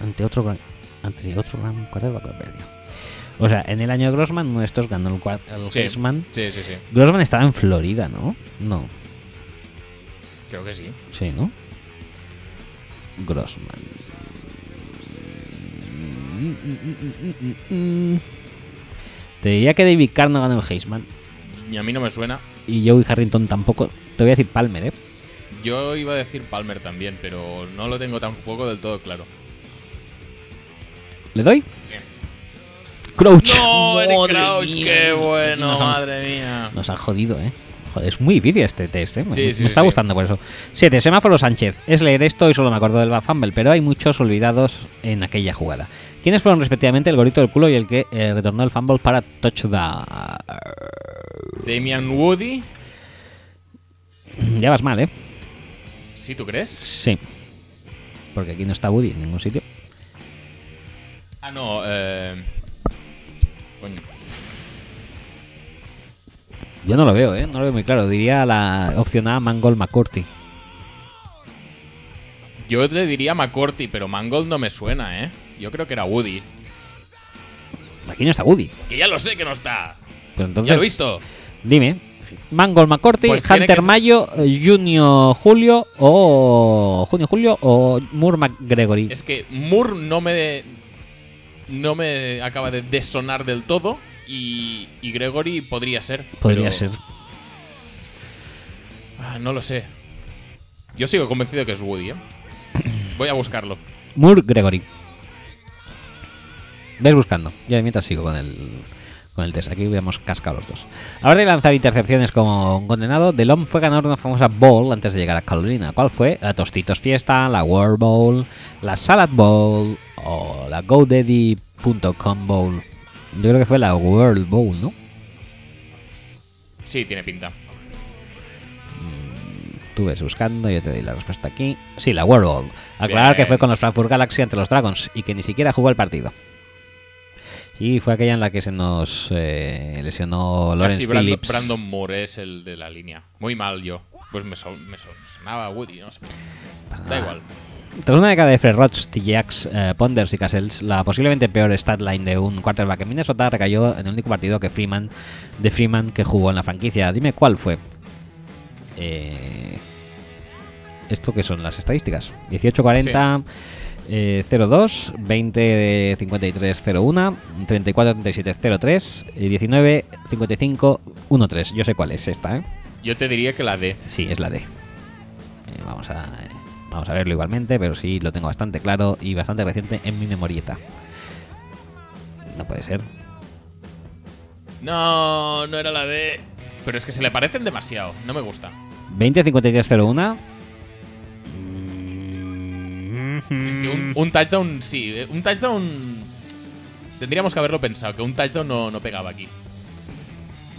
Ante otro gran, ante otro gran quarterback perdió. O sea, en el año de Grossman, uno de estos ganó el, el sí. Heisman. Sí, sí, sí. Grossman estaba en Florida, ¿no? No, Creo que sí. sí, ¿no? Grossman. Te diría que David Carr no ganó el Heisman. Y a mí no me suena. Y Joey Harrington tampoco. Te voy a decir Palmer, ¿eh? Yo iba a decir Palmer también, pero no lo tengo tampoco del todo claro. ¿Le doy? Crouch. No, Eric Madre Crouch, mía. qué bueno, Nos han- madre mía. Nos han jodido, ¿eh? Joder, es muy difícil este test, ¿eh? Me, Sí, me sí, está sí. gustando por eso. 7. Semáforo Sánchez. Es leer esto y solo me acuerdo del fumble, pero hay muchos olvidados en aquella jugada. ¿Quiénes fueron respectivamente el gorito del culo y el que eh, retornó el fumble para touchdown? Damian Woody. Ya vas mal, ¿eh? ¿Sí, tú crees? Sí. Porque aquí no está Woody en ningún sitio. Ah, no, eh. Coño. Yo no lo veo, ¿eh? No lo veo muy claro. Diría la opción A, Mangold McCourty. Yo le diría McCourty, pero Mangold no me suena, ¿eh? Yo creo que era Woody. Aquí no está Woody. Que ya lo sé que no está. Pero entonces, Ya lo he visto. Dime. Mangold McCourty, Pues Hunter Mayo, eh, Junio Julio o Junio Julio o Moore McGregory. Es que Moore no me. No me acaba de desonar del todo. Y, y Gregory podría ser. Podría pero- ser. Ah, no lo sé. Yo sigo convencido que es Woody, ¿eh? Voy a buscarlo. Moore Gregory. Ves buscando. Yo de mientras sigo con el con el test. Aquí habíamos cascado los dos. Ahora de lanzar intercepciones como un condenado, Delon fue ganador de una famosa bowl antes de llegar a Carolina. ¿Cuál fue? La Tostitos Fiesta, la World Bowl, la Salad Bowl o la GoDaddy.com Bowl. Yo creo que fue la World Bowl, ¿no? Sí, tiene pinta. Tú ves buscando, yo te doy la respuesta aquí. Sí, la World Bowl. Aclarar Bien. que fue con los Frankfurt Galaxy ante los Dragons y que ni siquiera jugó el partido. Sí, fue aquella en la que se nos eh, lesionó Lawrence Casi Brandon, Phillips. Brandon Moore es el de la línea. Muy mal yo. Pues me, son- me son- sonaba Woody, no sé. Da igual. Tras una década de Frerots, TJX, eh, Ponders y Cassels, la posiblemente peor stat line de un quarterback en Minnesota recayó en el único partido que Freeman de Freeman que jugó en la franquicia. Dime cuál fue. Eh, ¿Esto qué son las estadísticas? 18-40, eh, 0-2, 20-53-01, 34-37-03 y 19-55-13. Yo sé cuál es esta, ¿eh? Yo te diría que la D. Sí, es la D. Eh, vamos, a, eh, vamos a verlo igualmente, pero sí lo tengo bastante claro y bastante reciente en mi memorieta. No puede ser. No, no era la D. Pero es que se le parecen demasiado. No me gusta. 20 53 01. Es que un, un touchdown, sí. eh, Un touchdown. Tendríamos que haberlo pensado, que un touchdown no, no pegaba aquí.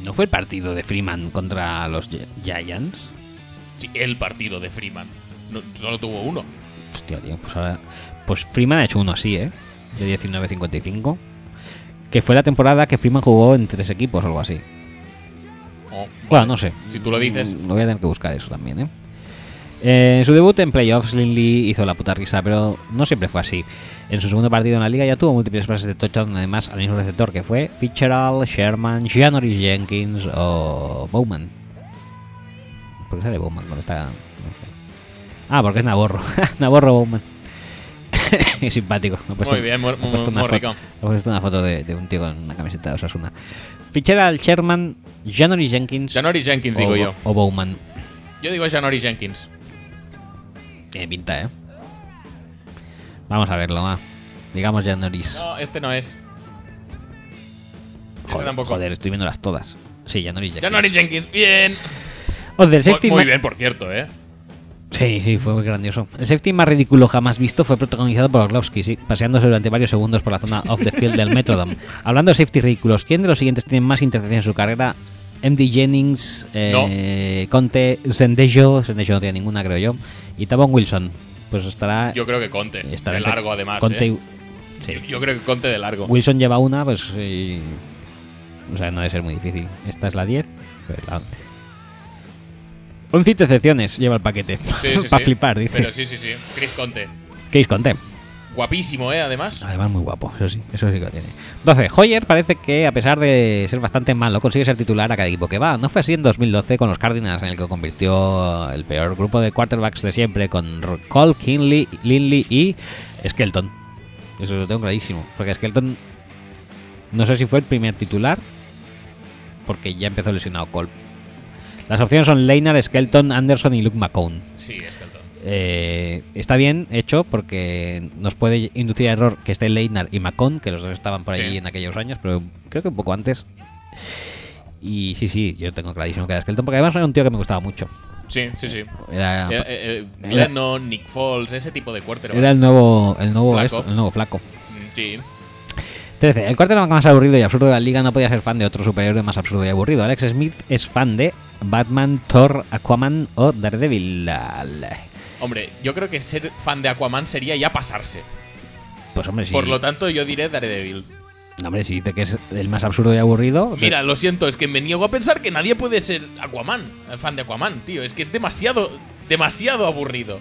¿No fue el partido de Freeman contra los Gi- Giants? Sí, el partido de Freeman. No, solo tuvo uno. Hostia, tío, pues ahora. Pues Freeman ha hecho uno así, ¿eh? De 19-55. Que fue la temporada que Freeman jugó en tres equipos o algo así. Oh, Bueno, vale. no sé. Si tú lo dices. Mm, Voy a tener que buscar eso también, ¿eh? Eh, en su debut en playoffs, Lindley hizo la puta risa, pero no siempre fue así. En su segundo partido en la liga ya tuvo múltiples pases de touchdown, además al mismo receptor que fue Fitzgerald, Sherman, Janoris Jenkins o Bowman. ¿Por qué sale Bowman cuando está.? no sé. Ah, porque es Naborro. <laughs> Naborro Bowman. <laughs> es simpático. Me he puesto- Muy bien, muy, he muy, puesto una muy foto- rico. he puesto una foto de, de un tío con una camiseta de Osasuna. Fitzgerald, Sherman, Janoris Jenkins Janoris Jenkins, o, digo yo. o Bowman. Yo digo Janoris Jenkins. Tiene pinta, ¿eh? Vamos a verlo, va. Digamos ya Norris. No, este no es. Este joder, tampoco. joder, estoy viéndolas todas. Sí, ya Norris. Ya Norris Jenkins, bien. Os del safety Muy bien, por cierto, ¿eh? Sí, sí, fue muy grandioso. El safety más ridículo jamás visto fue protagonizado por Orlovsky, sí, paseándose durante varios segundos por la zona off the field del Metrodome. <laughs> Hablando de safety ridículos, ¿quién de los siguientes tiene más intercepciones en su carrera? MD Jennings, eh, Conte, Sendejo, Sendejo no tiene ninguna, creo yo, y Tavon Wilson. Pues estará. Yo creo que Conte. estará de largo, además. Conte ¿eh? y- sí. Yo, yo creo que Conte de largo. Wilson lleva una, pues. eh, o sea, no debe ser muy difícil. Esta es la 10, pues la 11. 11 intercepciones lleva el paquete. Sí, <laughs> sí, Para flipar, dice. Pero sí, sí, sí. Chris Conte. Case Conte. Guapísimo, ¿eh? Además. Además, muy guapo, eso sí, eso sí que lo tiene. 12. Hoyer parece que, a pesar de ser bastante malo, consigue ser titular a cada equipo que va. No fue así en 2012 con los Cardinals, en el que convirtió el peor grupo de quarterbacks de siempre, con Cole, Kinley, Linley y Skelton. Eso lo tengo clarísimo. Porque Skelton, no sé si fue el primer titular, porque ya empezó lesionado Cole. Las opciones son Leinart, Skelton, Anderson y Luke McCone. Sí, Skelton. Eh, está bien hecho porque nos puede inducir a error que esté Leinart y Macon, que los dos estaban por Sí. ahí en aquellos años, pero creo que un poco antes. Y sí, sí, yo tengo clarísimo que era Skelton, porque además era un tío que me gustaba mucho. Sí, sí, sí. Era, Eh, eh, eh, era- Glennon, Nick Foles, ese tipo de quarterback. era el nuevo, el nuevo, Flaco. esto, el nuevo flaco. Mm, Sí. 13. El quarterback más aburrido y absurdo de la liga no podía ser fan de otro superhéroe más absurdo y aburrido. Alex Smith es fan de Batman, Thor, Aquaman o Daredevil. Hombre, yo creo que ser fan de Aquaman sería ya pasarse. Pues hombre, sí. Por lo tanto, yo diré Daredevil. No, hombre, si dice que es el más absurdo y aburrido. Mira, lo siento, es que me niego a pensar que nadie puede ser Aquaman, fan de Aquaman, tío. Es que es demasiado, demasiado aburrido.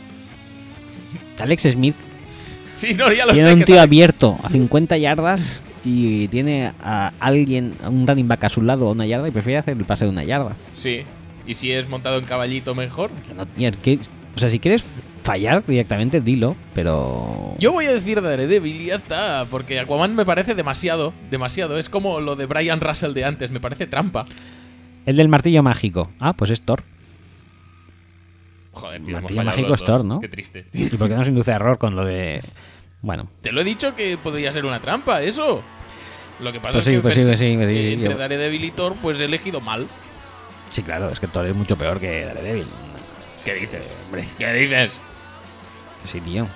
Alex Smith <laughs> Sí, no, ya lo tiene sé. un que tío abierto a 50 yardas y tiene a alguien, a un running back a su lado a una yarda y prefiere hacer el pase de una yarda. Sí. Y si es montado en caballito, mejor. Que no- y es que- o sea, si quieres fallar directamente, dilo, pero. Yo voy a decir Daredevil y ya está, porque Aquaman me parece demasiado, demasiado. Es como lo de Brian Russell de antes, me parece trampa. El del martillo mágico. Ah, pues es Thor. Joder, tío, Martillo mágico los es Thor. ¿no? Qué triste. ¿Y por qué no se induce a error con lo de. Bueno, Te lo he dicho que podría ser una trampa, eso. Lo que pasa Pues es que pues sí, pues sí, pues que entre Daredevil y Thor, pues he elegido mal. sí, claro, es que Thor es mucho peor que Daredevil. ¿Qué dices? Hombre, ¿qué dices? Sí, tío.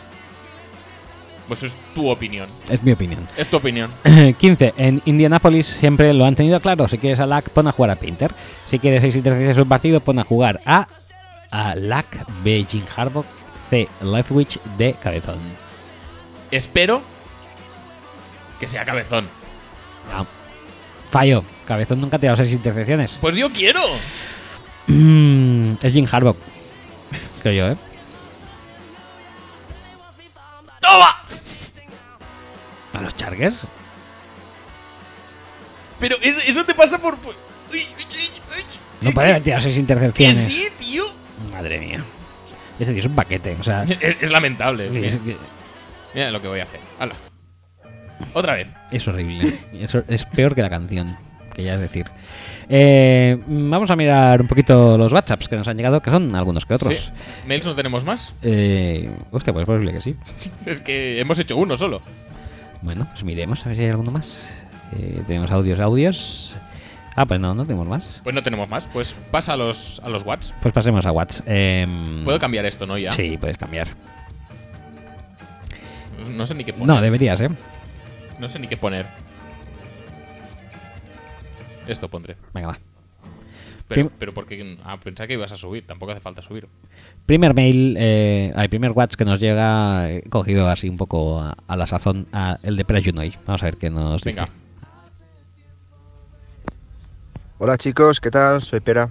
Pues es tu opinión. Es mi opinión. Es tu opinión. <clears throat> 15. En Indianapolis siempre lo han tenido claro. Si quieres a Lack, pon a jugar a Pinter. Si quieres 6 intercepciones en un partido, pon a jugar a, a Lack, B. Jim Harbaugh, C. Leftwich, D. Cabezón. Espero que sea cabezón. No. Fallo. Cabezón nunca te ha dado 6 intercepciones. Pues yo quiero. Mm, es Jim Harbaugh. Creo yo, ¿eh? ¡Toma! ¿A los Chargers? Pero es- eso te pasa por. No ¿Qué- puede haber tirado 6 Que intercepciones. sí, tío. Madre mía. Ese tío es un paquete. O sea, <laughs> Es, es lamentable. es, Mira, que- mira lo que voy a hacer. Hala. Otra vez. es horrible. Eso es peor que la canción. Que ya es decir. Eh, vamos a mirar un poquito los WhatsApps que nos han llegado, que son algunos que otros. Sí. ¿Mails no tenemos más? Eh, hostia, pues es posible que sí. <laughs> Es que hemos hecho uno solo. Bueno, pues miremos a ver si hay alguno más. Eh, tenemos audios, audios. Ah, pues no, no tenemos más. Pues no tenemos más. Pues pasa a los, a los watts. Pues pasemos a WhatsApp. Em, Puedo cambiar esto, ¿no? Ya. Sí, puedes cambiar. No sé ni qué poner. No, deberías, ¿eh? No sé ni qué poner. Esto pondré. Venga, va. Pero, Prim- pero porque. Ah, pensaba que ibas a subir. Tampoco hace falta subir. Primer mail, eh, hay primer WhatsApp que nos llega, eh, cogido así un poco a, a la sazón, a el de Prejunoy. Vamos a ver qué nos dice. Venga. Hola chicos, ¿qué tal? Soy Pera.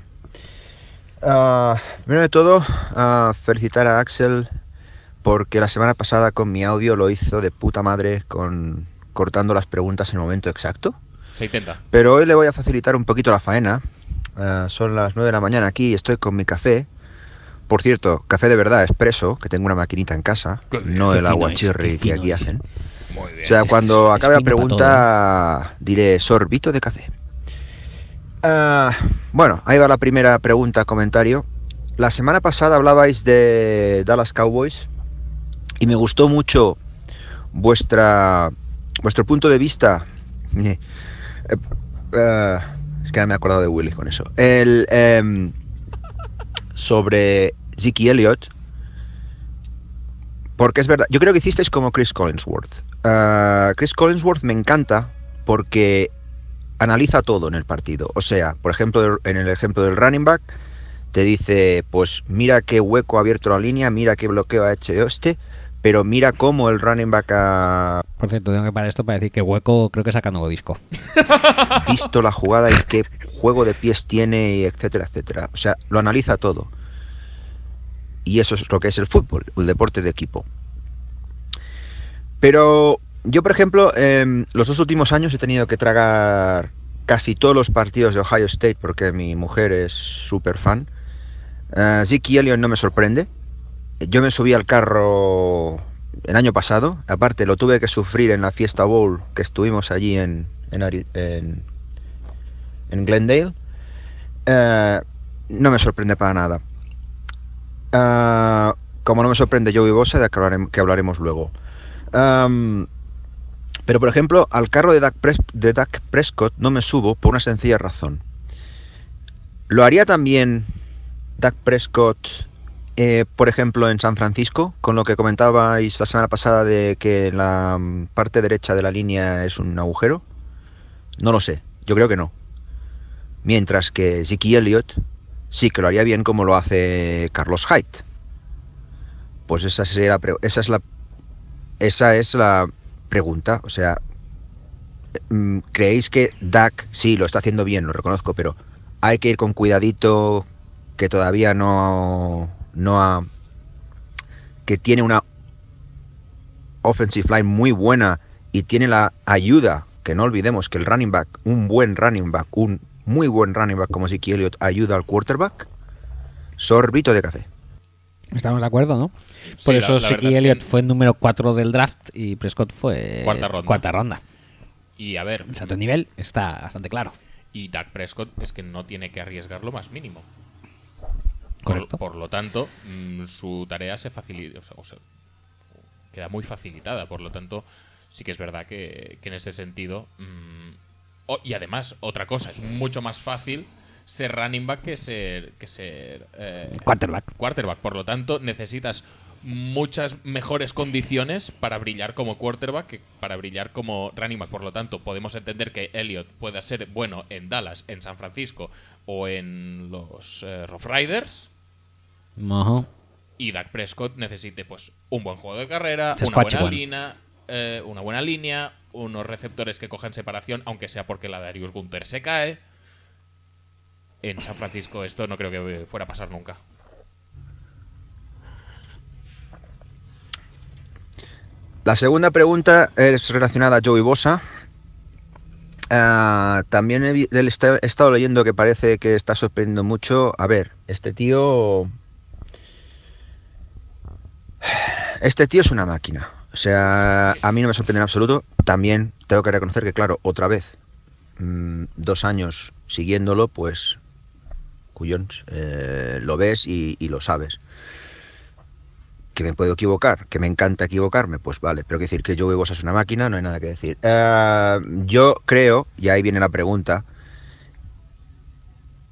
Ah, primero de todo, ah, felicitar a Axel porque la semana pasada con mi audio lo hizo de puta madre con cortando las preguntas en el momento exacto. Se intenta. Pero hoy le voy a facilitar un poquito la faena. Ah, son las 9 de la mañana aquí y estoy con mi café. Por cierto, café de verdad, expreso, que tengo una maquinita en casa, Qué no qué el agua chirri que aquí es. hacen. Muy bien. O sea, cuando es- acabe la pregunta, diré sorbito de café. Ah, bueno, ahí va la primera pregunta, comentario. La semana pasada hablabais de Dallas Cowboys y me gustó mucho vuestra vuestro punto de vista. <laughs> Eh, es que no me he acordado de Willy con eso. El, em, sobre Zeke Elliott. Porque es verdad, yo creo que hicisteis como Chris Collinsworth. Ah, Chris Collinsworth me encanta porque analiza todo en el partido. O sea, por ejemplo, en el ejemplo del running back, te dice, pues mira qué hueco ha abierto la línea, mira qué bloqueo ha hecho este, pero mira cómo el running back ha Por cierto, tengo que parar esto para decir que Hueco creo que saca nuevo disco. <laughs> visto la jugada y qué juego de pies tiene, y etcétera, etcétera. O sea, lo analiza todo. Y eso es lo que es el fútbol, el deporte de equipo. Pero yo, por ejemplo, em, los dos últimos años he tenido que tragar casi todos los partidos de Ohio State porque mi mujer es súper fan. Eh, Zeke Elliott no me sorprende. Yo me subí al carro el año pasado. Aparte, lo tuve que sufrir en la Fiesta Bowl que estuvimos allí en, en, Glendale. Eh, no me sorprende para nada. Ah, como no me sorprende Joey Bosa, de que hablarem- que hablaremos luego. Am, pero, por ejemplo, al carro de Dak, de Dak Prescott no me subo por una sencilla razón. ¿Lo haría también Dak Prescott, eh, por ejemplo, en San Francisco, con lo que comentabais la semana pasada de que la mm, parte derecha de la línea es un agujero? No lo sé, yo creo que no. Mientras que Zeke Elliott sí que lo haría bien como lo hace Carlos Hyde. Pues esa, sería es la esa es la pregunta. O sea, mm, ¿creéis que Dak sí lo está haciendo bien? Lo reconozco, pero hay que ir con cuidadito, que todavía no, no ha. que tiene una offensive line muy buena y tiene la ayuda, que no olvidemos que el running back, un buen running back, un muy buen running back como Zeke Elliott ayuda al quarterback. Sorbito de café. Estamos de acuerdo, ¿no? Por eso la Zeke verdad es que- Elliott fue el número 4 del draft y Prescott fue Cuarta ronda. cuarta ronda. Y a ver, O sea, tu nivel está bastante claro. y Dak Prescott es que no tiene que arriesgar lo más mínimo. Correcto. Por, por lo tanto, mm, su tarea se facilita, o sea, o sea, queda muy facilitada. Por lo tanto, sí que es verdad que, que en ese sentido. mm, oh, y además, otra cosa, es mucho más fácil ser running back que ser, que ser eh, Quarterback. quarterback. Por lo tanto, necesitas muchas mejores condiciones para brillar como quarterback que para brillar como running back. Por lo tanto, podemos entender que Elliot pueda ser bueno en Dallas, en San Francisco o en los eh, Rough Riders Ajá. y Dak Prescott necesite pues un buen juego de carrera, Se una buena línea, eh, una buena línea, unos receptores que cojan separación, aunque sea porque la de Darius Gunter se cae. En San Francisco esto no creo que fuera a pasar nunca. La segunda pregunta es relacionada a Joey Bosa. Ah, también he, estado leyendo que parece que está sorprendiendo mucho. A ver, este tío. Este tío es una máquina. O sea, a mí no me sorprende en absoluto. También tengo que reconocer que, claro, otra vez, mm, dos años siguiéndolo, pues, cuyón, eh, lo ves y lo sabes que me puedo equivocar, que me encanta equivocarme, pues vale, pero que decir que Joey Bosa es una máquina, no hay nada que decir. Eh, yo creo, y ahí viene la pregunta,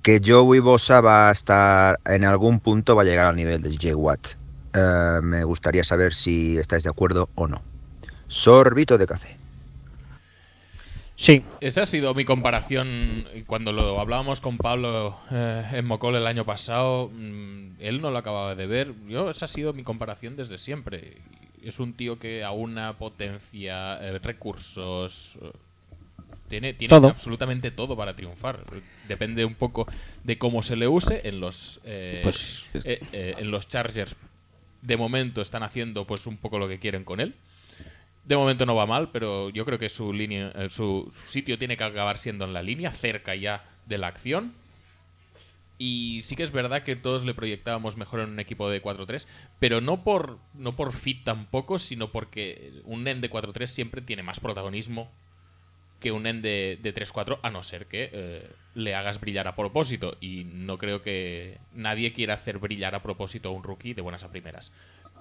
que Joey Bosa va a estar, en algún punto va a llegar al nivel de J. Watt. Eh, me gustaría saber si estáis de acuerdo o no. Sorbito de café. Sí, Esa ha sido mi comparación cuando lo hablábamos con Pablo eh, en Mocol el año pasado. mm, él no lo acababa de ver. Yo, esa ha sido mi comparación desde siempre. Es un tío que aúna potencia, eh, recursos. eh, Tiene, tiene Todo. absolutamente todo para triunfar. Depende un poco de cómo se le use. En los, eh, Pues- eh, eh, en los Chargers, de momento, están haciendo pues un poco lo que quieren con él. De momento no va mal, pero yo creo que su línea, eh, su, sitio tiene que acabar siendo en la línea, cerca ya de la acción. Y sí que es verdad que todos le proyectábamos mejor en un equipo de 4-3, pero no por, no por fit tampoco, sino porque un end de 4-3 siempre tiene más protagonismo que un end de, de 3-4, a no ser que eh, le hagas brillar a propósito. Y no creo que nadie quiera hacer brillar a propósito a un rookie de buenas a primeras.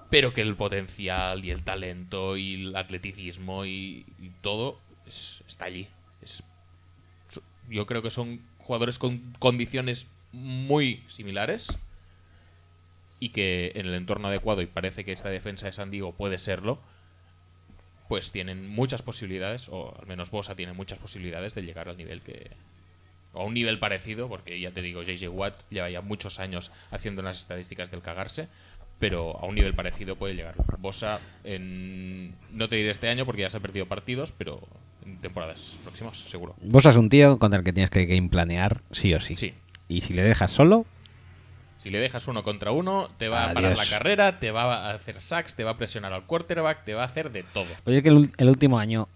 Pero que el potencial y el talento y el atleticismo y, y todo es- está allí. Es- yo creo que son jugadores con condiciones muy similares y que en el entorno adecuado, y parece que esta defensa de San Diego puede serlo, pues tienen muchas posibilidades, o al menos Bosa tiene muchas posibilidades de llegar al nivel que. o a un nivel parecido, porque ya te digo, JJ Watt lleva ya muchos años haciendo unas estadísticas del cagarse, pero a un nivel parecido puede llegar. Bosa, en, no te diré este año porque ya se ha perdido partidos, pero en temporadas próximas, seguro. Vos es un tío contra el que tienes que game planear sí o sí. Sí. Y si le dejas solo, Si le dejas uno contra uno, te va a parar la carrera, te va a hacer sacks, te va a presionar al quarterback, te va a hacer de todo. Pues es que el, el último año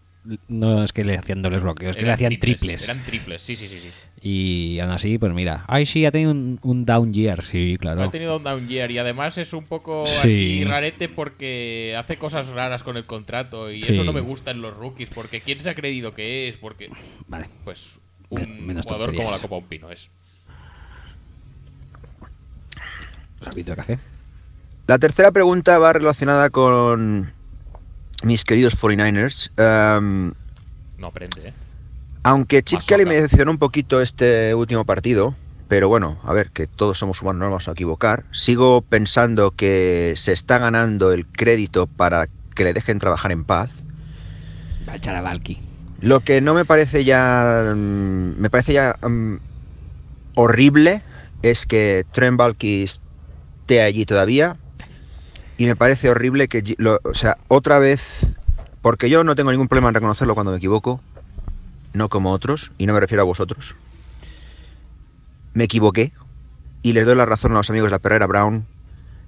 no es que le hacían dobles bloqueos, es que le hacían triples. Eran triples, sí, sí, sí. sí. Y aún así, pues mira. Ay, sí, ha tenido un, un down year, sí, claro. Ha tenido un down year y además es un poco Sí. así rarete porque hace cosas raras con el contrato y Sí. eso no me gusta en los rookies porque quién se ha creído que es, porque Vale. pues Men- un menos jugador tonterías. como la Copa Un Pino es. Sorbito de café. La tercera pregunta va relacionada con mis queridos 49ers. Em, No aprende, ¿eh? Aunque Chip Kelly me decepcionó un poquito este último partido, pero bueno, a ver, que todos somos humanos, no nos vamos a equivocar. Sigo pensando que se está ganando el crédito para que le dejen trabajar en paz. Va a echar a Valky. Lo que no me parece ya. mm, Me parece ya mm, horrible es que Trent Baalke esté allí todavía. Y me parece horrible que. Lo- o sea, otra vez. Porque yo no tengo ningún problema en reconocerlo cuando me equivoco. No como otros. Y no me refiero a vosotros. Me equivoqué. Y les doy la razón a los amigos de la Perrera Brown.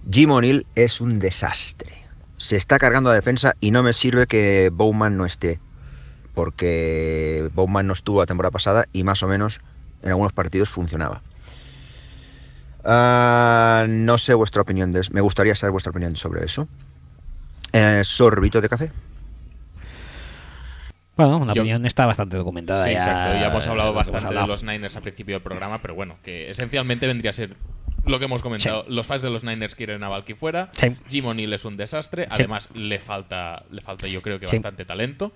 Jim O'Neill es un desastre. Se está cargando la defensa y no me sirve que Bowman no esté porque Bowman no estuvo la temporada pasada y más o menos en algunos partidos funcionaba. Ah, no sé vuestra opinión de. Me gustaría saber vuestra opinión sobre eso. Eh, sorbito de café. Bueno, la Yo- opinión está bastante documentada. Sí, ya, exacto. Ya hemos hablado que hemos bastante de hablado. los Niners al principio del programa, pero bueno, que esencialmente vendría a ser lo que hemos comentado. Los fans de los Niners quieren a Valky fuera. Sí. Jim O'Neill es un desastre. Sí. Además, le falta, le falta yo creo que Sí. bastante talento.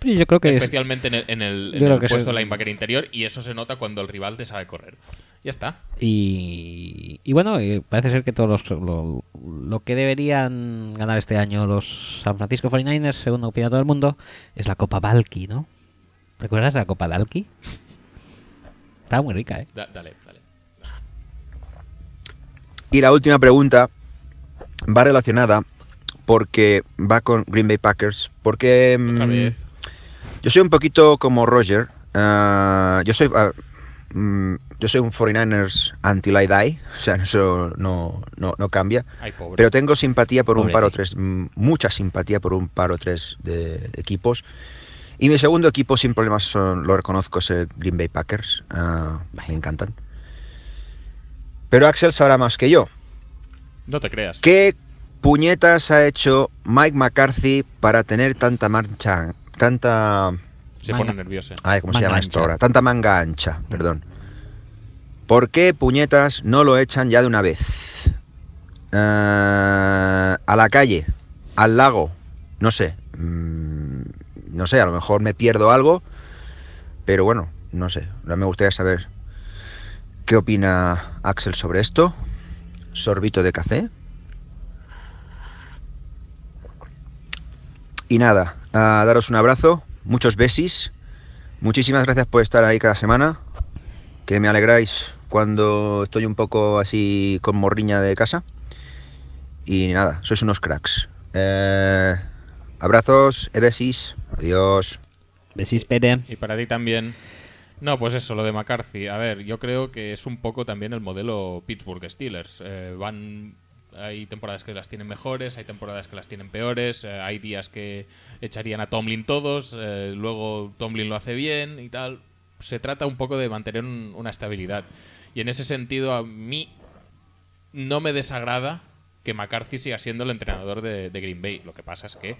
Pero yo creo que es- especialmente en el, en el- en el puesto es- de linebacker interior y eso se nota cuando el rival te sabe correr. Ya está. Y, y bueno, eh, parece ser que todos los, lo, lo que deberían ganar este año los San Francisco 49ers, según opina todo el mundo, es la Copa Valky, ¿no? ¿Recuerdas la Copa Dalky? Estaba muy rica, ¿eh? Da- dale, dale. Y la última pregunta va relacionada porque va con Green Bay Packers. Porque Otra mm, vez. Yo soy un poquito como Roger. ah, yo soy ah, mm, yo soy un 49ers until I die. O sea, eso no, no, no cambia. Ay. Pero tengo simpatía por un par o tres, mm, mucha simpatía por un par o tres de, de equipos. Y mi segundo equipo sin problemas son, lo reconozco, es el Green Bay Packers. Ah, me encantan. Pero Axel sabrá más que yo. no te creas. ¿Qué puñetas ha hecho Mike McCarthy para tener tanta marcha, tanta... Se Manga. pone nervioso. Ay, ¿cómo se llama esto ahora? Tanta manga ancha, perdón. ¿Por qué puñetas no lo echan ya de una vez? Ah, a la calle, al lago, no sé. Mm, no sé, a lo mejor me pierdo algo, pero bueno, no sé. Me gustaría saber qué opina Axel sobre esto. Sorbito de café. Y nada, a daros un abrazo, muchos besis. Muchísimas gracias por estar ahí cada semana. Que me alegráis cuando estoy un poco así con morriña de casa. Y nada, sois unos cracks. Eh, abrazos, e besis. Adiós. Besis, Pere. Y para ti también. No, pues eso, lo de McCarthy. A ver, yo creo que es un poco también el modelo Pittsburgh Steelers. Eh, van, hay temporadas que las tienen mejores, hay temporadas que las tienen peores, eh, hay días que echarían a Tomlin todos, eh, luego Tomlin lo hace bien y tal. Se trata un poco de mantener un- una estabilidad. Y en ese sentido, a mí no me desagrada que McCarthy siga siendo el entrenador de Green Bay. Lo que pasa es que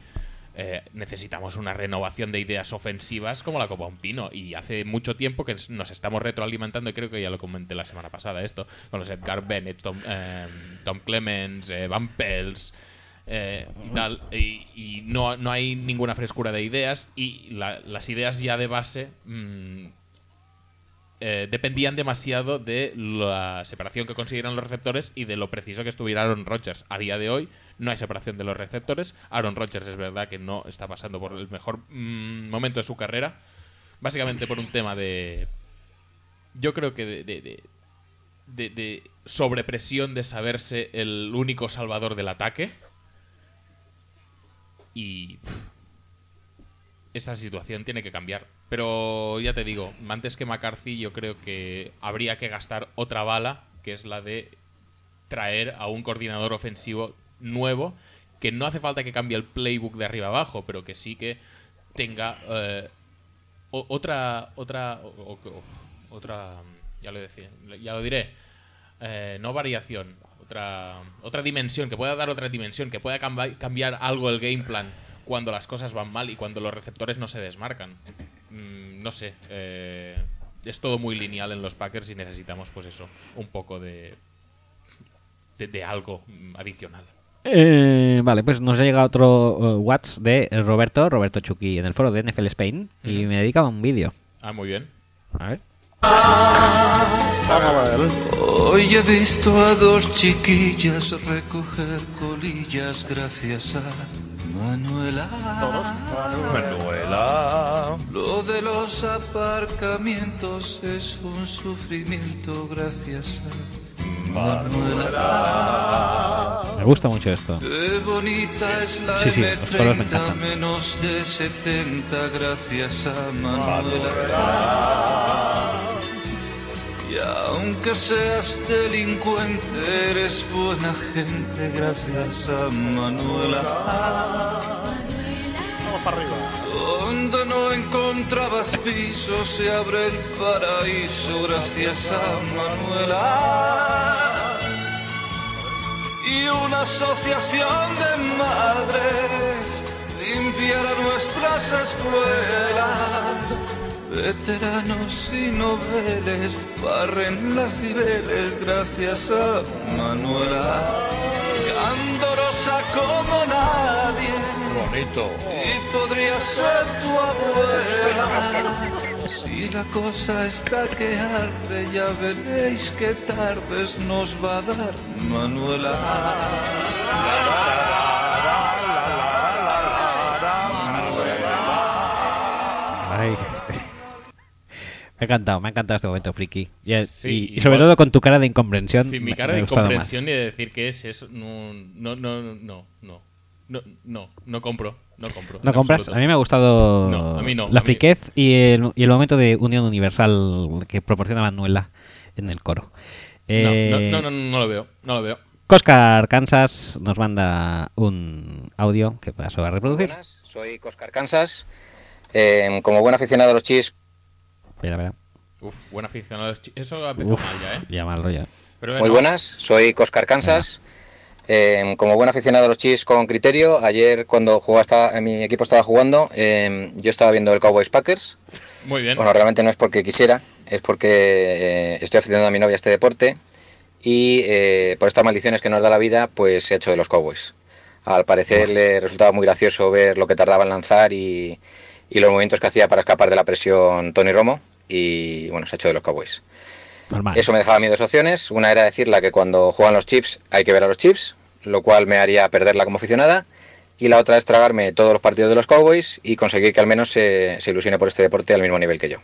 eh, necesitamos una renovación de ideas ofensivas como la Copa Un Pino. Y hace mucho tiempo que nos estamos retroalimentando, y creo que ya lo comenté la semana pasada esto, con los Edgar Bennett, Tom, eh, Tom Clemens, eh, Van Pels. eh, y tal, y, no, no hay ninguna frescura de ideas y la- las ideas ya de base mm, eh, dependían demasiado de la separación que consiguieran los receptores y de lo preciso que estuviera Aaron Rodgers. A día de hoy no hay separación de los receptores. Aaron Rodgers es verdad que no está pasando por el mejor mm, momento de su carrera, básicamente por un tema de... Yo creo que de, de- de- sobrepresión de saberse el único salvador del ataque. Y esa situación tiene que cambiar. Pero ya te digo, antes que McCarthy yo creo que habría que gastar otra bala, que es la de traer a un coordinador ofensivo nuevo, que no hace falta que cambie el playbook de arriba abajo, pero que sí que tenga eh, otra otra otra ya lo decía, ya lo diré, eh, no variación, otra otra dimensión, que pueda dar otra dimensión, que pueda cambiar algo el game plan cuando las cosas van mal y cuando los receptores no se desmarcan. Mm, no sé, eh, es todo muy lineal en los Packers y necesitamos pues eso, un poco de de, algo adicional. Eh, vale, pues nos ha llegado otro eh, WhatsApp de Roberto, Roberto Chucky, en el foro de NFL Spain, y me dedica a un vídeo. Ah, muy bien. A ver. Hoy he visto a dos chiquillas recoger colillas gracias a Manuela. Manuela. Lo de los aparcamientos es un sufrimiento gracias a. Me gusta mucho esto. Qué bonita es la Sí, sí, los toros me M30 encantan. menos de 70 gracias a Manuela. Y aunque seas delincuente, eres buena gente gracias a Manuela. Para arriba. Donde no encontrabas piso se abre el paraíso gracias a Manuela. Y una asociación de madres limpiará nuestras escuelas. Veteranos y noveles barren las cibeles gracias a Manuela. Andorosa como nadie. Bonito. Y podría ser tu abuela. Si la cosa está que arde, ya veréis que tardes nos va a dar Manuela. Ay. Me ha encantado, me ha encantado este momento, friki. Y, eh, sobre todo con tu cara de incomprensión. Sí, mi cara de incomprensión más. y de decir que es eso. No, no, no, no, no. No, no, compro. No compro. ¿No compras? A mí me ha gustado la friquez y, el, y, el, momento de unión universal que proporciona Manuela en el coro. Eh, no, no, no, no lo veo. No lo veo. Coscar Kansas nos manda un audio que paso a reproducir. Soy Coscar Kansas. Eh, como buen aficionado a los chis, Mira, mira. Uf, buen aficionado. a los chi- Eso ha empezado Uf, mal ya, ¿eh? ya mal rollo. Pero muy buenas, soy Coscar Kansas. Eh, como buen aficionado a los Chiefs con criterio, ayer cuando jugaba estaba- mi equipo estaba jugando, eh, yo estaba viendo el Cowboys Packers. Muy bien. Bueno, realmente no es porque quisiera, es porque eh, estoy aficionado a mi novia a este deporte y eh, por estas maldiciones que nos da la vida, pues se ha hecho de los Cowboys. Al parecer le resultaba muy gracioso ver lo que tardaba en lanzar y, y los movimientos que hacía para escapar de la presión Tony Romo y bueno, se ha hecho de los Cowboys. Normal. Eso me dejaba a mí dos opciones. Una era decirla que cuando juegan los chips hay que ver a los chips, lo cual me haría perderla como aficionada. Y la otra es tragarme todos los partidos de los Cowboys y conseguir que al menos se, se ilusione por este deporte al mismo nivel que yo.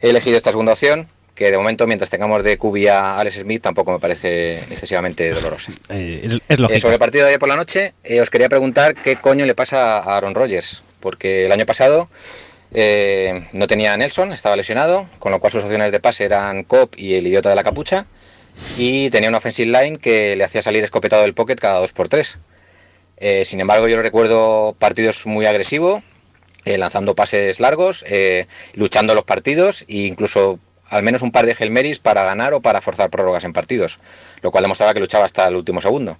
He elegido esta segunda opción, que de momento, mientras tengamos de QB a Alex Smith, tampoco me parece excesivamente dolorosa. Eh, es, Eh, sobre el partido de ayer por la noche, eh, os quería preguntar qué coño le pasa a Aaron Rodgers, porque el año pasado eh, no tenía a Nelson, estaba lesionado, con lo cual sus opciones de pase eran Cobb y el idiota de la capucha, y tenía una offensive line que le hacía salir escopetado del pocket cada 2x3. Eh, sin embargo, yo recuerdo partidos muy agresivos, eh, lanzando pases largos, eh, luchando los partidos e incluso al menos un par de Helmeris para ganar o para forzar prórrogas en partidos, lo cual demostraba que luchaba hasta el último segundo.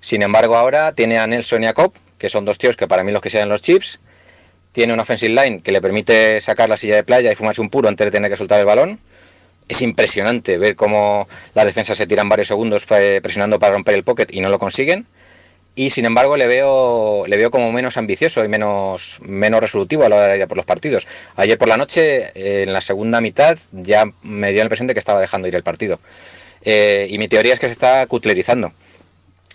Sin embargo, ahora tiene a Nelson y a Cobb, que son dos tíos que para mí los que sean los chips. Tiene una offensive line que le permite sacar la silla de playa y fumarse un puro antes de tener que soltar el balón. Es impresionante ver cómo las defensas se tiran varios segundos presionando para romper el pocket y no lo consiguen. y sin embargo le veo, le veo como menos ambicioso y menos, menos resolutivo a la hora de ir por los partidos. Ayer por la noche, eh, en la segunda mitad, ya me dio la impresión de que estaba dejando ir el partido. Eh, y mi teoría es que se está cutlerizando.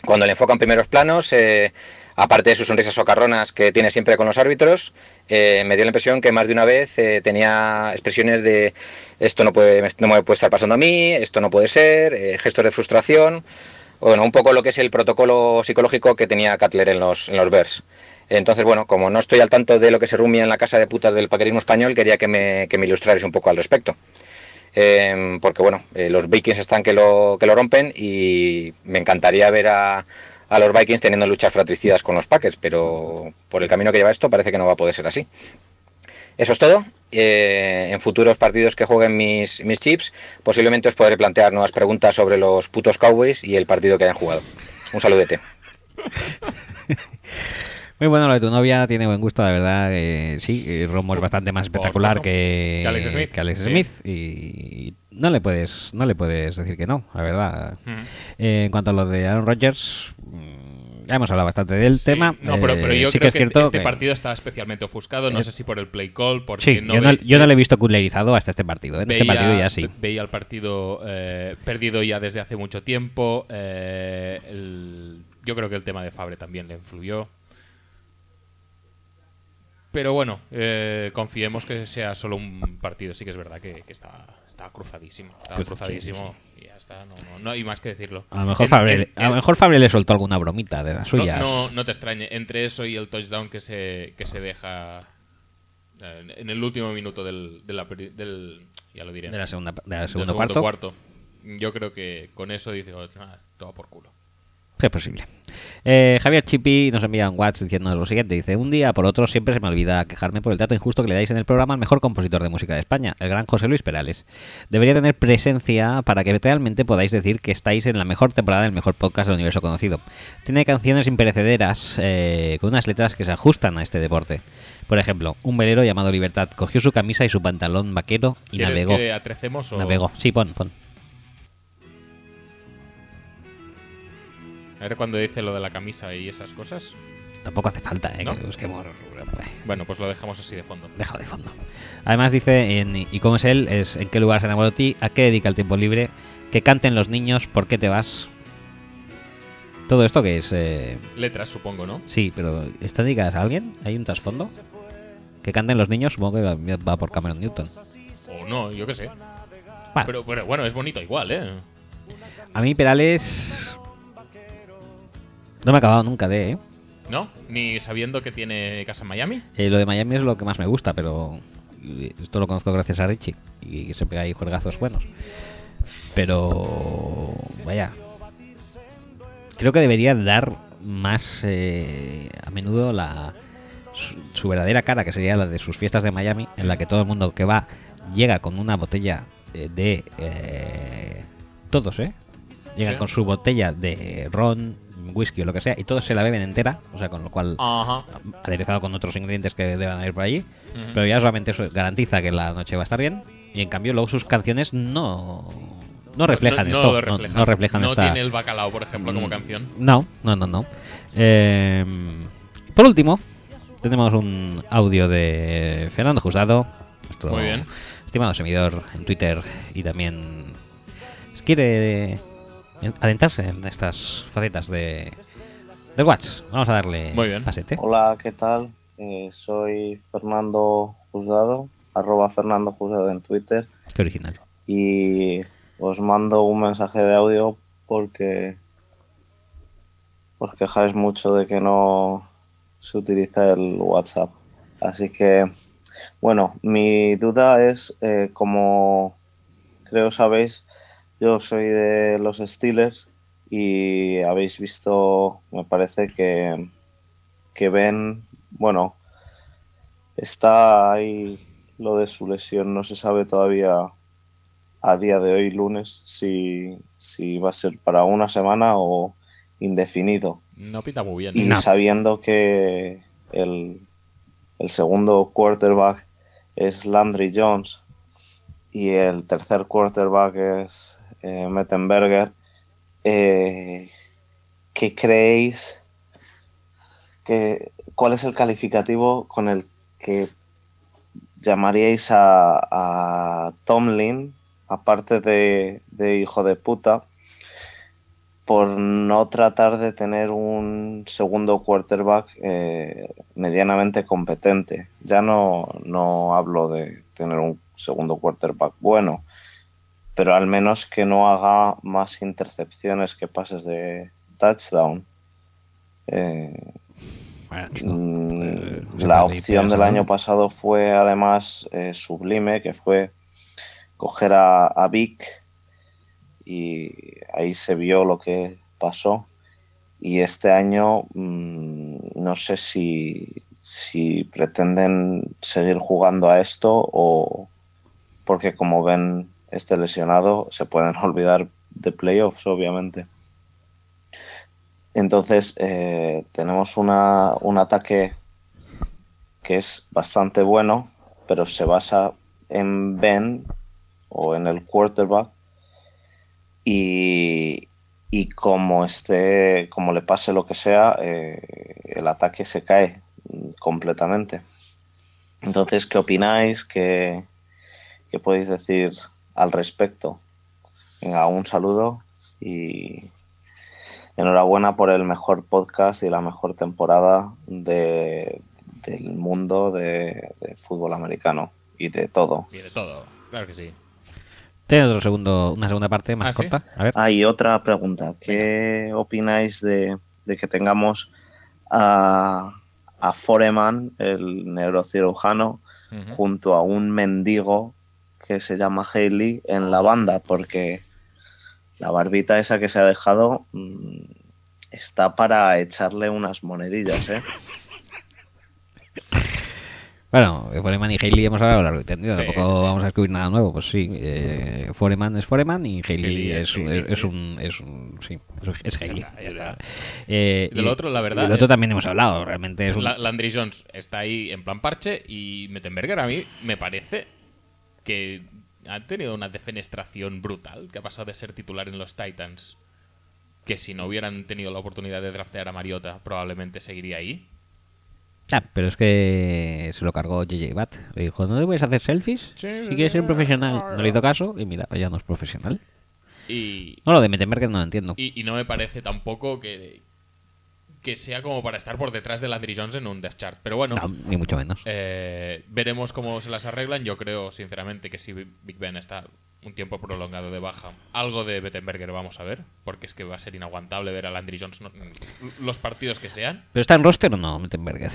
Cuando le enfocan primeros planos, eh, aparte de sus sonrisas socarronas que tiene siempre con los árbitros, eh, me dio la impresión que más de una vez eh, tenía expresiones de esto no, puede, no me puede estar pasando a mí, esto no puede ser, eh, gestos de frustración. Bueno, un poco lo que es el protocolo psicológico que tenía Cutler en los, en los Bears. Entonces, bueno, como no estoy al tanto de lo que se rumia en la casa de putas del paquerismo español, quería que me, que me un poco al respecto. Eh, porque, bueno, eh, los Vikings están que lo, que lo rompen y me encantaría ver a, a los Vikings teniendo luchas fratricidas con los Packers, pero por el camino que lleva esto parece que no va a poder ser así. Eso es todo. Eh, en futuros partidos que jueguen mis, mis chips, posiblemente os podré plantear nuevas preguntas sobre los putos Cowboys y el partido que hayan jugado. Un saludete. <laughs> Muy bueno lo de tu novia, tiene buen gusto, la verdad. eh, sí, eh, Romo es bastante más espectacular que, Que Alex Smith. que Alex Sí. Smith, y no le puedes no le puedes decir que no, la verdad. Ujú. Eh, en cuanto a lo de Aaron Rodgers, mm, ya hemos hablado bastante del tema. No, pero, pero eh, yo sí creo que es que, cierto este, este que- partido está especialmente ofuscado. No Eh, sé si por el play call, porque Sí, no yo, no, ve- yo no le he visto culerizado hasta este partido. En este veía- partido ya sí. Veía el partido eh, perdido ya desde hace mucho tiempo. el- yo creo que el tema de Fabre también le influyó. Pero bueno, eh, confiemos que sea solo un partido. Sí que es verdad que, que está, está cruzadísimo. Está Pues sí, cruzadísimo. Y ya está, no, no, no hay más que decirlo. A lo mejor En- Fabre, en- a lo mejor Fabre le soltó alguna bromita de las suyas. no, no te extrañe. Entre eso y el touchdown que se, que se deja eh, en el último minuto del, del ya lo diré. De la segunda- de la Del segundo segundo cuarto. Yo creo que con eso dice, oh, ah, todo por culo. Es posible. Eh, Javier Chipi nos envía un WhatsApp diciendo lo siguiente. Dice, un día por otro siempre se me olvida quejarme por el trato injusto que le dais en el programa al mejor compositor de música de España, el gran José Luis Perales. Debería tener presencia para que realmente podáis decir que estáis en la mejor temporada del mejor podcast del universo conocido. Tiene canciones imperecederas eh, con unas letras que se ajustan a este deporte. Por ejemplo, un velero llamado Libertad cogió su camisa y su pantalón vaquero y ¿Quieres navegó. que atrecemos o- Navegó. Sí, pon, pon. A ver cuando dice lo de la camisa y esas cosas. Tampoco hace falta, ¿eh? ¿No? que busquemos- Bueno, pues lo dejamos así de fondo. Déjalo de fondo. Además dice, en, ¿y cómo es él? Es en qué lugar se enamoró de ti, a qué dedica el tiempo libre, que canten los niños, por qué te vas. Todo esto que es... eh, Letras, supongo, ¿no? sí, pero ¿está dedicadas a alguien? ¿Hay un trasfondo? Que canten los niños, supongo que va, va por Cameron Newton. O no, yo qué sé. Bueno. Pero, pero bueno, es bonito igual, ¿eh? A mí Perales... No me ha acabado nunca de... ¿eh? ¿No? Ni sabiendo que tiene casa en Miami. Eh, lo de Miami es lo que más me gusta, pero esto lo conozco gracias a Richie y se pega ahí juegazos buenos. Pero vaya, creo que debería dar más eh, a menudo la su, su verdadera cara, que sería la de sus fiestas de Miami, en la que todo el mundo que va llega con una botella eh, de eh, todos, ¿eh? Llegan Sí. con su botella de ron, whisky o lo que sea, y todos se la beben entera, o sea, con lo cual Ajá. aderezado con otros ingredientes que deban ir por allí. Pero ya solamente eso garantiza que la noche va a estar bien. Y en cambio, luego sus canciones no, no reflejan no, no esto. no- reflejan. No, reflejan No esta. tiene el bacalao, por ejemplo, como Mm, canción. No, no, no, no. Eh, por último, tenemos un audio de Fernando Juzado, nuestro Muy bien. estimado seguidor en Twitter y también quiere adentrarse en estas facetas de del Watch. Vamos a darle Muy bien. pasete. Hola, ¿qué tal? Eh, soy Fernando Juzgado, arroba Fernando Juzgado en Twitter Qué original. y os mando un mensaje de audio porque os quejáis mucho de que no se utiliza el WhatsApp. Así que, bueno, mi duda es, eh, como creo sabéis, yo soy de los Steelers y habéis visto, me parece que, que Ben, bueno, está ahí lo de su lesión, no se sabe todavía a día de hoy, lunes, si, si va a ser para una semana o indefinido. No pinta muy bien. Y sabiendo que el, el segundo quarterback es Landry Jones y el tercer quarterback es eh, Mettenberger, eh, ¿qué creéis que, ¿cuál es el calificativo con el que llamaríais a, Tomlin, aparte de, de hijo de puta, por no tratar de tener un segundo quarterback eh, medianamente competente? Ya no, no hablo de tener un segundo quarterback bueno, pero al menos que no haga más intercepciones que pases de touchdown. Eh, mm, la opción del año pasado fue además eh, sublime, que fue coger a, a Vic y ahí se vio lo que pasó. Y este año mm, no sé si, si pretenden seguir jugando a esto o porque como ven este lesionado se pueden <laughs> olvidar de playoffs, obviamente. Entonces eh, tenemos una, un ataque que es bastante bueno, pero se basa en Ben o en el quarterback y, y como esté, como le pase lo que sea, eh, el ataque se cae completamente. Entonces, ¿qué opináis? ¿Qué, qué podéis decir al respecto? Venga, un saludo y enhorabuena por el mejor podcast y la mejor temporada de, del mundo de, de fútbol americano y de todo. Y de todo, claro que sí. ¿Tienes otro segundo, una segunda parte más ¿Ah, sí? corta? A ver. Ah, otra pregunta. ¿Qué opináis de, de que tengamos a, a Foreman, el neurocirujano, junto a un mendigo que se llama Haley en la banda? Porque la barbita esa que se ha dejado mm, está para echarle unas monedillas, ¿eh? Bueno, de Foreman y Haley hemos hablado largo y tendido. Sí, Tampoco sí, sí. vamos a descubrir nada nuevo. Pues sí, eh, Foreman es Foreman y Haley, es es, un- es sí. un, es un- Sí, es, es Haley. está, ya está. Eh, Y del otro, la verdad del otro es- también hemos hablado. Realmente es un. La- Landry Jones está ahí en plan parche y Mettenberger a mí me parece que ha tenido una defenestración brutal, que ha pasado de ser titular en los Titans, que si no hubieran tenido la oportunidad de draftear a Mariota probablemente seguiría ahí. Ah, pero es que se lo cargó JJ Watt. Le dijo, ¿no debes hacer selfies? Sí, si quieres ser profesional. No le hizo caso y mira, ya no es profesional. Y, No, lo de Mettenberger no lo entiendo. y, y no me parece tampoco que, que sea como para estar por detrás de Landry Jones en un death chart. Pero bueno, No, ni mucho menos. Eh, veremos cómo se las arreglan. Yo creo, sinceramente, que si Big Ben está un tiempo prolongado de baja, algo de Bettenberger vamos a ver, porque es que va a ser inaguantable ver a Landry Jones no- los partidos que sean. ¿Pero está en roster o no, Mettenberger?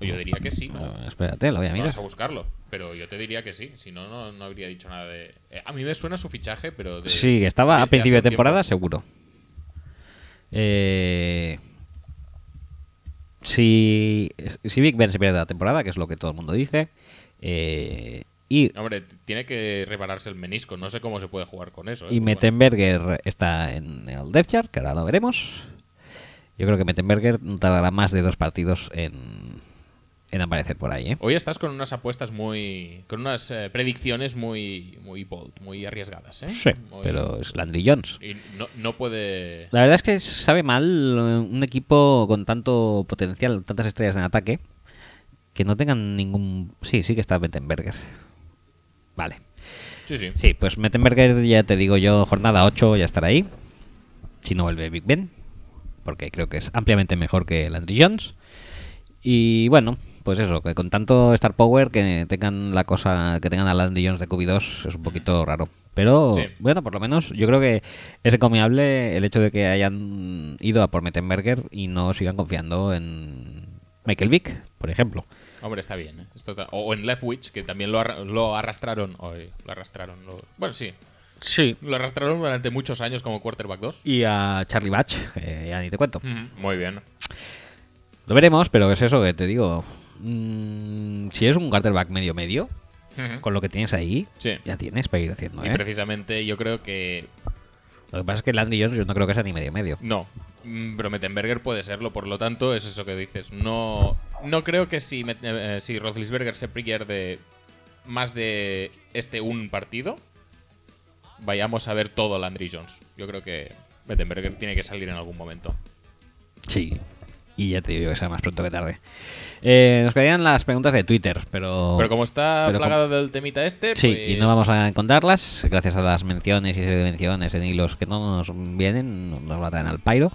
Yo diría que sí, ¿no? Bueno, espérate, lo voy a mirar. Vamos a buscarlo, pero yo te diría que sí, si no, no, no habría dicho nada de... Eh, a mí me suena su fichaje, pero de... Sí, estaba de- a principio de temporada, tiempo. seguro. Eh, si, si Big Ben se pierde la temporada, que es lo que todo el mundo dice, eh, y, Hombre, tiene que repararse el menisco, no sé cómo se puede jugar con eso. ¿eh? y Mettenberger está en el depth chart, que ahora lo veremos, yo creo que Mettenberger tardará más de dos partidos en, en aparecer por ahí. ¿eh? Hoy estás con unas apuestas muy... con unas eh, predicciones muy, muy bold, muy arriesgadas, ¿eh? Sí, Muy- pero es Landry Jones. Y no, no puede... La verdad es que sabe mal eh, un equipo con tanto potencial, tantas estrellas en ataque, que no tengan ningún... Sí, sí que está Mettenberger. Vale. Sí, sí. Sí, pues Mettenberger, ya te digo yo, jornada 8 ya estará ahí. Si no vuelve Big Ben. Porque creo que es ampliamente mejor que Landry Jones. Y bueno, pues eso, que con tanto Star Power que tengan la cosa, que tengan a Landry Jones de QB2 es un poquito raro. Pero Sí. bueno, por lo menos yo creo que es encomiable el hecho de que hayan ido a por Mettenberger y no sigan confiando en Michael Vick, por ejemplo. Hombre, está bien. ¿eh? Esto ta- o en Leftwich, que también lo, arra- lo arrastraron. Hoy, lo arrastraron. lo- bueno, sí. Sí. Lo arrastraron durante muchos años como quarterback 2. Y a Charlie Batch, que ya ni te cuento. Muy bien. Lo veremos, pero es eso que te digo. Mm, si eres un quarterback medio-medio, con lo que tienes ahí, Sí. ya tienes para ir haciendo, Y ¿eh? precisamente yo creo que Lo que pasa es que Landry Jones yo no creo que sea ni medio-medio. no. Mm, Pero Mettenberger puede serlo, por lo tanto, es eso que dices. No, no creo que si, eh, si Roethlisberger se pierde más de este un partido, vayamos a ver todo Landry Jones. Yo creo que Mettenberger tiene que salir en algún momento. Sí. y ya te digo que sea más pronto que tarde. Eh, nos quedarían las preguntas de Twitter, pero... Pero como está pero plagado del temita este, Sí, pues... y no vamos a encontrarlas, gracias a las menciones y menciones en hilos que no nos vienen, no nos matan al pairo.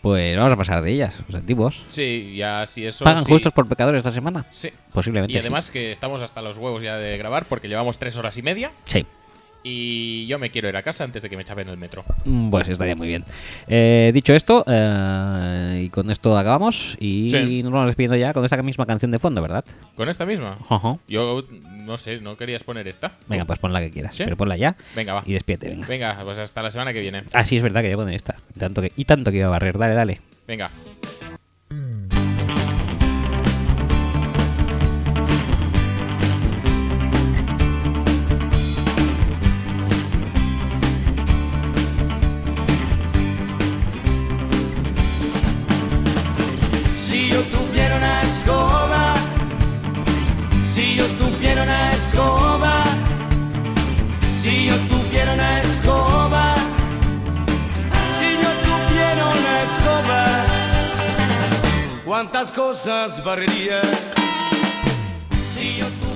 Pues vamos a pasar de ellas, los antiguos. Sí, ya si eso... ¿Pagan sí. justos por pecadores esta semana? Sí. Posiblemente. Y además que estamos hasta los huevos ya de grabar porque llevamos tres horas y media. Sí. Y yo me quiero ir a casa antes de que me chapen el metro. Mm, Pues estaría muy bien. Eh, dicho esto, eh, y con esto acabamos. Y Sí. nos vamos despidiendo ya con esta misma canción de fondo, ¿verdad? ¿Con esta misma? Ajá. Yo no sé, ¿no querías poner esta? Venga, pues pon la que quieras. ¿Sí? Pero ponla ya. Venga, va. Y despídete, venga. Venga, pues hasta la semana que viene. Ah, sí, es verdad que ya poner esta. Y tanto que, y tanto que iba a barrer. Dale, dale. Venga. Si yo tuviera una escoba, si yo tuviera una escoba, si yo tuviera una escoba, ¿cuántas cosas barrería? Si yo tuviera